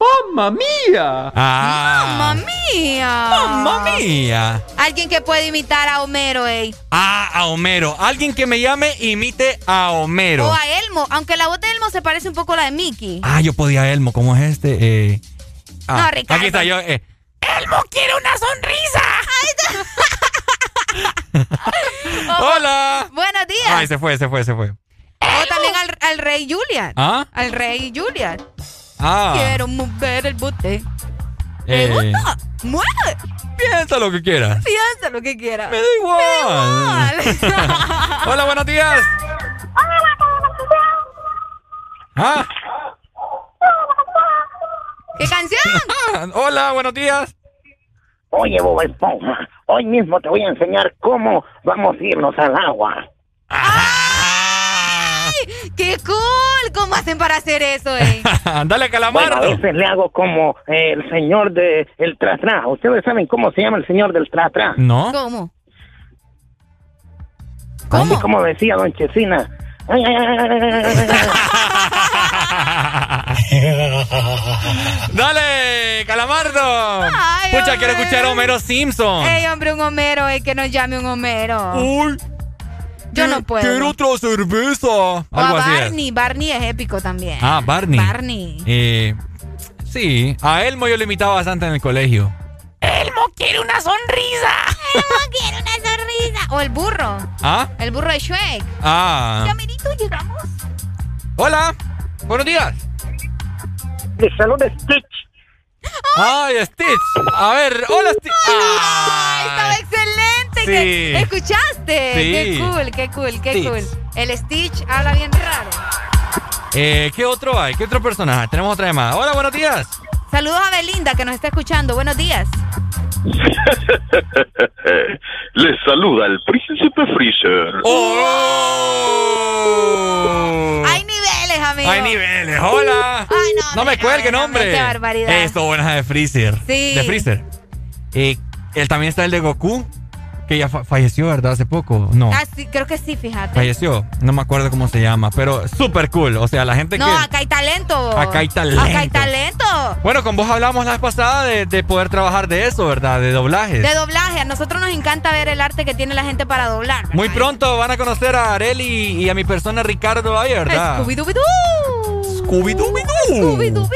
[SPEAKER 77] ¡Mamma mía!
[SPEAKER 2] Ah.
[SPEAKER 3] ¡Mamma mía!
[SPEAKER 2] ¡Mamma mía!
[SPEAKER 3] Alguien que puede imitar a Homero, ey.
[SPEAKER 2] Ah, a Homero. Alguien que me llame imite a Homero.
[SPEAKER 3] O a Elmo, aunque la voz de Elmo se parece un poco a la de Mickey.
[SPEAKER 2] Ah, yo podía Elmo. ¿Cómo es este? Eh, ah,
[SPEAKER 3] No, Ricardo.
[SPEAKER 2] Aquí está yo. eh.
[SPEAKER 3] ¡Elmo quiere una sonrisa! *laughs*
[SPEAKER 2] Hola.
[SPEAKER 3] Buenos días.
[SPEAKER 2] Ay, se fue, se fue, se fue.
[SPEAKER 3] O también al, al rey Julian.
[SPEAKER 2] ¿Ah?
[SPEAKER 3] Al rey Julian.
[SPEAKER 2] Ah.
[SPEAKER 3] Quiero mover el bote. ¿Te
[SPEAKER 2] Eh,
[SPEAKER 3] gusta? ¡Mueve!
[SPEAKER 2] piensa lo que quieras.
[SPEAKER 3] Piensa lo que quiera.
[SPEAKER 2] Me da igual. *laughs* *laughs* Hola, buenos días. Ah,
[SPEAKER 3] ¿Qué canción? *laughs*
[SPEAKER 2] hola, buenos días.
[SPEAKER 70] Oye, Bob Esponja, hoy mismo te voy a enseñar cómo vamos a irnos al agua.
[SPEAKER 3] ¡Ay! ¡Qué cool! ¿Cómo hacen para hacer eso, eh? *laughs*
[SPEAKER 2] Dale,
[SPEAKER 70] Bueno, a
[SPEAKER 2] calamardo.
[SPEAKER 70] veces le hago como eh, el señor de el tra-tra. ¿Ustedes saben cómo se llama el señor del tra-tra?
[SPEAKER 2] No.
[SPEAKER 3] ¿Cómo?
[SPEAKER 70] Así como decía Don Chesina. Ay, ay, ay. *laughs*
[SPEAKER 2] Dale, calamardo.
[SPEAKER 3] Ay,
[SPEAKER 2] Pucha,
[SPEAKER 3] hombre.
[SPEAKER 2] quiero escuchar a Homero Simpson.
[SPEAKER 3] ¡Ey, hombre, un Homero, eh! Que nos llame un Homero.
[SPEAKER 2] Uy.
[SPEAKER 3] Yo no puedo.
[SPEAKER 2] Quiero otra cerveza.
[SPEAKER 3] O a
[SPEAKER 2] Algo así es.
[SPEAKER 3] Barney. Barney es épico también.
[SPEAKER 2] Ah, Barney.
[SPEAKER 3] Barney.
[SPEAKER 2] Eh, sí, a Elmo yo lo imitaba bastante en el colegio.
[SPEAKER 3] Elmo quiere una sonrisa. *laughs* Elmo quiere una sonrisa. O el burro.
[SPEAKER 2] ¿Ah?
[SPEAKER 3] El burro de Shrek.
[SPEAKER 2] Ah.
[SPEAKER 3] Ya merito llegamos.
[SPEAKER 2] Hola. Buenos días.
[SPEAKER 70] Le saluda Stitch.
[SPEAKER 2] Ay, Stitch. A ver, hola Stitch.
[SPEAKER 3] ¡Ay, estaba excelente!
[SPEAKER 2] Sí.
[SPEAKER 3] ¿Qué- ¿Escuchaste?
[SPEAKER 2] Sí.
[SPEAKER 3] ¡Qué cool, qué cool, qué
[SPEAKER 2] Stitch.
[SPEAKER 3] cool! El Stitch habla bien raro.
[SPEAKER 2] Eh, ¿Qué otro hay? ¿Qué otro personaje? Tenemos otra llamada. Hola, buenos días.
[SPEAKER 3] Saludos a Belinda que nos está escuchando. Buenos días. *laughs*
[SPEAKER 37] Les saluda el príncipe Freezer.
[SPEAKER 2] ¡Oh!
[SPEAKER 3] Hay niveles, amigo.
[SPEAKER 2] Hay niveles. Hola.
[SPEAKER 3] Ay, no,
[SPEAKER 2] No me
[SPEAKER 3] no,
[SPEAKER 2] cuelgue,
[SPEAKER 3] no, no,
[SPEAKER 2] hombre.
[SPEAKER 3] qué barbaridad.
[SPEAKER 2] Esto buena de Freezer.
[SPEAKER 3] Sí.
[SPEAKER 2] De Freezer. Eh, él también está el de Goku. Que ya fa- falleció, ¿verdad? Hace poco. No.
[SPEAKER 3] Ah, sí, creo que sí, fíjate.
[SPEAKER 2] Falleció. No me acuerdo cómo se llama. Pero súper cool. O sea, la gente
[SPEAKER 3] No,
[SPEAKER 2] que.
[SPEAKER 3] acá hay talento.
[SPEAKER 2] Acá hay talento.
[SPEAKER 3] Acá hay talento.
[SPEAKER 2] Bueno, con vos hablamos la vez pasada de, de poder trabajar de eso, ¿verdad? De doblajes.
[SPEAKER 3] De doblaje. A nosotros nos encanta ver el arte que tiene la gente para doblar.
[SPEAKER 2] Muy pronto van a conocer a Areli y a mi persona Ricardo ahí, ¿verdad?
[SPEAKER 3] Scooby-Doo.
[SPEAKER 2] Scooby-Doo.
[SPEAKER 3] Scooby-Doo.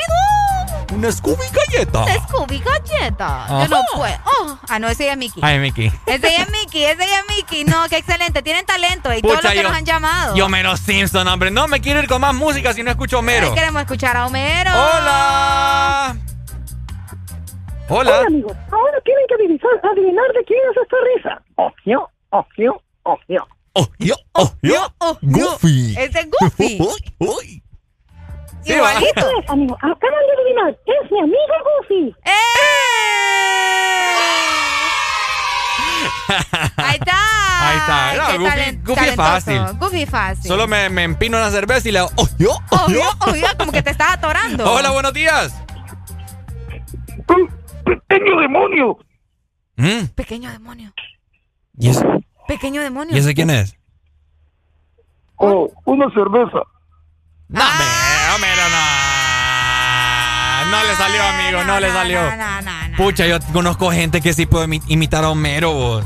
[SPEAKER 2] Una Scooby galleta.
[SPEAKER 3] Scooby Galleta.
[SPEAKER 2] Ajá.
[SPEAKER 3] Yo no puedo. Oh, ah, no, ese ya es Mickey.
[SPEAKER 2] Ay, Mickey.
[SPEAKER 3] Ese ya es Mickey, ese ya es Mickey. No, qué excelente. Tienen talento y todo lo
[SPEAKER 2] Pucha,
[SPEAKER 3] que
[SPEAKER 2] yo-
[SPEAKER 3] nos han llamado.
[SPEAKER 2] Y Homero Simpson, hombre. No me quiero ir con más música si no escucho Homero.
[SPEAKER 3] Ay, queremos escuchar a Homero.
[SPEAKER 2] Hola. Hola.
[SPEAKER 76] Hola, amigos. Ahora tienen que adivinar, adivinar de quién es esta risa. Ojo, ojo, ojo.
[SPEAKER 2] Oh, yo, oh, yo.
[SPEAKER 3] Oh,
[SPEAKER 2] Goofy.
[SPEAKER 3] Ese es Goofy. *laughs*
[SPEAKER 76] Igualito. Eso es, amigos. Acaban de adivinar. Es mi amigo Goofy.
[SPEAKER 3] ¡Eh! Ahí está.
[SPEAKER 2] Ahí está.
[SPEAKER 3] Ay,
[SPEAKER 2] No,
[SPEAKER 3] qué
[SPEAKER 2] Goofy- es fácil.
[SPEAKER 3] Goofy fácil.
[SPEAKER 2] Solo me, me empino una cerveza y le hago. Oh, yo, oh, yo.
[SPEAKER 3] como que te estás atorando.
[SPEAKER 2] Hola, buenos días.
[SPEAKER 76] Pequeño demonio.
[SPEAKER 2] Mm,
[SPEAKER 3] Pequeño demonio.
[SPEAKER 2] ¿Y, ese,
[SPEAKER 3] Pequeño demonio.
[SPEAKER 2] ¿Y ese quién es?
[SPEAKER 76] Oh, una cerveza.
[SPEAKER 2] No, hombre, Homero, no. No le salió, amigo, no, le salió. Pucha, yo conozco gente que sí puede imi- imitar a Homero, vos.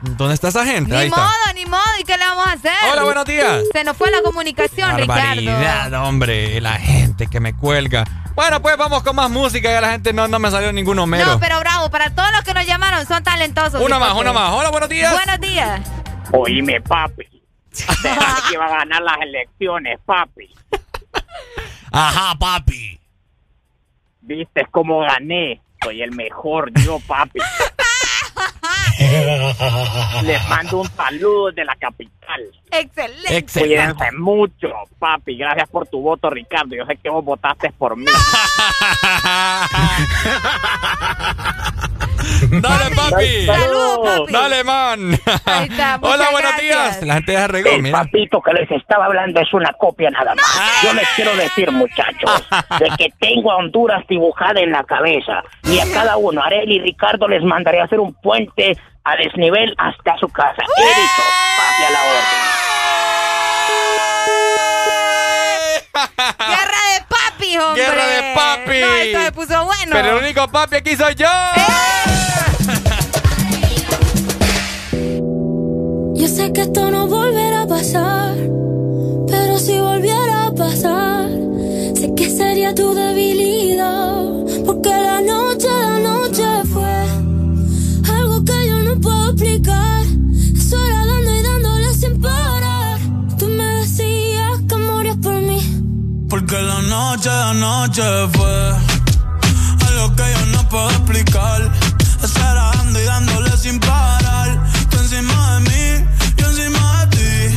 [SPEAKER 2] ¿Dónde está esa gente?
[SPEAKER 3] Ni
[SPEAKER 2] Ahí
[SPEAKER 3] modo,
[SPEAKER 2] está.
[SPEAKER 3] ni modo. ¿Y qué le vamos a hacer?
[SPEAKER 2] Hola, buenos días.
[SPEAKER 3] Se nos fue la comunicación, Ricardo.
[SPEAKER 2] Barbaridad, hombre, la gente que me cuelga. Bueno, pues vamos con más música. Ya la gente no, no me salió ningún Homero.
[SPEAKER 3] No, pero bravo, para todos los que nos llamaron, son talentosos.
[SPEAKER 2] Una más, una más. Hola, buenos días.
[SPEAKER 3] Buenos días.
[SPEAKER 70] Oíme, papi. *laughs* Déjame que iba a ganar las elecciones, papi.
[SPEAKER 2] Ajá, papi.
[SPEAKER 70] Viste cómo gané. Soy el mejor, yo, papi. Les mando un saludo de la capital.
[SPEAKER 3] Excelente.
[SPEAKER 70] Cuídense mucho, papi. Gracias por tu voto, Ricardo. Yo sé que vos votaste por mí. *laughs* *laughs*
[SPEAKER 2] Dale, papi.
[SPEAKER 70] Saludos, papi.
[SPEAKER 2] Dale, man.
[SPEAKER 70] está, *laughs*
[SPEAKER 2] Hola, buenos días. La gente ya regó,
[SPEAKER 70] El
[SPEAKER 2] mira.
[SPEAKER 70] papito que les estaba hablando es una copia nada más. Yo les quiero decir, muchachos, *laughs* de que tengo a Honduras dibujada en la cabeza. Y a cada uno, Areli y Ricardo, les mandaré a hacer un puente a desnivel hasta su casa. He dicho, papi a la orden.
[SPEAKER 3] Guerra de papi, hombre.
[SPEAKER 2] Guerra de papi.
[SPEAKER 3] No, esto se puso bueno.
[SPEAKER 2] Pero el único papi aquí soy yo.
[SPEAKER 68] Yo sé que esto no volverá a pasar, pero si volviera a pasar, sé que sería tu debilidad, porque la noche, la noche fue algo que yo no puedo explicar. Eso era dando y dándole sin parar. Tú me decías que morías por mí.
[SPEAKER 78] Porque la noche, la noche fue algo que yo no puedo explicar. Estar dando y dándole sin parar. Encima de mí, yo encima de ti.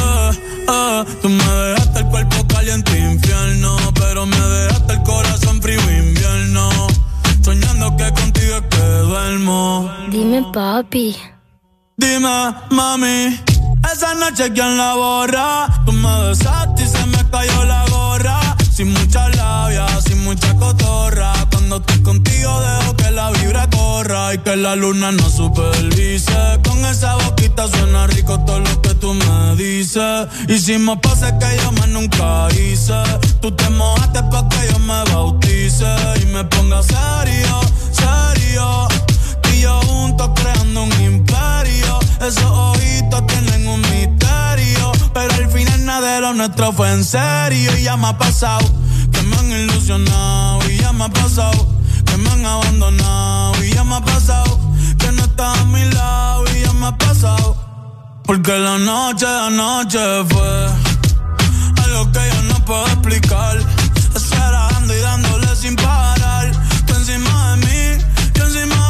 [SPEAKER 78] Eh, eh, tú me dejaste el cuerpo caliente infierno, pero me dejaste el corazón frío invierno. Soñando que contigo es que duermo.
[SPEAKER 68] Dime, papi.
[SPEAKER 78] Dime, mami, esa noche quién la borra. Tú me besaste y se me cayó la gorra. Sin mucha labia, sin mucha cotorra. Cuando estoy contigo dejo que la vibra corra y que la luna no supervise. Con esa boquita suena rico todo lo que tú me dices. Hicimos pases que yo más nunca hice. Tú te mojaste pa' que yo me bautice y me ponga serio, nuestro fue en serio. Y ya me ha pasado que me han ilusionado. Y ya me ha pasado que me han abandonado. Y ya me ha pasado que no estás a mi lado. Y ya me ha pasado. Porque la noche, la noche fue algo que yo no puedo explicar. Estar y dándole sin parar. Tú encima de mí, yo encima de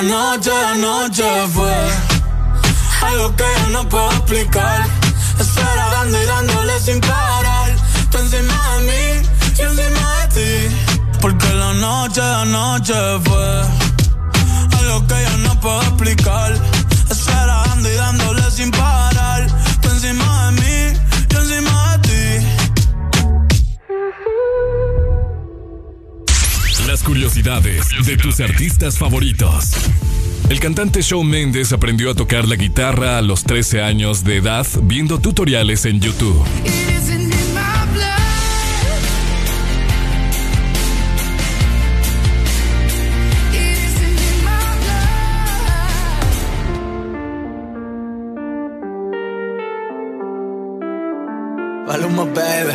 [SPEAKER 68] anoche, anoche fue algo que yo no
[SPEAKER 78] puedo explicar. Estar dando y dándole sin parar. Tú encima de mí, yo encima de ti. Porque la noche, la noche fue algo que yo no puedo explicar. Estar dando y dándole sin parar. Tú encima de mí.
[SPEAKER 1] Las curiosidades de tus artistas favoritos. El cantante Shawn Mendes aprendió a tocar la guitarra a los 13 años de edad viendo tutoriales en YouTube.
[SPEAKER 22] Maluma, baby.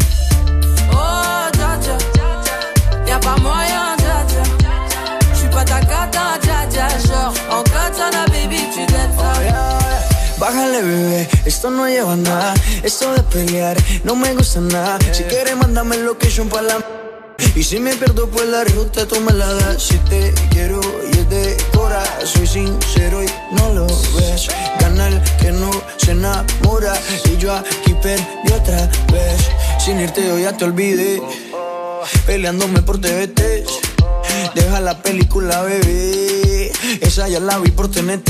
[SPEAKER 79] Oh, dja dja Y'a pas moyen, dja dja J'suis pas ta cata, dja dja Genre, en katana, baby, tu dettes ça
[SPEAKER 22] Bájale, bebé, esto no lleva nada. Esto de pelear no me gusta nada. Si quieres, mándame location para la. Y si me pierdo por la ruta, tú la das. Si te quiero y es de cora, soy sincero y no lo ves. Gana el que no se enamora. Y yo aquí perdí otra vez. Sin irte, yo ya te olvidé. Peleándome por TVT. Deja la película, bebé. Esa ya la vi por TNT.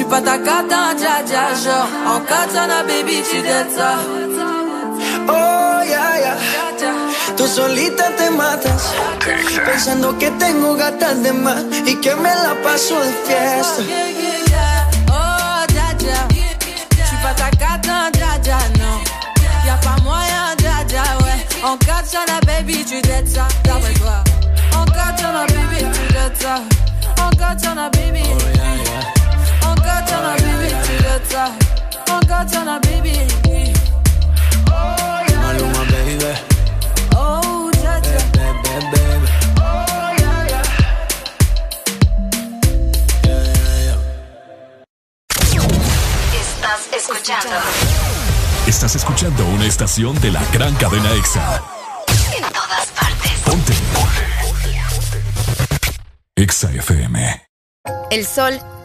[SPEAKER 79] dja J'suis pas ta cata, dja dja Genre, en katana, baby, tu dettes ça
[SPEAKER 22] Oh, ya, ya. Tú solita te matas. Pensando que tengo gatas de más. Y que me la paso de fiesta.
[SPEAKER 79] Oh, dja dja Y'a pas moyen, dja dja J'suis pas ta cata, dja dja Genre, en katana, baby, tu dettes ça
[SPEAKER 22] Oh, ya, ya. Tú solita te matas. Pensando que tengo gatas de más. Y que me la paso de fiesta.
[SPEAKER 79] Oh, dja dja J'suis pas ta cata, dja dja, non Y'a pas moyen, dja dja, ouais En katana, baby, tu dettes ça D'après toi En katana, baby, tu dettes ça En katana, baby En baby,
[SPEAKER 22] Maluma, baby.
[SPEAKER 79] Oh,
[SPEAKER 22] Baby, baby.
[SPEAKER 26] Estás escuchando
[SPEAKER 1] Estás escuchando una estación de la gran cadena EXA.
[SPEAKER 26] en todas partes.
[SPEAKER 1] Ponte. EXA FM.
[SPEAKER 3] El sol,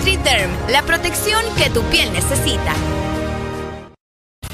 [SPEAKER 3] NutriDerm, la protección que tu piel necesita.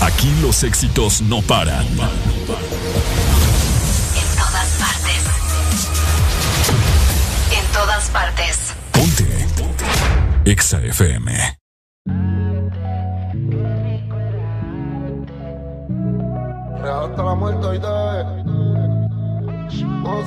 [SPEAKER 1] Aquí los éxitos no paran.
[SPEAKER 26] En todas partes. En todas partes.
[SPEAKER 1] EXA FM.
[SPEAKER 71] Real hasta la muerte hoy te. Oh,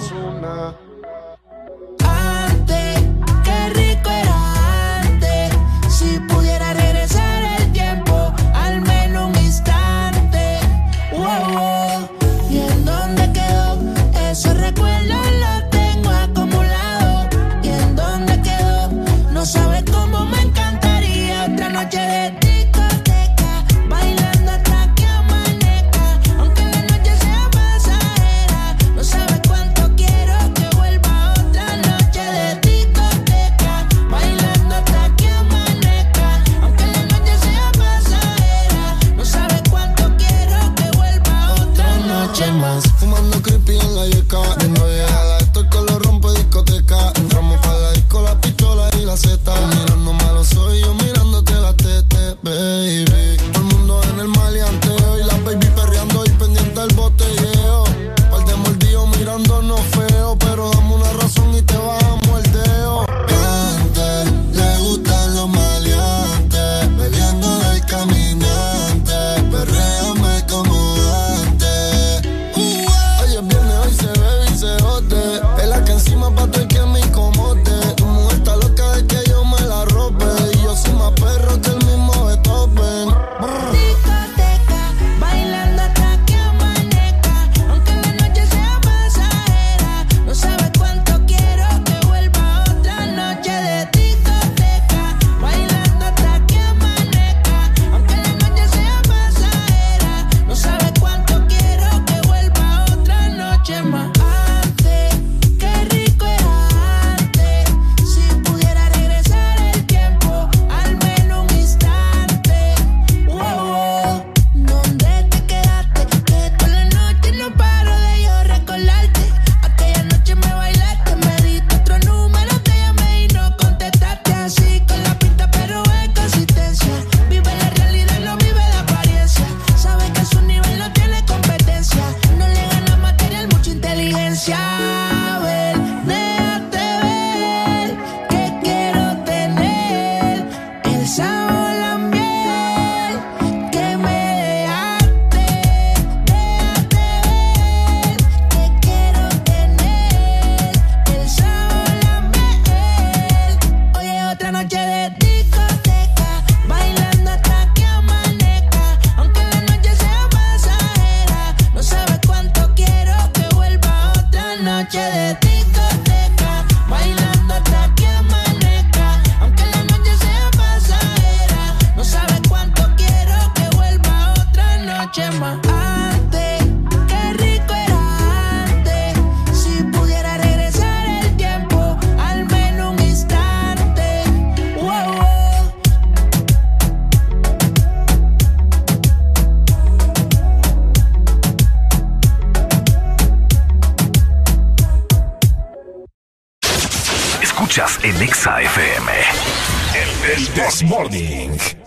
[SPEAKER 67] This Morning.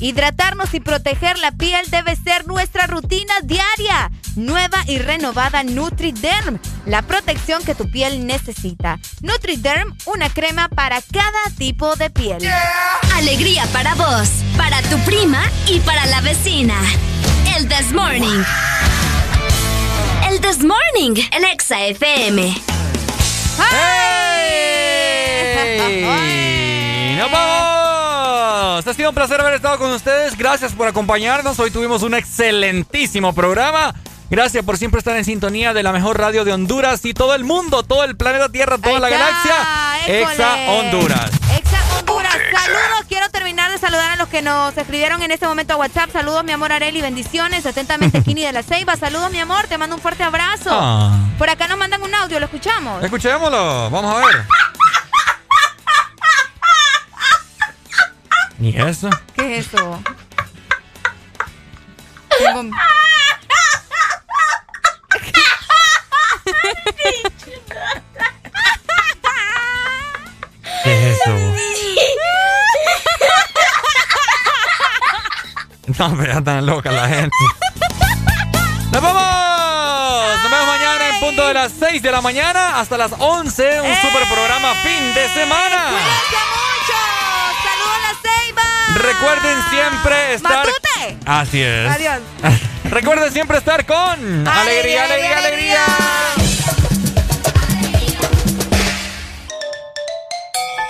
[SPEAKER 3] Hidratarnos y proteger la piel debe ser nuestra rutina diaria. Nueva y renovada NutriDerm, la protección que tu piel necesita. NutriDerm, una crema para cada tipo de piel.
[SPEAKER 26] Alegría para vos, para tu prima y para la vecina. El This Morning. El This Morning, el Exa FM.
[SPEAKER 2] ¡Hey! ¡Nos vamos! Ha sido un placer haber estado con ustedes. Gracias por acompañarnos. Hoy tuvimos un excelentísimo programa. Gracias por siempre estar en sintonía de la mejor radio de Honduras y todo el mundo, todo el planeta Tierra, toda la galaxia.
[SPEAKER 3] école.
[SPEAKER 2] Exa Honduras.
[SPEAKER 3] Exa Honduras, saludos. Quiero terminar de saludar a los que nos escribieron en este momento a WhatsApp. Saludos, mi amor Areli, bendiciones. Atentamente, *laughs* Kini de la Ceiba. Saludos, mi amor, te mando un fuerte abrazo.
[SPEAKER 2] Ah.
[SPEAKER 3] Por acá nos mandan un audio, ¿lo escuchamos?
[SPEAKER 2] Escuchémoslo, vamos a ver. ¿Y eso?
[SPEAKER 3] ¿Qué es eso? Tengo-
[SPEAKER 2] ¿Qué es eso? No, pero ya tan loca la gente. ¡Nos vamos! Nos vemos mañana en punto de las 6 de la mañana hasta las 11. Un super programa fin de semana. Recuerden siempre estar.
[SPEAKER 3] ¡Matute!
[SPEAKER 2] Así es.
[SPEAKER 3] Adiós. *laughs*
[SPEAKER 2] Recuerden siempre estar con alegría, alegría, alegría.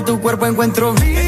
[SPEAKER 22] Entre tu cuerpo encuentro vida.